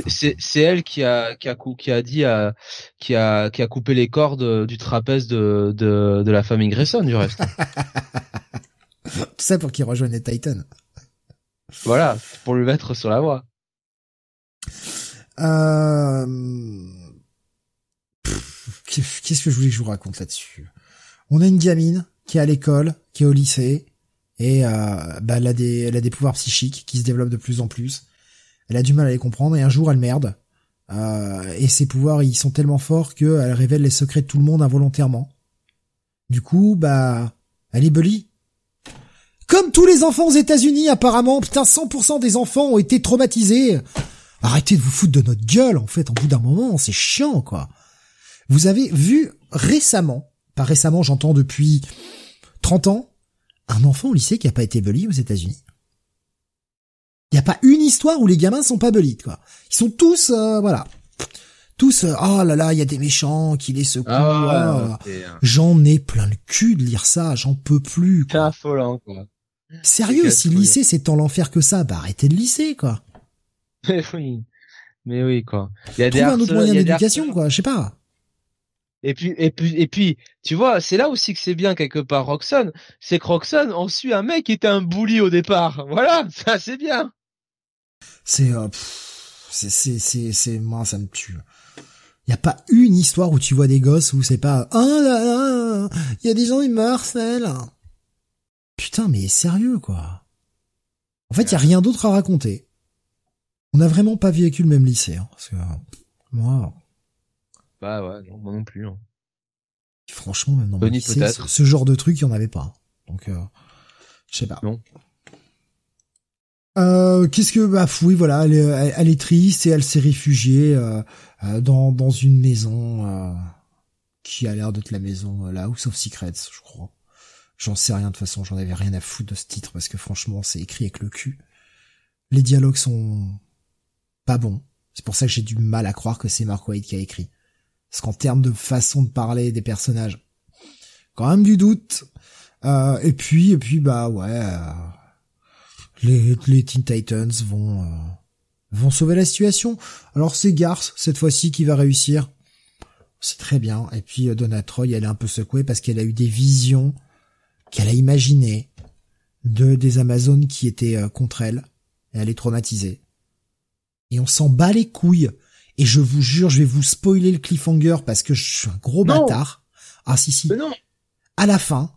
Speaker 2: C'est elle qui a qui a qui a dit à, qui a qui a coupé les cordes du trapèze de de, de la famille Grayson du reste.
Speaker 1: tout ça pour qu'il rejoigne les Titans.
Speaker 2: Voilà, pour lui mettre sur la voie.
Speaker 1: Euh... Qu'est-ce que je voulais que je vous raconte là-dessus? On a une gamine qui est à l'école, qui est au lycée, et euh, bah, elle, a des, elle a des pouvoirs psychiques qui se développent de plus en plus. Elle a du mal à les comprendre, et un jour elle merde. Euh, et ses pouvoirs, ils sont tellement forts qu'elle révèle les secrets de tout le monde involontairement. Du coup, bah, elle est bully. Comme tous les enfants aux États-Unis, apparemment, putain, 100% des enfants ont été traumatisés Arrêtez de vous foutre de notre gueule, en fait, en bout d'un moment, c'est chiant, quoi. Vous avez vu récemment, pas récemment, j'entends depuis 30 ans, un enfant au lycée qui a pas été bully aux États-Unis. Il n'y a pas une histoire où les gamins sont pas bullied, quoi. Ils sont tous, euh, voilà. Tous, euh, oh là là, il y a des méchants qui les secouent. Ah j'en ai plein le cul de lire ça, j'en peux plus.
Speaker 2: C'est affolant, quoi.
Speaker 1: Sérieux, si le lycée c'est tant l'enfer que ça, bah arrêtez de lycée, quoi.
Speaker 2: Mais oui. Mais oui, quoi.
Speaker 1: Il y a des un autre moyen d'éducation, quoi. Je sais pas.
Speaker 2: Et puis, et puis, et puis, tu vois, c'est là aussi que c'est bien quelque part Roxanne, c'est que Roxanne, on suit un mec qui était un bully au départ. Voilà, ça c'est bien.
Speaker 1: C'est, euh, c'est, c'est, c'est, c'est, moi ça me tue. Il y a pas une histoire où tu vois des gosses où c'est pas, oh là là, il y a des gens ils meurent, celle. Putain, mais sérieux quoi. En fait, il y a rien d'autre à raconter. On n'a vraiment pas vécu le même lycée, hein, parce que moi.
Speaker 2: Bah ouais, non, moi non plus. Hein.
Speaker 1: Franchement, même dans mon lycée, ce, genre de truc, il y en avait pas. Donc, euh, je sais pas.
Speaker 2: Non.
Speaker 1: Euh, qu'est-ce que bah oui voilà elle est, elle est triste et elle s'est réfugiée euh, euh, dans dans une maison qui a l'air d'être la maison là House of Secrets je crois j'en sais rien de toute façon j'en avais rien à foutre de ce titre parce que franchement c'est écrit avec le cul les dialogues sont pas bons c'est pour ça que j'ai du mal à croire que c'est Mark Waid qui a écrit parce qu'en termes de façon de parler des personnages quand même du doute et puis et puis bah ouais les, les Teen Titans vont euh, vont sauver la situation. Alors c'est Garth cette fois-ci qui va réussir. C'est très bien. Et puis euh, Donna Troy, elle est un peu secouée parce qu'elle a eu des visions qu'elle a imaginées de des Amazones qui étaient euh, contre elle. Et elle est traumatisée. Et on s'en bat les couilles. Et je vous jure, je vais vous spoiler le cliffhanger parce que je suis un gros bâtard. Ah si si.
Speaker 2: Mais non.
Speaker 1: À la fin,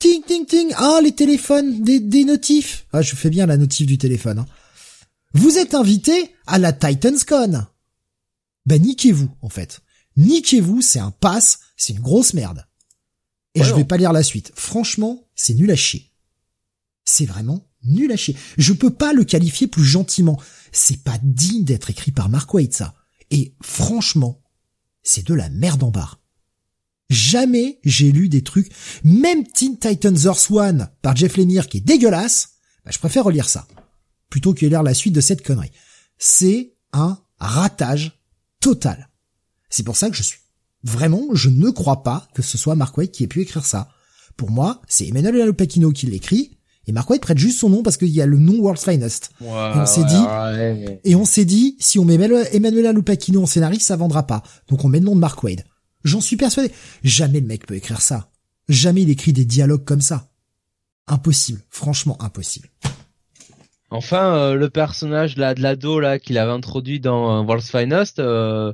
Speaker 1: Ting, ting, ting. Ah, les téléphones, des, des notifs. Ah, je fais bien la notif du téléphone. Hein. Vous êtes invité à la TitansCon. Ben, niquez-vous, en fait. Niquez-vous, c'est un pass, c'est une grosse merde. Et je vais pas lire la suite. Franchement, c'est nul à chier. C'est vraiment nul à chier. Je peux pas le qualifier plus gentiment. C'est pas digne d'être écrit par Mark Waid, ça. Et franchement, c'est de la merde en barre. Jamais j'ai lu des trucs, même Teen Titans Earth One par Jeff Lemire qui est dégueulasse, bah, je préfère relire ça, plutôt que lire la suite de cette connerie. C'est un ratage total. C'est pour ça que je suis vraiment, je ne crois pas que ce soit Mark White qui ait pu écrire ça. Pour moi, c'est Emmanuel Lopakino qui l'écrit, et Mark White prête juste son nom parce qu'il y a le nom World's Finest. et on s'est dit, et on s'est dit, si on met Emmanuel Lupacchino en scénariste, ça vendra pas. Donc on met le nom de Mark Wade. J'en suis persuadé. Jamais le mec peut écrire ça. Jamais il écrit des dialogues comme ça. Impossible. Franchement impossible.
Speaker 2: Enfin, euh, le personnage là de l'ado là qu'il avait introduit dans euh, World's Finest euh,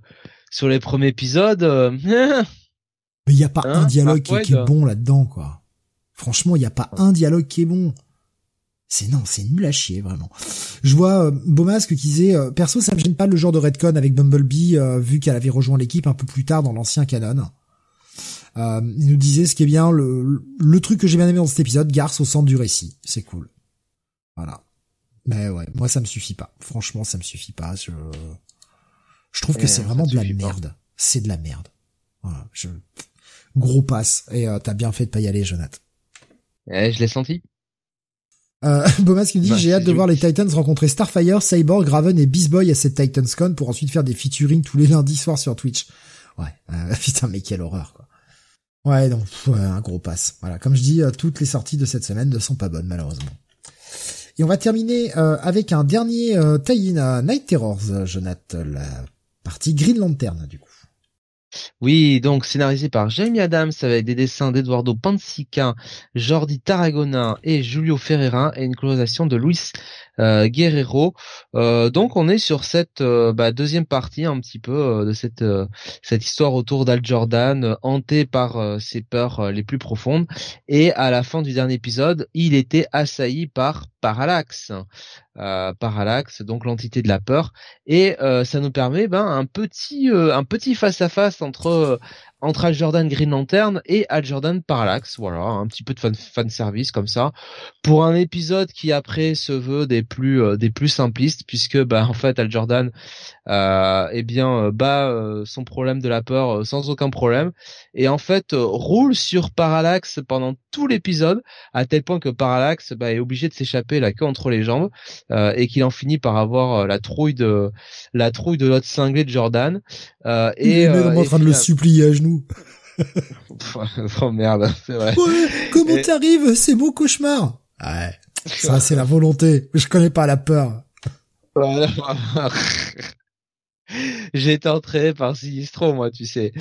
Speaker 2: sur les premiers épisodes.
Speaker 1: Mais il y a pas un hein, dialogue qui, qui, est bon là-dedans quoi. Franchement, il y a pas un dialogue qui est bon. C'est non, c'est nul à chier vraiment. Je vois euh, Beaumasque qui disait euh, perso ça me gêne pas le genre de redcon avec Bumblebee euh, vu qu'elle avait rejoint l'équipe un peu plus tard dans l'ancien canon. Euh, il nous disait ce qui est bien le, le truc que j'ai bien aimé dans cet épisode, Garce au centre du récit, c'est cool. Voilà. Mais ouais, moi ça me suffit pas. Franchement, ça me suffit pas. Je je trouve que eh, c'est vraiment de la merde. C'est de la merde. Voilà, je gros passe et t'as bien fait de pas y aller, Jonathan.
Speaker 2: Eh, je l'ai senti.
Speaker 1: Euh, Bomas qui dit bah, j'ai hâte de voir les Titans rencontrer Starfire, Cyborg, Raven et Beast Boy à cette TitansCon pour ensuite faire des featuring tous les lundis soirs sur Twitch. Ouais, euh, putain mais quelle horreur quoi. Ouais donc un gros pass. Voilà, comme je dis, euh, toutes les sorties de cette semaine ne sont pas bonnes malheureusement. Et on va terminer euh, avec un dernier euh, tie-in Night Terrors, Jonathan, la partie Green Lantern du coup.
Speaker 2: Oui, donc scénarisé par Jamie Adams avec des dessins d'Eduardo Pansica, Jordi Tarragona et Julio Ferreira et une colorisation de Luis Guerrero. Euh, donc on est sur cette euh, bah, deuxième partie un petit peu de cette cette histoire autour d'Al Jordan, hanté par ses peurs les plus profondes. Et à la fin du dernier épisode, il était assailli par Parallax, Parallax, donc l'entité de la peur. Et ça nous permet ben, un petit un petit face à face entre entre Al Jordan Green Lantern et Al Jordan Parallax. Voilà, un petit peu de fan, service comme ça pour un épisode qui après se veut des plus euh, des plus simplistes puisque bah en fait Al Jordan euh, eh bien euh, bat euh, son problème de la peur sans aucun problème et en fait roule sur Parallax pendant tout l'épisode à tel point que Parallax bah, est obligé de s'échapper la queue entre les jambes et qu'il en finit par avoir la trouille de la trouille de l'autre cinglé de Jordan
Speaker 1: et il est même en train de le supplier à genoux
Speaker 2: oh merde, c'est vrai.
Speaker 1: comment t'arrives C'est mon cauchemar. Ouais. Ça, c'est la volonté. Je connais pas la peur.
Speaker 2: J'ai été entraîné par Sinistro, moi, tu sais.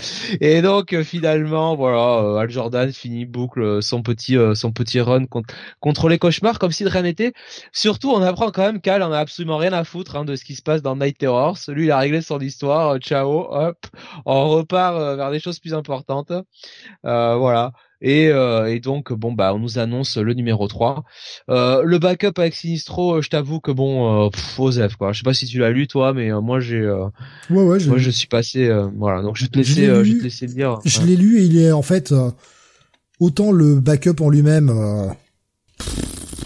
Speaker 2: Et donc euh, finalement, voilà, euh, Al Jordan finit boucle euh, son petit son petit run contre, contre les cauchemars comme si de rien n'était. Surtout, on apprend quand même qu'Al en a absolument rien à foutre hein, de ce qui se passe dans Night Terrors. Lui, il a réglé son histoire. ciao, hop, on repart vers des choses plus importantes. voilà. Et, euh, et, donc bon bah on nous annonce le numéro 3. Euh, le backup avec Sinistro, euh, je t'avoue que bon euh, Osef quoi. Je sais pas si tu l'as lu toi mais moi j'ai
Speaker 1: ouais, ouais,
Speaker 2: moi je suis passé voilà donc je vais te laisser je, vais te laisser dire.
Speaker 1: Je l'ai lu et il est en fait autant le backup en lui-même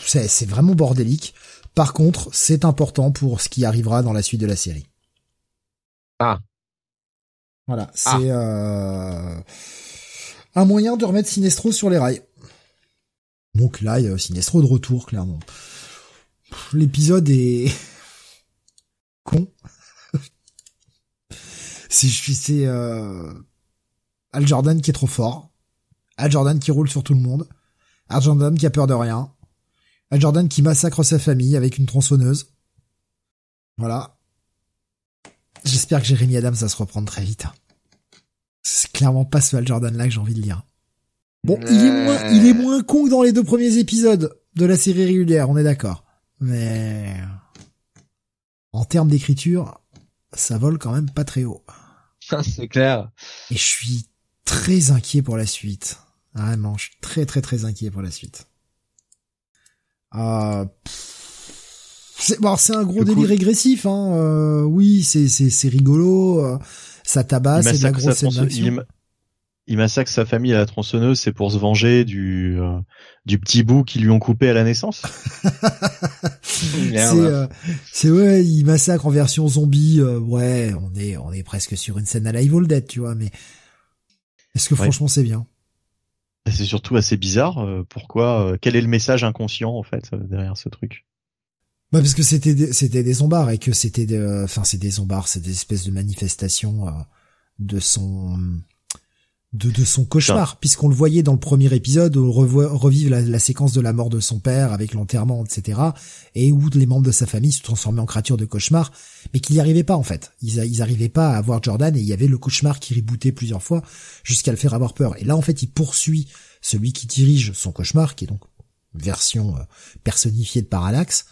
Speaker 1: c'est c'est vraiment bordélique. Par contre, c'est important pour ce qui arrivera dans la suite de la série.
Speaker 2: Ah.
Speaker 1: Voilà, c'est ah. Un moyen de remettre Sinestro sur les rails. Donc là, il y a Sinestro de retour, clairement. L'épisode est con. si je suis, c'est euh... Al Jordan qui est trop fort. Al Jordan qui roule sur tout le monde. Al Jordan qui a peur de rien. Al Jordan qui massacre sa famille avec une tronçonneuse. Voilà. J'espère que Jérémy Adams va se reprendre très vite. C'est clairement pas ce Al Jordan là que j'ai envie de lire. Bon, il est moins, il est moins con que dans les deux premiers épisodes de la série régulière, on est d'accord. Mais en termes d'écriture, ça vole quand même pas très haut.
Speaker 2: c'est clair.
Speaker 1: Et je suis très inquiet pour la suite. Vraiment, je suis très très très inquiet pour la suite. Euh, c'est bon, c'est un gros délire régressif. Hein. Euh, oui, c'est c'est c'est rigolo. Euh, ça tabasse, c'est de la grosse scène
Speaker 3: il massacre sa famille à la tronçonneuse, c'est pour se venger du euh, du petit bout qu'ils lui ont coupé à la naissance.
Speaker 1: c'est c'est ouais, il massacre en version zombie. ouais, on est on est presque sur une scène à la Evil Dead, tu vois. Mais est-ce que franchement c'est bien?
Speaker 3: C'est surtout assez bizarre. Euh, pourquoi euh, Quel est le message inconscient en fait euh, derrière ce truc?
Speaker 1: Bah parce que c'était des, c'était des zombards et que c'était enfin c'est des zombards, c'est des espèces de manifestations de son de, de son cauchemar, puisqu'on le voyait dans le premier épisode où on revive la, séquence de la mort de son père avec l'enterrement, etc. Et où les membres de sa famille se transformaient en créatures de cauchemar, mais qu'il n'y arrivait pas en fait. Ils, ils arrivaient pas à voir Jordan et il y avait le cauchemar qui rebootait plusieurs fois jusqu'à le faire avoir peur. Et là en fait il poursuit celui qui dirige son cauchemar, qui est donc version euh, personnifiée de Parallax.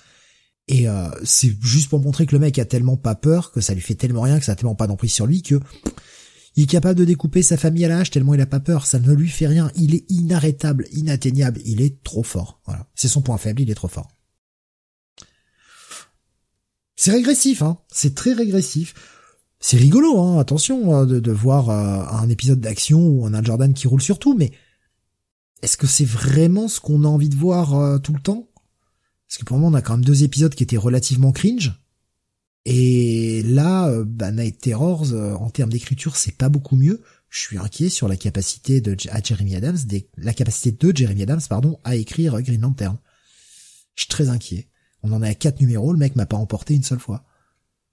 Speaker 1: Et euh, c'est juste pour montrer que le mec a tellement pas peur, que ça lui fait tellement rien, que ça a tellement pas d'emprise sur lui, que il est capable de découper sa famille à hache tellement il a pas peur, ça ne lui fait rien, il est inarrêtable, inatteignable, il est trop fort. Voilà, c'est son point faible, il est trop fort. C'est régressif, hein, c'est très régressif. C'est rigolo, hein, attention, hein, de, voir euh, un épisode d'action où on a Jordan qui roule sur tout, mais est-ce que c'est vraiment ce qu'on a envie de voir euh, tout le temps? Parce que pour moi, on a quand même deux épisodes qui étaient relativement cringe. Et là, euh, bah, Night Terrors, euh, en termes d'écriture, c'est pas beaucoup mieux. Je suis inquiet sur la capacité de Jeremy Adams, la capacité de Jeremy Adams, pardon, à écrire Green Lantern. Je suis très inquiet. On en est à quatre numéros, le mec m'a pas emporté une seule fois.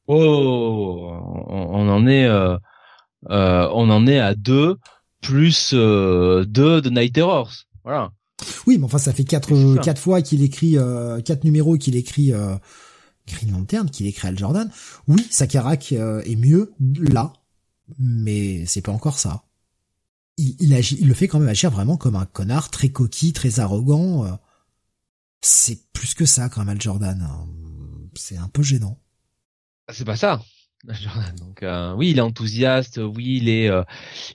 Speaker 2: Oh, on, en est, euh, on en est à deux plus deux de Night Terrors. Voilà.
Speaker 1: Oui, mais enfin, ça fait quatre, quatre fois qu'il écrit, quatre numéros qu'il écrit Green Lantern qu'il écrit Al Jordan. Oui, Sakarak euh, est mieux là, mais c'est pas encore ça. Il, il, agit, il le fait quand même agir vraiment comme un connard très coquille, très arrogant. Euh. C'est plus que ça quand même Al Jordan. Hein. C'est un peu gênant.
Speaker 2: Ah, c'est pas ça. Donc euh, oui, il est enthousiaste, oui, il est,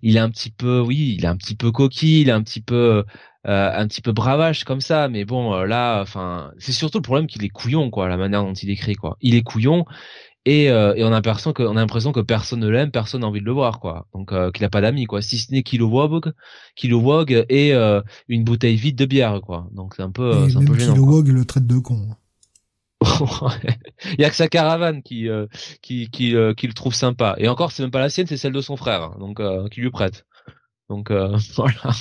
Speaker 2: il est un petit peu, oui, il est un petit peu coquille, il est un petit peu, euh, un petit peu bravage comme ça, mais bon euh, là, enfin, c'est surtout le problème qu'il est couillon quoi, la manière dont il écrit quoi. Il est couillon et, euh, et on a l'impression que on a l'impression que personne ne l'aime, personne n'a envie de le voir quoi. Donc qu'il a pas d'amis quoi, si ce n'est Kilowog, Kilowog et une bouteille vide de bière quoi. Donc c'est un peu, c'est un peu gênant.
Speaker 1: Kilowog le traite de con.
Speaker 2: il y a que sa caravane qui qui qui, qui le trouve sympa. Et encore, c'est même pas la sienne, c'est celle de son frère, hein. donc qui lui prête. Donc voilà.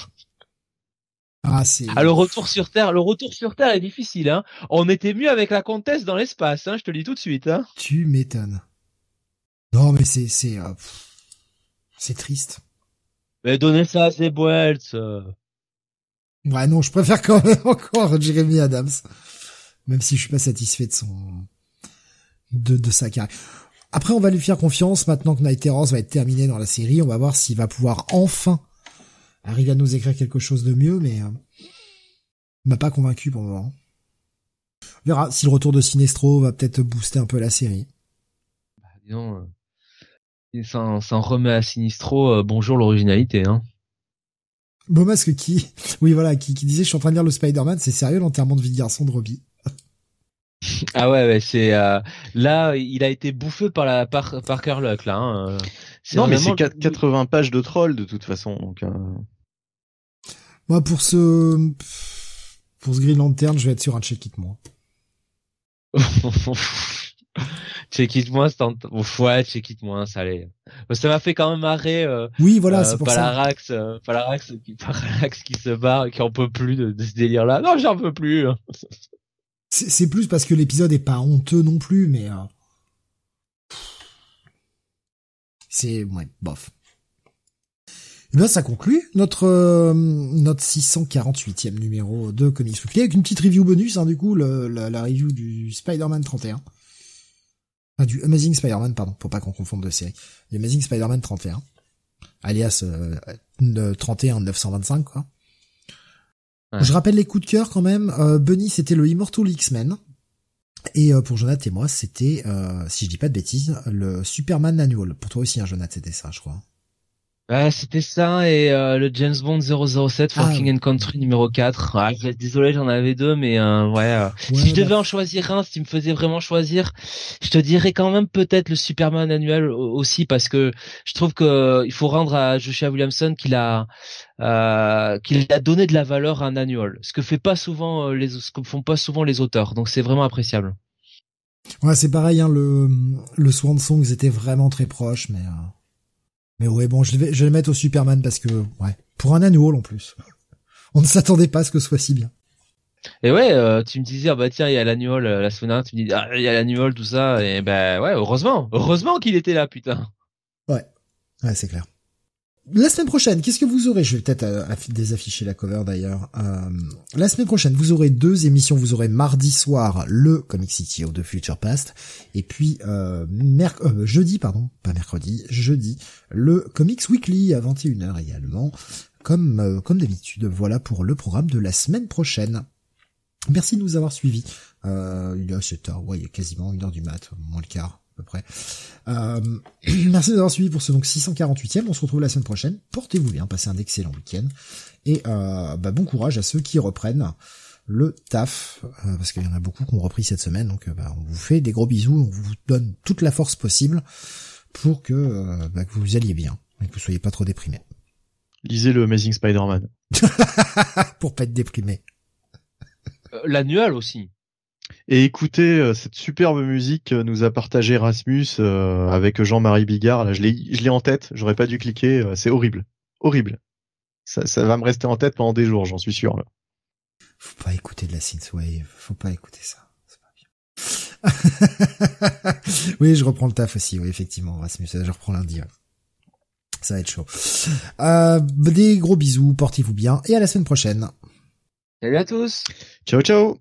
Speaker 1: Ah.
Speaker 2: Ah, le retour sur Terre, le retour sur Terre est difficile, hein. On était mieux avec la comtesse dans l'espace, hein. Je te le dis tout de suite, hein.
Speaker 1: Tu m'étonnes. Non, mais c'est, c'est, euh, c'est triste.
Speaker 2: Mais donnez ça à ces boîtes.
Speaker 1: Ouais, non, je préfère quand même encore Jeremy Adams. Même si je suis pas satisfait de son, de, de sa carrière. Après, on va lui faire confiance maintenant que Night Terrors va être terminé dans la série. On va voir s'il va pouvoir enfin arrive à nous écrire quelque chose de mieux, mais euh, m'a pas convaincu pour le moment. On verra si le retour de Sinestro va peut-être booster un peu la série.
Speaker 2: Bah, disons, euh, ça, remet à Sinistro, euh, bonjour l'originalité, hein.
Speaker 1: Beaumasque qui, oui voilà, qui, disait je suis en train de lire le Spider-Man, c'est sérieux l'enterrement de vie de garçon de Robbie.
Speaker 2: ah ouais, ouais c'est euh, là il a été bouffé par la par Parker Luck là. Hein.
Speaker 3: Non mais c'est 80 pages de troll de toute façon donc.
Speaker 1: Moi, pour ce, pour ce Green Lantern, je vais être sur un check-it, moi.
Speaker 2: check it moins, ouais, check it moins, ça allait. Ça m'a fait quand même marrer. Euh,
Speaker 1: oui, voilà, c'est pour
Speaker 2: Palarax, ça. Euh, Palarax, qui, Palarax qui se barre, qui en peut plus de, ce délire-là. Non, j'en peux plus.
Speaker 1: C'est plus parce que l'épisode est pas honteux non plus, mais euh... c'est ouais, bof. Et eh bien ça conclut notre euh, notre 648e numéro de Comics Weekly avec une petite review bonus hein, du coup le, la, la, review du Spider-Man 31. Ah, du Amazing Spider-Man, pardon, faut pas qu'on confonde de série. Du Amazing Spider-Man 31. Alias euh, 31 925 quoi. Je rappelle les coups de cœur quand même. Euh, Bunny c'était le Immortal X-Men. Et euh, pour Jonathan et moi, c'était, euh, si je dis pas de bêtises, le Superman Annual. Pour toi aussi, hein, Jonathan, c'était ça, je crois.
Speaker 2: Ouais, c'était ça et euh, le James Bond 007 for ah, King and Country numéro 4. Ah, désolé, j'en avais deux, mais euh, ouais. Euh, si je devais en choisir un, si me faisait vraiment choisir, je te dirais quand même peut-être le Superman annuel aussi parce que je trouve que il faut rendre à Joshua Williamson qu'il a qu'il a donné de la valeur à un annual, ce que fait pas souvent les ce que font pas souvent les auteurs. Donc c'est vraiment appréciable.
Speaker 1: Ouais, c'est pareil. Hein, le le Swan Songs était vraiment très proche, mais. Mais ouais, bon, je vais, je vais le mettre au Superman parce que, ouais, pour un annual en plus. On ne s'attendait pas à ce que ce soit si bien.
Speaker 2: Et ouais, euh, tu me disais, ah bah tiens, il y a l'annual, euh, la semaine tu me dis, ah, il y a l'annual, tout ça, et ben ouais, heureusement, heureusement qu'il était là, putain.
Speaker 1: Ouais, ouais, c'est clair. La semaine prochaine, qu'est-ce que vous aurez? Je vais peut-être euh, désafficher la cover d'ailleurs. Euh, la semaine prochaine, vous aurez deux émissions. Vous aurez mardi soir le Comic City of the Future Past, et puis euh, euh jeudi, pardon, pas mercredi, jeudi, le Comics Weekly à 21h également, comme comme d'habitude. Voilà pour le programme de la semaine prochaine. Merci de nous avoir suivis. il est assez tard, ouais, quasiment une heure du mat, moins le quart peu près. Euh, merci d'avoir suivi pour ce donc 648e. On se retrouve la semaine prochaine. Portez-vous bien, passez un excellent week-end. Et euh, bah, bon courage à ceux qui reprennent le taf, euh, parce qu'il y en a beaucoup qui ont repris cette semaine. Donc bah, on vous fait des gros bisous, on vous donne toute la force possible pour que, bah, que vous alliez bien et que vous soyez pas trop déprimés.
Speaker 3: Lisez le Amazing Spider-Man.
Speaker 1: pour pas être déprimé.
Speaker 2: L'annual aussi.
Speaker 3: Et écoutez, euh, cette superbe musique euh, nous a partagé Rasmus euh, avec Jean-Marie Bigard. Là, je l'ai, je l'ai en tête. J'aurais pas dû cliquer. c'est horrible, horrible. Ça, ça va me rester en tête pendant des jours, j'en suis sûr. Là.
Speaker 1: Faut pas écouter de la synthwave. Faut pas écouter ça. C'est pas bien. oui, je reprends le taf aussi. Oui, effectivement, Rasmus. Je reprends lundi. Ça va être chaud. Euh, des gros bisous. Portez-vous bien et à la semaine prochaine.
Speaker 2: Salut à tous.
Speaker 3: Ciao, ciao.